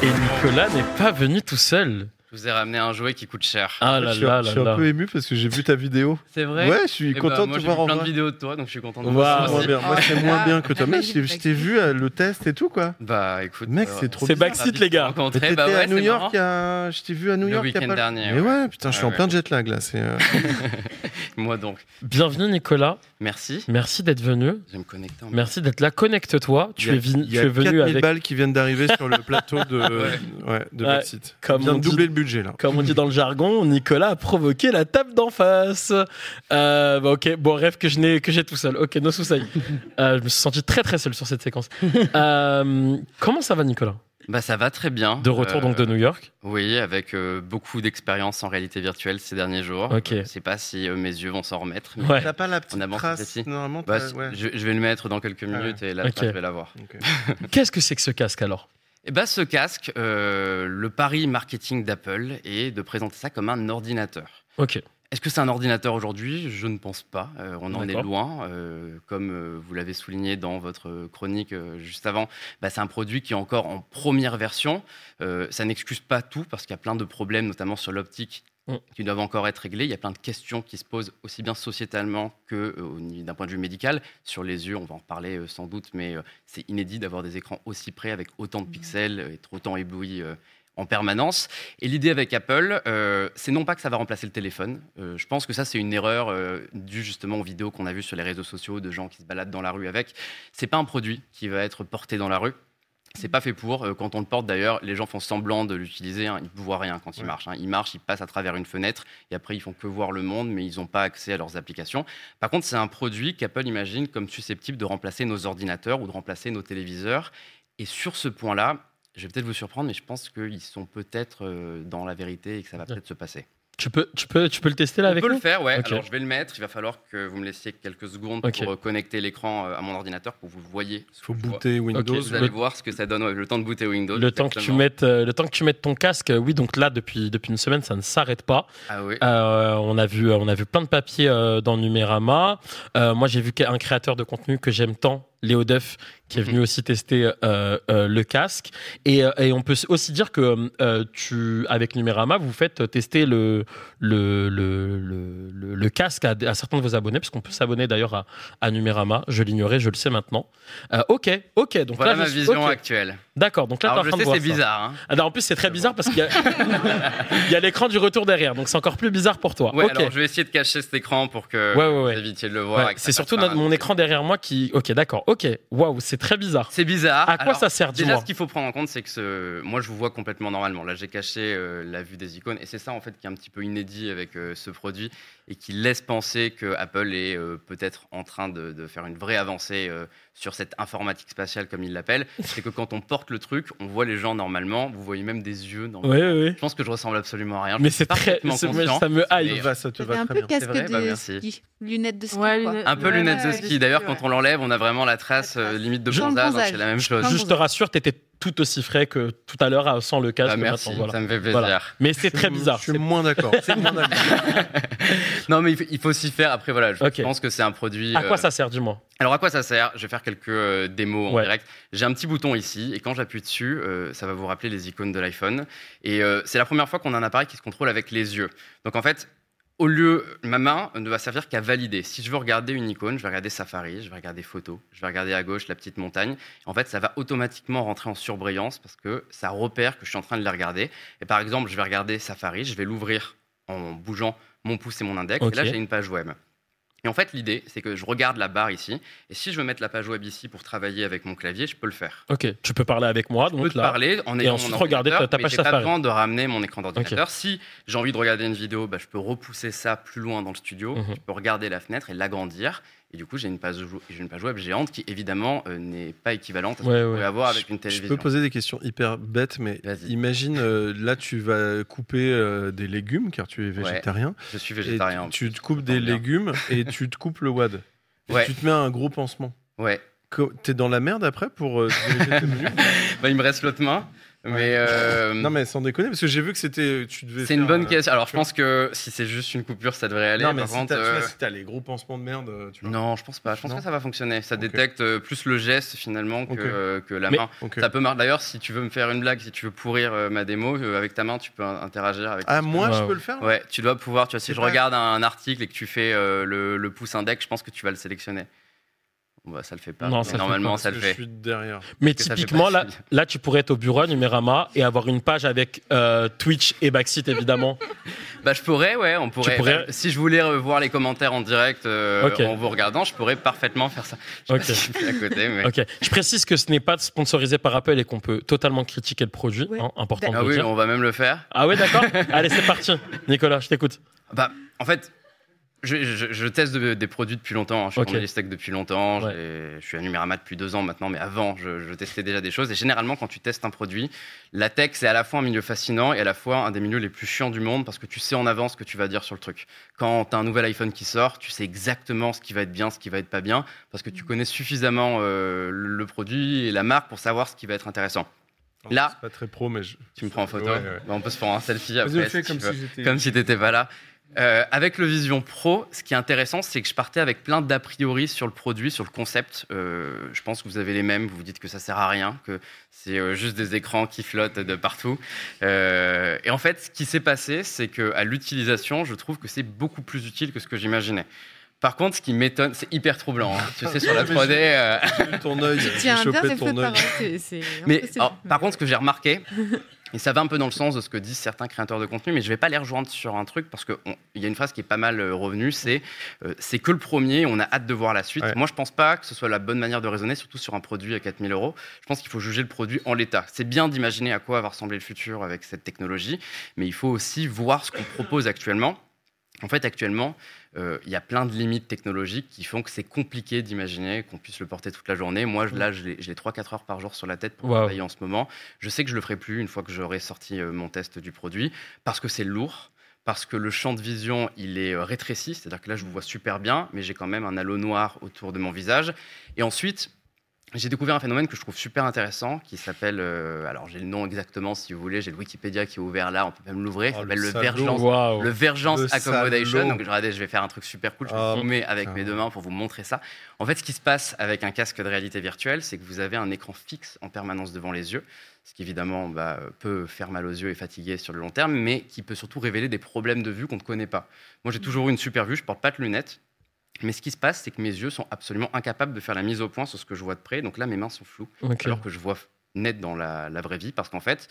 Et Nicolas n'est pas venu tout seul. Je vous ai ramené un jouet qui coûte cher. Ah là je suis, là je là suis un là. peu ému parce que j'ai vu ta vidéo. C'est vrai Ouais, je suis Eh ben, content moi, de te j'ai voir vu en plein de vidéos de toi, donc je suis content de Waouh, voir bien. Moi, c'est moins bien que toi. Mais je, je t'ai vu euh, le test et tout, quoi. Bah écoute, Mec, euh, c'est trop C'est backseat, les gars. T'étais bah ouais, à New York, je t'ai vu à New Le York. a week-end pas- dernier, Mais ouais. putain, je suis en plein jet lag là. Euh, *laughs* Moi donc. Bienvenue Nicolas. Merci. Merci d'être venu. Je vais me connecter. en Merci d'être là. Connecte-toi. Tu es, venu- il y a es venu 4000 avec balles qui viennent d'arriver sur le plateau de, *laughs* Backseat. comme On doubler le budget là. Comme on dit dans le jargon, Nicolas a provoqué la table d'en face. Euh, bah, ok, bon rêve que je n'ai que j'ai tout seul. Ok, no soucis. *laughs* Euh, je me suis senti très très seul sur cette séquence. Euh, comment ça va, Nicolas? Bah ça va très bien. De retour donc de New York? Oui, avec euh, beaucoup d'expérience en réalité virtuelle ces derniers jours. Ok. Je sais pas si euh, mes yeux vont s'en remettre. mais Ouais. T'as pas la petite on trace, normalement, Bah, ouais. je, je vais le mettre dans quelques minutes et là je vais l'avoir. Qu'est-ce que c'est que ce casque alors? Et bah ce casque, euh, le pari marketing d'Apple est de présenter ça comme un ordinateur. Ok. Est-ce que c'est un ordinateur aujourd'hui? Je ne pense pas. Euh, on en est loin. Euh, comme vous l'avez souligné dans votre chronique juste avant, bah, c'est un produit qui est encore en première version. Ça n'excuse pas tout parce qu'il y a plein de problèmes, notamment sur l'optique, Mm. qui doivent encore être réglés. Il y a plein de questions qui se posent aussi bien sociétalement que euh, d'un point de vue médical. Sur les yeux, on va en reparler euh, sans doute, mais euh, c'est inédit d'avoir des écrans aussi près avec autant de pixels, euh, être autant ébloui. en permanence. Et l'idée avec Apple, euh, c'est non pas que ça va remplacer le téléphone. Euh, je pense que ça, c'est une erreur euh, due justement aux vidéos qu'on a vues sur les réseaux sociaux de gens qui se baladent dans la rue avec. C'est pas un produit qui va être porté dans la rue. C'est pas fait pour. Euh, Quand on le porte d'ailleurs, les gens font semblant de l'utiliser. hein. Ils ne voient rien quand ils marchent. hein. Ils marchent, ils passent à travers une fenêtre et après ils font que voir le monde, mais ils n'ont pas accès à leurs applications. Par contre, c'est un produit qu'Apple imagine comme susceptible de remplacer nos ordinateurs ou de remplacer nos téléviseurs. Et sur ce point-là, je vais peut-être vous surprendre, mais je pense qu'ils sont peut-être euh, dans la vérité et que ça va peut-être se passer. Tu peux, tu, peux, tu peux le tester là On avec peut nous le faire, ouais. Ok. Alors je vais le mettre. Il va falloir que vous me laissiez quelques secondes pour euh, connecter l'écran euh, à mon ordinateur pour que vous voyez. Il faut booter Windows. Vous allez voir ce que ça donne. ouais, le temps de booter Windows. Le temps, que tu mettes, euh, le temps que tu mettes ton casque, euh, oui, donc là, depuis, depuis une semaine, ça ne s'arrête pas. Ah oui. Euh, on, a vu, on a vu plein de papiers euh, dans Numérama. Euh, moi, j'ai vu un créateur de contenu que j'aime tant, Léo Duff, qui est venu aussi tester euh, euh, le casque. Et, euh, et on peut aussi dire que euh, tu, avec Numérama, vous faites tester le, le, le, le, casque à, à certains de vos abonnés, puisqu'on peut s'abonner d'ailleurs à, à Numérama. Je l'ignorais, je le sais maintenant. Ok, ok. Donc Voilà là, ma vision actuelle. D'accord, donc là, Alors, je sais, c'est bizarre, hein. Ah, non, en plus, c'est très bizarre parce qu'il *laughs* y a, l'écran du retour derrière, donc c'est encore plus bizarre pour toi. Ouais, ok. alors je vais essayer de cacher cet écran pour que Ouais, ouais, ouais. vous évitiez de le voir. C'est surtout notre- mon écran derrière moi qui. Ok, d'accord. Ok. Waouh, c'est très bizarre. C'est bizarre. À quoi Alors, ça sert, Déjà, ce qu'il faut prendre en compte, c'est que ce... moi, je vous vois complètement normalement. Là, j'ai caché euh, la vue des icônes, et c'est ça en fait qui est un petit peu inédit avec euh, ce produit et qui laisse penser que Apple est euh, peut-être en train de, de faire une vraie avancée euh, sur cette informatique spatiale, comme il l'appelle. *laughs* c'est que quand on porte le truc, on voit les gens normalement. Vous voyez même des yeux. normalement. Ouais, ouais, ouais. Je pense que je ressemble absolument à rien. Mais Je c'est très- conscient. ça me hype. Va, ça te va un très peu bien. casque vrai Bah, de merci. ski, lunettes de ski. Ouais, quoi. lunettes- Un peu Ouais, lunettes de ski. D'ailleurs, quand on l'enlève, on a vraiment la trace euh, limite de bronzage. donc Bronzage. C'est la même Je, chose. juste te rassure, t'étais tout aussi frais que tout à l'heure sans le casque. Ah, merci, voilà. ça me fait plaisir. Voilà. Mais c'est très bizarre. Je suis moins d'accord. *laughs* Moins. *laughs* Non, mais il faut, il faut s'y faire. Après, voilà, je pense que c'est un produit. À quoi euh, ça sert, dis-moi Alors, à quoi ça sert? Je vais faire quelques euh, démos en direct. J'ai un petit bouton ici, et quand j'appuie dessus, euh, ça va vous rappeler les icônes de l'iPhone. Et euh, c'est la première fois qu'on a un appareil qui se contrôle avec les yeux. Donc, en fait, au lieu, ma main ne va servir qu'à valider. Si je veux regarder une icône, je vais regarder Safari, je vais regarder Photos, je vais regarder à gauche la petite montagne. En fait, ça va automatiquement rentrer en surbrillance parce que ça repère que je suis en train de les regarder. Et par exemple, je vais regarder Safari, je vais l'ouvrir en bougeant mon pouce et mon index. Et là, j'ai une page web. Et en fait, l'idée, c'est que je regarde la barre ici. Et si je veux mettre la page web ici pour travailler avec mon clavier, je peux le faire. Ok, tu peux parler avec moi. Je donc peux te là. parler en et ayant ensuite mon regarder ta, ta mais page j'ai pas besoin de ramener mon écran d'ordinateur. Si j'ai envie de regarder une vidéo, bah, je peux repousser ça plus loin dans le studio. Mhm. Je peux regarder la fenêtre et l'agrandir. Et du coup, j'ai une page, une web géante qui, évidemment, euh, n'est pas équivalente à ce Ouais, que ouais. pouvez avoir avec une Je télévision. peux poser des questions hyper bêtes, mais imagine, euh, là, tu vas couper euh, des légumes, car tu es végétarien. je suis végétarien. Tu, tu te coupes des bien. légumes *laughs* et tu te coupes le wad. Et. Tu te mets un gros pansement. Ouais. T'es dans la merde après pour euh, *laughs* diriger tes menus Bah, il me reste l'autre main. Mais euh, *laughs* Non, mais sans déconner, parce que j'ai vu que c'était. Tu devais. c'est une bonne euh, question. Alors, je pense que si c'est juste une coupure, ça devrait aller. Non, mais Par si contre, t'as euh, si t'as les gros pansements de merde, tu vois. Non, je pense pas. Je pense Non que ça va fonctionner. Ça détecte plus le geste finalement que, que la Mais- main. Ça peut. D'ailleurs, si tu veux me faire une blague, si tu veux pourrir ma démo, avec ta main, tu peux in- interagir avec. Ah, moi, je peux le faire Ouais, tu dois pouvoir. Tu vois, si je pas- regarde un article et que tu fais le, le pouce index, je pense que tu vas le sélectionner. Bah, ça le fait pas. Non, mais ça le fait normalement, pas, ça le fait. Je suis derrière. Mais typiquement, là, là, tu pourrais être au bureau à Numérama et avoir une page avec euh, Twitch et Backseat, évidemment. *laughs* Bah, je pourrais, ouais, on pourrait. pourrais- bah, si je voulais revoir les commentaires en direct euh, en vous regardant, je pourrais parfaitement faire ça. Je Ok. si je suis à côté, *laughs* mais. Ok. Je précise que ce n'est pas sponsorisé par Apple et qu'on peut totalement critiquer le produit. Ouais. hein, important Ah oui, dire. on va même le faire. Ah ouais, d'accord. Allez, c'est parti. Nicolas, je t'écoute. Bah, en fait, je, je- je teste de- des produits depuis longtemps. hein. Je suis Ok. journaliste tech depuis longtemps. Ouais. Je suis à Numérama depuis deux ans maintenant, mais avant, je, je testais déjà des choses. Et généralement, quand tu testes un produit, la tech, c'est à la fois un milieu fascinant et à la fois un des milieux les plus chiants du monde parce que tu sais en avance ce que tu vas dire sur le truc. Quand tu as un nouvel iPhone qui sort, tu sais exactement ce qui va être bien, ce qui va être pas bien, parce que tu connais suffisamment euh, le produit et la marque pour savoir ce qui va être intéressant. Là, C'est pas très pro, mais je. tu me prends en photo Ouais, ouais. Bah, On peut se faire un selfie après. si comme si j'étais- Comme si t'étais pas là. Euh, avec le Vision Pro, ce qui est intéressant, c'est que je partais avec plein d'a priori sur le produit, sur le concept. Euh, je pense que vous avez les mêmes. Vous vous dites que ça sert à rien, que c'est euh, juste des écrans qui flottent de partout. Euh, et en fait, ce qui s'est passé, c'est que à l'utilisation, je trouve que c'est beaucoup plus utile que ce que j'imaginais. Par contre, ce qui m'étonne, c'est hyper troublant. hein. Tu sais, sur la *laughs* 3D. euh, ton œil. Tiens, j'ai chopé ton œil. mais alors, par contre, ce que j'ai remarqué, *laughs* Et ça va un peu dans le sens de ce que disent certains créateurs de contenu, mais je ne vais pas les rejoindre sur un truc parce qu'il y a une phrase qui est pas mal euh, revenue, c'est euh, c'est que le premier, on a hâte de voir la suite. Moi, je pense pas que ce soit la bonne manière de raisonner, surtout sur un produit à 4000 euros. Je pense qu'il faut juger le produit en l'état. C'est bien d'imaginer à quoi va ressembler le futur avec cette technologie, mais il faut aussi voir ce qu'on propose actuellement. En fait, actuellement, euh, il y a plein de limites technologiques qui font que c'est compliqué d'imaginer qu'on puisse le porter toute la journée. Moi, je- là, je l'ai je l'ai 3-4 heures par jour sur la tête pour Wow. travailler en ce moment. Je sais que je le ferai plus une fois que j'aurai sorti euh, mon test du produit, parce que c'est lourd, parce que le champ de vision, il est euh, rétréci, c'est-à-dire que là, je vous vois super bien, mais j'ai quand même un halo noir autour de mon visage. Et ensuite, j'ai découvert un phénomène que je trouve super intéressant qui s'appelle, euh, alors j'ai le nom exactement si vous voulez, j'ai le Wikipédia qui est ouvert là, on peut même l'ouvrir, il Oh, s'appelle le le. Vergence, Waouh. le Vergence Le Accommodation. salaud. Donc regardez, je vais faire un truc super cool, je vais Ah, filmer avec mes deux mains pour vous montrer ça. En fait, ce qui se passe avec un casque de réalité virtuelle, c'est que vous avez un écran fixe en permanence devant les yeux, ce qui évidemment bah, peut faire mal aux yeux et fatiguer sur le long terme, mais qui peut surtout révéler des problèmes de vue qu'on ne connaît pas. Moi, j'ai toujours eu une super vue, je porte pas de lunettes. Mais ce qui se passe, c'est que mes yeux sont absolument incapables de faire la mise au point sur ce que je vois de près. Donc là, mes mains sont floues, alors que je vois net dans la, la vraie vie, parce qu'en fait,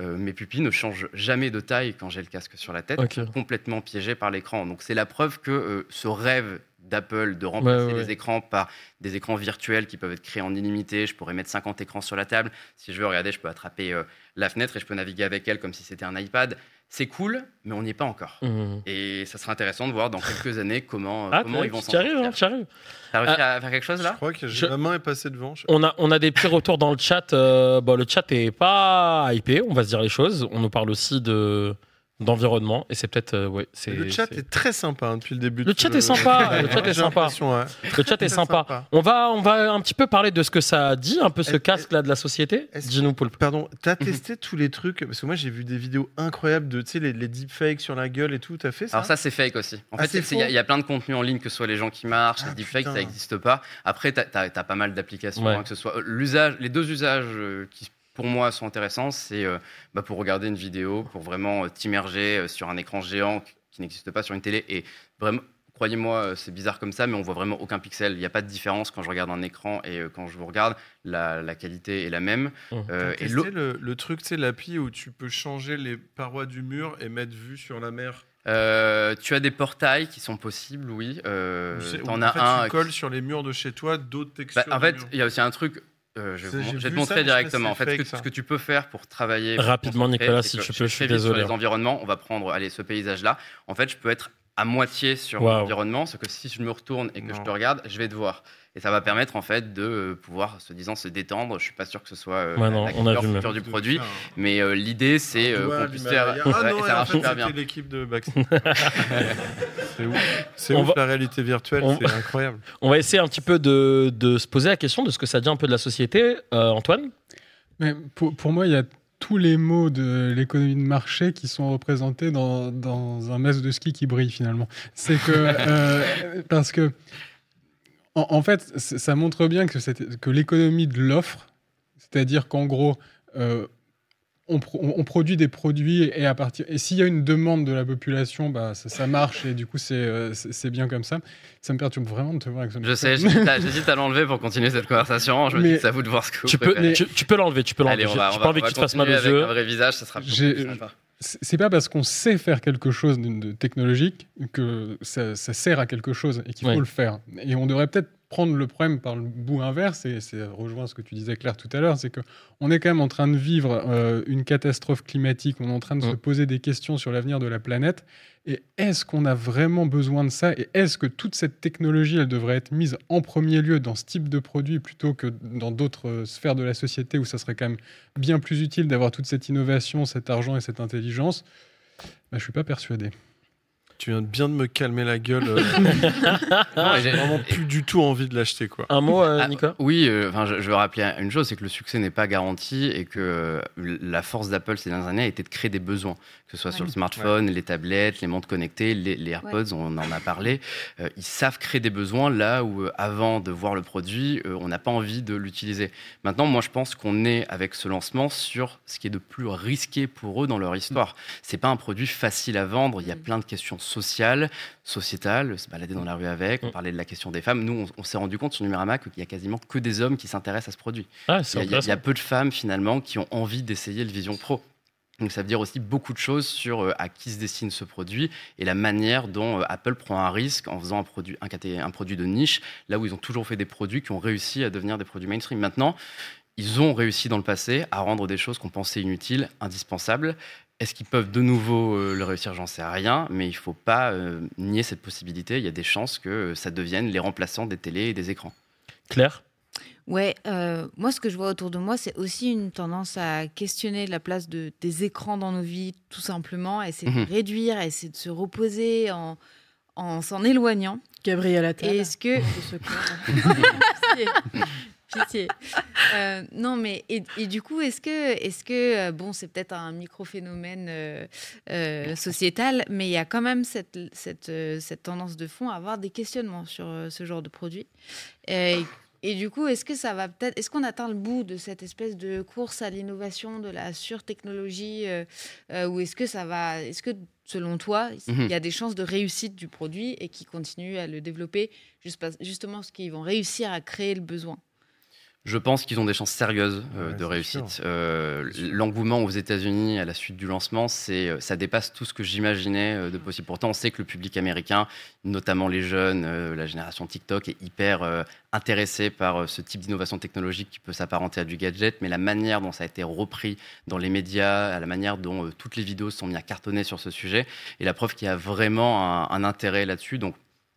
euh, mes pupilles ne changent jamais de taille quand j'ai le casque sur la tête, Ok. Elles sont complètement piégées par l'écran. Donc c'est la preuve que euh, ce rêve d'Apple de remplacer Ouais, ouais, les écrans par des écrans virtuels qui peuvent être créés en illimité. Je pourrais mettre 50 écrans sur la table. Si je veux, regardez, je peux attraper euh, la fenêtre et je peux naviguer avec elle comme si c'était un iPad. C'est cool, mais on n'y est pas encore. Mhm. Et ça sera intéressant de voir dans quelques années comment, euh, Ah, comment ils vont s'en tu arrives, sortir. hein, tu arrives. T'as réussi Ah, à faire quelque chose là? Je crois que Je- ma main est passée devant. je- On a, on a des petits retours dans le chat. euh, bon, le chat est pas hypé, on va se dire les choses. On nous parle aussi de d'environnement et c'est peut-être euh, ouais, c'est Le chat est très sympa hein, depuis le début. Le de chat est sympa, le chat *laughs* est sympa. ouais. Le chat est sympa. On va, on va un petit peu parler de ce que ça dit, un peu ce casque-là de la société. Dis-nous, Paul. Pardon, t'as testé tous les trucs Parce que moi j'ai vu des vidéos incroyables de tu sais, les, les deepfakes sur la gueule et tout. T'as fait ça Alors ça, c'est fake aussi. En Ah, fait, il y, a- y plein de contenus en ligne, que ce soit les gens qui marchent, les deepfakes, putain. ça n'existe pas. Après, tu as, pas mal d'applications, Ouais. hein, que ce soit euh, l'usage, les deux usages euh, qui pour moi sont intéressants, c'est euh, bah, pour regarder une vidéo, pour vraiment euh, t'immerger euh, sur un écran géant qui- qui n'existe pas sur une télé et vraiment. Croyez-moi, euh, c'est bizarre comme ça, mais on voit vraiment aucun pixel. Il n'y a pas de différence quand je regarde un écran et euh, quand je vous regarde. La, la qualité est la même. Euh, T'as et le, le truc, sais, l'appli où tu peux changer les parois du mur et mettre vue sur la mer Euh, tu as des portails qui sont possibles, oui. Euh, en as fait, un. Tu colles sur les murs de chez toi d'autres textures. Bah, en fait, il y a aussi un truc. Euh, je vais, vous- j'ai je vais te montrer ça, directement. En fait, ce que, ce tu peux faire pour travailler. Rapidement, pour Nicolas, si tu peux, je suis désolé. Sur les environnements, on va prendre allez, ce paysage-là. En fait, je peux être à moitié sur l'environnement, c'est que si je me retourne et que je te regarde, je vais te voir. Et ça va permettre en fait de euh, pouvoir, se disant, se détendre. Je suis pas sûr que ce soit euh, Ouais, non, la on a vu, future du produit, mais euh, l'idée c'est euh, qu'on puisse faire. Ah Ouais, non, et ça en marche fait, super c'était bien. l'équipe de Baxter. *laughs* c'est ouf, c'est ouf va- la réalité virtuelle, on- c'est incroyable. On va essayer un petit peu de, de se poser la question de ce que ça dit un peu de la société. Euh, Antoine Mais pour, pour moi, il y a tous les mots de l'économie de marché qui sont représentés dans, dans un masque de ski qui brille finalement. C'est que *laughs* euh, parce que en, en fait, ça montre bien que, l'économie de l'offre, c'est-à-dire qu'en gros, euh, on, pro- on- on produit des produits et à partir et s'il y a une demande de la population, bah ça, ça marche et du coup c'est euh, c'est bien comme ça. Ça me perturbe vraiment de te voir avec ce Je sais, j'hésite à, l'enlever pour continuer cette conversation. Je me dis c'est à vous de voir ce que vous Tu peux, préférez. tu, tu peux l'enlever, tu peux l'enlever. J'ai pas envie que tu te fasses mal aux yeux. Avec un vrai visage, ça sera plus sympa. C'est pas parce qu'on sait faire quelque chose de, de technologique que ça, ça sert à quelque chose et qu'il faut Ouais. le faire. Et on devrait peut-être prendre le problème par le bout inverse, et c'est rejoint ce que tu disais Claire tout à l'heure, c'est que on est quand même en train de vivre euh, une catastrophe climatique, on est en train de se poser des questions sur l'avenir de la planète, et est-ce qu'on a vraiment besoin de ça, et est-ce que toute cette technologie, elle devrait être mise en premier lieu dans ce type de produit plutôt que dans d'autres euh, sphères de la société où ça serait quand même bien plus utile d'avoir toute cette innovation, cet argent et cette intelligence? Bah, Je suis pas persuadé. Tu viens de bien de me calmer la gueule. euh. *laughs* Non, j'ai vraiment plus du tout envie de l'acheter quoi. Un mot, Ah, Nicolas Oui, euh, enfin, je, je veux rappeler une chose, c'est que le succès n'est pas garanti et que euh, la force d'Apple ces dernières années a été de créer des besoins, ce soit sur le smartphone, les tablettes, les montres connectées, les, les AirPods, Ouais. on en a parlé. Euh, ils savent créer des besoins là où, euh, avant de voir le produit, euh, on n'a pas envie de l'utiliser. Maintenant, moi, je pense qu'on est avec ce lancement sur ce qui est de plus risqué pour eux dans leur histoire. C'est pas un produit facile à vendre. Il y a plein de questions sociales, sociétales, se balader dans la rue avec. On parlait de la question des femmes. Nous, on, on s'est rendu compte sur Numérama qu'il y a quasiment que des hommes qui s'intéressent à ce produit. Ah, il, y a, il y peu de femmes finalement qui ont envie d'essayer le Vision Pro. Donc ça veut dire aussi beaucoup de choses sur euh, à qui se destine ce produit et la manière dont euh, Apple prend un risque en faisant un produit, un, produit de niche, là où ils ont toujours fait des produits qui ont réussi à devenir des produits mainstream. Maintenant, ils ont réussi dans le passé à rendre des choses qu'on pensait inutiles, indispensables. Est-ce qu'ils peuvent de nouveau euh, le réussir? J'en sais rien, mais il ne faut pas nier cette possibilité. Il y a des chances que ça devienne les remplaçants des télés et des écrans. Claire? Ouais, euh, moi ce que je vois autour de moi, c'est aussi une tendance à questionner la place de, des écrans dans nos vies, tout simplement, à essayer Mhm. de réduire, à essayer de se reposer en, en s'en éloignant. Gabriel Attal. Et Est-ce que... *laughs* *laughs* Pitié. Euh, non, mais et, et du coup, est-ce que, est-ce que euh, bon, c'est peut-être un micro-phénomène euh, euh, sociétal, mais il y a quand même cette, cette, cette tendance de fond à avoir des questionnements sur ce genre de produit. Euh, Et, et du coup, est-ce que ça va peut-être, est-ce qu'on atteint le bout de cette espèce de course à l'innovation, de la surtechnologie, euh, euh, ou est-ce que ça va, est-ce que selon toi, il Mhm. y a des chances de réussite du produit et qui continuent à le développer juste justement parce qu'ils vont réussir à créer le besoin? Je pense qu'ils ont des chances sérieuses euh, Ouais, de réussite. Euh, L'engouement aux États-Unis à la suite du lancement, c'est, euh, ça dépasse tout ce que j'imaginais de possible. Pourtant, on sait que le public américain, notamment les jeunes, euh, la génération TikTok, est hyper intéressé par ce type d'innovation technologique qui peut s'apparenter à du gadget, mais la manière dont ça a été repris dans les médias, à la manière dont toutes les vidéos sont mises à cartonner sur ce sujet, est la preuve qu'il y a vraiment un, un intérêt là-dessus. Donc,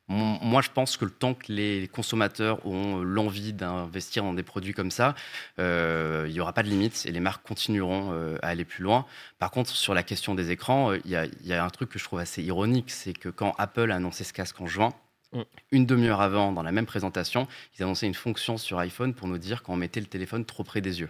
Moi, je pense que le temps que les consommateurs auront l'envie d'investir dans des produits comme ça, euh, il n'y aura pas de limite et les marques continueront euh, à aller plus loin. Par contre, sur la question des écrans, euh, il y, a- il y a un truc que je trouve assez ironique, c'est que quand Apple a annoncé ce casque en juin, Mm. une demi-heure avant, dans la même présentation, ils annonçaient une fonction sur iPhone pour nous dire quand on mettait le téléphone trop près des yeux.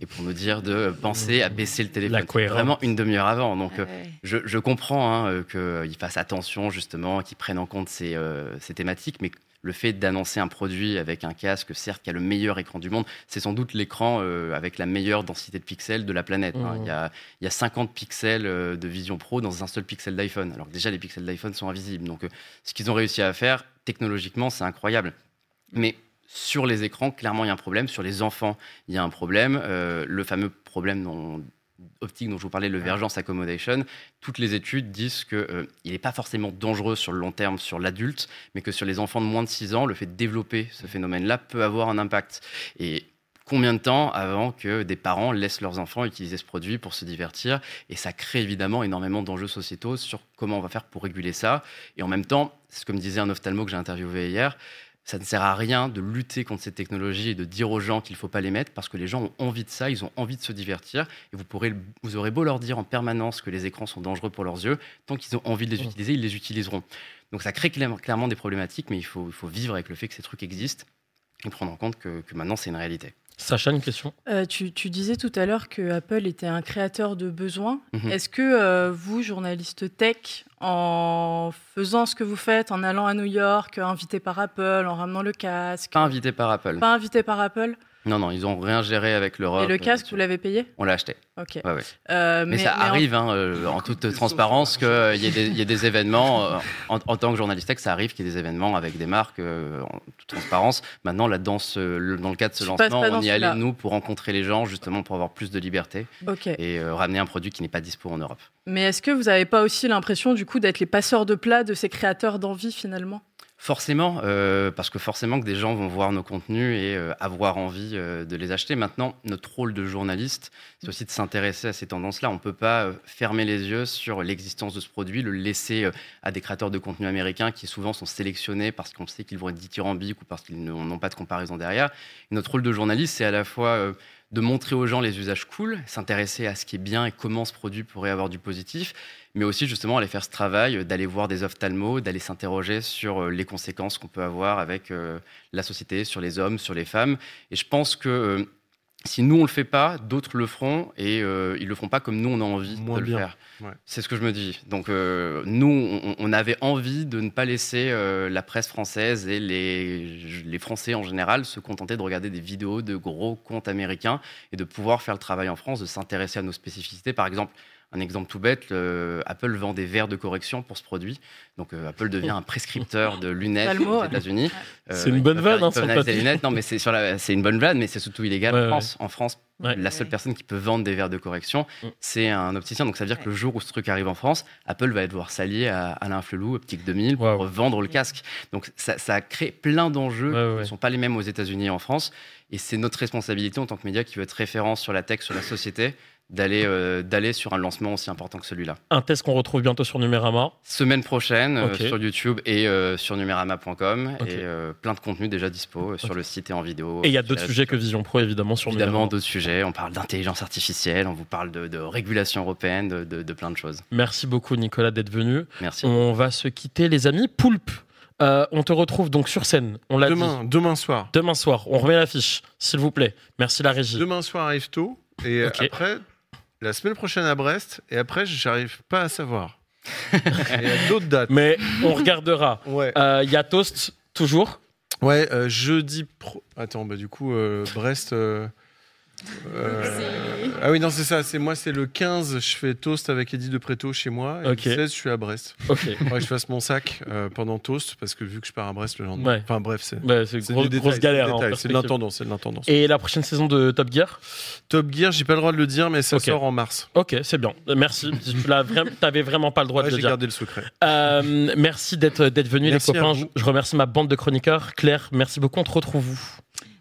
Et pour nous dire de penser à baisser le téléphone. Vraiment une demi-heure avant. Donc, Ah euh, ouais. je, je comprends hein, euh, qu'ils fassent attention, justement, qu'ils prennent en compte ces, euh, ces thématiques, mais le fait d'annoncer un produit avec un casque, certes, qui a le meilleur écran du monde, c'est sans doute l'écran euh, avec la meilleure densité de pixels de la planète. hein. Mhm. Il, y a, il y a 50 pixels de Vision Pro dans un seul pixel d'iPhone, alors que déjà les pixels d'iPhone sont invisibles. Donc, euh, ce qu'ils ont réussi à faire, technologiquement, c'est incroyable. Mais sur les écrans, clairement, il y a un problème. Sur les enfants, il y a un problème. Euh, le fameux problème dont- optique dont je vous parlais, le vergence accommodation, toutes les études disent qu'il n'est pas forcément dangereux sur le long terme sur l'adulte, mais que sur les enfants de moins de 6 ans, le fait de développer ce phénomène-là peut avoir un impact. Et combien de temps avant que des parents laissent leurs enfants utiliser ce produit pour se divertir? Et ça crée évidemment énormément d'enjeux sociétaux sur comment on va faire pour réguler ça. Et en même temps, c'est ce que me disait un ophtalmo que j'ai interviewé hier, ça ne sert à rien de lutter contre ces technologies et de dire aux gens qu'il ne faut pas les mettre parce que les gens ont envie de ça, ils ont envie de se divertir. Et vous, pourrez, vous aurez beau leur dire en permanence que les écrans sont dangereux pour leurs yeux, tant qu'ils ont envie de les utiliser, ils les utiliseront. Donc ça crée clairement- des problématiques, mais il faut, il faut vivre avec le fait que ces trucs existent et prendre en compte que, que maintenant c'est une réalité. Sacha, une question Euh, tu, tu disais tout à l'heure que Apple était un créateur de besoins. Mhm. Est-ce que euh, vous, journaliste tech, en faisant ce que vous faites, en allant à New York, invité par Apple, en ramenant le casque, Pas invité par Apple. pas invité par Apple, Non, non, ils ont rien géré avec l'Europe. et le casque, vous l'avez payé? On l'a acheté. Ok. Ouais, ouais. Euh, mais, ça mais en- arrive, hein, euh, en toute transparence, qu'il y, ait des- il y ait des événements. euh, en, en tant que journaliste tech, ça arrive qu'il y ait des événements avec des marques euh, en toute transparence. Maintenant, là, dans, ce- le, dans le cadre de ce lancement, on y allait, nous, pour rencontrer les gens, justement, pour avoir plus de liberté Ok. et euh, ramener un produit qui n'est pas dispo en Europe. Mais est-ce que vous n'avez pas aussi l'impression, du coup, d'être les passeurs de plats de ces créateurs d'envie, finalement? Forcément, euh, parce que forcément que des gens vont voir nos contenus et euh, avoir envie euh, de les acheter. Maintenant, notre rôle de journaliste, c'est aussi de s'intéresser à ces tendances-là. On ne peut pas fermer les yeux sur l'existence de ce produit, le laisser à des créateurs de contenu américains qui souvent sont sélectionnés parce qu'on sait qu'ils vont être dithyrambiques ou parce qu'ils n'ont pas de comparaison derrière. Notre rôle de journaliste, c'est à la fois de montrer aux gens les usages cool, s'intéresser à ce qui est bien et comment ce produit pourrait avoir du positif, mais aussi justement aller faire ce travail, euh, d'aller voir des ophtalmos, d'aller s'interroger sur euh, les conséquences qu'on peut avoir avec euh, la société, sur les hommes, sur les femmes. Et je pense que si nous on le fait pas, d'autres le feront et euh, ils le feront pas comme nous on a envie Moins de le faire. Ouais. C'est ce que je me dis. Donc euh, nous on, on avait envie de ne pas laisser euh, la presse française et les, les Français en général se contenter de regarder des vidéos de gros comptes américains et de pouvoir faire le travail en France, de s'intéresser à nos spécificités. Par exemple, Un exemple tout bête, le- Apple vend des verres de correction pour ce produit. Donc euh, Apple devient un prescripteur de lunettes aux ouais. États-unis. C'est une bonne vanne, hein, lunettes. Non, mais c'est sur la- c'est une bonne vanne, mais c'est surtout illégal Ouais, en ouais. France. En France, Ouais. la seule personne qui peut vendre des verres de correction, Mm. c'est un opticien. Donc ça veut dire que le jour où ce truc arrive en France, Apple va devoir s'allier à Alain Flelou, Optique 2000, pour vendre le casque. Donc ça, ça crée plein d'enjeux qui ne sont pas les mêmes aux États-Unis et en France. Et c'est notre responsabilité en tant que média qui veut être référence sur la tech, sur la société, d'aller euh, d'aller sur un lancement aussi important que celui-là. Un test qu'on retrouve bientôt sur Numérama. Semaine prochaine euh, sur YouTube et euh, sur numérama.com Ok. et euh, plein de contenus déjà dispo sur le site et en vidéo. Et il y a d'autres sujets que Vision Pro, évidemment, sur Évidemment, Numérama. d'autres sujets. On parle d'intelligence artificielle, on vous parle de, de régulation européenne, de, de- de plein de choses. Merci beaucoup, Nicolas, d'être venu. Merci. On va se quitter, les amis. Poulpe, euh, on te retrouve donc sur scène. On l'a Demain, dit. demain soir. Demain soir. On remet l'affiche, s'il vous plaît. Merci la régie. Demain soir arrive tôt. Et Ok. après, la semaine prochaine à Brest. Et après, j'arrive pas à savoir. *laughs* Il y a d'autres dates. Mais on regardera. Ouais. Euh, Il y a Toast, toujours? Ouais, euh, jeudi pro. Attends, bah du coup, euh, Brest. Euh, euh, Ah oui, non, c'est ça. C'est moi, c'est le 15. Je fais toast avec Eddie de Préto chez moi. Et le 16, je suis à Brest. Ok. Faudrait que je fasse mon sac euh, pendant toast parce que vu que je pars à Brest le lendemain. Ouais. Enfin bref, c'est. Ouais, du détail, grosse du galère, hein, C'est de l'intendance, c'est de l'intendance. Et la prochaine saison de Top Gear? Top Gear, j'ai pas le droit de le dire, mais ça sort en mars. Ok, c'est bien. Merci. tu l'as vra- t'avais vraiment pas le droit Ouais, de le j'ai dire. gardé le secret. Euh, merci d'être venu Merci les copains. Je, remercie ma bande de chroniqueurs. Claire, merci beaucoup. On te retrouve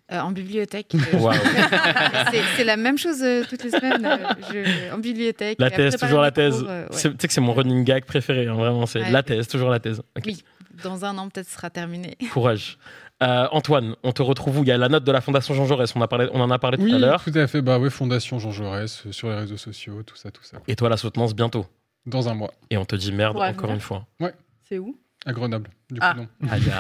Euh, en bibliothèque. *laughs* euh, *laughs* c'est- la même chose euh, toutes les semaines. euh, je- en bibliothèque. La thèse, toujours la thèse. euh, ouais. Tu sais que c'est mon running gag préféré, hein, vraiment. C'est Ouais. la thèse, toujours la thèse. Oui, dans un an, peut-être ce sera terminé. *laughs* Courage. Euh, Antoine, on te retrouve où? Il y a la note de la Fondation Jean Jaurès. On, a parlé, on en a parlé Oui, tout à l'heure. tout à fait. Bah oui, Fondation Jean Jaurès, euh, sur les réseaux sociaux, tout ça, tout ça. Et toi, la soutenance bientôt. Dans un mois. Et on te dit merde encore une fois. Ouais. C'est où? À Grenoble. Du Ah. coup, non. Aïe. *laughs*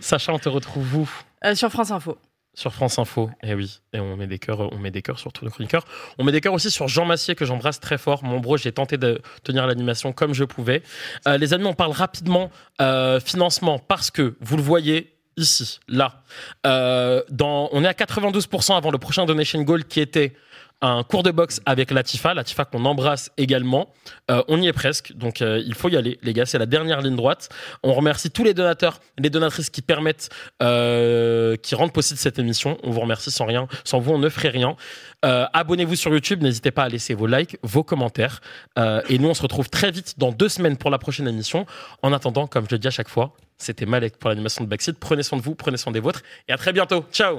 Sacha, on te retrouve où? Euh, Sur France Info. Sur France Info, et oui, et on met des cœurs, on met des cœurs sur tous nos chroniqueurs. On met des cœurs aussi sur Jean Massier que j'embrasse très fort. Mon bro, j'ai tenté de tenir l'animation comme je pouvais. Euh, les amis, on parle rapidement euh, financement parce que vous le voyez ici, là, euh, dans, on est à 92% avant le prochain donation goal qui était un cours de boxe avec Latifa, Latifa qu'on embrasse également. Euh, on y est presque, donc euh, il faut y aller, les gars. C'est la dernière ligne droite. On remercie tous les donateurs, les donatrices qui permettent, euh, qui rendent possible cette émission. On vous remercie sans rien, sans vous, on ne ferait rien. Abonnez-vous sur YouTube, n'hésitez pas à laisser vos likes, vos commentaires. Et nous, on se retrouve très vite dans deux semaines pour la prochaine émission. En attendant, comme je le dis à chaque fois, c'était Malek pour l'animation de Backseat. Prenez soin de vous, prenez soin des vôtres, et à très bientôt. Ciao.